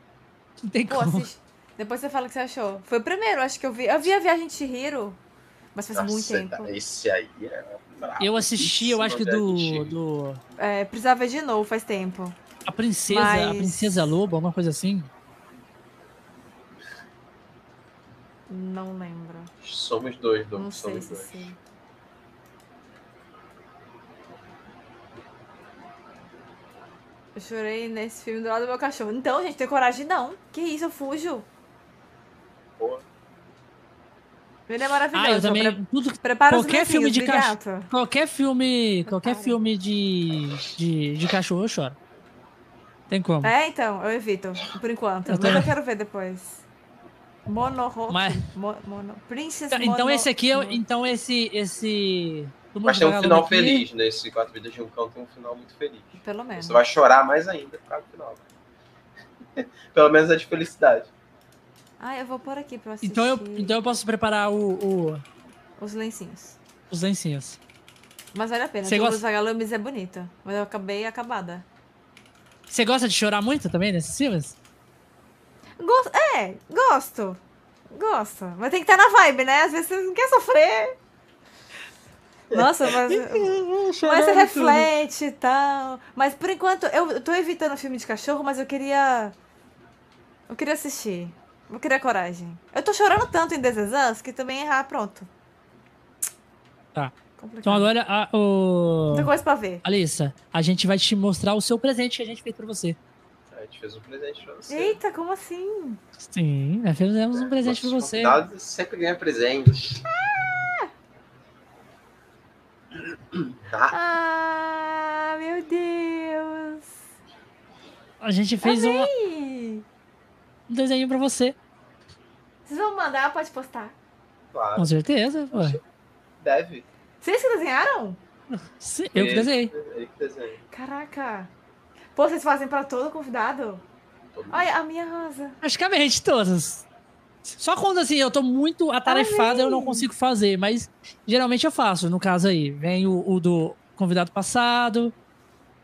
Não tem Pô, como. Assiste. Depois você fala o que você achou. Foi o primeiro, acho que eu vi. Eu vi a Viagem de Hiro, mas faz Nossa, muito tempo. Esse aí é. Eu assisti, eu acho que do... do... É, precisava ver de novo, faz tempo. A princesa, mas... a princesa lobo, alguma coisa assim? Não lembro. Somos dois, Dom. Não sei se dois. sim. Eu chorei nesse filme do lado do meu cachorro. Então, gente, tem coragem não. Que isso, eu fujo. Porra. Ele é maravilhoso. Ah, eu também. Tudo, Prepara qualquer filme de cachorro. Qualquer filme. Qualquer filme de, de, de cachorro eu choro. Tem como. É, então, eu evito, por enquanto. Eu Mas eu quero ver depois. Monohoku. Mas... Mo, mono, Princess Então, mono, esse aqui, é, então esse, esse mas tem um final aqui. feliz nesse né? Quatro Vidas de um Cão, tem um final muito feliz. Pelo menos. Você vai chorar mais ainda causa do final. <laughs> Pelo menos é de felicidade. Ah, eu vou pôr aqui pra assistir. Então eu, então eu posso preparar o, o... Os lencinhos. Os lencinhos. Mas vale a pena. Você gosta... Os vagalumes é bonita. Mas eu acabei acabada. Você gosta de chorar muito também nesses filmes? Gosto, é, gosto. Gosto. Mas tem que estar na vibe, né? Às vezes você não quer sofrer. Nossa, mas, mas você reflete e tal. Mas por enquanto, eu tô evitando filme de cachorro, mas eu queria. Eu queria assistir. Eu queria coragem. Eu tô chorando tanto em Desesans que também errar, pronto. Tá. Complicado. Então agora a, o. Tem coisa pra ver. Alissa, a gente vai te mostrar o seu presente que a gente fez pra você. A gente fez um presente pra você. Eita, como assim? Sim, nós fizemos um presente pra você. sempre ganha presentes. Ah! Tá. Ah, meu Deus. A gente fez um, um desenho pra você. Vocês vão mandar? Pode postar. Claro. Com certeza, pô. Deve. Vocês que desenharam? Sim, eu que desenhei. Ele que desenhei. Caraca. Pô, vocês fazem pra todo convidado? Todo Olha, a minha rosa. Praticamente todas. Só quando assim, eu tô muito atarefado, eu não consigo fazer, mas geralmente eu faço, no caso aí. Vem o, o do convidado passado,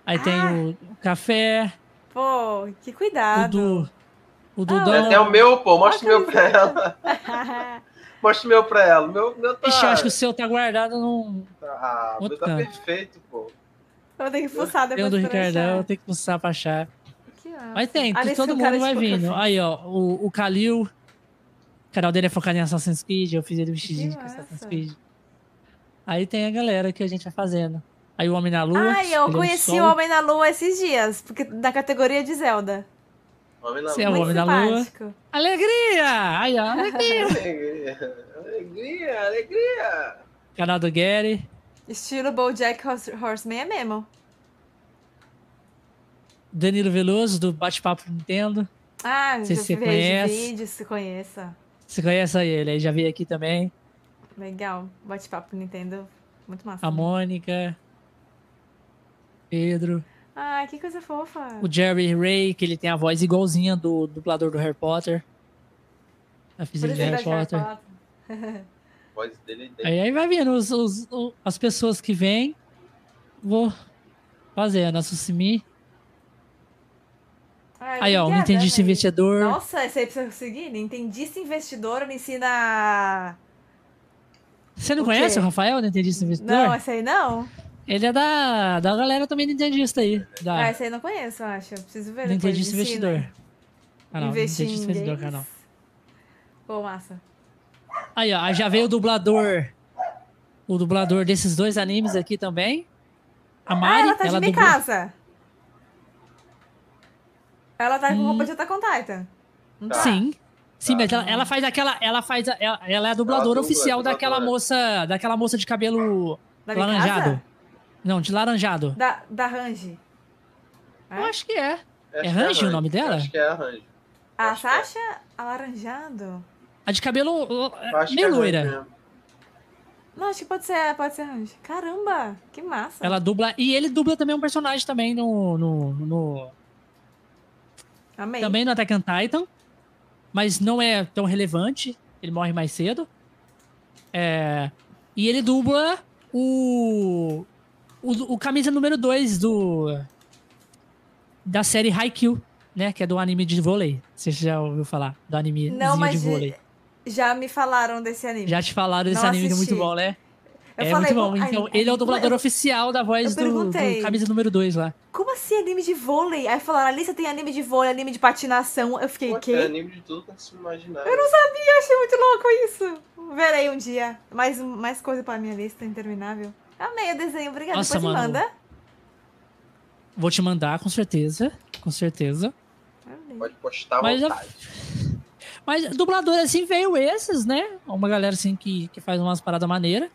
aí ah. tem o, café. Pô, que cuidado. O do. O do ah, Tem o meu, pô, mostra o meu pra ela. <laughs> mostra o meu pra ela. Meu, meu tá... Ixi, eu acho que o seu tá guardado num. Ah, o meu tá canto. perfeito, pô. Eu tenho que fuçar depois. O do Ricardão, eu tenho que fuçar pra achar. Mas tem, todo mundo vai vindo. Aí, ó, o, o Kalil canal dele é focado em Assassin's Creed, eu fiz ele vestidinho de Assassin's Creed. Aí tem a galera que a gente vai fazendo. Aí o Homem na Lua. Ai, eu conheci é um o Homem na Lua esses dias, porque da categoria de Zelda. Homem na Você é o Homem na Lua. Alegria! Aí, ó, alegria! <laughs> alegria, alegria! Canal do Gary. Estilo BoJack Horseman é mesmo. Danilo Veloso, do Bate-Papo Nintendo. Ah, já você conhece. vídeos, se conheça. Você conhece ele, aí já veio aqui também. Legal, bate-papo Nintendo, muito massa. A Mônica, Pedro. Ai, que coisa fofa. O Jerry Ray, que ele tem a voz igualzinha do dublador do Harry Potter. A física de Harry Potter. <laughs> A voz dele é Aí, aí vai vendo os, os- o- as pessoas que vêm. Vou fazer a nossa Simi. Ai, Aí, ó, o Nintendista. Investidor. Nossa, esse aí precisa conseguir. Nintendista investidor me ensina. Você não o conhece quê? o Rafael, Nintendista Investidor? Não, esse aí não. Ele é da, da galera também Nintendista aí. Da Ah, esse aí eu não conheço, eu acho. Eu preciso ver. Nintendista Investidor. ensina. Canal, Investir Nintendista Investidor, canal. Pô, massa. Aí, ó, já veio o dublador. O dublador desses dois animes aqui também. A Mari, ah, ela tá de dublou- Mikasa. Ela tá com Hum. roupa de Attack on Titan. Não tá? Sim. Sim, Tá. mas ela, ela faz aquela. Ela faz. a- Ela, ela é a dubladora dubla, oficial dubladora. daquela moça. Daquela moça de cabelo Da laranjado. Mikasa? Não, de laranjado. Da, da Range. Eu acho que é. Acho É Range o nome dela? Acho que é Range. A Acho que é. Sasha alaranjado? A de cabelo meio é Range loira. Não, acho que pode ser, pode ser Range. Caramba, que massa. Ela dubla. E ele dubla também um personagem também no. no, no- Amei. também no Attack on Titan. Mas não é tão relevante. Ele morre mais cedo. É, e ele dubla o. O, o camisa número 2 do. Da série Haikyuu, né? Que é do anime de vôlei. Você já ouviu falar? Do anime Não, mas de vôlei. já me falaram desse anime. Já te falaram desse Não anime que é muito assisti. bom, né? Eu é falei, muito bom. "Bom, ai, Então, ai, ele é o dublador eu- oficial da voz do, do camisa número 2 lá. Como assim anime de vôlei? Aí falaram, ali você tem anime de vôlei, anime de patinação. Eu fiquei, Pô, quê? tem anime de tudo quanto se imaginar. Eu não sabia, achei muito louco isso. Verei um dia. Mais, mais coisa pra minha lista interminável. Amei o desenho, obrigada. Nossa, Depois mano. manda. Vou te mandar, com certeza. Com certeza. Amei. Pode postar à Mas já- vontade. Mas dublador assim veio esses, né? Uma galera assim que, que faz umas paradas maneiras.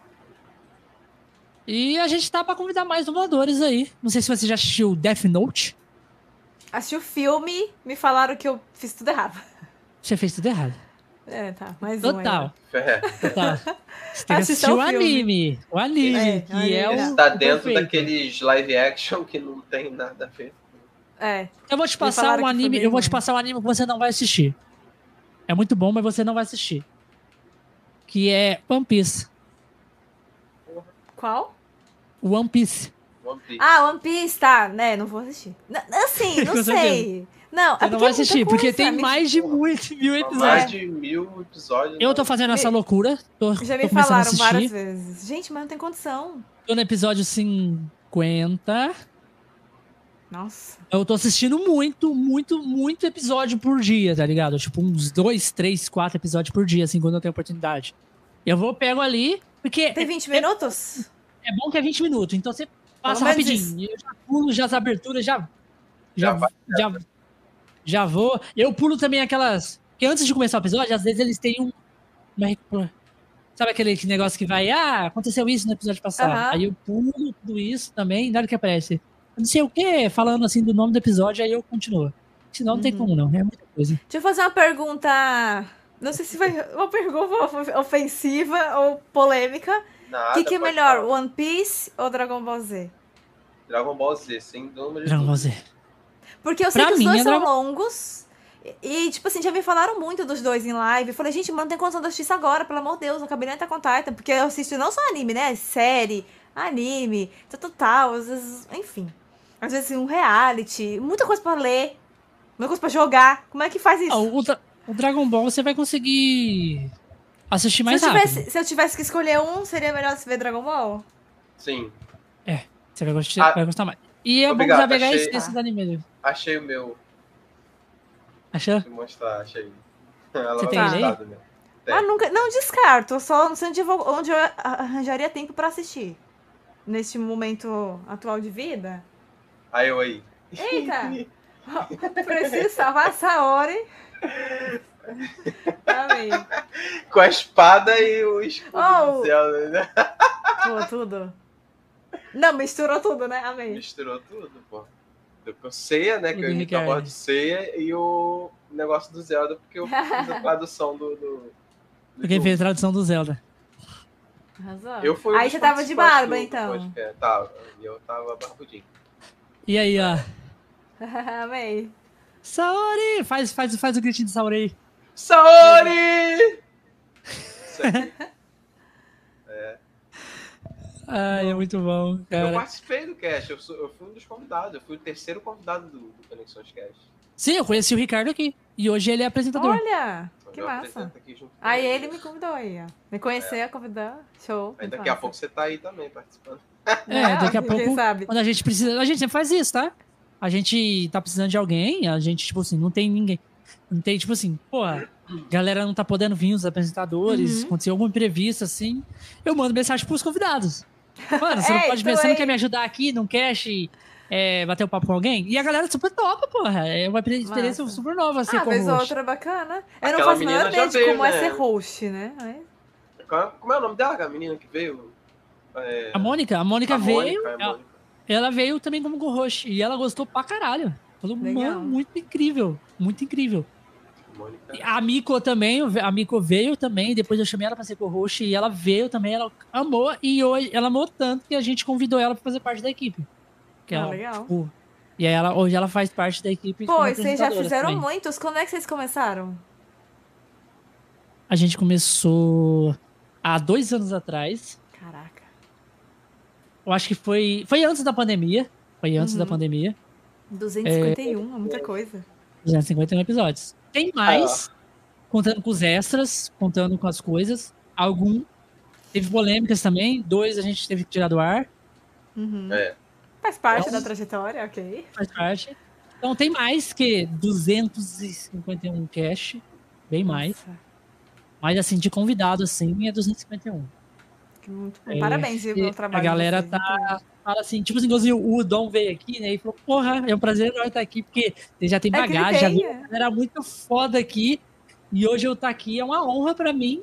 E a gente tá pra convidar mais dubladores aí. Não sei se você já assistiu Death Note. Assisti o filme, me falaram que eu fiz tudo errado. Você fez tudo errado. É, tá. Mais um Total. É. Total. Você tem que Assista assistir o anime. O anime, É, que anime. é o. Tá o dentro perfeito. daqueles live action que não tem nada a ver. É. Eu vou te passar um anime. Eu vou te passar um anime que você não vai assistir. É muito bom, mas você não vai assistir. Que é One Piece. Qual? One Piece. One Piece. Ah, One Piece, tá. Né, não vou assistir. N- assim, <laughs> não sei. Não, Você é não vai é assistir, porque coisa, tem mais de muito, mil Mais episódios. de mil episódios. Eu tô né? fazendo essa loucura. Tô, Já me falaram várias vezes. Gente, mas não tem condição. Tô no episódio 50. Nossa. Eu tô assistindo muito, muito, muito episódio por dia, tá ligado? Tipo, uns dois, três, quatro episódios por dia, assim, quando eu tenho oportunidade. Eu vou, pego ali, porque Tem 20 minutos? é bom que é 20 minutos, então você passa rapidinho. Eu já pulo já as aberturas, já. Já Já, vai já, já vou. Eu pulo também aquelas. Porque antes de começar o episódio, às vezes eles têm um. uma Sabe aquele negócio que vai, ah, aconteceu isso no episódio passado. Aham. Aí eu pulo tudo isso também, na hora que aparece. Não sei o que, falando assim do nome do episódio, aí eu continuo. Senão não tem Uhum. como não, é muita coisa. Deixa eu fazer uma pergunta. Não sei se vai. Uma pergunta of- ofensiva ou polêmica. O Nada, que, que é melhor, falar. One Piece ou Dragon Ball Z? Dragon Ball Z, sem dúvida. de Dragon Ball. Z. Porque eu sei Pra que os mim, dois é são Dragon- longos. E, tipo assim, já me falaram muito dos dois em live. Eu falei, gente, mas não tem condição de assistir isso agora, pelo amor de Deus, não acabei nem até com Titan. Porque eu assisto não só anime, né? Série, anime, tal, tal, tal. Às vezes, enfim. Às vezes um reality, muita coisa pra ler, muita coisa pra jogar. Como é que faz isso? Ah, o, Dra- o Dragon Ball você vai conseguir assistir mais se, eu rápido. tivesse, se eu tivesse que escolher um, seria melhor se ver Dragon Ball? Sim, Você vai gostar, Ah, vai gostar mais. E é obrigado, bom já pegar achei- esse- esses animes. Achei o meu. Achou? Vou mostrar, achei. <laughs> Ela Você tem ele aí? do meu. Tem. Ah, nunca, não descarto, só não sei onde eu, vou- onde eu arranjaria tempo pra assistir. Neste momento atual de vida. Aí eu aí. Eita! <laughs> <laughs> Preciso salvar a Saori. Amei. Com a espada e o escudo Oh. do Zelda, né? Pô, tudo. Não, misturou tudo, né? Amei. Misturou tudo, pô. Do ceia, né? Que eu do imito a voz de ceia e o negócio do Zelda, porque eu fiz a <laughs> tradução do. do, do Quem fez a tradução do Zelda. Arrasou. Eu fui Aí você tava de barba, do- do então. podcast. Tava, e eu tava barbudinho. E aí, ó. <laughs> Amei. Saori! Faz, faz, faz o gritinho de Saori. Saori! <laughs> Isso aqui. É. Ai, é muito bom, Eu cara. participei do cast, eu, sou- eu fui um dos convidados, eu fui o terceiro convidado do, do Conexões Cast. Sim, eu conheci o Ricardo aqui. E hoje ele é apresentador. Olha, que Eu massa. Aí ele me convidou aí, ó. Me conhecer, convidar. Show. Aí daqui a massa. pouco você tá aí também participando. É, daqui a Quem pouco, sabe? quando a gente precisa. A gente sempre faz isso, tá? A gente tá precisando de alguém, a gente, tipo assim, não tem ninguém. Não tem, tipo assim, porra, galera não tá podendo vir, os apresentadores, Uhum. aconteceu algum imprevisto, assim. Eu mando mensagem pros convidados. Mano, você não É, pode então ver, você não aí- quer me ajudar aqui num cast, é, bater um papo com alguém? E a galera super topa, porra. É uma experiência Massa. super nova, assim, Ah, como vez ou host. outra bacana. Eu Aquela não faço a menina menor já ideia de veio, como é né? ser host, né? Como é o nome dela, a menina que veio? É, A Mônica, a Mônica a veio, Mônica, a ela, Mônica. ela veio também como co-host, e ela gostou pra caralho. Falou, Legal. mano, muito incrível, muito incrível. Mônica. A Miko também, a Miko veio também, depois eu chamei ela pra ser co-host e ela veio também, ela amou e hoje ela amou tanto que a gente convidou ela pra fazer parte da equipe. Que Ah, ela, legal. tipo, e aí ela, hoje ela faz parte da equipe. Pô, vocês já fizeram também. muitos. Quando é que vocês começaram? A gente começou há dois anos atrás. Caraca. Eu acho que foi. Foi antes da pandemia. Foi antes Uhum. da pandemia. 251, é muita coisa. 251 episódios. Tem mais, contando com os extras, contando com as coisas. Algum. Teve polêmicas também. Dois a gente teve que tirar do ar. Uhum. É. Faz parte Então- da trajetória, ok. faz parte. Então tem mais que 251 cash, bem mais. Nossa, Mas assim, de convidado assim, é 251. que muito bom. É, Parabéns, viu, pelo trabalho. A galera tá. Fala assim, tipo assim, igualzinho, o Dom veio aqui, né? E falou, porra, é um prazer nós estar aqui, porque ele já tem É bagagem, já tem, viu é. galera muito foda aqui. E hoje eu estar aqui é uma honra pra mim.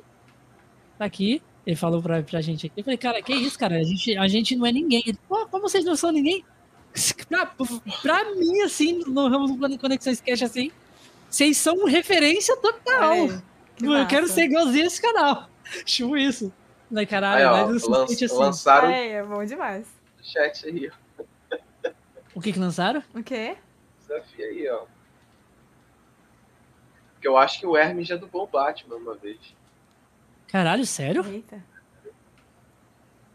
Tá aqui. Ele falou pra, pra gente aqui. Eu falei, cara, que isso, cara? A gente, a gente não é ninguém. Ele, pô, como vocês não são ninguém? <laughs> Pra, pra mim, assim, no ramo do Conexões Cash, assim, vocês são referência total. Aí, que eu quero ser igualzinho esse canal. <laughs> Tipo isso. Né, Aí, caralho, ó, mas lan- senti assim. lançaram É, é bom demais. O chat aí, ó. O que que lançaram? O quê? Desafio aí, ó. Porque eu acho que o Hermes já dublou o Batman uma vez. Caralho, sério? Eita.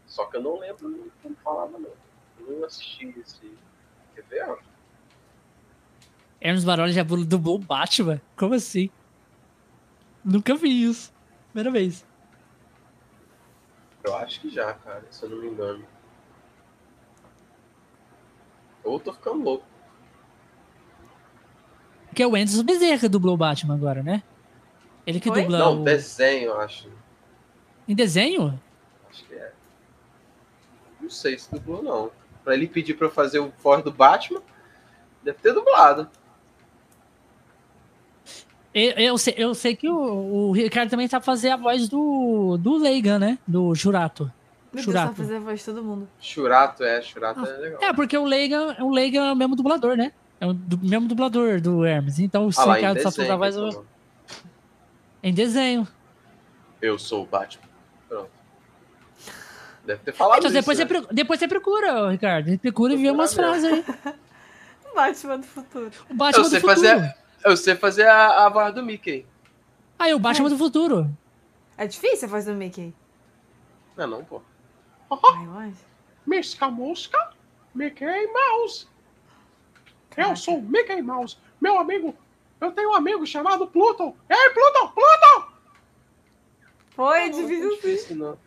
Só que eu não lembro como falava, não. Eu não assisti esse. Quer ver, ó? Hermes Baroli já dublou o Batman? Como assim? Nunca vi isso. Primeira vez. Eu acho que já, cara, se eu não me engano. Ou tô ficando louco. Porque é o Anderson Bezerra que dublou o Batman agora, né? Ele que Oi? dubla Não, o... desenho, eu acho. Em desenho? Acho que é. Não sei se dublou, não. Pra ele pedir pra eu fazer o voz do Batman, deve ter dublado. Eu, eu sei, eu sei que o, o Ricardo também sabe fazer a voz do, do Leigan, né? Do Jurato. Meu Deus, Churato. só fazer a voz de todo mundo. Churato, é, Churato é legal. É, porque o Leigan, o Leigan é o mesmo dublador, né? É o du- mesmo dublador do Hermes. Então o Ah lá, em Ricardo só faz a desenho, voz eu em desenho. Eu sou o Batman. Pronto. Deve ter falado Então isso, depois, né? você, pro- depois você procura, Ricardo. Procura e vê umas Procura frases aí. <laughs> Batman do futuro. O Batman Eu sei do futuro. fazer- Eu sei fazer a, a voz do Mickey. Aí, o Batman do futuro. É difícil a voz do Mickey. Não é não, pô. Eu. Misca Mosca, Mickey Mouse. Eu Caraca. sou Mickey Mouse. Meu amigo, eu tenho um amigo chamado Pluton. Ei, Pluton, Pluton! Foi Não, não é difícil sim. difícil, não.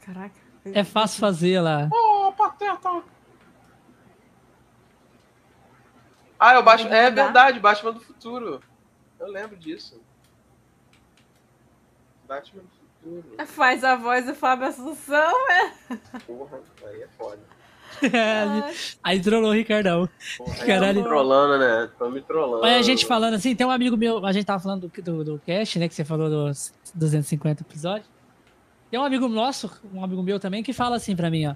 Caraca. É fácil fazer lá. Oh, pateta. Ah, é o Batman. É verdade, Batman do futuro. Eu lembro disso. Batman do futuro. Faz a voz do Fábio Assunção, é? Porra, aí é foda. <laughs> Aí trollou o Ricardão. Porra, Caralho. Tô me trollando, né? Tô me trollando. Olha, a gente falando assim, tem um amigo meu, a gente tava falando do, do, do cast, né, que você falou dos 250 episódios. Tem um amigo nosso, um amigo meu também, que fala assim pra mim, ó.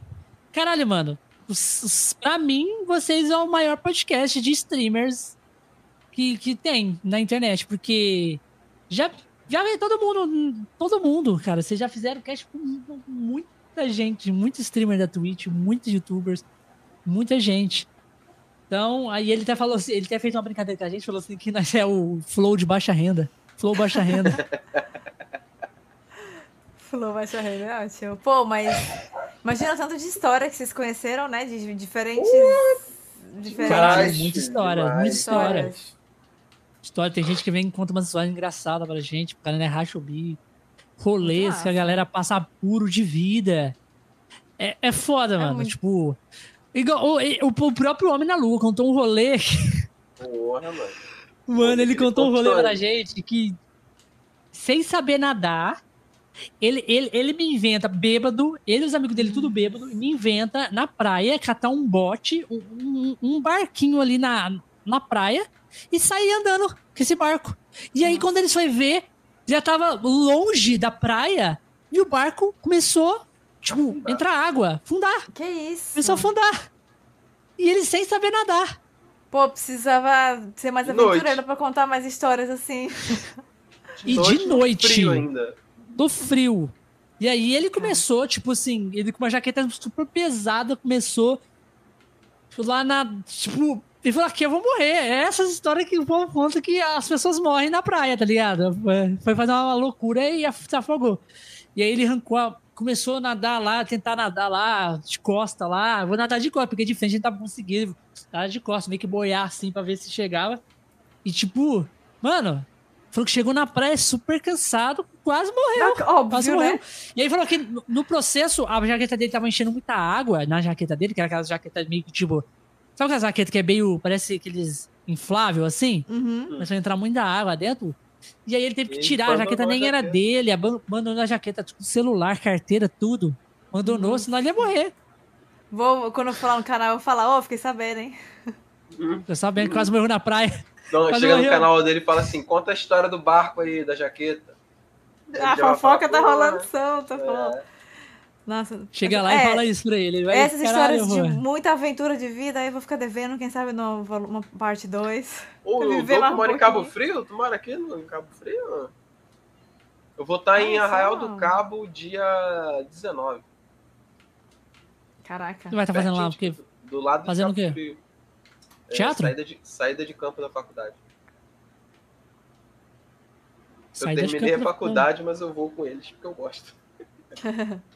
Caralho, mano, os, os, pra mim, vocês é o maior podcast de streamers que, que tem na internet, porque já, já veio todo mundo, todo mundo, cara, vocês já fizeram cast com muita gente, muito streamer da Twitch, muitos youtubers. Muita gente. Então, aí ele até falou assim, ele até fez uma brincadeira com a gente, falou assim que nós é o flow de baixa renda. Flow baixa renda. <laughs> flow baixa renda, é ótimo. Pô, mas imagina tanto de história que vocês conheceram, né? De diferentes. diferentes... Caralho, muita história, demais. muita história. História, tem gente que vem e conta umas histórias engraçadas pra gente, o cara né, racha o bico. Rolês que a galera passa puro de vida. É, é foda, é mano. Muito... Tipo, Igual, o, o, o, próprio Homem na Lua contou um rolê. <laughs> Porra, mano. Mano, ele, ele contou um rolê pra gente que, sem saber nadar, ele, ele, ele me inventa bêbado, ele e os amigos dele tudo bêbado, me inventa na praia catar um bote, um, um, um barquinho ali na, na praia e sair andando com esse barco. E aí, quando eles foi ver, já tava longe da praia e o barco começou Tipo, entra água, fundar. Que isso? Começou a fundar. E ele sem saber nadar. Pô, precisava ser mais aventureiro pra contar mais histórias assim. e de noite. Frio ainda. Do frio. E aí ele começou, tipo assim, ele com uma jaqueta super pesada, começou lá na. Tipo, ele falou: aqui eu vou morrer. É essas histórias que o povo conta que as pessoas morrem na praia, tá ligado? Foi fazer uma loucura e se afogou. E aí ele arrancou a, começou a nadar lá, tentar nadar lá, de costa lá. Vou nadar de costa, porque de frente a gente tava conseguindo. Nadar de costa, meio que boiar assim pra ver se chegava. E tipo, mano, falou que chegou na praia super cansado, quase morreu. Óbvio, quase né? morreu. E aí falou que no processo, a jaqueta dele tava enchendo muita água na jaqueta dele, que era aquela jaqueta meio que tipo. Sabe aquela jaqueta que é meio. Parece aqueles inflável assim? Uhum. Começou a entrar muita água dentro. E aí ele teve que tirar, a jaqueta nem era dele, abandonou a jaqueta, celular, carteira, tudo. Abandonou, uhum. senão ele ia morrer. Vou, quando eu falar no canal, eu vou falar, ó, oh, fiquei sabendo, hein? Tô sabendo que quase morreu na praia. Não, quase chega morreu. no canal dele e fala assim, conta a história do barco aí, da jaqueta. a fofoca tá rolando solta, tá falando. É. Nossa. Chega lá é, e fala isso pra ele. ele vai, essas histórias de muita aventura de vida, aí eu vou ficar devendo, quem sabe, no, uma parte 2. Ô, o Doco mora um em Cabo Frio? Tu mora aqui no, em Cabo Frio? Eu vou estar em Arraial do Cabo dia 19. Caraca. Tu vai estar tá fazendo lá? Porque... Do lado Fazendo o quê? Frio. É, Teatro? saída, de, saída de campo da faculdade. Saída eu terminei a faculdade, mas eu vou com eles porque eu gosto. <laughs>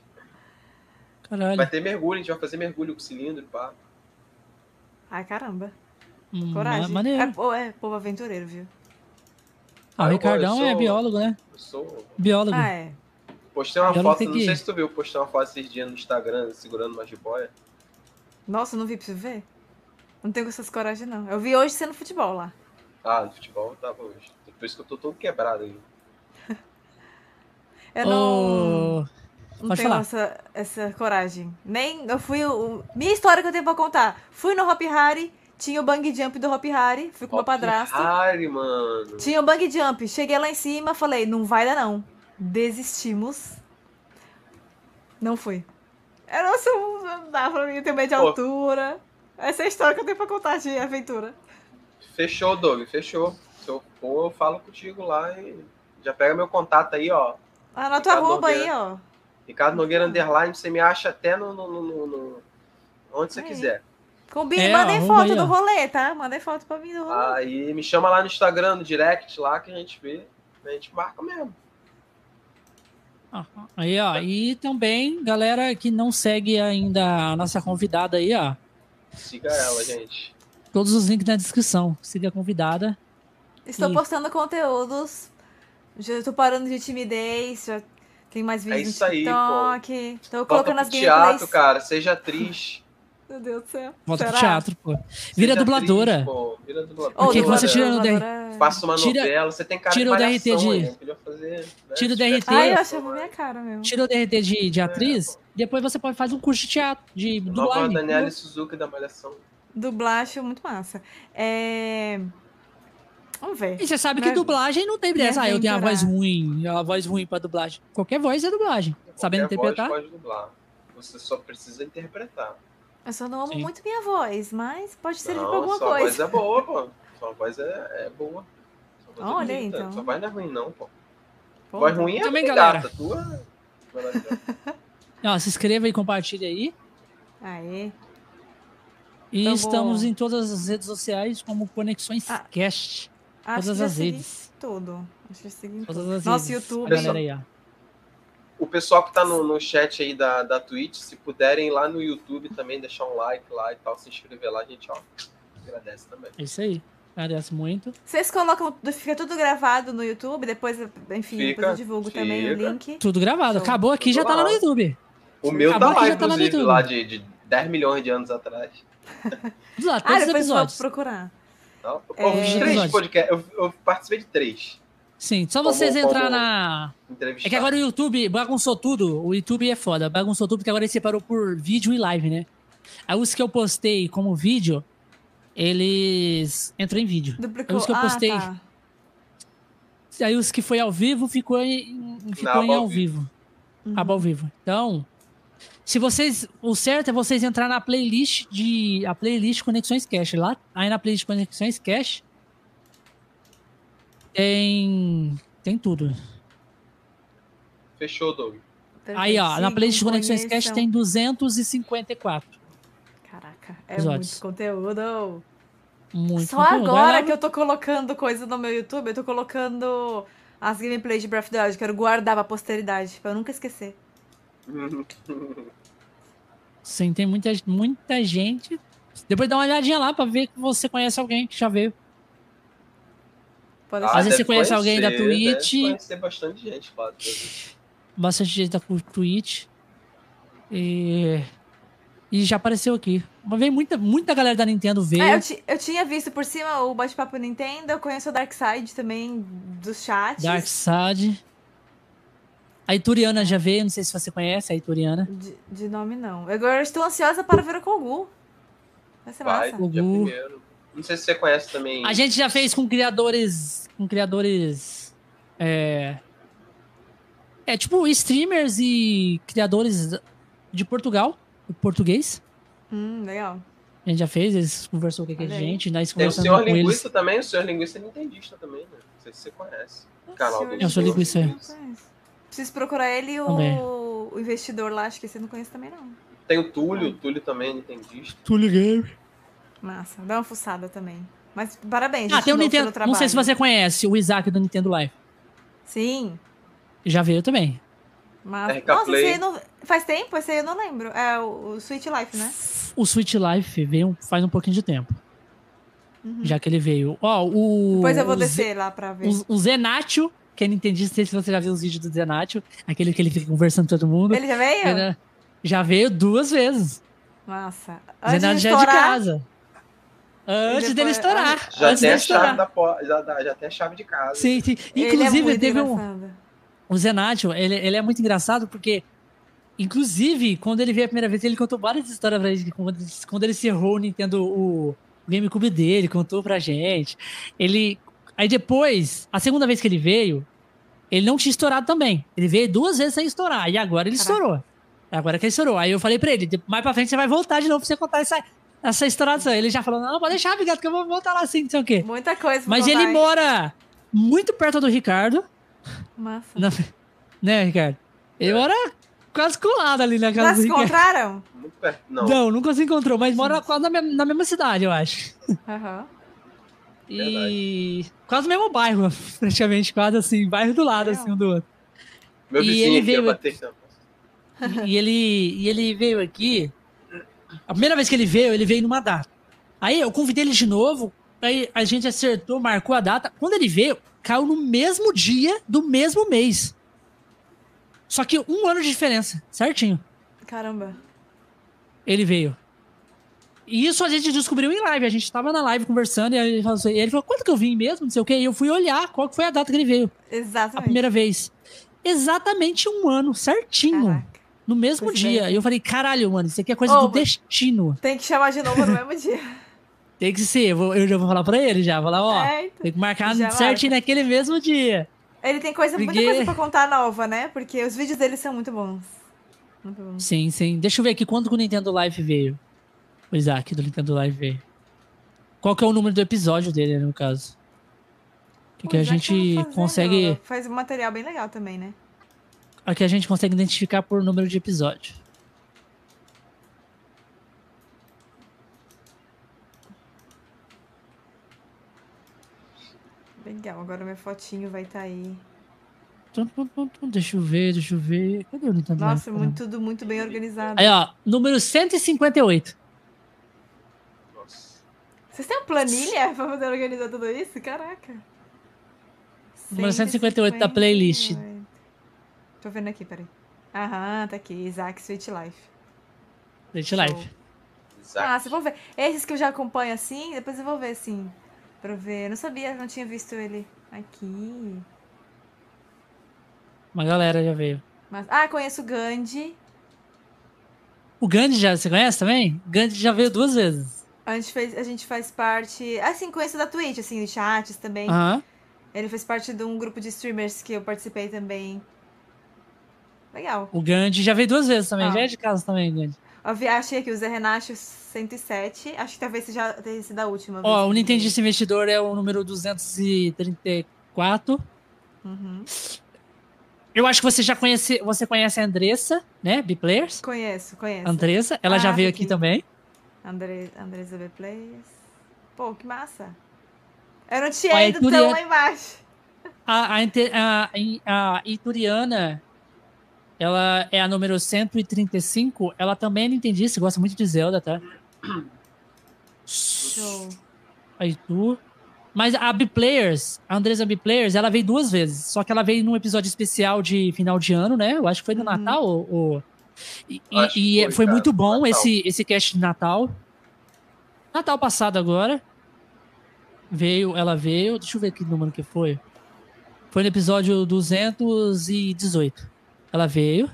Caralho. Vai ter mergulho, a gente vai fazer mergulho com cilindro, pá. Ai, caramba. Hum, Coragem. Maneiro. É, é povo aventureiro, viu? Ah, o Ricardão sou, é biólogo, né? Eu sou. Biólogo. Ah, é. Postei uma biólogo foto, não sei se tu viu, postei uma foto esses dias no Instagram segurando uma jiboia. Nossa, não vi pra você ver? Não tenho essas coragem, não. Eu vi hoje sendo futebol lá. Ah, no futebol eu tava hoje. Por isso que eu tô todo quebrado aí. <laughs> eu não. Oh. Não Pode tenho falar. Essa, essa coragem. Nem. Eu fui. O, minha história que eu tenho pra contar. Fui no Hop Harry, tinha o bang jump do Hop Harry, fui com o meu padrasto. Harry, mano. Tinha o bang jump. Cheguei lá em cima, falei, não vai dar não. Desistimos. Não fui. Eu não sei, não dá pra mim ter medo de Pô. altura. Essa é a história que eu tenho pra contar de aventura. Fechou, Doug, fechou. Se eu for, eu falo contigo lá e já pega meu contato aí, ó. Anota o arroba aí, ó. Ricardo Nogueira Underline, você me acha até no, no, no, no onde você quiser. Combina, é, mandei foto aí, do rolê, tá? Mandei foto pra mim do rolê. Aí me chama lá no Instagram, no direct lá, que a gente vê. A gente marca mesmo. Aí, ó. E também, galera que não segue ainda a nossa convidada aí, ó. Siga ela, gente. Todos os links na descrição. Siga a convidada. Estou e... postando conteúdos. Já estou parando de timidez. Já tem mais vídeos é isso no TikTok. Aí, pô. Tô colocando as gameplays. teatro, cara. Seja atriz. <laughs> Meu Deus do céu. Volta Será? pro teatro, pô. Vira Seja dubladora. Atriz, pô. Vira dubladora. Oh, que você tira no DRT? Faça uma tira, novela. Você tem cara tira de o DRT de... Aí, fazer, né? Tira o DRT. Ai, eu achei minha cara mesmo. Tira o DRT de, de atriz. É, depois você pode fazer um curso de teatro, de dublagem. Nova Daniela Suzuki da Malhação. Dublagem, muito massa. É... Vamos ver. E você sabe que dublagem não tem beleza. Ah, eu tenho a voz ruim, a voz ruim pra dublagem. Qualquer voz é dublagem. Qualquer Sabendo interpretar. Voz pode dublar. Você só precisa interpretar. Eu só não amo Sim. muito minha voz, mas pode servir não, pra alguma sua coisa. Sua voz é boa, pô. Sua voz é, é boa. Sua voz é Olha é então. Sua voz não é ruim, não, pô. pô voz ruim é também, galera. Gata. Tua... <laughs> Não, se inscreva e compartilha aí. Aê. E Então estamos vou- em todas as redes sociais como Conexões Ah, Cast. Acho Todas as redes. Tudo. Acho que segui Todas as Nosso redes. YouTube. A galera aí, ó. O pessoal que tá no, no chat aí da, da Twitch, se puderem ir lá no YouTube também, deixar um like lá e tal, se inscrever lá, a gente, ó, agradece também. É isso aí. Agradeço muito. Vocês colocam, fica tudo gravado no YouTube, depois, enfim, depois Fica, eu divulgo também o fica. link. Tudo gravado. Acabou aqui, já Tudo tá lá no. YouTube. O meu Acabou tá lá, já tá lá no inclusive, YouTube. lá de, de 10 milhões de anos atrás. <laughs> Lá, Ah, todos os depois eu vou episódios. procurar. Então, É. eu fiz três podcasts, eu, eu participei de três. Sim, só Como- vocês entrar como na. É que agora o YouTube bagunçou tudo. O YouTube é foda. Bagunçou tudo porque agora ele separou por vídeo e live, né? Aí os que eu postei como vídeo, eles entram em vídeo. Duplicou. Os que eu Ah, postei. tá. Aí os que foi ao vivo ficou em, ficou aba em ao ao vivo. Aba ao vivo. Então, se vocês. O certo é vocês entrar na playlist de. A playlist Conexões Cash. Lá, aí na playlist Conexões Cash tem. Tem tudo. Fechou, Doug. Aí, ó, na playlist Conexões Cash tem 254. Caraca, é episódios. muito conteúdo. Muito Só conteúdo. agora que eu tô colocando coisa no meu YouTube, eu tô colocando as gameplays de Breath of the Wild. Quero guardar pra posteridade, pra eu nunca esquecer. Sim, tem muita, muita gente. Depois dá uma olhadinha lá pra ver que você conhece alguém que já veio. Pode Ah, Às vezes você conhece alguém da conhecer, Twitch. Deve conhecer bastante gente, claro. bastante gente da Twitch. E, e já apareceu aqui. Mas veio muita, muita galera da Nintendo veio. É, eu, eu tinha visto por cima o bate-papo Nintendo, eu conheço o Darkseid também dos chats. Darkside. A Ituriana já veio, não sei se você conhece a Ituriana. De, de nome não. Agora eu estou ansiosa para ver o Kogu. Vai ser Vai, massa. dia Gugu. primeiro. Não sei se você conhece também. A gente já fez com criadores. Com criadores. É. É tipo streamers e criadores de Portugal, português. Hum, legal. A gente já fez, eles conversou com a gente, nós Tem o conversamos senhor com eles. linguista também, o senhor linguista é nintendista também, né? Não sei se você conhece. O canal. Eu sou Senhor linguista. Conheço. Preciso procurar ele e o, o investidor lá, acho que você não conhece também não. Tem o Túlio, o Túlio também é nintendista. Túlio Game. Massa, dá uma fuçada também. Mas parabéns, Ah, tem o Nintendo. Não sei se você conhece o Isaac do Nintendo Live. Sim, Já veio também. mas... RK Nossa, Play. esse aí não... Faz tempo? Esse aí eu não lembro. É o, o Sweet Life, né? O Switch Life veio faz um pouquinho de tempo. Já que ele veio. Ó, o. Depois eu vou o descer lá pra ver. O, o Zenatio, que é nintendista, não sei se você já viu os vídeos do Zenatio, aquele que ele fica conversando com todo mundo. Ele já veio? Ele já veio duas vezes. Massa. O Zenatio já é de casa. Antes dele depois- estourar. Já antes tem dele a chave da porta, já, já tem a chave de casa. Sim, sim. Ele é Inclusive, muito teve um. engraçado. O Zenatio, ele, ele é muito engraçado porque, inclusive, quando ele veio a primeira vez, ele contou várias histórias pra gente. Quando, quando ele encerrou o Nintendo, o GameCube dele, contou pra gente. Ele. Aí depois, a segunda vez que ele veio, ele não tinha estourado também. Ele veio duas vezes sem estourar. E agora ele Caraca. estourou. Agora que ele estourou. Aí eu falei pra ele, "De- mais pra frente você vai voltar de novo pra você contar essa, essa estouração. Ele já falou, não, pode deixar, obrigado, que eu vou voltar lá assim, não sei o quê. Muita coisa Mas ele mora muito perto do Ricardo. Massa. Na- né, Ricardo? Ele mora quase colado ali na casa Já se encontraram? Muito perto. Não. Não, nunca se encontrou, mas mora quase na, me- na mesma cidade, eu acho. Aham. E quase no mesmo bairro, <laughs> praticamente, quase assim, bairro do lado, Legal. assim, um do outro. Meu E vizinho ele aqui veio- bater. E ele, e ele veio aqui. A primeira vez que ele veio, ele veio numa data. Aí eu convidei ele de novo, aí a gente acertou, marcou a data. Quando ele veio, caiu no mesmo dia do mesmo mês. Só que um ano de diferença, certinho. Caramba. Ele veio. E isso a gente descobriu em live. A gente tava na live conversando e aí ele falou, assim, ele falou quando que eu vim mesmo? Não sei o quê. E eu fui olhar qual que foi a data que ele veio. A Exatamente. primeira vez. Exatamente um ano, certinho. Caraca. No mesmo Pois dia. é. E eu falei, caralho, mano, isso aqui é coisa Ô, do destino. Tem que chamar de novo no mesmo dia. <laughs> Tem que ser. Eu, já vou falar pra ele já. Vou falar, ó. É, então. Tem que marcar certinho naquele mesmo dia. Ele tem coisa, muita Porque- coisa pra contar nova, né? Porque os vídeos dele são muito bons. Muito bons. Sim, sim. Deixa eu ver aqui quando que o Nintendo Live veio. O Isaac, do Nintendo Live. Qual que é o número do episódio dele, né, no caso? Que, que a gente fazendo, consegue. Faz um material bem legal também, né? Aqui a gente consegue identificar por número de episódio. Legal, agora minha fotinho vai estar tá aí. Deixa eu ver, deixa eu ver. Cadê o Nintendo Nossa, muito, tudo muito bem organizado. Aí, ó, número 158. Vocês têm uma planilha <laughs> pra poder organizar tudo isso? Caraca. Número 158 da playlist. Tô vendo aqui, peraí. Aham, tá aqui. Isaac Sweet Life. Sweet Life. Ah, vocês vão ver. Esses que eu já acompanho assim, depois eu vou ver, assim. Pra ver. Eu não sabia, não tinha visto ele aqui. Uma galera já veio. Mas, ah, conheço o Gandhi. O Gandhi já, você conhece também? O Gandhi já veio duas vezes. A gente, fez, a gente faz parte. Assim, conheço da Twitch, assim, de chats também. Aham. Ele fez parte de um grupo de streamers que eu participei também. Legal. O Gandhi já veio duas vezes também. Ah. Já é de casa também, Gandhi. Eu achei aqui o Zé Renato 107. Acho que talvez seja tenha sido a última. Ó, o Nintendo Investidor é o número 234. Uhum. Eu acho que você já conhece, você conhece a Andressa, né? B-Players? Conheço, conheço. Andressa, ela ah, já veio aqui, aqui também. Andre, Andressa B-Players. Pô, que massa. Eu não tinha ido tão lá embaixo. A, a, a, a Ituriana, ela é a número 135. Ela também é nintendista, gosta muito de Zelda, tá? Show. Aí tu. Mas a B-Players, a Andresa B-Players, ela veio duas vezes. Só que ela veio num episódio especial de final de ano, né? Eu acho que foi no uhum. Natal. Ou, ou... E, e foi, foi muito bom esse, esse cast de Natal. Natal passado agora. Veio, ela veio. Deixa eu ver que número que foi. Foi no episódio 218. Ela veio.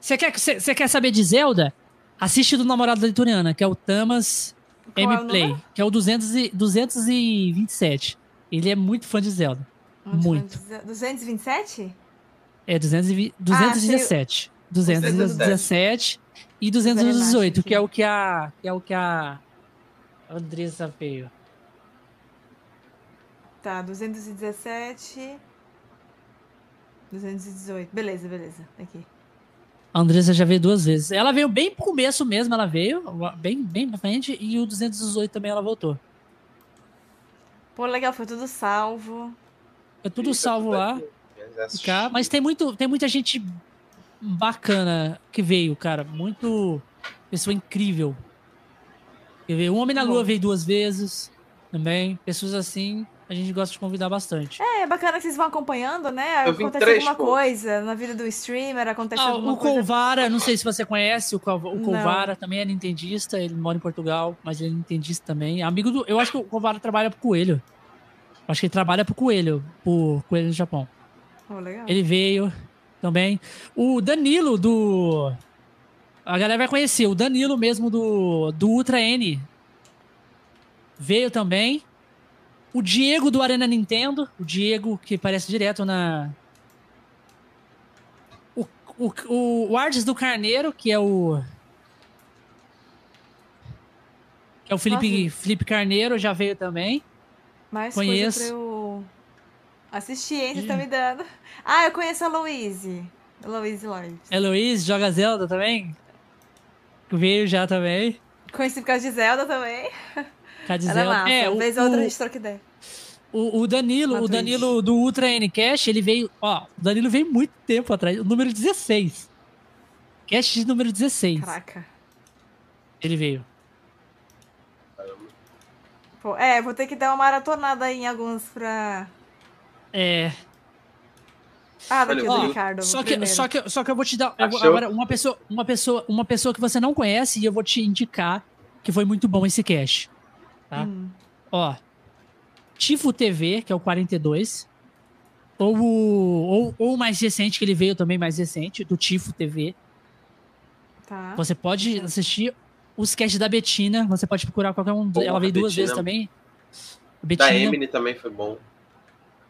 Você quer, você quer saber de Zelda? Assiste do namorado da Lituriana, que é o Tamas M-Play, é que é o 200 e, 227. Ele é muito fã de Zelda. Muito. 227? É, 200 217. Ah, 217 e 218, que é o que a. Que é o que a Andressa veio. Tá, 217. 218. Beleza, beleza. Aqui. A Andressa já veio duas vezes. Ela veio bem pro começo mesmo, ela veio, bem, bem pra frente, e o 218 também ela voltou. Pô, legal, foi tudo salvo. Foi tudo salvo lá. Cá, mas tem, muito, tem muita gente bacana que veio, cara. Muito. Pessoa incrível. O Homem na Lua veio duas vezes também. Pessoas assim a gente gosta de convidar bastante. É, é bacana que vocês vão acompanhando, né? Eu acontece três, alguma pô. coisa na vida do streamer, acontece ah, alguma o coisa. O Colvara, não sei se você conhece, o, Colvara também é nintendista, ele mora em Portugal, mas ele é nintendista também. Amigo do. Eu acho que o Colvara trabalha pro Coelho. Acho que ele trabalha pro Coelho, pro Coelho no Japão. Oh, legal. Ele veio também. O Danilo do. A galera vai conhecer, o Danilo mesmo do, do Ultra N. Veio também. O Diego do Arena Nintendo, o Diego que aparece direto na. O, o, o Ardes do Carneiro, que é o. Que é o Felipe, Felipe Carneiro, já veio também. Mais Conheço. Assistir, hein? Você tá me dando. Ah, eu conheço a Louise. Louise Lords. É Louise, joga Zelda também? Veio já também. Conheci por causa de Zelda também. Cadizel. Ela é, é o, vez ou outra a gente troca ideia. O, o Danilo, o Danilo do Ultra N Cash, ele veio. Ó, o Danilo veio muito tempo atrás. O número 16. Cash de número 16. Caraca. Ele veio. Pô, é, vou ter que dar uma maratonada aí em alguns pra. É. Ah, daqui o Ricardo. Só que, só, que, só que eu vou te dar. Eu, agora, uma pessoa, uma, pessoa, uma pessoa que você não conhece e eu vou te indicar que foi muito bom esse cash. Tá? Hum. Ó. Tifo TV, que é o 42. Ou o ou, ou mais recente, que ele veio também mais recente, do Tifo TV. Tá. Você pode assistir os sketches da Betina. Você pode procurar qualquer um. Pô, ela veio duas vezes também. Betina. Da Emily também foi bom.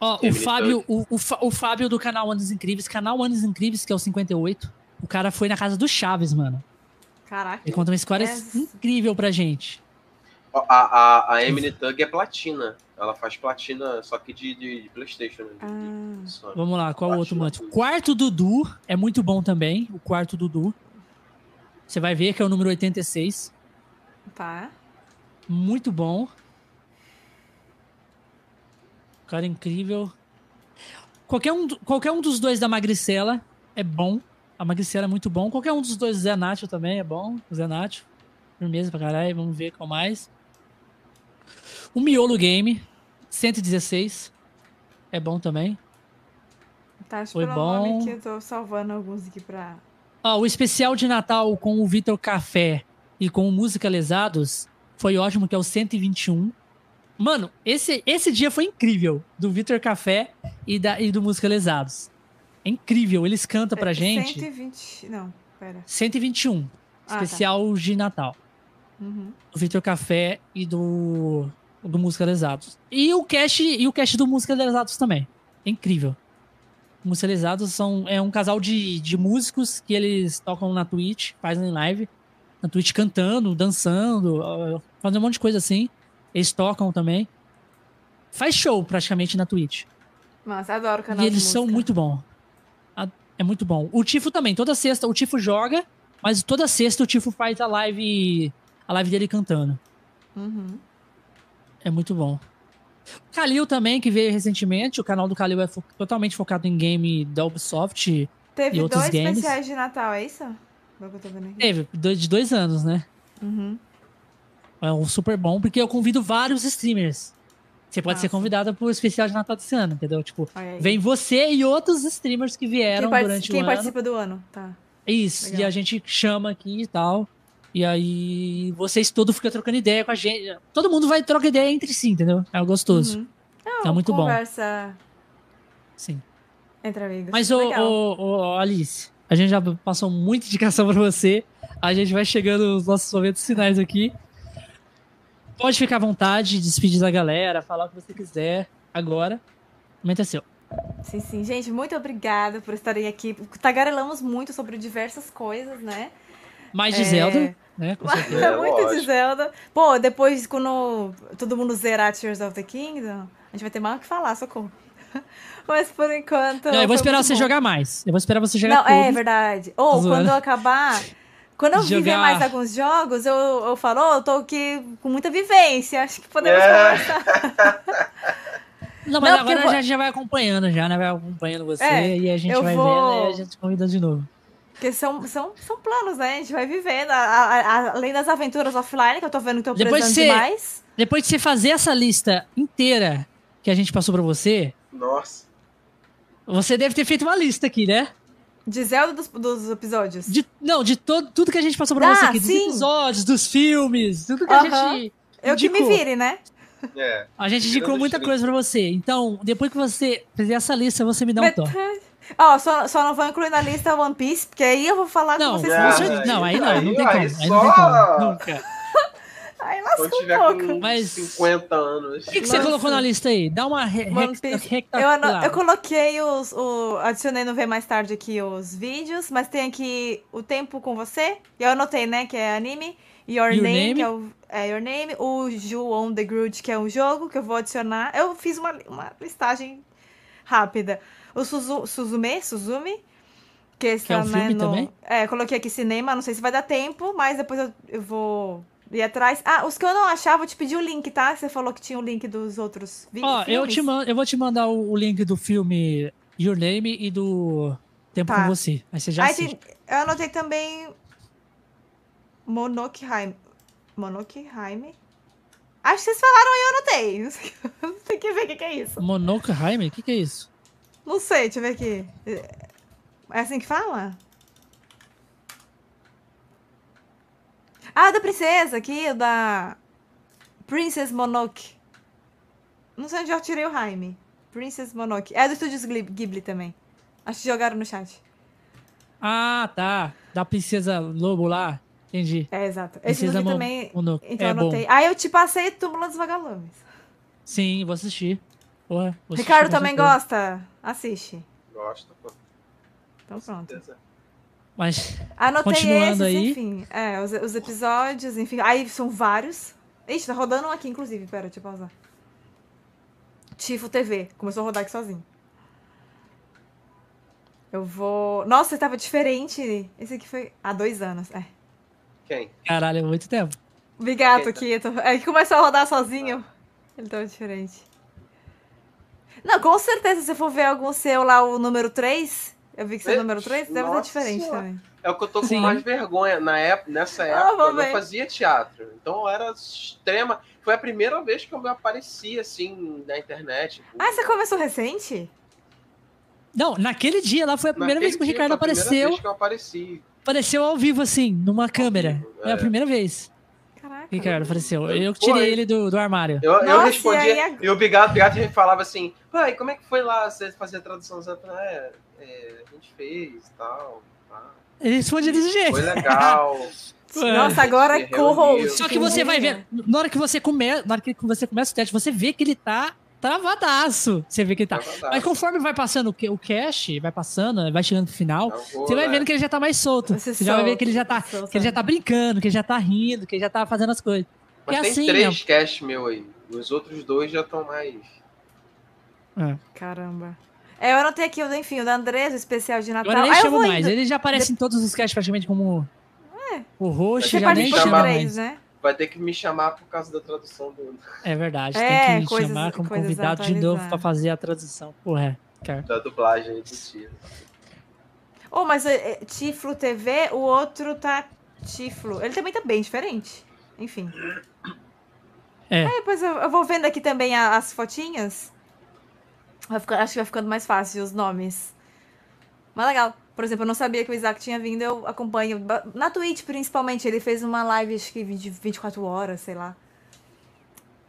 Ó, o Fábio, o, o, o, Fábio do canal Anos Incríveis, canal Anos Incríveis, que é o 58. O cara foi na casa do Chaves, mano. Caraca. Ele conta uma história é... incrível pra gente. A, a, a Emily Tug é platina. Ela faz platina, só que de, de, de Playstation. Né? Ah. Vamos lá, qual o outro manto? Quarto Dudu é muito bom também. O quarto Dudu. Você vai ver que é o número 86. Tá. Muito bom. Cara incrível. Qualquer um, qualquer um dos dois da Magricela é bom. A Magricela é muito bom. Qualquer um dos dois do Zé Nacho também é bom. O Zé Nacho. Firmeza pra caralho. Vamos ver qual mais. O Miolo Game, 116. É bom também. Tá, Foi pelo bom. nome que eu tô salvando alguns aqui pra. Ó, o especial de Natal com o Vitor Café e com o Música Lesados foi ótimo, que é o 121. Mano, esse, esse dia foi incrível. Do Vitor Café e, da, e do Música Lesados. É incrível. Eles cantam pra É, gente. 120. Não, pera. 121. Ah, tá. especial de Natal. Uhum. Do Vitor Café e do, do Música Lesados. E o cast, e o cast do Música Lesados também. É incrível. Música Lesados são, é um casal de, de músicos que eles tocam na Twitch, fazem live. Na Twitch cantando, dançando, fazendo um monte de coisa assim. Eles tocam também. Faz show praticamente na Twitch. Nossa, adoro o canal E eles são muito bom. É muito bom. O Tifo também, toda sexta o Tifo joga, mas toda sexta o Tifo faz a live, a live dele cantando. Uhum. É muito bom. O Kalil também, que veio recentemente, o canal do Kalil é fo- totalmente focado em game da Ubisoft e Teve outros dois games. especiais de Natal, é isso? Teve, de dois anos, né? Uhum. É um super bom, porque eu convido vários streamers. Você pode ser Massa. convidada pro especial de Natal desse ano, entendeu? Tipo, vem você e outros streamers que Quem, vieram partici- durante quem o ano. participa do ano? Tá. Isso, Legal. e a gente chama aqui e tal. E aí vocês todos ficam trocando ideia com a gente. Todo mundo vai trocar ideia entre si, entendeu? É gostoso. Uhum. Não, É muito bom. conversa Sim. entre amigos. Mas, ô, ô, Alice, a gente já passou muita indicação pra você. A gente vai chegando nos nossos momentos finais aqui. Pode ficar à vontade, despedir da galera, falar o que você quiser agora. O momento é seu. Sim, sim. Gente, muito obrigada por estarem aqui. Tagarelamos muito sobre diversas coisas, né? Mais de É. Zelda, né? Com <laughs> certeza. É, muito de. Zelda. Pô, depois, quando todo mundo zerar Tears of the Kingdom, a gente vai ter mais o que falar, socorro. <laughs> Mas por enquanto. Não, eu vou esperar você bom. jogar mais. Eu vou esperar você jogar Não, tudo. é verdade. Ou quando eu acabar. <laughs> Quando eu viver Jogar- mais alguns jogos, eu, eu falo, "Ô, eu tô aqui com muita vivência. Acho que podemos É. conversar. <laughs> Não, mas Não, porque agora vou- a gente já vai acompanhando, já, né? Vai acompanhando você É, e a gente vai vou- vendo e a gente convida de novo. Porque são, são, são planos, né? A gente vai vivendo. a- a- a- além das aventuras offline, que eu tô vendo que tô Depois precisando você- demais. Depois de você fazer essa lista inteira que a gente passou pra você, Nossa. você deve ter feito uma lista aqui, né? De Zelda dos, dos episódios. De, não, de todo, tudo que a gente passou pra Ah, você aqui, dos sim. episódios, dos filmes, tudo que a Aham. gente eu que me indicou. vire, né? É. A gente indicou muita coisa pra você. Então, depois que você fizer essa lista, você me dá um toque. Ó, só, só não vou incluir na lista One Piece, porque aí eu vou falar Não, com vocês. certeza- não, aí não, aí- não tem aí como. Aí não tem como. Nunca. Aí lascou Quando um pouco. com Mas- 50 anos. O que, que você colocou na lista aí? Dá uma re Eu, ano- eu coloquei os. O, adicionei no Ver Mais Tarde aqui os vídeos, mas tem aqui o Tempo com Você. E eu anotei, né? Que é anime. Your, Your Name, Name. que é o é Your Name. O Ju on the Groot, que é um jogo que eu vou adicionar. Eu fiz uma, uma listagem rápida. O Suzu, Suzume, Suzume. Que, está, é um né, filme no- também? É, coloquei aqui cinema, não sei se vai dar tempo, mas depois eu, eu vou ir atrás. Ah, os que eu não achava, vou te pedir o link, tá? Você falou que tinha o link dos outros vídeos. Ó, eu, te eu vou te mandar o, o link do filme Your Name e do Tempo Tá. com Você. Aí você já Aí tem- eu anotei também Monokheim. Monokheim? Acho que vocês falaram aí, eu anotei. <laughs> Tem que ver o que, que é isso. Monokheim? O que, que é isso? Não sei, deixa eu ver aqui. É assim que fala? Ah, da princesa aqui, o da Princess Mononoke. Não sei onde eu tirei o Jaime. Princess Mononoke. É do Estúdios Ghibli também. Acho que jogaram no chat. Ah, tá. Da Princesa Lobo lá. Entendi. É, exato. Esse Princesa aqui Mo- também. Mononoke. Então é eu bom. anotei. Ah, eu te passei Túmulo dos Vagalumes. Sim, vou assistir. Porra, vou assistir Ricardo com também gosta? Assiste. Gosta, pô. Então pronto. Mas Anotei Continuando esses, aí. enfim. É, os, os episódios, enfim. Aí são vários. Ixi, tá rodando um aqui, inclusive. Pera, deixa eu pausar. Tifo TV. Começou a rodar aqui sozinho. Eu vou. Nossa, tava diferente. Esse aqui foi há dois anos. É. Quem? caralho, é muito tempo. Obrigado, Eita. Kito. É que começou a rodar sozinho. Ele tava diferente. Não, com certeza, se você for ver algum seu lá, o número 3, eu vi que seu É, número 3, deve ser diferente senhora. também. É o que eu tô com Sim. mais vergonha. Na época, nessa Ah, época, vou eu não fazia teatro. Então eu era extrema. Foi a primeira vez que eu me apareci assim na internet. Ah, você começou recente? Não, naquele dia lá foi a primeira Naquele vez que o dia Ricardo foi a primeira apareceu. vez que eu apareci. Apareceu ao vivo, assim, numa câmera. vivo, É a é. primeira vez Caraca. Ricardo apareceu. Eu tirei ele do, do armário. Eu, eu Nossa, respondia, e aí e o Bigato, Bigato falava assim, pai, como é que foi lá você fazer a tradução? Eu falei, é, é, a gente fez e tal. tá. Ele responde desse jeito. Foi legal. <laughs> Nossa, agora Se co-host. Só que você vai ver, na hora que você começa, na hora que você começa o teste, você vê que ele tá travadaço. Você vê que ele tá. Mas conforme vai passando o ca- o cache, vai passando, vai chegando pro final, vou, você vai né? vendo que ele já tá mais solto. Você Você já vai ver que ele já tá, solta. que ele já tá brincando, que ele já tá rindo, que ele já tá fazendo as coisas. Mas é tem assim, três casts meu aí. Os outros dois já estão mais. Caramba. É, eu anotei aqui, o- enfim, o da Andresa, o especial de Natal. Agora eu nem Ah, chamo mais. indo. Ele já aparece em todos os casts praticamente como o host, Você já nem de chama mais. né? Vai ter que me chamar por causa da tradução do, É verdade, É, tem que coisas- chamar como convidado de novo pra fazer a tradução. Porra, cara. da dublagem aí do tio. Oh, mas é, é, Tiflo TV, o outro tá Tiflo. Ele também tá bem diferente. Enfim. É. Aí depois eu, eu vou vendo aqui também a- as fotinhas. Vai ficar- acho que vai ficando mais fácil os nomes. Mas legal. Por exemplo, eu não sabia que o Isaac tinha vindo, eu acompanho. Na Twitch, principalmente, ele fez uma live, acho que de 24 horas, sei lá.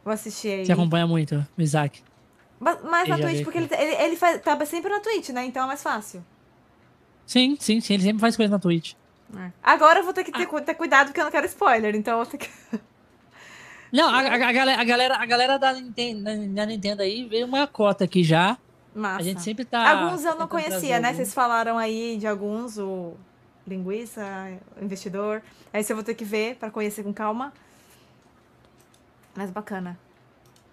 Vou assistir aí. Você acompanha muito o Isaac. Mas na Eu Twitch, porque ele, ele, ele faz, tava sempre na Twitch, né? Então é mais fácil. Sim, sim, sim. Ele sempre faz coisa na Twitch. É. Agora eu vou ter que Ah. ter, cu- ter cuidado porque eu não quero spoiler, então eu vou ter que. <laughs> Não, a, a- a galera, a galera, a galera da, Nintendo, da Nintendo aí veio uma cota aqui já. Massa. A gente sempre tá. Alguns eu não conhecia, né? Vocês falaram aí de alguns, o linguiça, o investidor. Aí eu vou ter que ver pra conhecer com calma. Mas bacana.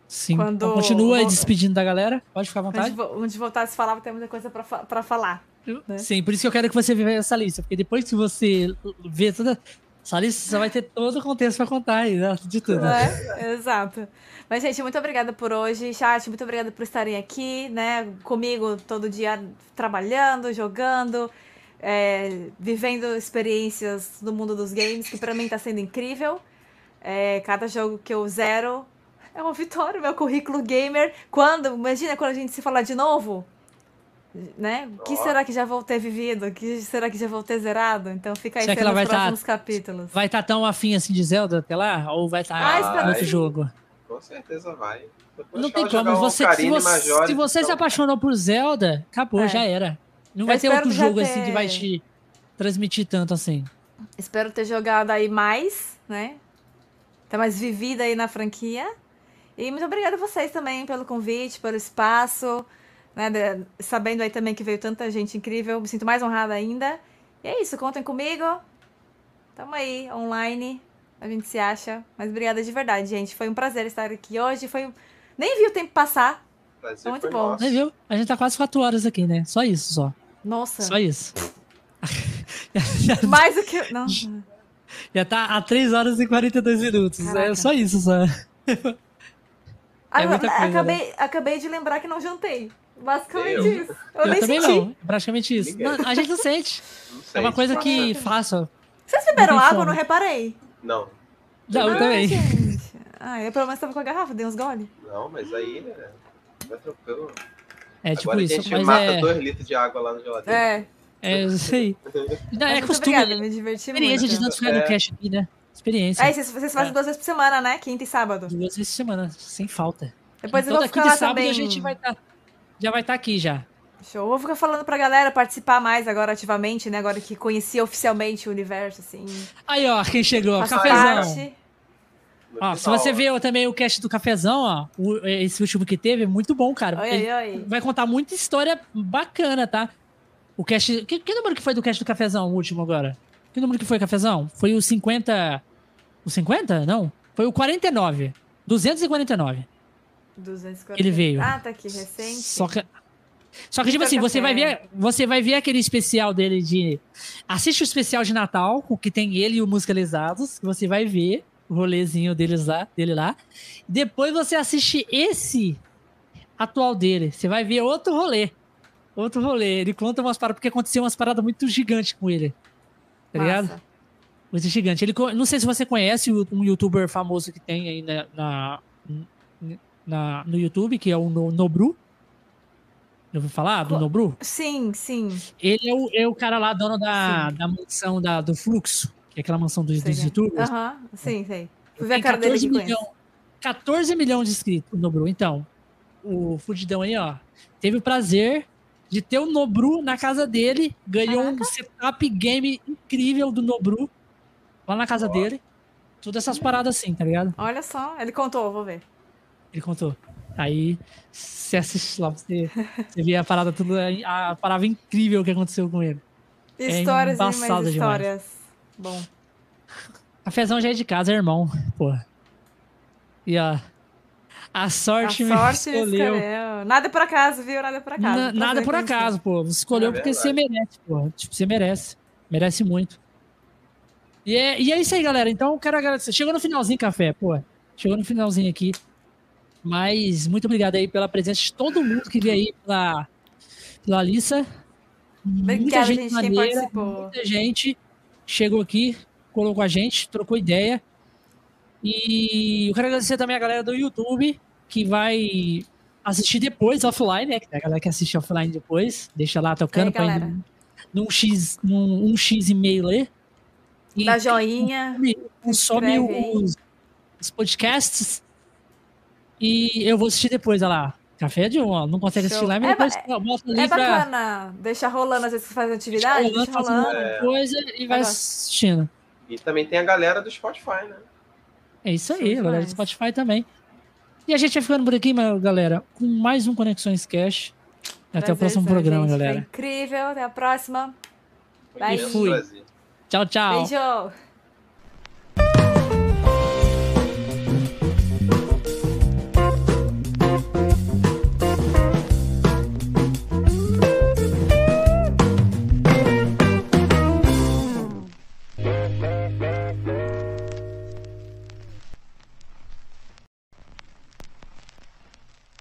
Sim. Quando- Então continua aí despedindo da galera. Pode ficar à vontade. de, vo- antes de voltar a se falar, tem muita coisa pra falar. né? Sim, por isso que eu quero que você veja essa lista. Porque depois que você vê toda lista, você vai ter todo o contexto pra contar aí, né? De tudo. É, exato. Mas, gente, muito obrigada por hoje. Chat, muito obrigada por estarem aqui, né? Comigo todo dia trabalhando, jogando, é, vivendo experiências no mundo dos games, que pra mim tá sendo incrível. É, cada jogo que eu zero é uma vitória, meu currículo gamer. Quando, imagina quando a gente se falar de novo, né? O que será que já vou ter vivido? O que será que já vou ter zerado? Então fica aí Será que sendo ela vai os tá- próximos capítulos. Vai estar tão afim assim de Zelda até lá? Ou vai estar Ah, espero em outro jogo? Com certeza vai. Depois Não tem como. Você, se você, Majora, se você se então- apaixonou por Zelda, acabou, É. já era. Não Eu vai ter outro jogo assim que vai ter- te transmitir tanto assim. Espero ter jogado aí mais, né? Tá mais vivida aí na franquia. E muito obrigada a vocês também pelo convite, pelo espaço, né? de- sabendo aí também que veio tanta gente incrível, me sinto mais honrada ainda. E é isso, contem comigo. Tamo aí, online. A gente se acha. Mas obrigada de verdade, gente. Foi um prazer estar aqui hoje. Foi um- Nem vi o tempo passar. Prazer Foi muito foi bom. nosso. Né, viu? A gente tá quase quatro horas aqui, né? Só isso, só. Nossa, Só isso. <laughs> <laughs> mais do que. Não. já tá a 3 horas e 42 minutos. Caraca. É só isso, só. Ah, muita coisa, acabei, acabei de lembrar que não jantei. Basicamente Eu? isso. Eu, Eu, nem também senti. não. Praticamente isso. Não, a gente não sente. <laughs> Não sei, É uma coisa que faça. Vocês beberam água? Eu fome. não reparei. Não, Não, eu Ah, também. gente. Ah, eu pelo menos tava com a garrafa, dei uns gole. não, mas aí, né? Vai tranquilo. É tipo Agora isso. a gente Mas mata é. 2 litros de água lá na geladeira. É. É isso <laughs> aí. Não, é costume. obrigada, me diverti Experiência de muito. tanto ficar no É. cash aqui, né? Experiência. Aí, vocês, vocês fazem É. duas vezes por semana, né? Quinta e sábado. Duas vezes por semana, sem falta. Depois eu Toda vou ficar quinta lá e sábado também. a gente vai estar. Já vai estar aqui já. Show. Eu vou ficar falando pra galera participar mais agora ativamente, né? Agora que conheci oficialmente o universo, assim. Aí, ó, quem chegou, Faço cafezão. parte. Ó, se você vê também o cast do cafezão, ó, o- esse último que teve, é muito bom, cara. Oi, Ele oi. vai contar muita história bacana, tá? O cast. Que, que número que foi do cast do cafezão, o último agora? Que número que foi, cafezão? Foi o 50. O 50? Não. Foi o 49. 249. 240. Ele veio. Ah, tá aqui, recente. Só que. Só que, tipo Fica assim, você vai, ver, você vai ver aquele especial dele de. Assiste o especial de Natal, que tem ele e o Musicalizados. que Você vai ver o rolezinho deles lá, dele lá. Depois você assiste esse atual dele. Você vai ver outro rolê. Outro rolê. Ele conta umas paradas, porque aconteceu umas paradas muito gigantes com ele. Tá ligado? Coisa gigante. Ele, não sei se você conhece um youtuber famoso que tem aí na, na- na- no YouTube, que é o No- Nobru. Já ouviu falar do Co- Nobru? Sim, sim. Ele é o, é o cara lá, dono da, da mansão da, do Fluxo, que é aquela mansão dos, Sei dos quem. youtubers. Aham, sim, sei. Fui ver a cara dele 14 aqui com milhão, 14 milhões de inscritos, o Nobru. Então, o Fudidão aí, ó, teve o prazer de ter o Nobru na casa dele, ganhou um setup game incrível do Nobru lá na casa dele. Todas essas paradas assim, tá ligado? Olha só, ele contou, vou ver. Ele contou. Aí, você assiste lá, você, você vê a parada tudo, a parada incrível que aconteceu com ele. É Histórias e mais embaçado demais. histórias. Bom. Cafezão já é de casa, é irmão, porra. E ó, a sorte, a me sorte me escolheu. escolheu. Nada por acaso, viu? Nada por acaso. Na- nada por acaso, pô. Você escolheu É porque você merece, pô. Tipo, você merece. Merece muito. E é, e é isso aí, galera. Então, eu quero agradecer. Chegou no finalzinho, café, pô. Chegou no finalzinho aqui. Mas muito obrigado aí pela presença de todo mundo que veio aí pela, pela Alissa. muita Obrigada, gente gente, quem maneira, participou. muita gente chegou aqui, colou com a gente, trocou ideia. E eu quero agradecer também a galera do YouTube que vai assistir depois offline, né? A galera que assiste offline depois, deixa lá tocando ir galera. num, X, num um X e meio ler. E Dá joinha. consome aí. os, os podcasts e eu vou assistir depois, olha lá. Café é de um, ó. Não consegue assistir Show. lá, mas É depois bota ali É pra bacana deixar rolando, às vezes você faz atividade, rolando, deixa rolando. coisa e vai Legal. assistindo. E também tem a galera do Spotify, né? É isso Show aí, galera do. Spotify também. E a gente vai ficando por aqui, galera, com mais um Conexões Cash. Até o próximo programa, gente. Foi galera. incrível, até a próxima. Foi Bye. imenso Fui. prazer. Tchau, tchau. Beijo.